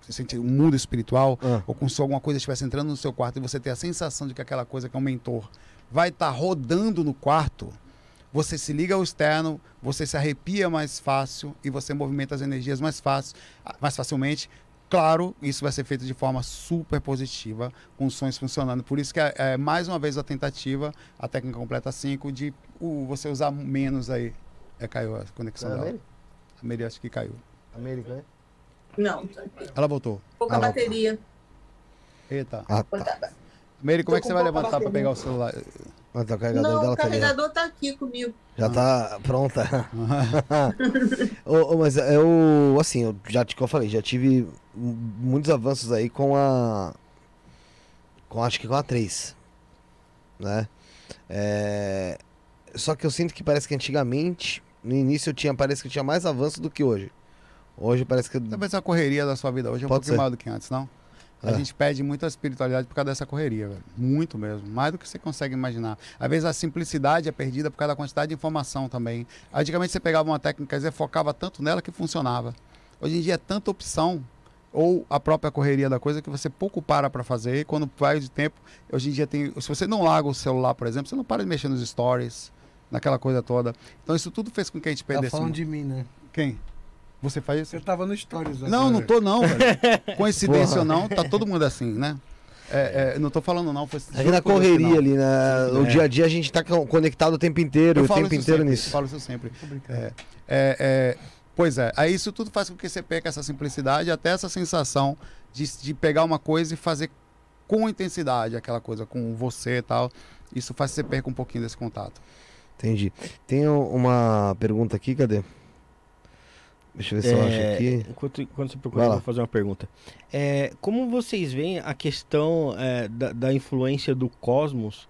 C: você sente o mundo espiritual,
A: Ah.
C: ou como se alguma coisa estivesse entrando no seu quarto e você tem a sensação de que aquela coisa que é um mentor vai estar rodando no quarto, você se liga ao externo, você se arrepia mais fácil e você movimenta as energias mais fácil, mais facilmente. Claro, isso vai ser feito de forma super positiva, com os sonhos funcionando. Por isso que é, é, mais uma vez a tentativa, a técnica completa 5, de uh, você usar menos aí. É, caiu a conexão dela. A Mary acho que caiu.
A: América, né?
E: Não, tá.
C: Ela voltou.
E: pouca
A: Ah, não.
E: bateria.
C: Eita.
A: Ah, tá.
C: Mary, como
E: Tô
C: é que você vai levantar para pegar o celular?
A: Mas tá, o carregador
E: Não,
A: dela
E: o
A: tá
E: carregador tá aqui comigo.
A: Já tá pronta. Ô, ô, mas eu, assim, eu já te eu falei, já tive muitos avanços aí com a. Com acho que com a 3. Né? É, Só que eu sinto que parece que antigamente, no início eu tinha, parece que eu tinha mais avanço do que hoje. Hoje parece que.
C: Talvez a correria da sua vida hoje é um
A: Pode ser.
C: maior do que antes, não? A
A: Ah.
C: gente perde muita espiritualidade por causa dessa correria, velho. Muito mesmo. Mais do que você consegue imaginar. Às vezes a simplicidade é perdida por causa da quantidade de informação também. Antigamente você pegava uma técnica e focava tanto nela que funcionava. Hoje em dia é tanta opção ou a própria correria da coisa que você pouco para para fazer. E quando vai de tempo, hoje em dia tem. Se você não larga o celular, por exemplo, você não para de mexer nos stories, naquela coisa toda. Então isso tudo fez com que a gente
D: Tá
C: perdesse.
D: falando de mim, né?
C: Quem? Você faz isso?
D: Você tava no Stories.
C: Não,
D: agora.
C: não tô não, velho. Coincidência ou não, tá todo mundo assim, né? É, é, não tô falando não. Foi,
A: Aqui na correria ali, né? No dia a dia a gente tá co- conectado o tempo inteiro,
C: Eu
A: o tempo inteiro
C: sempre,
A: nisso.
C: Eu falo isso sempre. É, é, é, pois é, aí isso tudo faz com que você perca essa simplicidade, até essa sensação de, de pegar uma coisa e fazer com intensidade aquela coisa, com você e tal. Isso faz que você perca um pouquinho desse contato.
A: Entendi. Tem um- uma pergunta aqui, cadê? Deixa eu ver se eu acho
B: É,
A: aqui.
B: Enquanto, enquanto você procura, eu vou fazer uma pergunta. É, como vocês veem a questão é, da, da influência do cosmos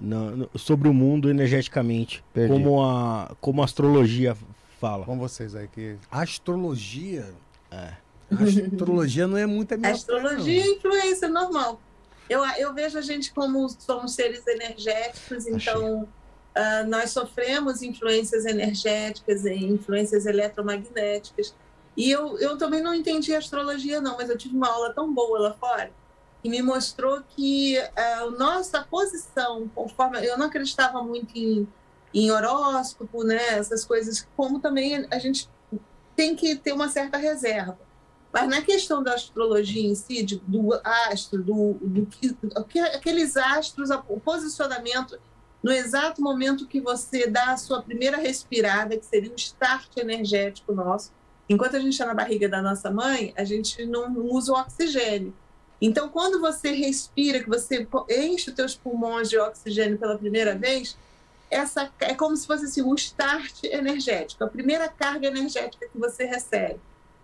B: na- no- sobre o mundo energeticamente?
A: Perdi.
B: Como a, como a astrologia fala.
C: Com vocês aí que.
D: Astrologia.
B: É.
D: Astrologia não é muito a minha
E: Astrologia é influência normal. Eu, eu vejo a gente como somos seres energéticos, então ah, nós sofremos influências energéticas influências eletromagnéticas. E eu, eu também não entendi astrologia, não, mas eu tive uma aula tão boa lá fora que me mostrou que a nossa posição, conforme. Eu não acreditava muito em, em horóscopo, né, essas coisas, como também a gente tem que ter uma certa reserva. Mas na questão da astrologia em si, de- do astro, do, do que, o que- aqueles astros, o posicionamento, no exato momento que você dá a sua primeira respirada, que seria um start energético nosso, enquanto a gente está na barriga da nossa mãe, a gente não usa o oxigênio. Então, quando você respira, que você enche os teus pulmões de oxigênio pela primeira vez, essa é como se fosse assim, um start energético, a primeira carga energética que você recebe.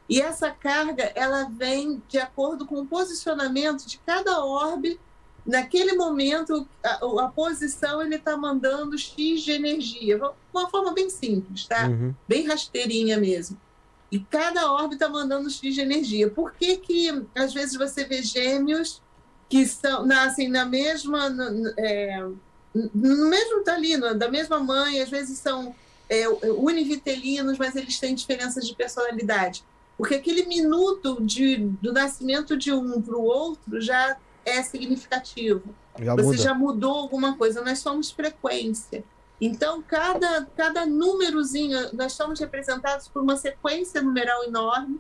E: E essa carga, ela vem de acordo com o posicionamento de cada orbe. Naquele momento, a, a posição, ele está mandando X de energia. De uma forma bem simples, tá?
A: Uhum.
E: Bem rasteirinha mesmo. E cada orbe está mandando X de energia. Por que que, às vezes, você vê gêmeos que são, nascem na mesma... no- é, no mesmo tá ali, no- da mesma mãe, às vezes são é, univitelinos, mas eles têm diferenças de personalidade. Porque aquele minuto de, do nascimento de um para o outro já é significativo.
A: Já
E: Você
A: muda.
E: já mudou alguma coisa, nós somos frequência. Então, cada, cada númerozinho, nós somos representados por uma sequência numeral enorme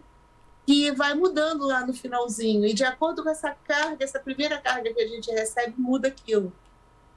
E: que vai mudando lá no finalzinho. E de acordo com essa carga, essa primeira carga que a gente recebe, muda aquilo.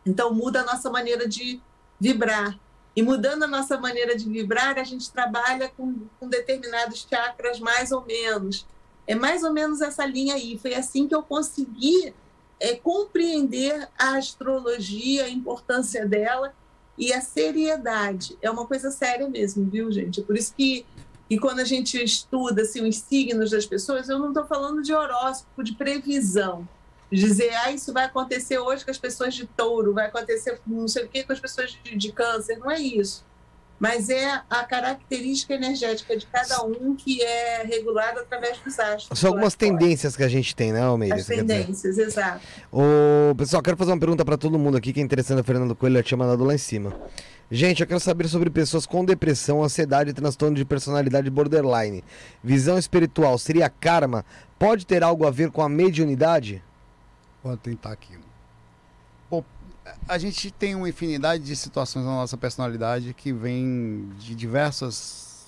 E: Então, muda a nossa maneira de vibrar. E mudando a nossa maneira de vibrar, a gente trabalha com, com determinados chakras mais ou menos. É mais ou menos essa linha aí. Foi assim que eu consegui é, compreender a astrologia, a importância dela e a seriedade. É uma coisa séria mesmo, viu, gente? É por isso que, que quando a gente estuda assim, os signos das pessoas, eu não estou falando de horóscopo, de previsão. Dizer, ah, isso vai acontecer hoje com as pessoas de touro, vai acontecer não sei o que com as pessoas de, de câncer. Não é isso. Mas é a característica energética de cada um que é regulada através dos astros.
A: São algumas tendências que a gente tem, né, Almeida?
E: As tendências, exato.
A: Ô, pessoal, quero fazer uma pergunta pra todo mundo aqui que é interessante. A Fernando Coelho já tinha mandado lá em cima. Gente, eu quero saber sobre pessoas com depressão, ansiedade e transtorno de personalidade borderline. Visão espiritual seria karma? Pode ter algo a ver com a mediunidade?
C: Vou tentar aqui. A gente tem uma infinidade de situações na nossa personalidade que vem de diversas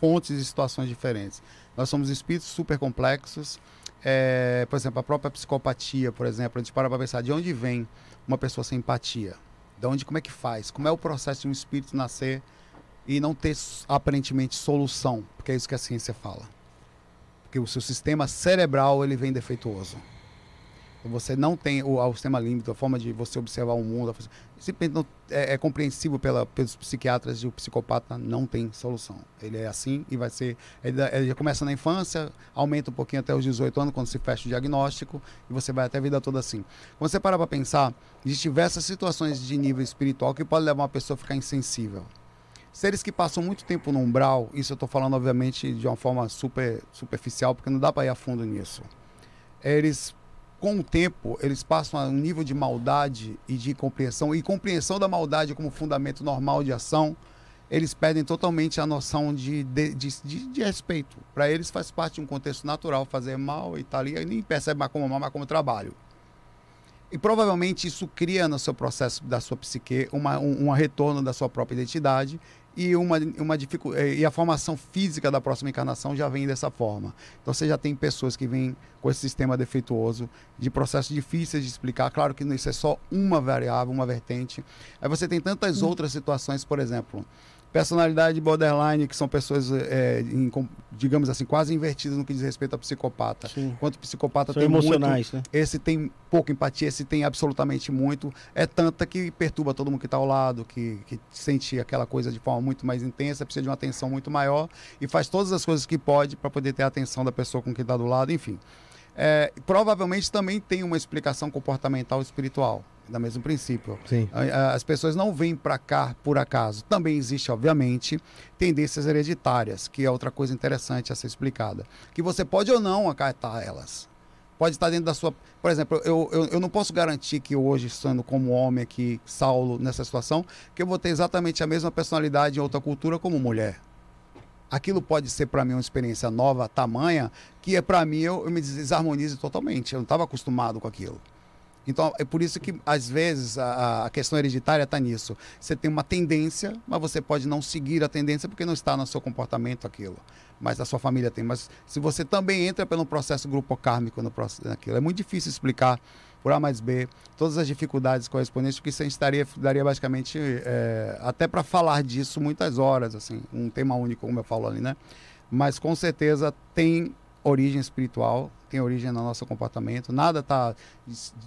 C: fontes e situações diferentes. Nós somos espíritos super complexos. É, por exemplo, a própria psicopatia, por exemplo, a gente para para pensar de onde vem uma pessoa sem empatia. De onde, como é que faz? Como é o processo de um espírito nascer e não ter aparentemente solução? Porque é isso que a ciência fala. Porque o seu sistema cerebral ele vem defeituoso. Você não tem o, o sistema límbico, a forma de você observar o mundo. Simplesmente não, é, é compreensível pela, pelos psiquiatras de o psicopata não tem solução. Ele é assim e vai ser. Ele, ele começa na infância, aumenta um pouquinho até os 18 anos, quando se fecha o diagnóstico, e você vai até a vida toda assim. Quando você para para pensar, existem diversas situações de nível espiritual que podem levar uma pessoa a ficar insensível. Seres que passam muito tempo no umbral, isso eu estou falando, obviamente, de uma forma super superficial, porque não dá para ir a fundo nisso eles com o tempo, eles passam a um nível de maldade e de compreensão, e compreensão da maldade como fundamento normal de ação, eles perdem totalmente a noção de, de, de, de, de respeito. Para eles faz parte de um contexto natural fazer mal e tal, tá e nem percebe mais como mal, mas como trabalho. E provavelmente isso cria no seu processo da sua psique uma, um, um retorno da sua própria identidade e uma, uma dificuldade, e a formação física da próxima encarnação já vem dessa forma. Então você já tem pessoas que vêm com esse sistema defeituoso, de processos difíceis de explicar. Claro que isso é só uma variável, uma vertente. Aí você tem tantas outras situações, por exemplo, Personalidade borderline, que são pessoas, é, em, digamos assim, quase invertidas no que diz respeito a psicopata. Sim. Enquanto psicopata
B: são
C: tem
B: emocionais,
C: muito,
B: né?
C: esse tem pouca empatia, esse tem absolutamente muito. É tanta que perturba todo mundo que está ao lado, que, que sente aquela coisa de forma muito mais intensa, precisa de uma atenção muito maior e faz todas as coisas que pode para poder ter a atenção da pessoa com quem está do lado, enfim. É, provavelmente também tem uma explicação comportamental espiritual do mesmo princípio.
A: Sim.
C: As pessoas não vêm para cá por acaso. Também existe, obviamente, tendências hereditárias, que é outra coisa interessante a ser explicada. Que você pode ou não acatar elas. Pode estar dentro da sua. Por exemplo, eu, eu, eu não posso garantir que hoje, estando como homem aqui, Saulo, nessa situação, que eu vou ter exatamente a mesma personalidade em outra cultura como mulher aquilo pode ser para mim uma experiência nova, tamanha, que é para mim eu, eu, me desarmonizo totalmente. Eu não estava acostumado com aquilo. Então, é por isso que, às vezes, a, a questão hereditária está nisso. Você tem uma tendência, mas você pode não seguir a tendência porque não está no seu comportamento aquilo. Mas a sua família tem. Mas se você também entra pelo processo grupo kármico no processo, naquilo, é muito difícil explicar por A mais B todas as dificuldades correspondentes, porque isso a gente daria, daria basicamente, é, até para falar disso, muitas horas, assim, um tema único, como eu falo ali, né? Mas com certeza tem origem espiritual, tem origem no nosso comportamento, nada está,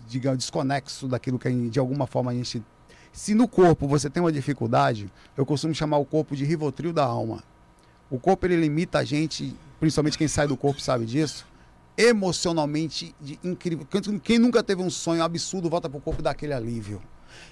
C: digamos, desconexo daquilo que de alguma forma a gente. Se no corpo você tem uma dificuldade, eu costumo chamar o corpo de rivotril da alma. O corpo ele limita a gente, principalmente quem sai do corpo sabe disso, emocionalmente incrível. Quem nunca teve um sonho absurdo volta para o corpo daquele alívio.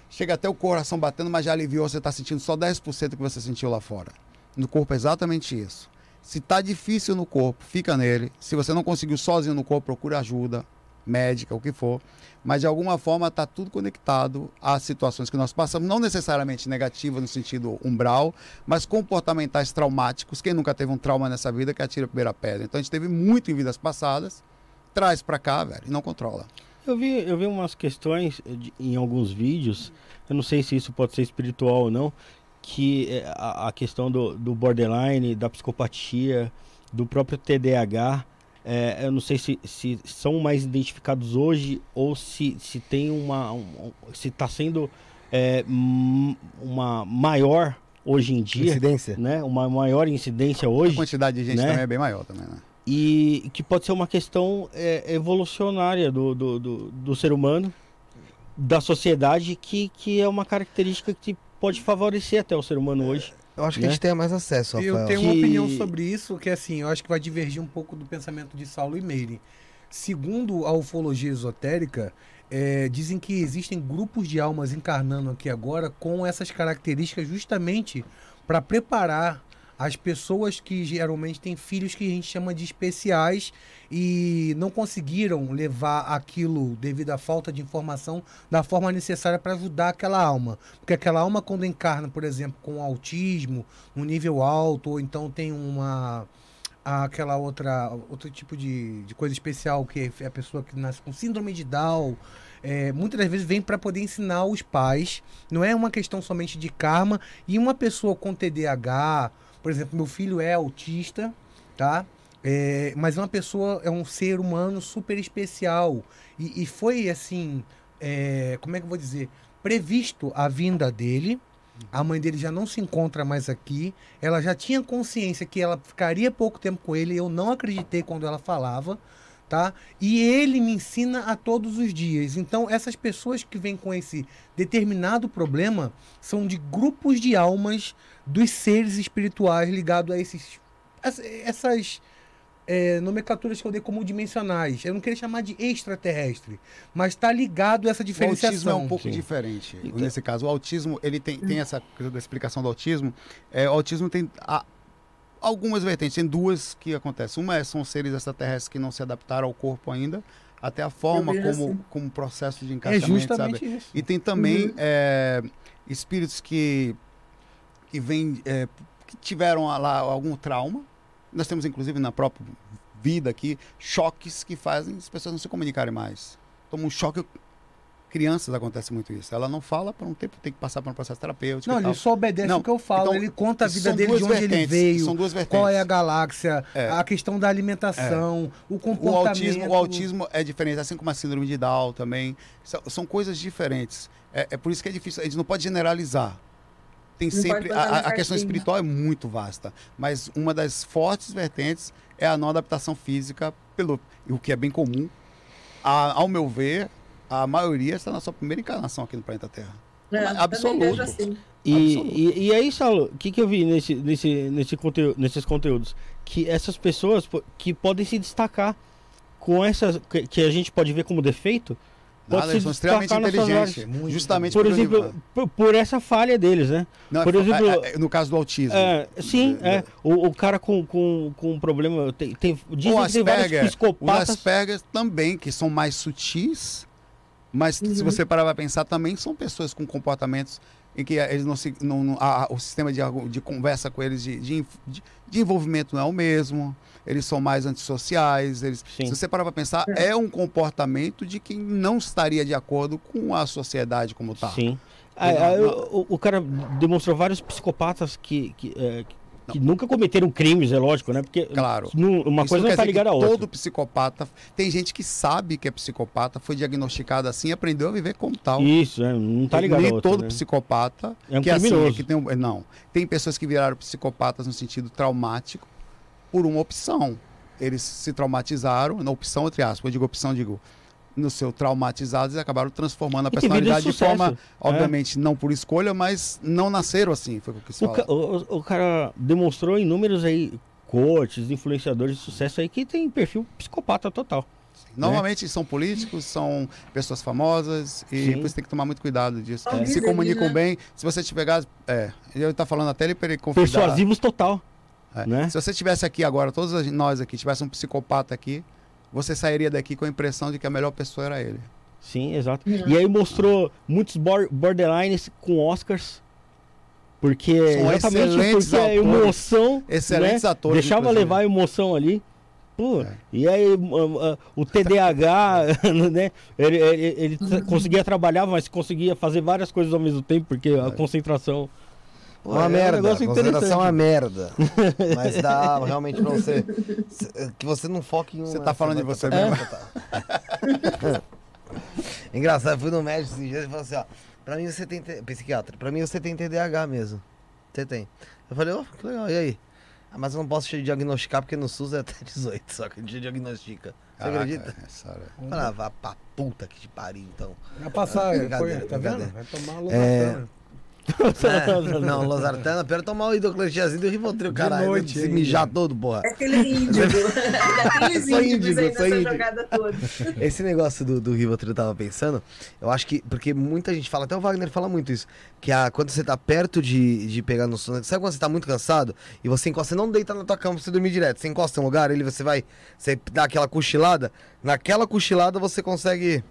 C: Chega até o coração batendo, mas já aliviou, você está sentindo só 10% do que você sentiu lá fora. No corpo é exatamente isso. Se tá difícil no corpo, fica nele. Se você não conseguiu sozinho no corpo, procure ajuda médica, o que for. Mas de alguma forma está tudo conectado às situações que nós passamos, não necessariamente negativas no sentido umbral, mas comportamentais traumáticos. Quem nunca teve um trauma nessa vida que atira a primeira pedra. Então a gente teve muito em vidas passadas, traz para cá, velho, e não controla.
B: Eu vi, eu vi umas questões de, em alguns vídeos, eu não sei se isso pode ser espiritual ou não, que é, a, a questão do, do, borderline, da psicopatia, do próprio TDAH, é, eu não sei se, se, são mais identificados hoje ou se, se tem uma. Um, se está sendo é, uma maior hoje em dia.
A: Incidência?
B: Né? Uma maior incidência hoje.
C: A quantidade de gente né? também é bem maior também, né?
B: E que pode ser uma questão é, evolucionária do, do, do, do, ser humano, da sociedade, que, que é uma característica que pode favorecer até o ser humano hoje.
A: Eu acho que né? a gente tem mais acesso,
D: Rafael. Eu tenho uma opinião sobre isso, que assim, eu acho que vai divergir um pouco do pensamento de Saulo e Meire. Segundo a ufologia esotérica, é, dizem que existem grupos de almas encarnando aqui agora com essas características justamente para preparar as pessoas que geralmente têm filhos que a gente chama de especiais e não conseguiram levar aquilo devido à falta de informação da forma necessária para ajudar aquela alma. Porque aquela alma, quando encarna, por exemplo, com autismo, um nível alto, ou então tem uma aquela outra outro tipo de, de coisa especial que é a pessoa que nasce com síndrome de Down é, muitas das vezes vem para poder ensinar os pais não é uma questão somente de karma e uma pessoa com TDAH por exemplo, meu filho é autista, tá? É, mas uma pessoa, é um ser humano super especial. E, e foi assim, é, como é que eu vou dizer? Previsto a vinda dele. A mãe dele já não se encontra mais aqui. Ela já tinha consciência que ela ficaria pouco tempo com ele. Eu não acreditei quando ela falava tá? E ele me ensina a todos os dias. Então, essas pessoas que vêm com esse determinado problema são de grupos de almas dos seres espirituais ligados a esses essas é, nomenclaturas que eu dei como dimensionais. Eu não queria chamar de extraterrestre, mas está ligado a essa diferenciação. O
C: autismo é um pouco Sim. diferente. Então... Nesse caso, o autismo, ele tem, tem essa coisa da explicação do autismo. É, o autismo tem a, algumas vertentes, tem duas que acontecem. Uma é, são seres extraterrestres que não se adaptaram ao corpo ainda. até a forma como,
E: assim.
C: como processo de
D: É
C: encaixamento,
D: justamente
C: sabe?
D: isso.
C: E tem também
E: Uhum.
C: é, espíritos que, que vêm, é, que tiveram lá algum trauma. Nós temos, inclusive, na própria vida aqui, choques que fazem as pessoas não se comunicarem mais. Toma um choque. Crianças acontece muito isso. Ela não fala por um tempo, tem que passar por um processo terapêutico.
D: Não,
C: e tal.
D: ele só obedece
C: Não,
D: o que eu falo.
C: então,
D: ele conta a vida dele, de onde ele veio,
C: São duas vertentes.
D: qual é a galáxia,
C: É.
D: a questão da alimentação, o
C: O
D: comportamento.
C: autismo, o autismo é diferente, assim como a síndrome de Down também. São, são coisas diferentes. É, é por isso que é difícil. A gente não pode generalizar. Tem
E: Não
C: sempre. A, a- questão espiritual é muito vasta. Mas uma das fortes vertentes é a não adaptação física, pelo, o que é bem comum. A- ao meu ver, a maioria está na sua primeira encarnação aqui no planeta Terra.
E: É,
C: absoluto.
E: assim.
B: E,
C: Absoluto.
B: e, e aí, Saulo, o que, que eu vi nesse, nesse, nesse conteúdo, nesses conteúdos? Que essas pessoas que podem se destacar com essas. que, que a gente pode ver como defeito, pode
C: Nada,
B: se
C: eles são extremamente inteligentes.
D: Muito
C: Justamente
B: Por
C: por
B: exemplo, por, por essa falha deles, né?
C: Não, é
B: por
C: fo-
B: exemplo,
C: é- é- no caso do autismo.
B: É, sim,
C: É,
B: é. O, o cara com, com, com um problema. Tem, tem, dizem
C: o
B: que tem vários
C: Asperger, os
B: psicopatas.
C: Asperger também, que são mais sutis, mas se
E: Uhum.
C: você parar para pensar, também são pessoas com comportamentos em que eles não se. Não, não- a- o sistema de, de conversa com eles, de, de, de- envolvimento não é o mesmo. Eles são mais antissociais. Eles,
B: Sim.
C: se você parar para pensar, é um comportamento de quem não estaria de acordo com a sociedade como tá.
B: Sim. Ah, ah,
C: não.
B: o, o cara demonstrou vários psicopatas que, que, é, que nunca cometeram crimes, é lógico, né? Porque
C: Claro.
B: não- uma
C: Isso
B: coisa não tá
C: dizer
B: ligada
C: que
B: à outra.
C: Todo psicopata. Tem gente que sabe que é psicopata, foi diagnosticado assim e aprendeu a viver como tal.
B: Isso, é, não tá ligado
C: Nem
B: à outra.
C: todo
B: né?
C: psicopata
B: É um
C: que assim,
B: criminoso.
C: que tem um- não. Tem pessoas que viraram psicopatas no sentido traumático por uma opção. Eles se traumatizaram, na opção, entre aspas, eu digo opção, digo, no seu traumatizados e acabaram transformando a
B: E de
C: personalidade de, forma,
B: sucesso, é.
C: obviamente, não por escolha, mas não nasceram assim, foi o que quis
B: O, ca- o- o cara demonstrou inúmeros aí coaches, influenciadores de sucesso aí que tem perfil psicopata total.
C: Normalmente são políticos, são pessoas famosas e
B: Sim.
C: você tem que tomar muito cuidado disso.
E: São
C: Se comunicam
E: né?
C: bem. Se você te pegar, é, eu tá falando até ele para ele.
B: Persuasivos total.
C: É.
B: né?
C: Se você tivesse aqui agora, todos nós aqui, tivesse um psicopata aqui, você sairia daqui com a impressão de que a melhor pessoa era ele.
B: Sim, exato.
E: Uhum.
B: E aí mostrou muitos bor- borderlines com Oscars. Porque
C: São
B: exatamente porque a
C: atores.
B: emoção
C: Excelentes
B: né,
C: atores.
B: deixava
C: inclusive.
B: levar a emoção ali. Pô,
C: É.
B: e aí o TDAH, né? Ele, ele- ele tra- conseguia trabalhar, mas conseguia fazer várias coisas ao mesmo tempo, porque a concentração. Pô,
A: Uma
B: é um
A: merda,
B: negócio
A: a consideração é uma merda. Mas dá realmente pra você. Que você não foque em um.
C: Você tá falando de você
A: tocar-
C: mesmo?
A: Tá. Engraçado, eu fui no médico esses dias e falou assim: ó, pra mim você tem. Psiquiatra, pra mim você tem TDAH mesmo. Você tem. Eu falei, ó, que legal, e aí? Ah, mas eu não posso te diagnosticar porque no SUS é até 18, só que a gente diagnostica. Você
C: Caraca,
A: acredita? Eu falei, ah, vá pra puta que te pariu, então.
D: Vai passar, foi,
A: Brincadeira,
D: tá
A: brincadeira.
D: vendo? Vai tomar uma
A: É. É, não, Losartana, pera tomar o hidrocletiazida e o Rivotril, caralho.
D: noite
A: se mijar todo, porra.
E: É aquele índigo. Daqueles
A: Sou
E: índigos
A: índigo,
E: aí
A: sou
E: nessa
A: índigo.
E: jogada toda.
A: Esse negócio do, do Rivotril eu tava pensando, eu acho que, porque muita gente fala, até o Wagner fala muito isso, que a, quando você tá perto de, de pegar no sono, sabe quando você tá muito cansado e você encosta, você não deita na tua cama pra você dormir direto, você encosta em um lugar, ele você vai, você dá aquela cochilada, naquela cochilada você consegue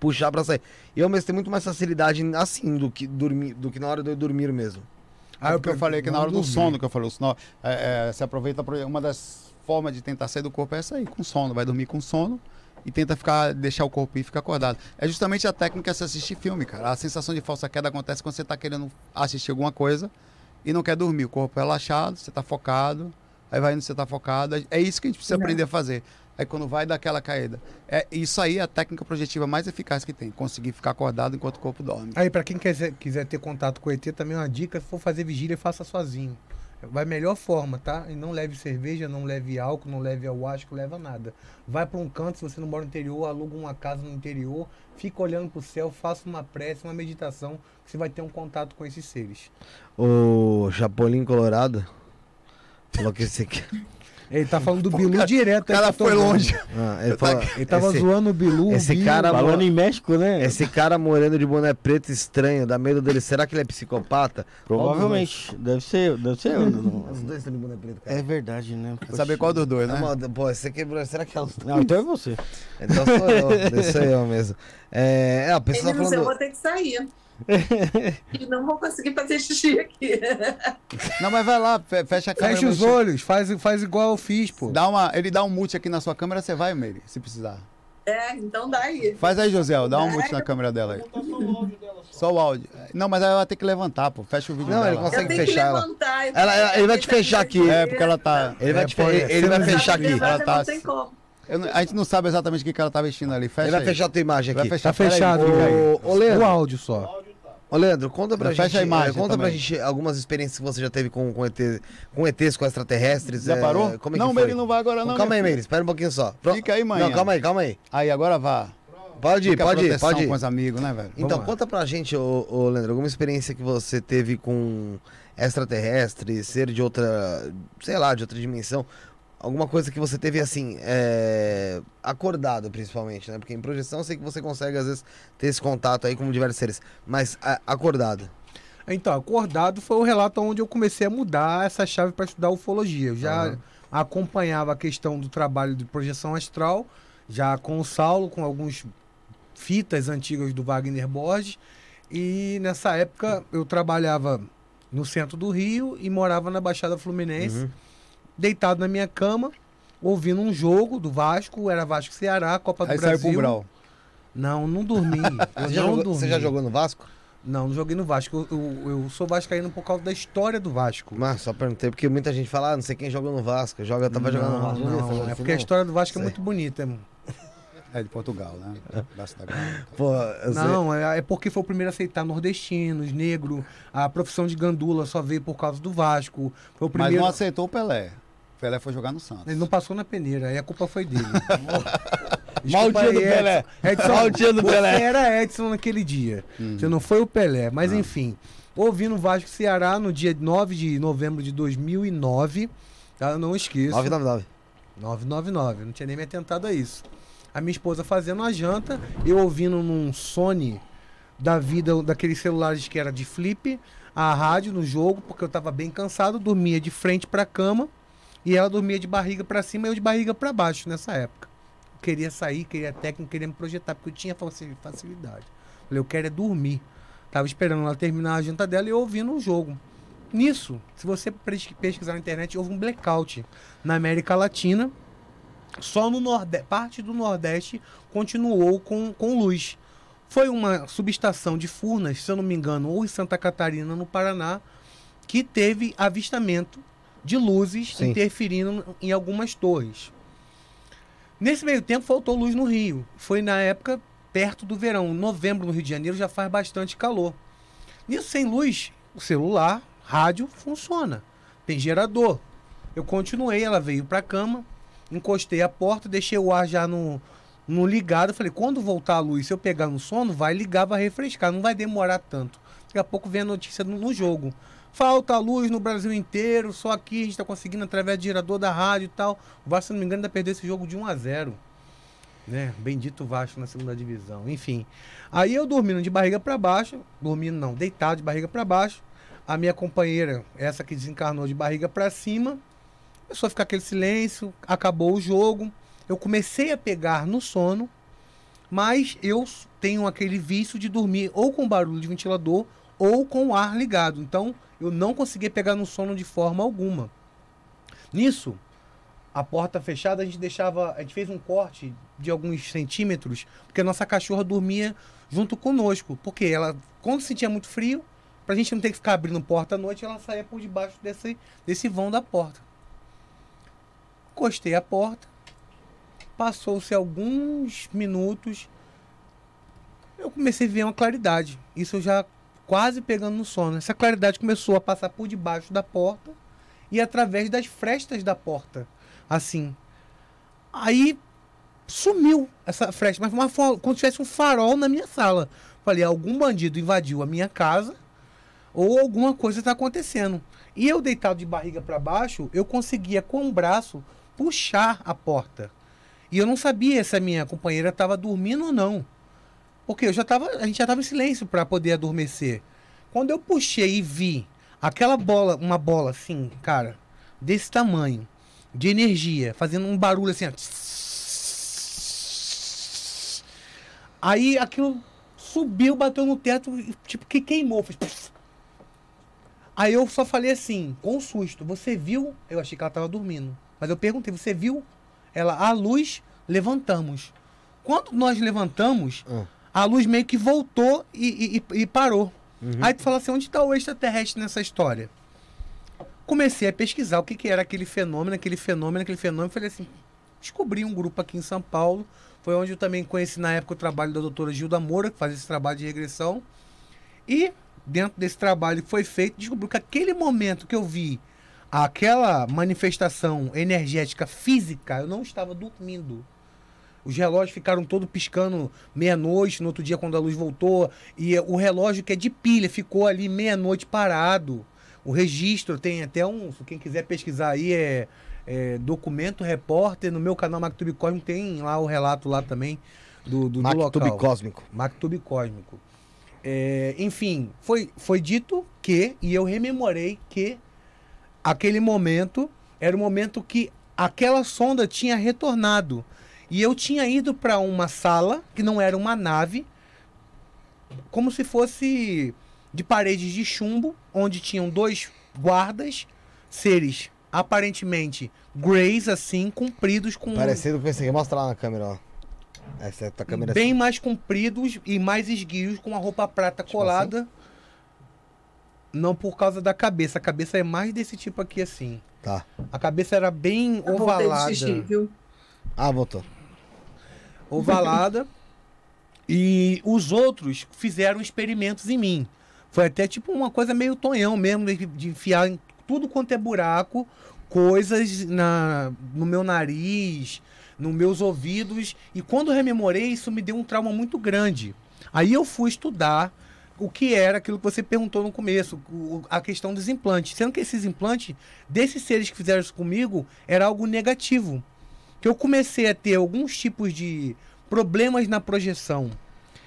A: puxar pra sair. E eu mesmo tenho muito mais facilidade assim do que dormir, do que na hora de eu dormir mesmo.
C: Ah, é o que eu falei que na hora do
D: dormir.
C: sono que eu falei, o sono, é, é, você aproveita pra- uma das formas de tentar sair do corpo é essa aí, com sono, vai dormir com sono e tenta ficar deixar o corpo ir e ficar acordado. É justamente a técnica de você assistir filme, cara. A sensação de falsa queda acontece quando você tá querendo assistir alguma coisa e não quer dormir, o corpo é relaxado, você tá focado, aí vai indo você tá focado, é isso que a gente precisa
E: Não.
C: aprender a fazer. Aí quando vai dar aquela caída. É, isso aí é a técnica projetiva mais eficaz que tem, conseguir ficar acordado enquanto o corpo dorme.
D: Aí, pra quem quiser, quiser ter contato com o ET, também uma dica: se for fazer vigília, faça sozinho. Vai melhor forma, tá? E não leve cerveja, não leve álcool, não leve ayahuasca, não leva nada. Vai pra um canto, se você não mora no interior, aluga uma casa no interior, fica olhando pro céu, faça uma prece, uma meditação, que você vai ter um contato com esses seres.
A: O Chapolin Colorado falou que esse aqui.
D: Ele tá falando do Bilu direto.
C: O cara
D: eu tô
C: foi longe.
A: Ah, ele, falou,
D: Ele tava
A: esse,
D: zoando o Bilu.
A: esse
D: Bilu.
A: cara-
B: Falando em México, né?
A: esse cara moreno de boné preto estranho, dá medo dele. Será que ele é psicopata?
B: Provavelmente. Deve ser. Deve ser.
A: Os dois estão de boné preto, cara.
B: é verdade, né?
C: Quer saber qual dos dois, né?
A: moda, Pô, você quebrou. Será que é os
B: Não, então é você.
A: Então sou eu, sou eu mesmo. É, é a pessoa tá
E: Meninos, eu
A: falando.
E: vou ter que sair. E não vou conseguir fazer xixi aqui.
C: Não, mas vai lá, fe- fecha a câmera.
D: Fecha os olhos, faz, faz igual eu fiz, pô.
C: Dá uma, ele dá um mute aqui na sua câmera, você vai, Meire, se precisar.
E: É, então dá aí.
C: Faz aí, José, dá um mute na câmera dela aí. Só o áudio. Não, mas aí ela vai ter que levantar, pô. Fecha o vídeo
A: Não, ele
C: dela.
A: consegue
E: eu tenho
A: fechar
E: que
A: ela.
E: levantar. eu
A: Ela- ela- ele vai te fechar aqui.
C: É, porque ela tá.
A: Ele vai,
D: É,
A: te fe-
D: é,
A: ele vai fechar aqui.
C: Ela tá-
E: Não tem como.
C: eu não- a gente não sabe exatamente o que, que ela tá vestindo ali. Fecha
A: Ele vai
C: aí.
A: fechar a tua imagem
C: Vai
A: aqui.
C: fechar.
D: Tá fechado, aí.
A: Ô, Leandro.
D: O áudio só.
A: Ô, Leandro, conta pra
C: Fecha
A: gente.
C: a imagem
A: é, conta pra
C: também.
A: gente algumas experiências que você já teve com, com, ET, com ETs, com extraterrestres.
C: Já
A: é,
C: parou?
A: Como é
C: não? Meire não vai agora não.
A: calma aí, Meire, espera um pouquinho só. Pro-
C: Fica aí, mãe.
A: Não, calma aí, calma aí.
C: Aí, agora vá.
A: Pode ir,
C: Fica
A: pode ir, pode ir.
C: com os amigos, né, velho?
A: Então,
D: Vamos lá.
A: conta pra gente, ô, ô, Leandro, alguma experiência que você teve com extraterrestres, ser de outra, sei lá, de outra dimensão. Alguma coisa que você teve assim, é, acordado principalmente, né? Porque em projeção eu sei que você consegue às vezes ter esse contato aí com diversos seres, mas a- acordado.
D: Então, acordado foi o relato onde eu comecei a mudar essa chave para estudar ufologia. Eu já
A: Aham.
D: acompanhava a questão do trabalho de projeção astral, já com o Saulo, com alguns fitas antigas do Wagner Borges. E nessa época eu trabalhava no centro do Rio e morava na Baixada Fluminense,
A: Uhum.
D: Deitado na minha cama, ouvindo um jogo do Vasco, era Vasco Ceará, Copa do
C: Aí saiu
D: Brasil.
C: pro Brau.
D: Não, não dormi. Eu
A: Você já,
D: não
A: jogou,
D: dormi.
A: você já jogou no Vasco?
D: Não, não joguei no Vasco. Eu, eu, eu sou vascaíno por causa da história do Vasco.
A: Mas só perguntei, porque muita gente fala, ah, não sei quem jogou no Vasco, joga, tava jogando no
D: não,
A: Vasco.
D: não,
A: Você
D: é porque a
A: não.
D: história do Vasco é
A: Sei.
D: muito bonita. irmão.
C: É de Portugal, né? Braço da Gama.
A: Pô,
D: Não, é, é porque foi o primeiro a aceitar nordestinos, negro. A profissão de gandula só veio por causa do Vasco. Foi o
C: Mas
D: primeiro.
C: não aceitou o Pelé. O Pelé foi jogar no Santos.
D: Ele não passou na peneira, aí a culpa foi dele.
A: Mal dia do Pelé.
D: Edson.
A: Mal dia do
D: Você
A: Pelé.
D: era Edson naquele dia. Você não foi o Pelé. Mas enfim, ouvindo o Vasco Ceará no dia 9 de novembro de 2009. Tá? Eu não esqueço.
A: 999.
D: 999, não tinha nem me atentado a isso. A minha esposa fazendo a janta, eu ouvindo num Sony da vida, daqueles celulares que era de flip, a rádio no jogo, porque eu tava bem cansado, dormia de frente pra cama e ela dormia de barriga pra cima e eu de barriga pra baixo nessa época. Eu queria sair, queria técnica, queria me projetar, porque eu tinha faci- facilidade. Falei, eu quero é dormir. Tava esperando ela terminar a janta dela e eu ouvindo o jogo. Nisso, se você pesquisar na internet, houve um blackout na América Latina. Só no Nordeste, parte do Nordeste continuou com, com luz. Foi uma subestação de Furnas, se eu não me engano, ou em Santa Catarina, no Paraná, que teve avistamento de luzes
A: Sim.
D: interferindo em algumas torres. Nesse meio tempo faltou luz no Rio. Foi na época perto do verão. Novembro no Rio de Janeiro já faz bastante calor. Nisso sem luz, o celular, rádio funciona. Tem gerador. Eu continuei, ela veio pra cama, encostei a porta, deixei o ar já no, no ligado. Falei, quando voltar a luz, se eu pegar no sono, vai ligar, vai refrescar, não vai demorar tanto. Daqui a pouco vem a notícia no, no jogo. Falta luz no Brasil inteiro, só aqui a gente tá conseguindo através do gerador da rádio e tal. O Vasco, se não me engano, ainda perdeu esse jogo de 1 a 0 né? Bendito Vasco na segunda divisão. Enfim. Aí eu dormindo de barriga para baixo, dormindo não, deitado de barriga para baixo. A minha companheira, essa que desencarnou de barriga para cima, começou a ficar aquele silêncio, acabou o jogo. Eu comecei a pegar no sono, mas eu tenho aquele vício de dormir ou com barulho de ventilador ou com o ar ligado. Então, eu não conseguia pegar no sono de forma alguma. Nisso, a porta fechada, a gente deixava. A gente fez um corte de alguns centímetros, porque a nossa cachorra dormia junto conosco. Porque ela, quando sentia muito frio, pra gente não ter que ficar abrindo porta à noite, ela saía por debaixo desse, desse vão da porta. Encostei a porta. Passou-se alguns minutos. Eu comecei a ver uma claridade. Isso eu já quase pegando no sono. Essa claridade começou a passar por debaixo da porta e através das frestas da porta. Assim. Aí sumiu essa fresta, mas uma, como se tivesse um farol na minha sala. Falei, algum bandido invadiu a minha casa ou alguma coisa está acontecendo. E eu deitado de barriga para baixo, eu conseguia com o braço puxar a porta. E eu não sabia se a minha companheira estava dormindo ou não. Porque eu já tava, a gente já estava em silêncio para poder adormecer. Quando eu puxei e vi aquela bola, uma bola assim, cara, desse tamanho, de energia, fazendo um barulho assim, ó. Aí aquilo subiu, bateu no teto, tipo, que queimou. Fez... Aí eu só falei assim, com um susto, você viu? Eu achei que ela tava dormindo. Mas eu perguntei, você viu? Ela, a luz, levantamos. Quando nós levantamos,
A: Ah.
D: A luz meio que voltou e, e- e parou.
A: Uhum.
D: Aí tu fala assim, onde está o extraterrestre nessa história? Comecei a pesquisar o que, que era aquele fenômeno, aquele fenômeno, aquele fenômeno. Falei assim, descobri um grupo aqui em São Paulo. Foi onde eu também conheci na época o trabalho da doutora Gilda Moura, que faz esse trabalho de regressão. E dentro desse trabalho que foi feito, descobriu que aquele momento que eu vi aquela manifestação energética física, eu não estava dormindo. Os relógios ficaram todos piscando meia-noite, no outro dia quando a luz voltou, e o relógio que é de pilha ficou ali meia-noite parado. O registro tem até um, quem quiser pesquisar aí, é, é documento repórter, no meu canal Mactube Cósmico tem lá o relato lá também do, do, do
A: Mactube
D: local.
A: cósmico.
D: Mactube Cósmico. É, enfim, foi, foi dito que, e eu rememorei que aquele momento era o momento que aquela sonda tinha retornado. E eu tinha ido para uma sala, que não era uma nave, como se fosse de paredes de chumbo, onde tinham dois guardas, seres aparentemente greys, assim, compridos com
A: Parecido com esse aqui. Mostra lá na câmera, ó. Essa é a câmera
D: bem mais compridos e mais esguios, com a roupa prata
A: Tipo
D: colada. Não por causa da cabeça. A cabeça é mais desse tipo aqui, assim.
A: Tá.
D: A cabeça era bem
E: Eu
D: ovalada.
E: xixi, viu?
A: Ah, voltou.
D: Ovalada. e os outros fizeram experimentos em mim. Foi até tipo uma coisa meio tonhão mesmo, de, de enfiar em tudo quanto é buraco, coisas na, no meu nariz, nos meus ouvidos. E quando rememorei, isso me deu um trauma muito grande. Aí eu fui estudar o que era aquilo que você perguntou no começo, a questão dos implantes. Sendo que esses implantes, desses seres que fizeram isso comigo, era algo negativo. Que eu comecei a ter alguns tipos de problemas na projeção.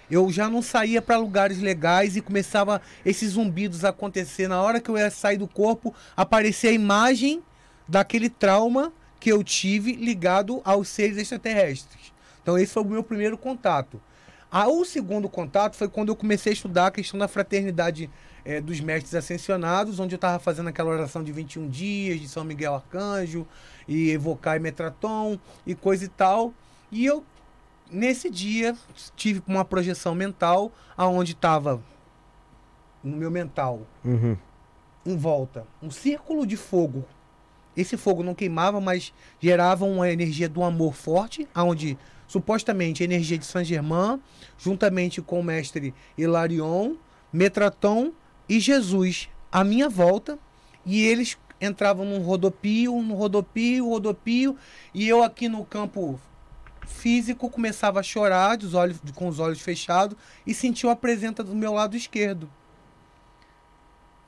D: Eu já não saía para lugares legais e começava esses zumbidos a acontecer. Na hora que eu ia sair do corpo, aparecia a imagem daquele trauma que eu tive ligado aos seres extraterrestres. Então esse foi o meu primeiro contato. Ah, o segundo contato foi quando eu comecei a estudar a questão da fraternidade eh, dos mestres ascensionados, onde eu estava fazendo aquela oração de 21 dias, de São Miguel Arcanjo, e evocar Metraton e coisa e tal. E eu, nesse dia, tive uma projeção mental, aonde estava no meu mental,
A: Uhum.
D: em volta, um círculo de fogo. Esse fogo não queimava, mas gerava uma energia do amor forte, aonde supostamente a energia de Saint Germain, juntamente com o mestre Hilarion, Metraton e Jesus à minha volta, e eles entravam num rodopio, no rodopio, rodopio, e eu aqui no campo físico começava a chorar, dos olhos, com os olhos fechados, e sentia a presença do meu lado esquerdo.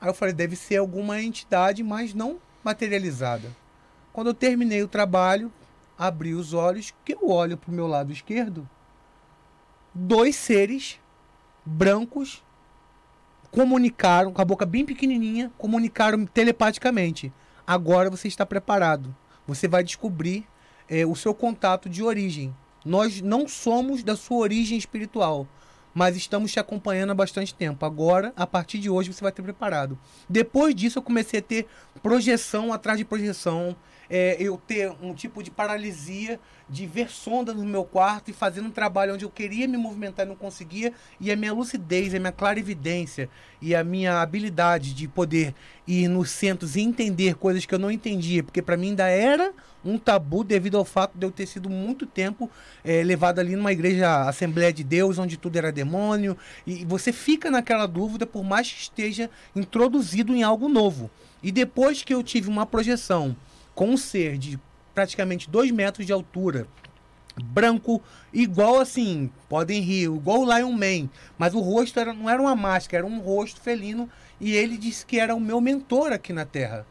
D: Aí eu falei, deve ser alguma entidade, mas não materializada. Quando eu terminei o trabalho, abri os olhos, que eu olho para o meu lado esquerdo, dois seres brancos comunicaram, com a boca bem pequenininha, comunicaram telepaticamente. Agora você está preparado. Você vai descobrir eh, o seu contato de origem. Nós não somos da sua origem espiritual, mas estamos te acompanhando há bastante tempo. Agora, a partir de hoje, você vai ter preparado. Depois disso, eu comecei a ter projeção atrás de projeção. É, eu ter um tipo de paralisia de ver sonda no meu quarto e fazendo um trabalho onde eu queria me movimentar e não conseguia. E a minha lucidez, a minha clarividência e a minha habilidade de poder ir nos centros e entender coisas que eu não entendia, porque para mim ainda era um tabu devido ao fato de eu ter sido muito tempo é, levado ali numa igreja Assembleia de Deus, onde tudo era demônio, e você fica naquela dúvida por mais que esteja introduzido em algo novo. E depois que eu tive uma projeção com um ser de praticamente dois metros de altura, branco, igual assim, podem rir, igual o Lion Man, mas o rosto era, não era uma máscara, era um rosto felino, e ele disse que era o meu mentor aqui na Terra.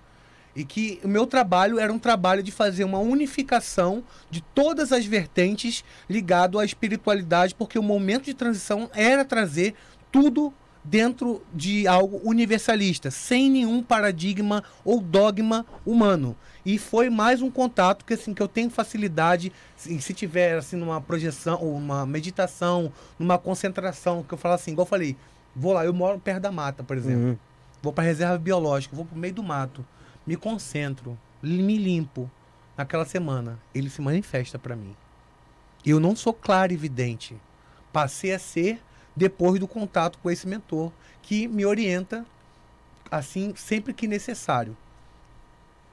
D: E que o meu trabalho era um trabalho de fazer uma unificação de todas as vertentes ligado à espiritualidade, porque o momento de transição era trazer tudo dentro de algo universalista, sem nenhum paradigma ou dogma humano. E foi mais um contato que assim que eu tenho facilidade, se, se tiver assim numa projeção ou uma meditação, numa concentração, que eu falo assim, igual eu falei, vou lá, eu moro perto da mata, por exemplo.
A: Uhum.
D: Vou para reserva biológica, vou pro meio do mato, me concentro, me limpo. Naquela semana, ele se manifesta para mim. Eu não sou claro e evidente. Passei a ser depois do contato com esse mentor, que me orienta assim sempre que necessário.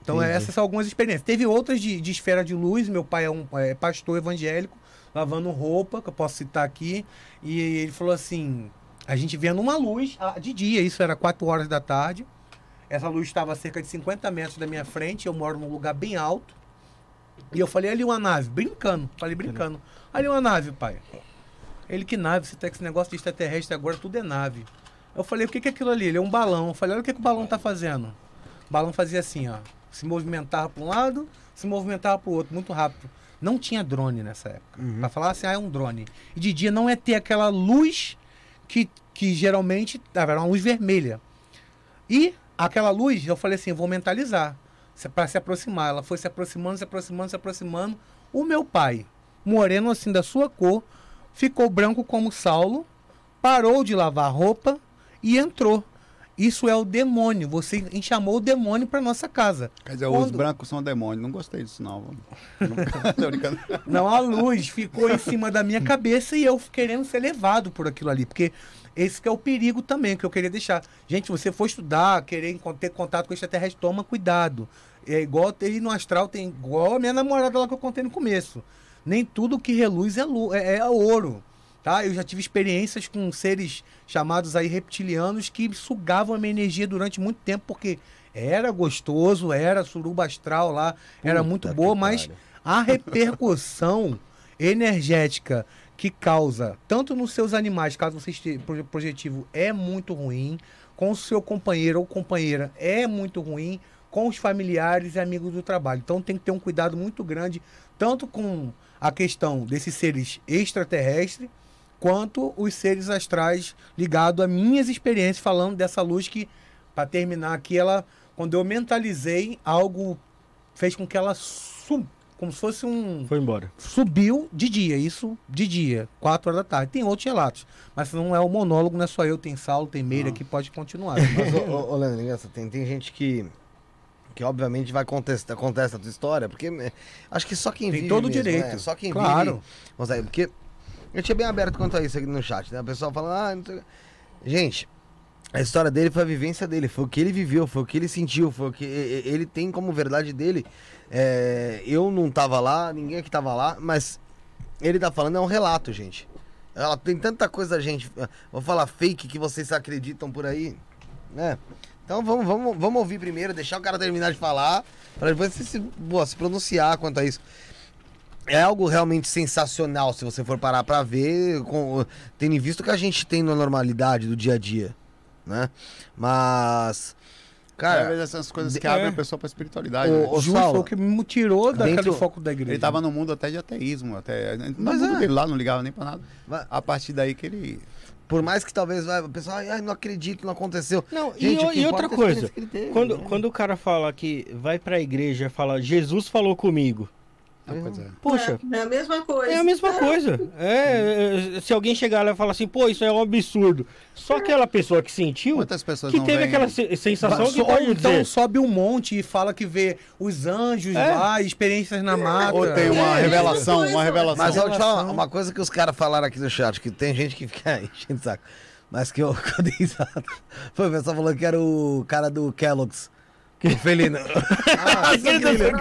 D: Então
A: Entendi.
D: essas são algumas experiências. Teve outras de, de esfera de luz. Meu pai é um é, pastor evangélico, lavando roupa, que eu posso citar aqui. E ele falou assim: a gente vendo uma luz de dia, isso era 4 horas da tarde. Essa luz estava a cerca de 50 metros da minha frente. Eu moro num lugar bem alto. E eu falei ali uma nave, brincando. Falei brincando. Ali uma nave, pai. Ele que nave, você tá com esse negócio de extraterrestre agora, tudo é nave. Eu falei, o que que é aquilo ali? Ele é um balão. Eu falei, olha o que, que o balão tá fazendo. O balão fazia assim, ó. Se movimentava para um lado, se movimentava para o outro, muito rápido. Não tinha drone nessa época. Pra falar assim, ah, é um drone. E de dia não é ter aquela luz que, que geralmente ah, era uma luz vermelha. E aquela luz, eu falei assim, eu vou mentalizar para se aproximar. Ela foi se aproximando, se aproximando, se aproximando. O meu pai, moreno assim da sua cor, ficou branco como Saulo, parou de lavar roupa e entrou. Isso é o demônio. Você chamou o demônio para nossa casa.
C: Quer dizer, os
D: Quando-
C: brancos são demônios. Não gostei disso, não. Não-
D: a luz ficou em cima da minha cabeça e eu querendo ser levado por aquilo ali. Porque esse que é o perigo também que eu queria deixar. Gente, você for estudar, querer ter contato com extraterrestre, toma cuidado. É igual ter no astral, tem igual a minha namorada lá que eu contei no começo. Nem tudo que reluz é, é, é ouro. Tá? Eu já tive experiências com seres chamados aí reptilianos que sugavam a minha energia durante muito tempo, porque era gostoso, era suruba astral lá, era
A: Puta
D: muito
A: que
D: boa, mas a repercussão energética que causa, tanto nos seus animais, caso você esteja proje- projetivo, é muito ruim, com o seu companheiro ou companheira é muito ruim, com os familiares e amigos do trabalho. Então tem que ter um cuidado muito grande, tanto com a questão desses seres extraterrestres, quanto os seres astrais ligados a minhas experiências, falando dessa luz que, para terminar aqui, ela, quando eu mentalizei, algo fez com que ela sub, como se fosse um
B: Foi embora.
D: subiu de dia, isso de dia, 4 horas da tarde. Tem outros relatos, mas não é o monólogo, não é só eu, tem Saulo, tem Meira que pode continuar.
A: Mas, ô, ô, ô Leandro, engraçado, tem, tem gente que. Que obviamente vai contestar, contesta a tua história, porque é, acho que só quem
D: Tem
A: vive.
D: todo o
A: mesmo,
D: direito,
A: né? Só quem
D: claro.
A: vive. Porque. Eu tinha bem aberto quanto a isso aqui no chat, né? O pessoal falando, ah, não sei... Gente, a história dele foi a vivência dele, foi o que ele viveu, foi o que ele sentiu, foi o que ele tem como verdade dele. É, eu não tava lá, ninguém aqui tava lá, mas ele tá falando é um relato, gente. Ela tem tanta coisa, gente. Vou falar fake que vocês acreditam por aí, né? Então vamos, vamos, vamos ouvir primeiro, deixar o cara terminar de falar, para depois se, boa, se pronunciar quanto a isso. É algo realmente sensacional se você for parar pra ver, com, tendo em visto o que a gente tem na normalidade do dia a dia, né? Mas, cara,
C: vezes essas coisas que
D: é.
C: abrem a pessoa pra espiritualidade.
A: Ô,
C: né?
D: Justo
A: Saulo,
D: foi o que me tirou daquele
A: dentro-
D: foco da igreja.
C: Ele tava no mundo até de ateísmo, até. No
A: Mas
C: mundo
A: é.
C: dele lá, não ligava nem pra nada.
A: vai-
C: A partir daí que ele.
A: por mais que talvez vai, o pessoal, ai, ai, não acredito, não aconteceu.
B: Não,
A: Gente,
B: e,
A: o
B: e outra
A: é
B: coisa,
A: teve,
B: quando,
A: né?
B: quando o cara fala que vai pra igreja e fala, Jesus falou comigo.
C: Ah, é.
B: Poxa,
E: É, é a mesma coisa.
B: é a mesma coisa. É, é, se alguém chegar lá e falar assim, pô, isso é um absurdo. Só aquela pessoa que sentiu,
C: Quantas pessoas
B: que
C: não
B: teve
C: veem-
B: aquela se- sensação que
D: Só-
B: pode
D: então
B: dizer.
D: sobe um monte e fala que vê os anjos
B: É.
D: lá, experiência na mata.
C: Ou tem uma
E: É,
C: revelação, uma revelação.
A: Mas eu vou te falar uma, coisa que os caras falaram aqui no chat, que tem gente que fica enchendo o saco. Mas que eu, que eu dei risada. Foi o pessoal falando que era o cara do Kellogg's. O felino. ah,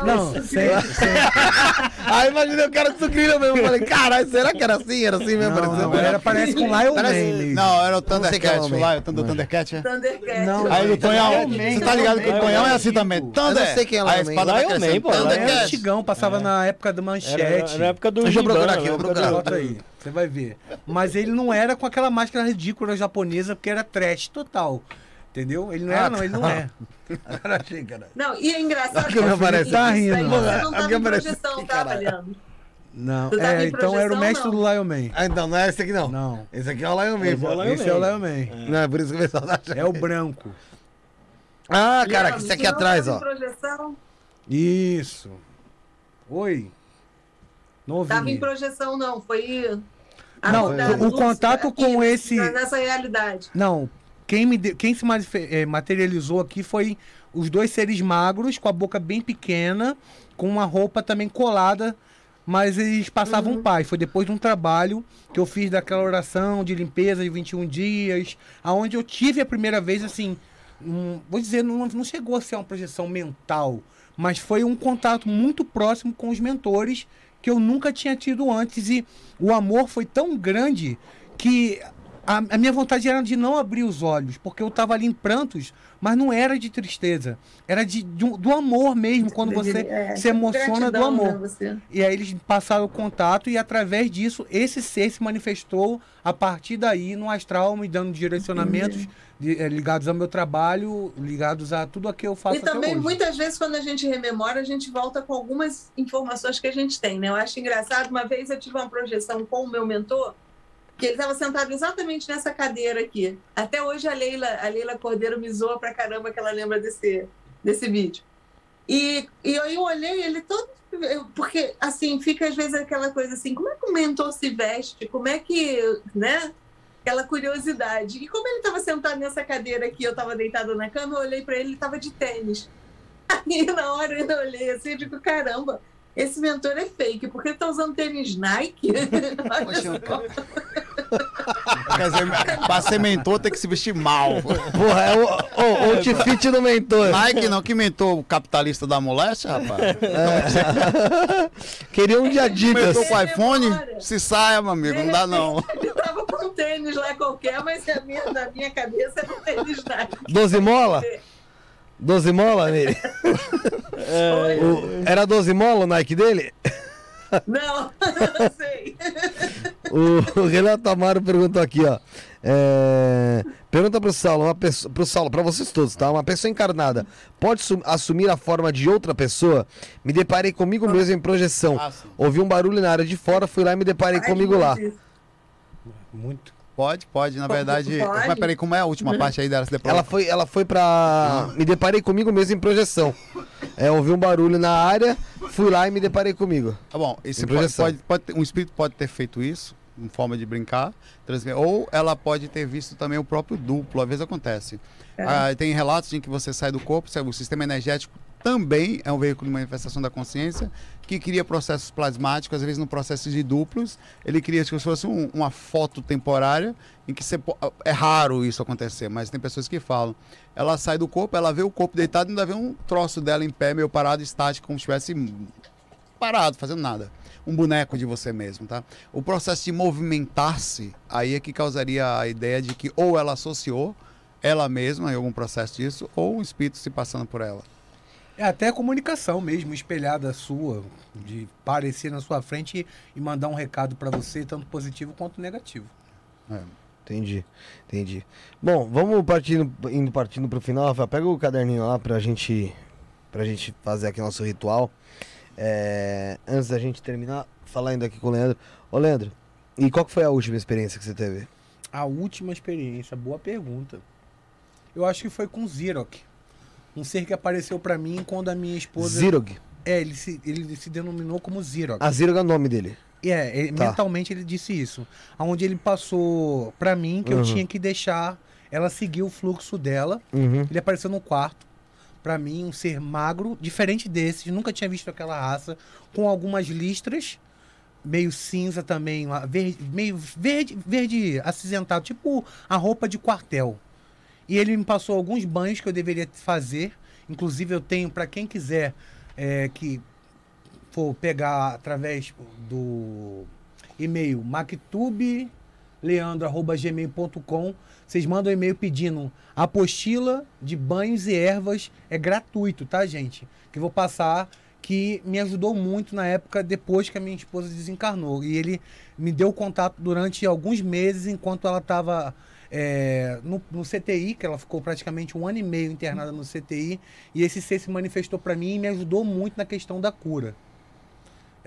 D: Não, sempre, sempre.
A: Aí imaginei o cara do sucrilho mesmo. Eu falei, caralho, será que era assim? Era assim mesmo?
D: Não, não,
A: mesmo.
D: era, parece com Lion
A: Parece-
D: Man mesmo.
C: Não, era o
A: Não sei quem é o
C: Thundercat, o Thunder- Thundercat, é?
E: Thundercat.
D: Não,
C: Aí o Tonhão,
D: Lion
C: você tá ligado que o
B: Lion
C: Tonhão é assim também.
B: tipo,
C: Thunder!
A: eu não sei quem é Lion
C: a
A: Man.
C: espada
B: Lion Man, pô,
D: Lion é
C: Thundercat!
D: antigão, passava na época do manchete.
B: na época do
A: Deixa eu procurar aqui, eu vou procurar.
B: do-
D: aí, você vai ver. Mas ele não era com aquela máscara ridícula japonesa, porque era trash total. Entendeu? Ele não era,
A: Ah,
D: não, ele não
A: tá.
D: é.
A: Agora achei, cara.
E: Não, e é engraçado
A: Olha como
E: que
A: aparece.
E: isso
D: Tá
E: aí
D: rindo.
E: você não tava em projeção, tá. Mariano?
D: Não, é, então era o mestre
E: não?
D: do Lion Man.
A: Ah, então não é esse aqui não.
D: Não.
A: Esse aqui é o Lion Man,
B: Esse é o. Lion
D: Esse é o Lion Man.
A: Não, é por isso que o pessoal tá achando.
D: É o branco.
A: Ah,
E: Leandro,
A: caraca, esse aqui
E: não
A: atrás,
E: tava
A: ó.
E: projeção,
D: Isso. Oi. Novinho.
E: tava em projeção, não. Foi.
D: Não,
E: da
D: o contato
E: aqui,
D: com esse-
E: Nessa realidade.
D: Não, quem, me quem se eh, materializou aqui foi os dois seres magros, com a boca bem pequena, com uma roupa também colada, mas eles passavam
E: Uhum.
D: paz. Foi depois de um trabalho que eu fiz daquela oração de limpeza de 21 dias, aonde eu tive a primeira vez, assim, um- vou dizer, não, não chegou a ser uma projeção mental, mas foi um contato muito próximo com os mentores que eu nunca tinha tido antes e o amor foi tão grande que a, a minha vontade era de não abrir os olhos, porque eu estava ali em prantos, mas não era de tristeza, era de, um- do amor mesmo, quando você
E: É,
D: se emociona do amor.
E: né.
D: E aí eles passaram o contato e através disso esse ser se manifestou a partir daí no astral, me dando direcionamentos de- eh, ligados ao meu trabalho, ligados a tudo aquilo que eu faço
E: E também, muitas vezes, quando a gente rememora, a gente volta com algumas informações que a gente tem, né? Eu acho engraçado, uma vez eu tive uma projeção com o meu mentor, que ele estava sentado exatamente nessa cadeira aqui. Até hoje a Leila, a Leila Cordeiro me zoa pra caramba que ela lembra desse, desse vídeo. E, e aí eu olhei ele todo... eu- Porque, assim, fica às vezes aquela coisa assim, como é que o mentor se veste? Como é que, né? Aquela curiosidade. E como ele estava sentado nessa cadeira aqui, eu estava deitada na cama, eu olhei para ele, ele estava de tênis. Aí na hora eu olhei assim, eu digo, caramba, esse mentor é fake, porque ele tá usando tênis Nike?
C: Poxa. Quer dizer, pra ser mentor tem que se vestir mal.
A: Porra, é o, o, o outfit do mentor.
C: Nike não, que mentor o capitalista da moléstia, rapaz.
A: Queria um de Adidas.
C: Mentor com iPhone? Se saia, meu amigo, não dá não.
E: Ele tava com um tênis lá qualquer, mas a minha, na minha cabeça era um tênis Nike.
A: 12 mola? 12 mola nele?
B: É,
A: O- era 12 mola o Nike dele?
E: Não, não sei.
A: O, o Renato Amaro perguntou aqui, ó. É, pergunta pro Saulo, uma pessoa, pro Saulo, pra vocês todos, tá? Uma pessoa encarnada pode su- assumir a forma de outra pessoa? Me deparei comigo mesmo em projeção.
C: Ah.
A: Ouvi um barulho na área de fora, fui lá e me deparei comigo lá.
D: Muito.
C: Pode, pode, na verdade.
E: Pode.
C: Mas peraí, como é a última parte aí dela? Se
A: Ela foi, ela foi pra. Me deparei comigo mesmo em projeção. É, ouvi um barulho na área, fui lá e me deparei comigo.
C: Tá bom, esse pode, pode, pode ter- um espírito pode ter feito isso, em forma de brincar, transmitir, ou ela pode ter visto também o próprio duplo, às vezes acontece.
E: É.
C: Ah, tem relatos em que você sai do corpo, o sistema energético também é um veículo de manifestação da consciência, que cria processos plasmáticos, às vezes no processo de duplos, ele cria como se fosse um- uma foto temporária, em que você, é raro isso acontecer, mas tem pessoas que falam. Ela sai do corpo, ela vê o corpo deitado e ainda vê um troço dela em pé, meio parado, estático, como se estivesse parado, fazendo nada. Um boneco de você mesmo, tá? O processo de movimentar-se, aí é que causaria a ideia de que ou ela associou ela mesma em algum processo disso, ou um espírito se passando por ela.
D: É até a comunicação mesmo, espelhada sua, de aparecer na sua frente e mandar um recado pra você, tanto positivo quanto negativo.
A: Entendi, entendi. Bom, vamos partindo, indo partindo pro final, Rafael. Pega o caderninho lá pra gente, pra gente fazer aqui nosso ritual. É, antes da gente terminar, falar ainda aqui com o Leandro. Ô, Leandro, e qual foi a última experiência que você teve?
D: A última experiência, boa pergunta. Eu acho que foi com Zirok. Um ser que apareceu pra mim quando a minha esposa.
A: Zirog.
D: É, ele se, ele se denominou como Zirok.
A: A Zirog é o nome dele.
D: É, ele-
A: Tá.
D: mentalmente ele disse isso. Onde ele passou pra mim que eu
A: Uhum.
D: tinha que deixar ela seguir o fluxo dela.
A: Uhum.
D: Ele apareceu no quarto. Pra mim, um ser magro, diferente desses. Nunca tinha visto aquela raça. Com algumas listras, meio cinza também, verde, meio verde, verde acinzentado, tipo a roupa de quartel. E ele me passou alguns banhos que eu deveria fazer. Inclusive, eu tenho, pra quem quiser é, que for pegar através do e-mail mactubeleandro.gmail.com vocês mandam um e-mail pedindo apostila de banhos e ervas. É gratuito, tá, gente? Que eu vou passar, que me ajudou muito na época depois que a minha esposa desencarnou. E ele me deu contato durante alguns meses enquanto ela estava é, no, no CTI, que ela ficou praticamente um ano e meio internada no CTI, e esse ser se manifestou para mim e me ajudou muito na questão da cura.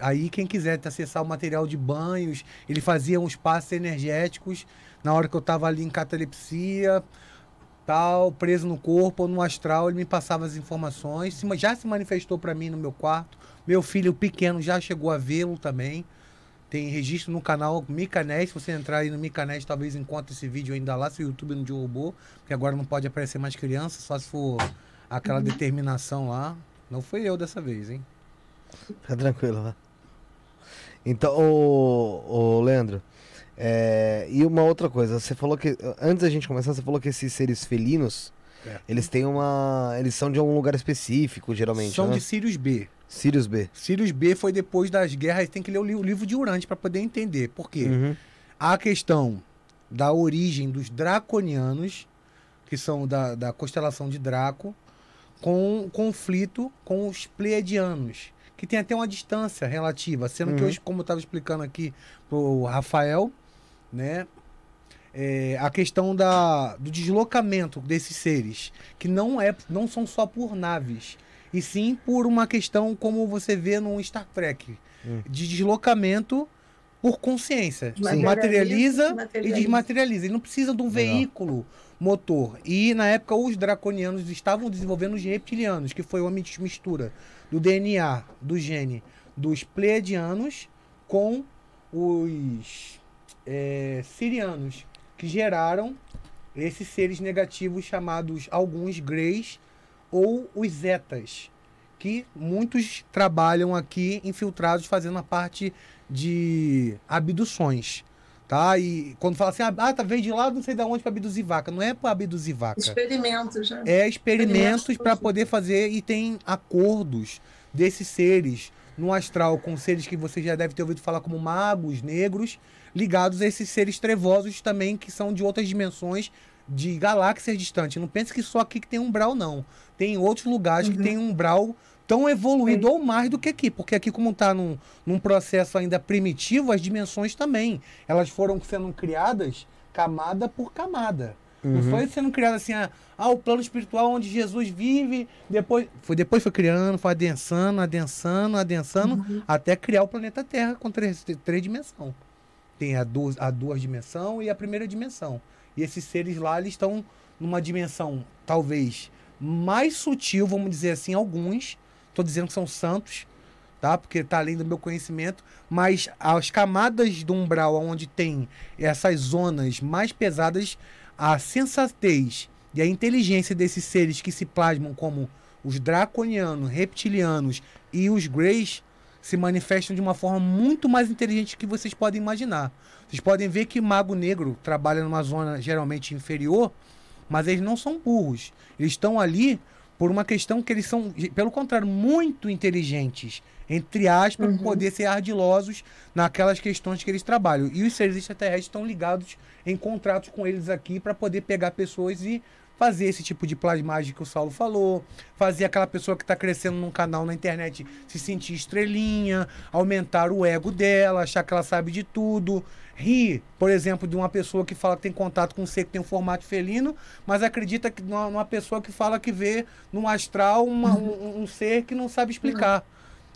D: Aí, quem quiser acessar o material de banhos, ele fazia uns passos energéticos na hora que eu estava ali em catalepsia, tal, preso no corpo ou no astral, ele me passava as informações. Já se manifestou para mim no meu quarto. Meu filho pequeno já chegou a vê-lo também. Tem registro no canal Micanés. Se você entrar aí no Micanés, talvez encontre esse vídeo ainda lá, se o YouTube não derrubou. Porque agora não pode aparecer mais criança, só se for aquela uhum. determinação lá. Não foi eu dessa vez, hein?
A: Fica tranquilo, né? Então, o, o Leandro, é, e uma outra coisa, você falou que, antes da gente começar, você falou que esses seres felinos, é. eles têm uma, eles são de algum lugar específico, geralmente,
D: São
A: né?
D: de Sirius B.
A: Sirius B.
D: Sirius B foi depois das guerras, tem que ler o livro de Urante para poder entender. Por quê? Uhum. A questão da origem dos draconianos, que são da, da constelação de Draco, com conflito com os pleiadianos, que tem até uma distância relativa, sendo uhum. que hoje, como eu estava explicando aqui pro Rafael, né? É, a questão da, do deslocamento desses seres, que não, é, não são só por naves, e sim por uma questão como você vê no Star Trek, hum. de deslocamento por consciência. Materializa, materializa, materializa, e desmaterializa. Ele não precisa de um veículo motor. E na época os draconianos estavam desenvolvendo os reptilianos, que foi uma mistura do DNA, do gene dos pleiadianos com os é, sirianos, que geraram esses seres negativos chamados alguns greys ou os zetas, que muitos trabalham aqui infiltrados fazendo a parte de abduções. Tá? E quando fala assim, ah, tá, veio de lá, não sei de onde para abduzir vaca. Não é para abduzir vaca.
E: Experimentos, né?
D: É experimentos para poder fazer e tem acordos desses seres no astral com seres que você já deve ter ouvido falar como magos negros, ligados a esses seres trevosos também que são de outras dimensões, de galáxias distantes. Não pense que só aqui que tem um brau, não. Tem outros lugares uhum. que tem um brau tão evoluído ou mais do que aqui, porque aqui como está num, num processo ainda primitivo, as dimensões também, elas foram sendo criadas camada por camada. Uhum. Não foi sendo criado assim, ah, ah, o plano espiritual onde Jesus vive, depois foi depois foi criando, foi adensando, adensando, adensando, uhum. até criar o planeta Terra com três, três dimensões. Tem a duas, a duas dimensão e a primeira dimensão. E esses seres lá, eles estão numa dimensão talvez mais sutil, vamos dizer assim, alguns. Estou dizendo que são santos, tá? Porque está além do meu conhecimento, mas as camadas do umbral onde tem essas zonas mais pesadas a sensatez e a inteligência desses seres que se plasmam como os draconianos, reptilianos e os greys se manifestam de uma forma muito mais inteligente que vocês podem imaginar. Vocês podem ver que mago negro trabalha numa zona geralmente inferior, mas eles não são burros. Eles estão ali por uma questão que eles são, pelo contrário, muito inteligentes, entre aspas, uhum. para poder ser ardilosos naquelas questões que eles trabalham. E os seres extraterrestres estão ligados em contratos com eles aqui para poder pegar pessoas e fazer esse tipo de plasmagem que o Saulo falou, fazer aquela pessoa que está crescendo num canal na internet se sentir estrelinha, aumentar o ego dela, achar que ela sabe de tudo. Rir, por exemplo, de uma pessoa que fala que tem contato com um ser que tem um formato felino, mas acredita que numa pessoa que fala que vê no astral uma, um, um, ser que não sabe explicar.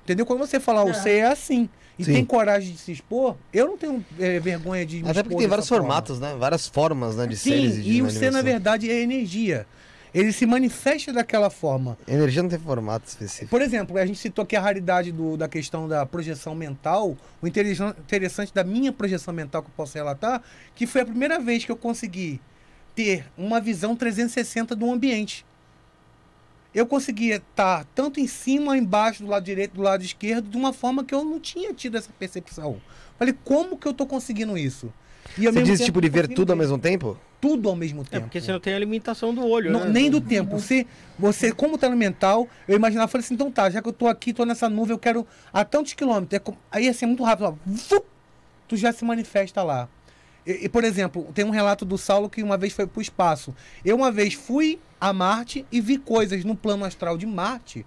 D: Entendeu? Quando você falar o é. ser é assim e Sim. tem coragem de se expor, eu não tenho é, vergonha de
A: me Até porque tem vários formatos, né? Várias formas né, de
D: Sim,
A: seres.
D: E, e o ser, na verdade, é energia. Ele se manifesta daquela forma.
A: Energia não tem formato específico.
D: Por exemplo, a gente citou aqui a raridade do, da questão da projeção mental. O interessante da minha projeção mental que eu posso relatar, que foi a primeira vez que eu consegui ter uma visão 360 do ambiente eu conseguia estar tanto em cima, embaixo, do lado direito, do lado esquerdo, de uma forma que eu não tinha tido essa percepção. Falei, como que eu estou conseguindo isso?
A: E você diz tipo de ver tudo ao mesmo tempo?
D: Tudo ao mesmo tempo. É
B: porque você não tem a limitação do olho,
D: não,
B: né?
D: Nem do tempo. Você, você como está no mental, eu imaginava, falei assim, então tá, já que eu estou aqui, estou nessa nuvem, eu quero a tantos quilômetros. É aí assim, é muito rápido. Ó, tu já se manifesta lá. E, e, por exemplo, tem um relato do Saulo que uma vez foi para o espaço. Eu uma vez fui a Marte e vi coisas no plano astral de Marte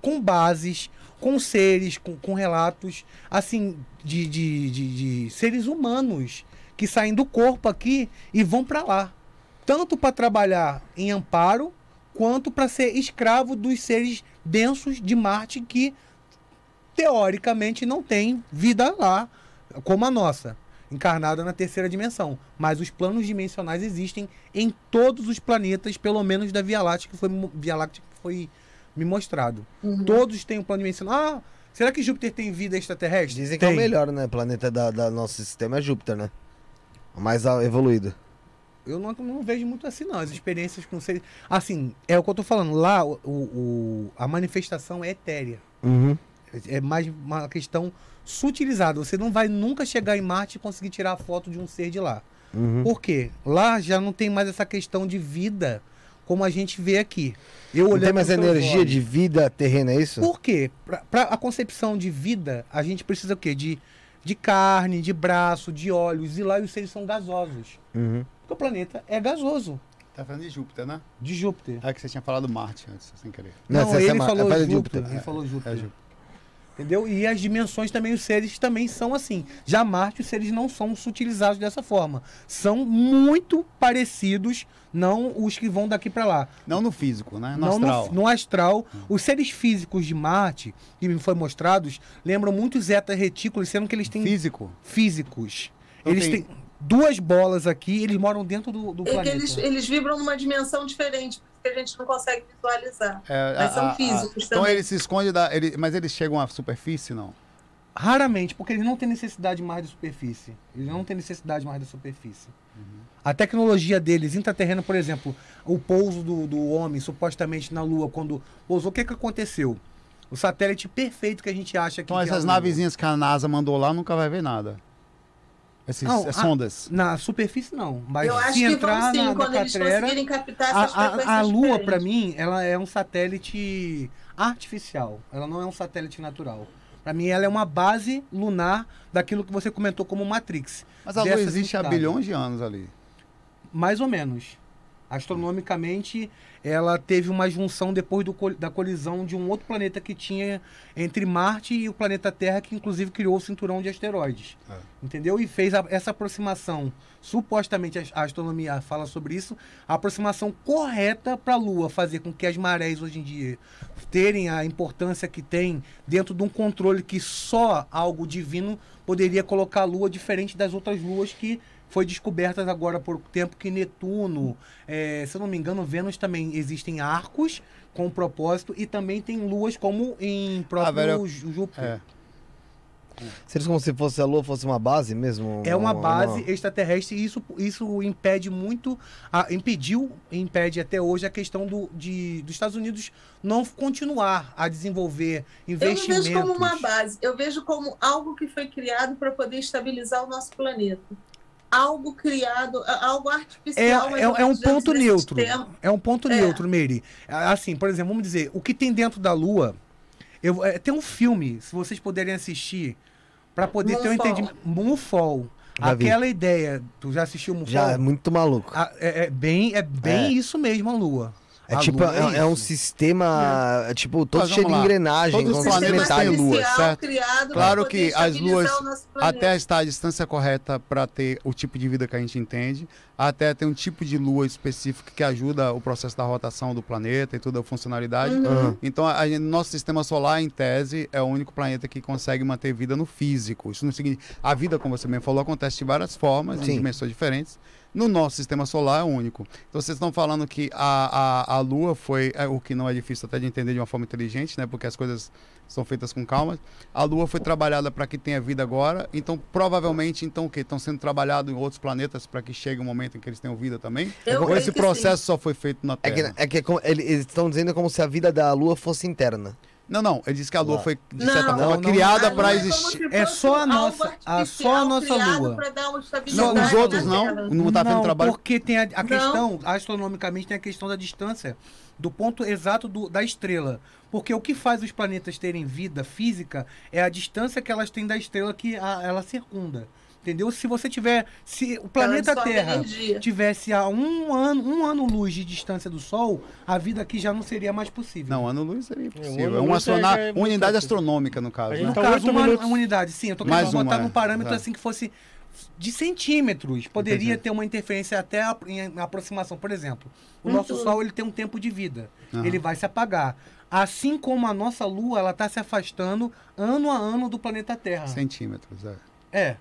D: com bases, com seres, com, com relatos assim de, de, de, de seres humanos que saem do corpo aqui e vão para lá. tanto para trabalhar em amparo, quanto para ser escravo dos seres densos de Marte que teoricamente não tem vida lá como a nossa, encarnada na terceira dimensão. Mas os planos dimensionais existem em todos os planetas, pelo menos da Via Láctea que foi, Via Láctea que foi me mostrado.
E: Uhum.
D: Todos têm um plano dimensional. Ah, será que Júpiter tem vida extraterrestre?
A: Dizem que é o
D: Tem.
A: melhor, né? Planeta da, da nosso sistema é Júpiter, né? Mais a- evoluído.
D: Eu não, não vejo muito assim, não. As experiências com seres. Assim, é o que eu tô falando. Lá, o, o- a manifestação é etérea.
A: Uhum.
D: É mais uma questão sutilizada. Você não vai nunca chegar em Marte e conseguir tirar a foto de um ser de lá.
A: Uhum.
D: Por quê? Lá já não tem mais essa questão de vida como a gente vê aqui. Eu
A: Não tem mais energia
D: olhos.
A: de vida terrena, é isso?
D: Por quê? Para a concepção de vida, a gente precisa o quê? De, de carne, de braço, de olhos. E lá os seres são gasosos.
A: Uhum.
D: Porque o planeta é gasoso,
C: Tá falando de Júpiter, né?
D: de Júpiter.
C: É que você tinha falado Marte antes, sem querer.
A: Não,
D: Não,
A: é
D: ele falou
A: é para
D: Júpiter.
A: Júpiter.
D: Ele falou Júpiter.
C: É Júpiter.
D: Entendeu? E as dimensões também, os seres também são assim. Já Marte, os seres não são sutilizados dessa forma. São muito parecidos, não os que vão daqui para lá.
C: Não no físico, né? No
D: não
C: astral.
D: No, no astral. Os seres físicos de Marte, que me foi mostrados, lembram muito zeta retículos, sendo que eles têm
C: Físico.
D: físicos.
C: Então
D: eles têm duas bolas aqui, eles moram dentro do, do
E: É que
D: planeta.
E: eles, eles vibram numa dimensão diferente, que a gente não consegue visualizar.
C: É,
E: Mas são físicos
C: Então
E: também.
C: ele se esconde da. Ele, mas eles chegam à superfície, não?
D: Raramente, porque eles não têm necessidade mais da superfície. Eles não têm necessidade mais da superfície. A tecnologia deles, intraterrena, por exemplo, o pouso do, do homem, supostamente na Lua, quando pousou, o que, que aconteceu? O satélite perfeito que a gente acha que
C: Então
D: é
C: essas
D: a Lua.
C: navezinhas que a NASA mandou lá nunca vai ver nada. Esses,
D: Não,
C: essas
D: a-
C: sondas.
D: Na superfície, não. Mas
E: Eu acho
D: se
E: que
D: entrar
E: vão sim,
D: na,
E: quando
D: na
E: eles
D: catrera,
E: conseguirem captar
D: a,
E: essas
D: a, a Lua, para mim, ela é um satélite artificial. Ela não é um satélite natural. Para mim, ela é uma base lunar daquilo que você comentou como Matrix.
C: Mas a Lua existe há bilhões de anos ali.
D: Mais ou menos. Astronomicamente, ela teve uma junção depois do da colisão de um outro planeta que tinha entre Marte e o planeta Terra, que inclusive criou o cinturão de asteroides.
C: É.
D: Entendeu? E fez a- essa aproximação. Supostamente a, a astronomia fala sobre isso, a aproximação correta para a Lua fazer com que as marés hoje em dia terem a importância que tem dentro de um controle que só algo divino poderia colocar a Lua diferente das outras luas que foi descobertas agora por tempo que Netuno, eh, se eu não me engano, Vênus também existem arcos com propósito e também tem luas como em próprio
C: velho,
D: Jú- Júpiter.
C: É.
A: Seria como se fosse a Lua fosse uma base mesmo?
D: É uma base extraterrestre e isso, isso impede muito, a- impediu, impede até hoje a questão do, de, dos Estados Unidos não continuar a desenvolver
E: Eu não
D: investimentos.
E: vejo como uma base, eu vejo como algo que foi criado para poder estabilizar o nosso planeta. Algo criado, a- algo
D: É,
E: artificial.
D: é,
E: ou
D: é um ponto
E: desse
D: neutro.
E: sistema.
D: É um ponto
E: É.
D: neutro, Meire. Assim, por exemplo, vamos dizer, o que tem dentro da Lua. Eu, é, tem um filme, se vocês puderem assistir, para poder ter um
E: Moonfall.
D: entendimento. Moonfall.
A: Já vi.
D: Aquela ideia. Tu já assistiu Moonfall?
A: Já, é muito maluco.
D: Ah, é, é bem, é bem
A: É.
D: isso mesmo, a Lua.
A: É
D: A
A: tipo, é, é um sistema, é, tipo, todo
C: Mas
A: cheio de engrenagem,
C: Todos os planetas têm lua, certo? Claro que as luas-. Até estar a distância correta para ter o tipo de vida que a gente entende, até ter um tipo de lua específico que ajuda o processo da rotação do planeta e toda a funcionalidade.
E: Uhum.
C: Então, a, a- nosso sistema solar, em tese, é o único planeta que consegue manter vida no físico. Isso não significa. A vida, como você bem falou, acontece de várias formas,
A: Sim.
C: em dimensões diferentes. No nosso sistema solar é único. Então, vocês estão falando que a, a, a Lua foi. É, o que não é difícil até de entender de uma forma inteligente, né? Porque as coisas são feitas com calma. A Lua foi trabalhada para que tenha vida agora. Então, provavelmente, então o quê? Estão sendo trabalhados em outros planetas para que chegue um momento em que eles tenham vida também?
E: Eu
C: Ou esse
E: que
C: processo só foi feito na
A: É
C: Terra?
A: que, é que é como- ele- eles estão dizendo como se a vida da Lua fosse interna.
C: Não, não. Ele disse que a Lua foi, de
E: Não,
C: certa forma,
D: não,
C: criada para existir.
D: É só a nossa- a- só a nossa Lua.
C: Não, os outros não? Não está vendo trabalho?
D: porque tem a, a questão, astronomicamente, tem a questão da distância do ponto exato do- da estrela. Porque o que faz os planetas terem vida física é a distância que elas têm da estrela que a- ela circunda. Entendeu? Se você tiver. Se o planeta Terra
E: energia.
D: tivesse a um ano, um ano luz de distância do Sol, a vida aqui já não seria mais possível.
C: Não, ano-luz seria
B: É,
C: impossível.
B: um
C: É uma, astrona-
B: é- é
C: uma unidade astronômica, no caso. Né?
B: gente
D: No
B: tá
D: caso, uma,
B: minutos.
D: unidade, sim. Eu tô
C: Mais
D: querendo botar
C: uma,
D: num parâmetro
C: é.
D: assim que fosse de centímetros. Poderia
A: Entendi.
D: ter uma interferência até a- em aproximação. Por exemplo, o
E: Uhum.
D: nosso Sol ele tem um tempo de vida.
C: Aham.
D: Ele vai se apagar. Assim como a nossa Lua, ela está se afastando ano a ano do planeta Terra.
C: Centímetros, é.
D: É,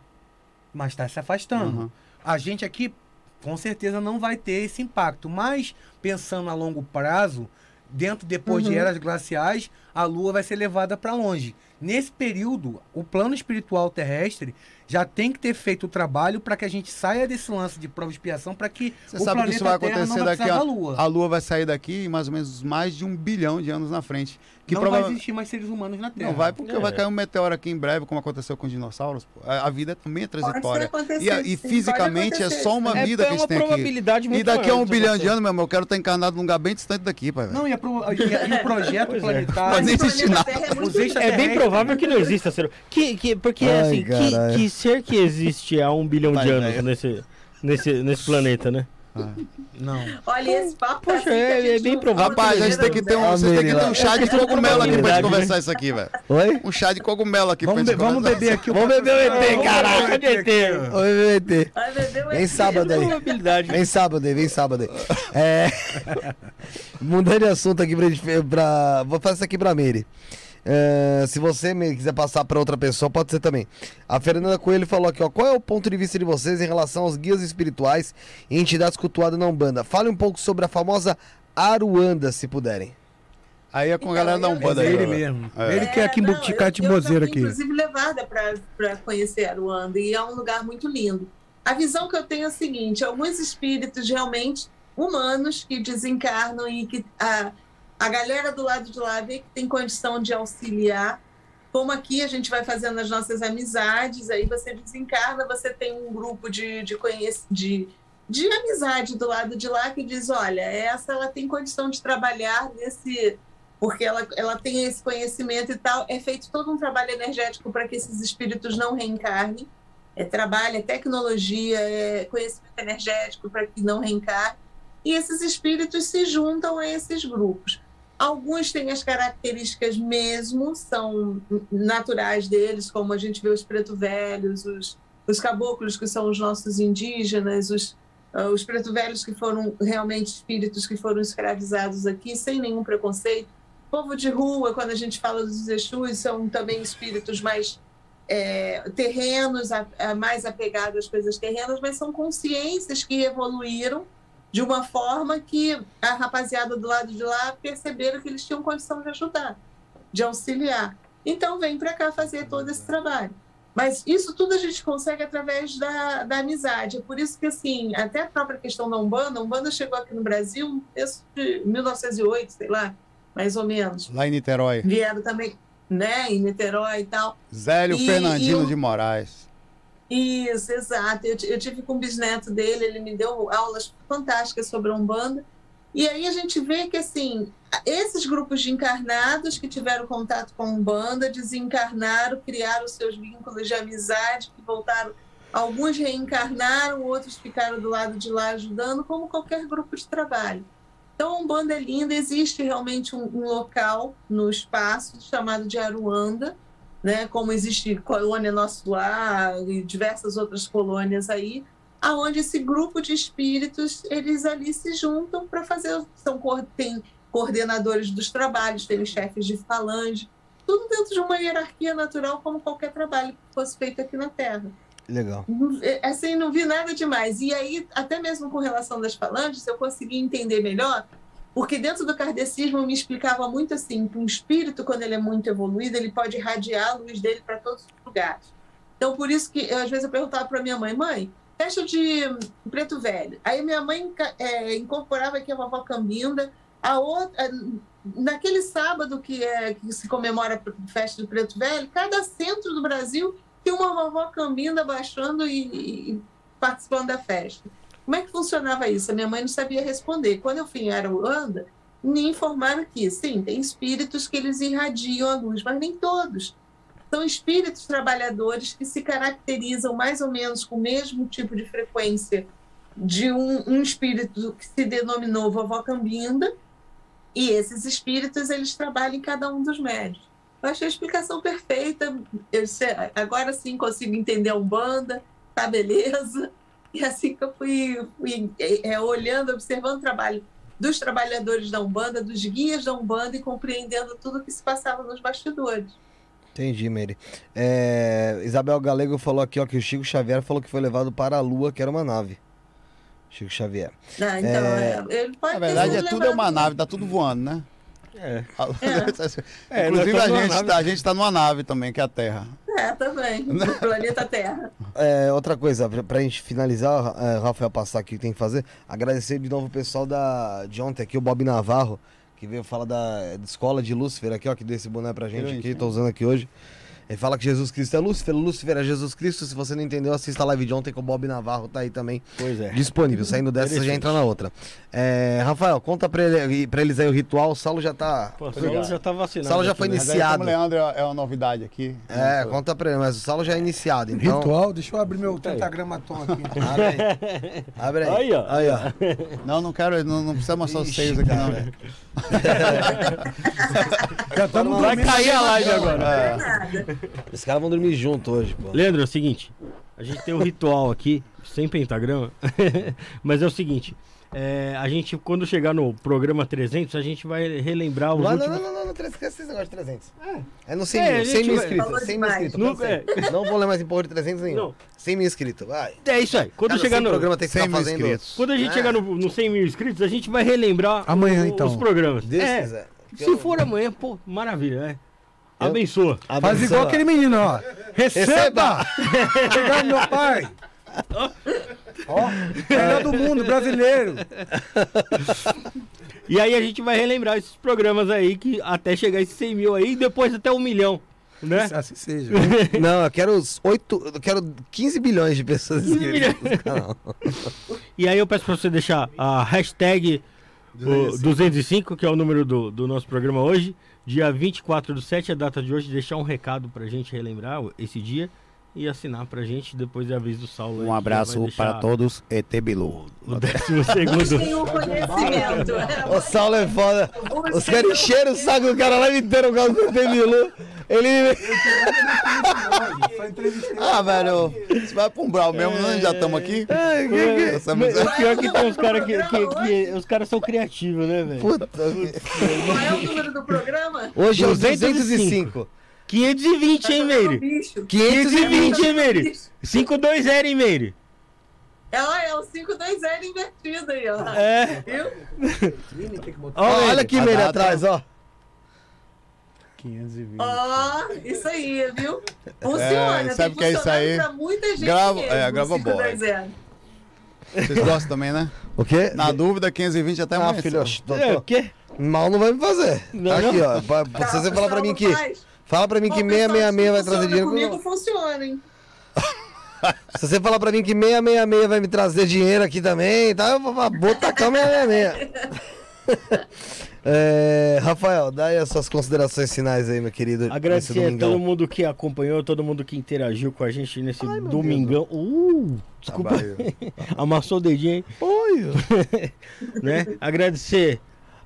D: mas está se afastando.
C: Uhum.
D: A gente aqui, com certeza, não vai ter esse impacto. Mas, pensando a longo prazo, dentro depois de
E: Uhum.
D: eras glaciais, a Lua vai ser levada para longe. Nesse período, o plano espiritual terrestre já tem que ter feito o trabalho para que a gente saia desse lance de prova e expiação para que
C: Você
D: o
C: sabe que
D: planeta
C: isso vai
D: Terra
C: acontecer daqui a...
D: da Lua.
C: A Lua vai sair daqui mais ou menos mais de um bilhão de anos na frente. Que
D: não
C: prova-
D: vai existir mais seres humanos na Terra.
C: Não vai porque
B: É.
C: vai cair um meteoro aqui em breve, como aconteceu com os dinossauros. pô. A, a vida também é transitória. E, a- e fisicamente é só uma
B: É,
C: vida
B: é
C: que a gente tem aqui. E daqui a um bilhão de anos, meu irmão, eu quero estar encarnado num lugar bem distante daqui, pai.
D: Não, e, a pro- e a- e o projeto
B: é.
D: planetário...
C: Mas nem
E: o
C: existe
E: planeta
C: nada.
E: É
B: É bem provável que não exista ser que, que Porque
A: Ai,
B: assim, que, que ser que existe há um bilhão de anos
C: velho.
B: nesse, nesse, nesse planeta, né?
D: Não.
E: Olha, esse papo tá
B: Poxa,
E: assim
B: é-
E: a gente
B: é bem provável
C: Rapaz, a gente tem que ter um,
A: Ah,
C: vocês têm que ter um chá de
B: É
C: cogumelo aqui pra gente conversar
B: né?
C: isso aqui, velho.
A: Oi?
C: Um chá de cogumelo aqui
D: Vamos,
C: pra gente
D: vamos
C: conversar.
D: beber aqui o
A: Vamos beber o ET,
D: Vamos
A: caraca,
D: beber
B: de
D: o ET.
E: Vai beber o
A: Vem
E: ET.
A: sábado aí. Vem sábado aí, vem sábado aí. É... Mudando de assunto aqui pra, gente- pra... Vou fazer isso aqui pra Meire. É, se você me quiser passar pra outra pessoa, pode ser também. A Fernanda Coelho falou aqui, ó. Qual é o ponto de vista de vocês em relação aos guias espirituais e entidades cultuadas na Umbanda? Fale um pouco sobre a famosa Aruanda, se puderem.
C: Aí é com a
E: Então,
C: galera da Umbanda
D: É
C: aí.
D: ele mesmo.
C: É.
D: Ele que é aqui em Catimbozeiro
E: eu fui,
D: aqui.
E: Inclusive levada para conhecer Aruanda e é um lugar muito lindo. A visão que eu tenho é a seguinte: alguns espíritos realmente humanos que desencarnam e que a, a galera do lado de lá vê que tem condição de auxiliar. Como aqui a gente vai fazendo as nossas amizades, aí você desencarna, você tem um grupo de, de, conhec- de, de amizade do lado de lá que diz: olha, essa ela tem condição de trabalhar nesse porque ela, ela tem esse conhecimento e tal. É feito todo um trabalho energético para que esses espíritos não reencarnem. É trabalho, é tecnologia, é conhecimento energético para que não reencarne. E esses espíritos se juntam a esses grupos. Alguns têm as características mesmo, são naturais deles, como a gente vê os preto velhos, os, os caboclos, que são os nossos indígenas, os, ah, os preto velhos que foram realmente espíritos que foram escravizados aqui, sem nenhum preconceito. Povo de rua, quando a gente fala dos Exus, são também espíritos mais é, terrenos, a- a- mais apegados às coisas terrenas, mas são consciências que evoluíram de uma forma que a rapaziada do lado de lá perceberam que eles tinham condição de ajudar, de auxiliar. Então vem para cá fazer todo esse trabalho. Mas isso tudo a gente consegue através da, da amizade. É por isso que, assim, até a própria questão da Umbanda, a Umbanda chegou aqui no Brasil em 1908, sei lá, mais ou menos.
C: Lá em Niterói.
E: Vieram também, né, em Niterói e tal.
C: Zélio
E: E-
C: Fernandino
E: e
C: de Moraes.
E: Isso, exato. Eu, eu tive com o bisneto dele, ele me deu aulas fantásticas sobre a Umbanda. E aí a gente vê que, assim, esses grupos de encarnados que tiveram contato com a Umbanda, desencarnaram, criaram os seus vínculos de amizade, que voltaram. Alguns reencarnaram, outros ficaram do lado de lá ajudando, como qualquer grupo de trabalho. Então, a Umbanda é linda, existe realmente um, um local no espaço chamado de Aruanda, né, como existe colônia Nosso Lar e diversas outras colônias aí, aonde esse grupo de espíritos eles ali se juntam para fazer são tem coordenadores dos trabalhos, tem chefes de falange, tudo dentro de uma hierarquia natural como qualquer trabalho que fosse feito aqui na Terra.
A: Legal.
E: Não- é, Assim, não vi nada demais. E aí, até mesmo com relação das falanges, eu consegui entender melhor, porque dentro do kardecismo me explicava muito assim, que um espírito, quando ele é muito evoluído, ele pode irradiar a luz dele para todos os lugares. Então, por isso que, eu, às vezes, eu perguntava para minha mãe, mãe, festa de preto velho. Aí minha mãe é, incorporava aqui a vovó Cambinda, a outra... Naquele sábado que, é, que se comemora a festa do Preto Velho, cada centro do Brasil tem uma vovó Cambinda baixando e, e participando da festa. Como é que funcionava isso? A minha mãe não sabia responder. Quando eu fui em Aruanda, me informaram que, sim, tem espíritos que eles irradiam a luz, mas nem todos. São espíritos trabalhadores que se caracterizam mais ou menos com o mesmo tipo de frequência de um, um espírito que se denominou vovó Cambinda, e esses espíritos eles trabalham em cada um dos médios. Eu achei a explicação perfeita. Eu agora sim consigo entender a Umbanda. tá beleza. E assim que eu fui, fui é, olhando, observando o trabalho dos trabalhadores da Umbanda, dos guias da Umbanda e compreendendo tudo o que se passava nos bastidores.
A: Entendi, Meire. É, Isabel Galego falou aqui ó, que o Chico Xavier falou que foi levado para a Lua, que era uma nave. Chico Xavier.
E: Ah, então, é... ele pode
C: Na verdade, é tudo é uma nave, tá tudo voando, né?
B: É.
C: É, Inclusive, a gente, tá, a gente tá numa nave também, que é a Terra.
E: É, também. No planeta Terra.
A: É, outra coisa, pra, pra gente finalizar, é, Rafael passar aqui o que tem que fazer, agradecer de novo o pessoal da, de ontem aqui, o Bob Navarro, que veio falar da, da escola de Lúcifer aqui, ó, que deu esse boné pra gente aqui, tô usando aqui hoje. Ele fala que Jesus Cristo é Lúcifer, Lúcifer é Jesus Cristo. Se você não entendeu, assista a live de ontem com o Bob Navarro, tá aí também.
B: Pois é.
A: Disponível. Saindo dessa, você já entra na outra. É, Rafael, conta pra, ele, pra eles aí o ritual. O Saulo já tá.
B: Pô, o Saulo já tá vacinado.
A: O Saulo já foi
B: né?
A: iniciado.
C: Mas aí, como o Leandro é uma novidade aqui.
A: É, conta pra ele, mas o Saulo já é iniciado. Então...
D: Ritual? Deixa eu abrir meu tentagramatom aqui.
A: Abre aí. Abre aí.
B: Aí, ó.
A: Aí, ó.
C: Não, não quero, não, não precisa mostrar os seios aqui, não.
A: cara.
D: Já estamos
B: Vai cair a live agora.
C: É.
A: Os caras vão dormir junto hoje, pô.
B: Leandro, é o seguinte. A gente tem um ritual aqui, sem pentagrama. mas é o seguinte. é, a gente, quando chegar no programa 300, a gente vai relembrar os
A: Não, não,
B: últimos...
A: não, não, não, 300, esquece esse negócio de 300. É no 100
B: É,
A: mil,
B: a
A: 100
B: gente
A: mil
B: vai-
A: inscritos,
E: Falou
A: 100 mil inscritos.
B: Não,
A: ser. Não vou ler mais em porra de 300 nenhum.
B: Não.
A: 100 mil inscritos, vai.
B: É isso aí. Quando
A: Cada
B: chegar
A: 100
B: no...
A: programa tem que
C: 100
A: ficar
C: mil
A: fazendo...
C: inscritos.
B: Quando a gente
A: É.
B: chegar no, no 100 mil inscritos, a gente vai relembrar
D: Amanhã,
B: o-
D: então.
B: os programas.
A: Deus
B: é,
A: quiser.
B: se for amanhã, pô, maravilha, né?
A: Eu-
B: Abençoa.
D: Faz
A: Abençoa.
D: igual aquele menino, ó. Receba! Obrigado, meu pai. Ó, melhor do mundo, brasileiro.
B: E aí a gente vai relembrar esses programas aí, que até chegar esses 100 mil aí, e depois até um milhão, né?
D: Assim seja.
A: Não, eu quero os 8, eu quero 15 bilhões de pessoas
B: 15
A: inscritas no canal.
B: E aí eu peço pra você deixar a hashtag o 205, que é o número do, do nosso programa hoje. Dia 24 do 7, a data de hoje, deixar um recado pra gente relembrar esse dia e assinar pra gente depois de aviso do Saulo.
C: Um
B: que
C: abraço
B: deixar
C: para todos, ET Bilu.
B: O décimo segundo.
E: O.
A: O Saulo é foda. Os caras encheram o saco do cara lá inteiro causa do Temilu. Ele.
C: Ah, velho, você vai pra um brau mesmo, nós já estamos aqui?
A: Ai, que que-
C: Essa
B: Mas o pior é que tem uns caras que, que- que- Os caras são criativos, né, velho?
A: Puta.
E: Qual é o número do programa?
A: Hoje é o
B: 205.
A: 205.
B: 520, hein, Meire?
E: Bicho.
B: 520, hein, Meire? 520, hein, Meire?
E: Ela é o 520 invertido aí, ó.
B: É.
E: Viu?
A: Ó, olha aqui, Meire, atrás, ó.
C: 520.
E: Ó, isso aí, viu? Funciona.
C: É, sabe o que é isso aí?
E: Pra muita gente
C: Grava-
E: mesmo,
C: é, grava bola.
E: 520.
C: Vocês gostam também, né?
A: O quê?
C: Na dúvida, 520 até
A: Ah,
C: amanhã.
A: filho, tô-
B: É, o quê?
A: mal não vai me fazer.
B: Não,
A: aqui,
B: não.
A: ó. pra- pra- Se você
E: Tá,
A: falar pra mim que.
E: faz.
A: Fala pra mim que
E: Ó, pessoal,
A: 666 vai trazer dinheiro.
E: Comigo funciona, hein?
A: Se você falar pra mim que 666 vai me trazer dinheiro aqui também, tá? Eu vou vou tacar 666. É, Rafael, dá aí as suas considerações finais aí, meu querido.
B: Agradecer a todo mundo que acompanhou, todo mundo que interagiu com a gente nesse domingão. Uh, desculpa, amassou o dedinho, hein?
A: Oi.
B: né? Agradecer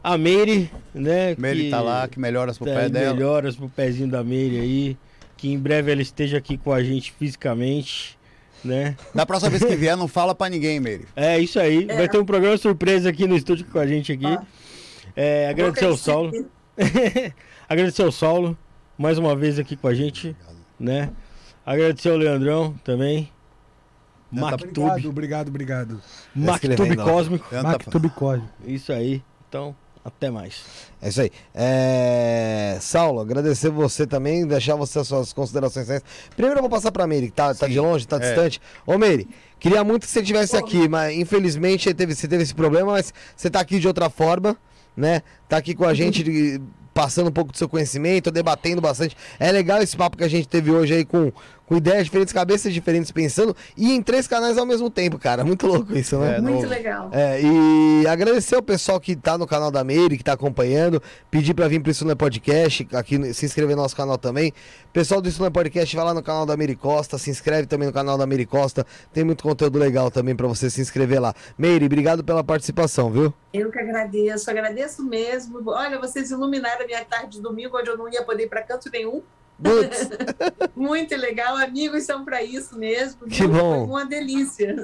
B: a Meire, né?
C: Meire tá lá, que melhoras pro
B: tá
C: pé dela.
B: melhoras pro pezinho da Meire aí. Que em breve ela esteja aqui com a gente fisicamente, né?
C: Da próxima vez que vier, não fala pra ninguém, Meire.
B: É isso aí. Vai ter um programa surpresa aqui no estúdio com a gente aqui.
E: Ó.
B: É, agradecer ao Saulo. agradecer ao Saulo, mais uma vez aqui com a gente, né? Agradecer ao Leandrão também.
D: Obrigado,
B: Mactube,
D: obrigado, obrigado.
A: Que ele
B: Mactube. Cósmico.
C: Tá-
D: Mactube Código.
B: Isso aí. Então, até mais.
A: É isso aí. É... Saulo, agradecer você também, deixar você as suas considerações. Primeiro eu vou passar pra Meire, que tá, tá de longe, tá
C: É.
A: distante. Ô Meire, queria muito que você estivesse aqui, mas infelizmente você teve, você teve esse problema, mas você tá aqui de outra forma, né? Tá aqui com a gente, de- passando um pouco do seu conhecimento, debatendo bastante. É legal esse papo que a gente teve hoje aí com, com ideias diferentes, cabeças diferentes pensando, e em três canais ao mesmo tempo, cara. Muito louco isso, né?
C: É,
E: Muito
C: novo.
E: legal.
A: É, e agradecer o pessoal que tá no canal da Meire, que tá acompanhando. Pedir pra vir pro Isso Não é Podcast, aqui, se inscrever no nosso canal também. Pessoal do Isso Não é Podcast, vai lá no canal da Meire Costa, se inscreve também no canal da Meire Costa. Tem muito conteúdo legal também pra você se inscrever lá. Meire, obrigado pela participação, viu?
E: Eu que agradeço, agradeço mesmo. Olha, vocês iluminaram a minha tarde de domingo, onde eu não ia poder ir para canto nenhum, Muito legal, amigos são para isso mesmo.
A: Que bom.
E: Foi uma delícia.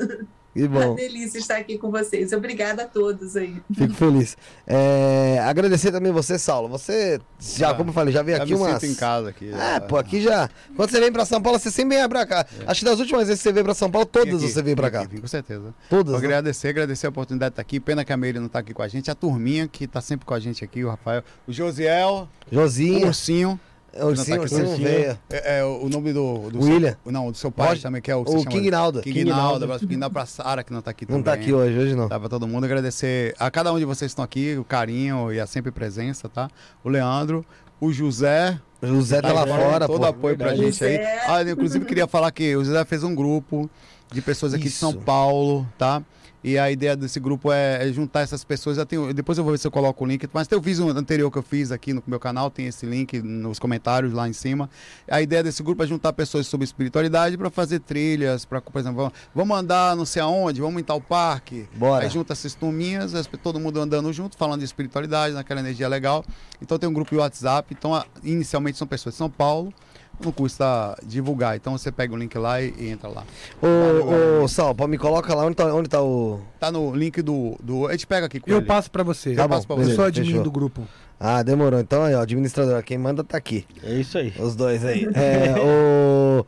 A: que
E: Uma
A: bom.
E: delícia estar aqui com vocês. Obrigada a todos aí.
A: Fico feliz. É, agradecer também você, Saulo. Você já,
C: Ah,
A: como eu falei, já veio
C: Já
A: aqui
C: me
A: umas.
C: sinto em casa aqui.
A: É, pô, aqui já. Quando você vem pra São Paulo, você sempre vem pra cá. Acho que das últimas vezes que você veio pra São Paulo, todas
C: aqui,
A: você veio pra
C: vim
A: cá.
C: aqui, com certeza.
A: Todas.
C: Vou
A: né?
C: agradecer, agradecer a oportunidade de estar aqui. Pena que a Meire não está aqui com a gente. A turminha que está sempre com a gente aqui, o Rafael. O Josiel, o
A: Josinha,
C: Ursinho.
A: o Ursinho,
C: tá
A: Ursinho
B: Ursinho.
A: veio.
C: É, é, o nome do. do
A: William.
C: Seu, não, do seu pai
A: Roger.
C: também, que é o. que
A: O King Naldo.
C: King,
B: King
C: Naldo.
B: Naldo.
C: Abraço pro King Naldo pra Sara, que não está aqui
A: Não
C: também.
A: tá aqui hoje, hoje não.
C: Tá pra todo mundo agradecer a cada um de vocês que estão aqui, o carinho e a sempre presença, tá? O Leandro, o José,
A: O José tá lá fora,
C: todo
A: pô.
C: apoio pra
B: Verdade.
C: gente aí. Ah, eu, inclusive queria falar que o José fez um grupo de pessoas aqui de São
A: Isso.
C: Paulo, tá? E a ideia desse grupo é, é juntar essas pessoas. Já tenho, depois eu vou ver se eu coloco o link. Mas tem o vídeo anterior que eu fiz aqui no meu canal, tem esse link nos comentários lá em cima. A ideia desse grupo é juntar pessoas sobre espiritualidade para fazer trilhas, para, por exemplo, vamos, vamos andar não sei aonde, vamos em tal parque.
A: Bora.
C: Aí junta essas turminhas, as- todo mundo andando junto, falando de espiritualidade, naquela energia legal. Então tem um grupo de WhatsApp. Então, inicialmente são pessoas de São Paulo. Não custa divulgar. Então você pega o link lá e, e entra lá.
A: Ô, ô, Sal, me coloca lá onde tá, onde tá o.
C: Tá no link do. do a gente pega aqui com
D: Eu
C: ele.
D: passo pra você.
A: Tá
C: Eu
A: bom,
C: passo pra
D: Eu
C: você.
D: sou admin
A: fechou.
D: do grupo.
A: Ah, demorou. Então aí, ó, administrador, quem manda tá aqui.
B: É isso aí.
A: Os dois aí. É, o.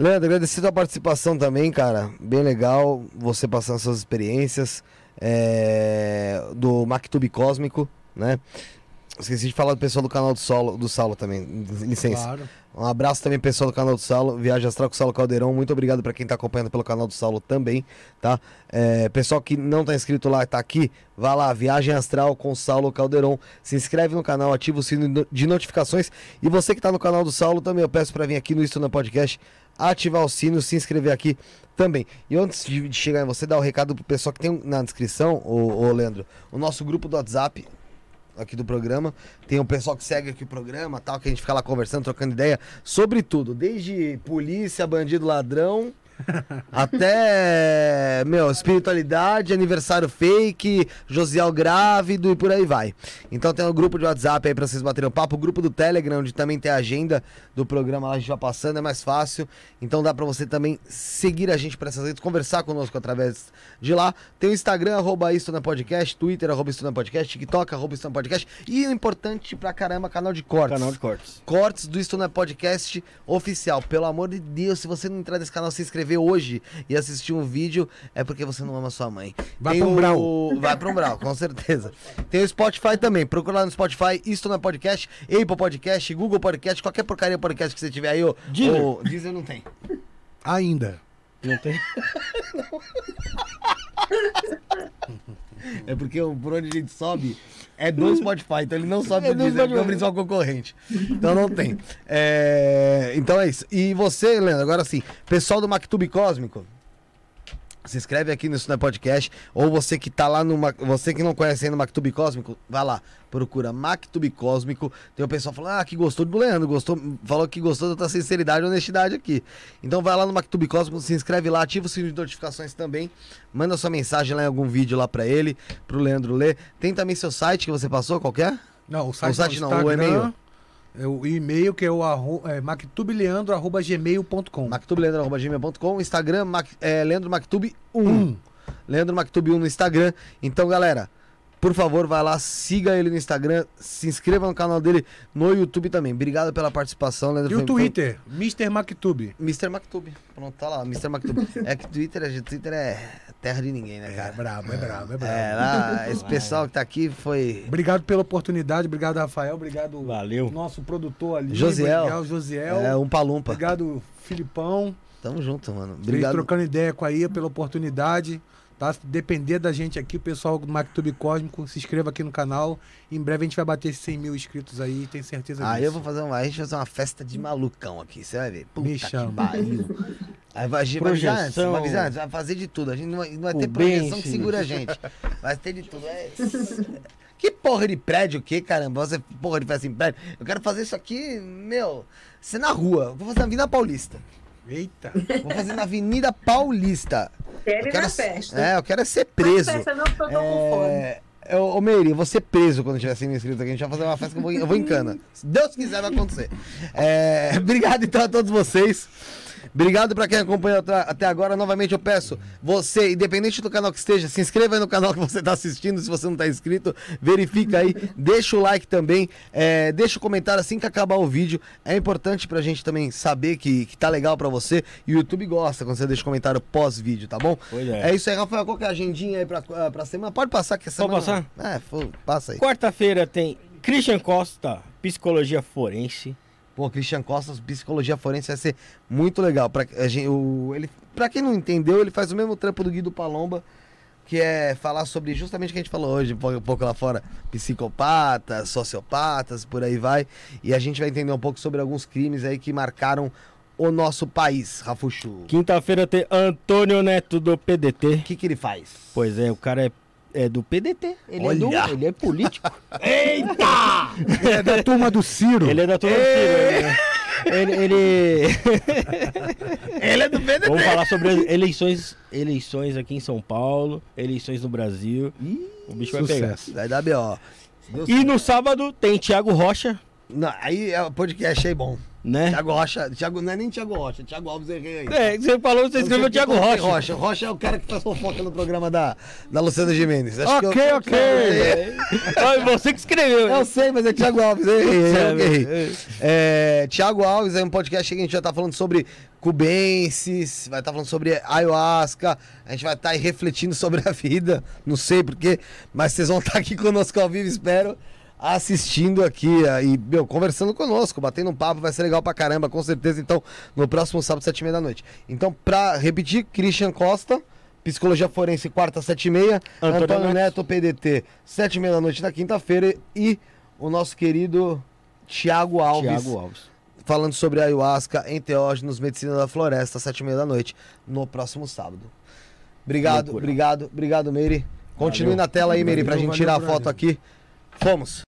A: Leandro, agradecer a participação também, cara. Bem legal você passando suas experiências é, do MacTube Cósmico, né? Esqueci de falar do pessoal do canal do Solo, do Saulo também. Licença.
D: Claro.
A: Um abraço também pessoal do canal do Saulo, Viagem Astral com o Saulo Caldeirão. Muito obrigado para quem tá acompanhando pelo canal do Saulo também, tá? É, pessoal que não tá inscrito lá, tá aqui, vá lá, Viagem Astral com o Saulo Caldeirão. Se inscreve no canal, ativa o sino de notificações. E você que tá no canal do Saulo também, eu peço para vir aqui no Isto na Podcast, ativar o sino, se inscrever aqui também. E antes de chegar em você, dar o recado pro pessoal que tem um- na descrição, ô, ô Leandro, o nosso grupo do WhatsApp, aqui do programa. Tem o pessoal que segue aqui o programa, tal, que a gente fica lá conversando, trocando ideia sobre tudo, desde polícia, bandido, ladrão, até, meu, espiritualidade, aniversário fake, Josiel grávido e por aí vai. Então tem o grupo de WhatsApp aí pra vocês baterem o papo, o grupo do Telegram, onde também tem a agenda do programa lá, a gente vai passando, é mais fácil. Então dá pra você também seguir a gente por essas redes, conversar conosco através de lá. Tem o Instagram, arroba Isto na Podcast, Twitter, arroba Isto na Podcast, TikTok, arroba Isto na Podcast. E o importante pra caramba, canal de cortes.
B: Canal de cortes.
A: Cortes do Isto na Podcast oficial. Pelo amor de Deus, se você não entrar nesse canal, se inscrever hoje e assistir um vídeo, é porque você não ama sua mãe.
D: Vai
A: Tem
D: pra um
A: o-
D: Brau.
A: Vai pra um Brau, com certeza. Tem o Spotify também. Procura lá no Spotify, Isto na Podcast, Apple Podcast, Google Podcast, qualquer porcaria podcast que você tiver aí. Ô,
B: Deezer.
A: ô, Deezer não tem.
D: Ainda.
B: Não tem?
A: É porque por onde a gente sobe é do Spotify, então ele não sobe
B: É do
A: Deezer, é o principal concorrente. Então não tem. É, Então é isso. E você, Leandro, agora sim, pessoal do MacTube Cósmico, se inscreve aqui no é Podcast, ou você que tá lá no. Você que não conhece ainda o MacTube Cósmico, vai lá, procura MacTube Cósmico. Tem o pessoal falando, ah, que gostou do Leandro, gostou, falou que gostou da tua sinceridade e honestidade aqui. Então vai lá no MacTube Cósmico, se inscreve lá, ativa o sino de notificações também. Manda sua mensagem lá em algum vídeo lá pra ele, pro Leandro ler. Tem também seu site que você passou, qualquer?
D: Não, o site,
A: O site
D: não,
A: não, o e-mail.
D: É o e-mail que é o arro, é, mactubeleandro.gmail.com,
A: Instagram, Mac, é, Leandro Mactube 1.
D: Um.
A: Leandro Mactube 1 no Instagram. Então, galera, por favor, vai lá, siga ele no Instagram, se inscreva no canal dele no YouTube também. Obrigado pela participação, Leandro.
D: E o
A: Foi- foi-
D: Twitter, Mr. Mactube.
A: Mr. Mactube. Pronto, tá lá, Mr. Mactube. é que Twitter, é- Twitter é terra de ninguém, né,
D: É
A: cara?
D: brabo, é brabo, é brabo.
A: É, lá, esse pessoal que tá aqui foi.
D: Obrigado pela oportunidade, obrigado, Rafael, obrigado
B: Valeu.
D: nosso produtor ali.
A: Josiel.
D: Obrigado, Josiel.
A: É, um palumpa.
D: Obrigado, Filipão.
A: Tamo junto, mano.
D: Obrigado.
A: Obrigado.
D: trocando ideia com a IA pela oportunidade. Tá? Se depender da gente aqui, o pessoal do MacTube Cósmico, se inscreva aqui no canal. Em breve a gente vai bater 100 mil inscritos aí, tenho certeza
A: Aí
D: disso.
A: eu vou fazer uma, a gente vai fazer uma festa de malucão aqui, você vai ver. Puta
D: Me
A: que
D: chama.
A: pariu. Aí vai, vai avisar antes, vai avisar antes, vai fazer de tudo. A gente não vai, não vai ter projeção
B: bench.
A: que segura a gente. Vai ter de tudo. É... Que porra de prédio o quê, caramba? Você porra de festa em prédio? Eu quero fazer isso aqui, meu, ser na rua. Vou fazer na Avenida Paulista.
D: Eita.
A: Vou fazer na Avenida Paulista.
E: Quero ir
A: quero,
E: na festa.
A: É, eu quero é ser preso.
E: festa não, tô com fome.
A: É, Ô, ô Meire, eu vou ser preso quando tiver sendo inscrito aqui. A gente vai fazer uma festa que eu vou, eu vou em cana. Se Deus quiser, vai acontecer. É, obrigado então a todos vocês. Obrigado pra quem acompanhou até- agora. Novamente eu peço, você, independente do canal que esteja, se inscreva aí no canal que você está assistindo. Se você não está inscrito, verifica aí, deixa o like também, é, deixa o comentário assim que acabar o vídeo. É importante pra gente também saber que, que tá legal pra você. E o YouTube gosta quando você deixa comentário pós-vídeo, tá bom?
B: Pois é.
A: É isso aí, Rafael. Qual que é a agendinha aí pra, pra semana? Pode passar que a
B: Pode
A: semana.
B: passar?
A: É, passa aí.
B: Quarta-feira tem Christian Costa, Psicologia Forense.
A: Pô, Christian Costas, psicologia forense vai ser muito legal. Pra, a gente, o, ele, pra quem não entendeu, ele faz o mesmo trampo do Guido Palomba, que é falar sobre justamente o que a gente falou hoje, um pouco- um pouco lá fora, psicopatas, sociopatas, por aí vai. E a gente vai entender um pouco sobre alguns crimes aí que marcaram o nosso país, Rafuxu. O
B: Quinta-feira tem Antônio Neto do PDT.
A: que, que ele faz?
B: Pois é, o cara é, é do PDT. Ele é, do, ele é político.
D: É da turma do Ciro.
B: ele é da turma do Ciro. né? Ele, ele...
A: Ele é do PDT.
B: Vamos falar sobre eleições, eleições aqui em São Paulo, eleições no Brasil. o bicho vai pegar.
D: Sucesso.
A: Vai dar B.O.
B: E no sábado tem Thiago Rocha,
A: Não, aí é o podcast aí bom.
B: Né?
A: Thiago Rocha, Thiago, não é nem Thiago Rocha, Thiago Alves errei aí.
B: É, você falou, você escreveu
A: eu
B: Rocha.
A: Rocha. Rocha é o cara que faz fofoca no programa da, da Luciana Gimenez. Acho
D: Ok,
A: eu-
D: ok.
A: É,
B: Ah, você que escreveu.
A: Eu sei, mas é Thiago Alves, errei,
B: Sabe?
A: errei. É, Thiago Alves é um podcast que a gente já tá falando sobre cubenses, vai estar falando sobre ayahuasca, a gente vai estar aí refletindo sobre a vida, não sei porquê, mas vocês vão estar aqui conosco ao vivo, espero, assistindo aqui ah, e, meu, conversando conosco, batendo um papo, vai ser legal pra caramba, com certeza, então, no próximo sábado, sete e meia da noite. Então, pra repetir, Christian Costa, Psicologia Forense, quarta, sete e meia,
B: Antônio
A: Antônio,
B: Neto.
A: Neto, PDT, sete e meia da noite na quinta-feira e o nosso querido Tiago Alves,
B: Thiago Alves.
A: falando sobre ayahuasca, enteógenos, medicina da floresta, sete e meia da noite, no próximo sábado. Obrigado, obrigado, obrigado, Meire. Continue
B: Valeu.
A: na tela aí, Meire, pra
D: Valeu,
A: gente tirar a
D: valeu,
A: foto
D: brother.
A: aqui. Fomos.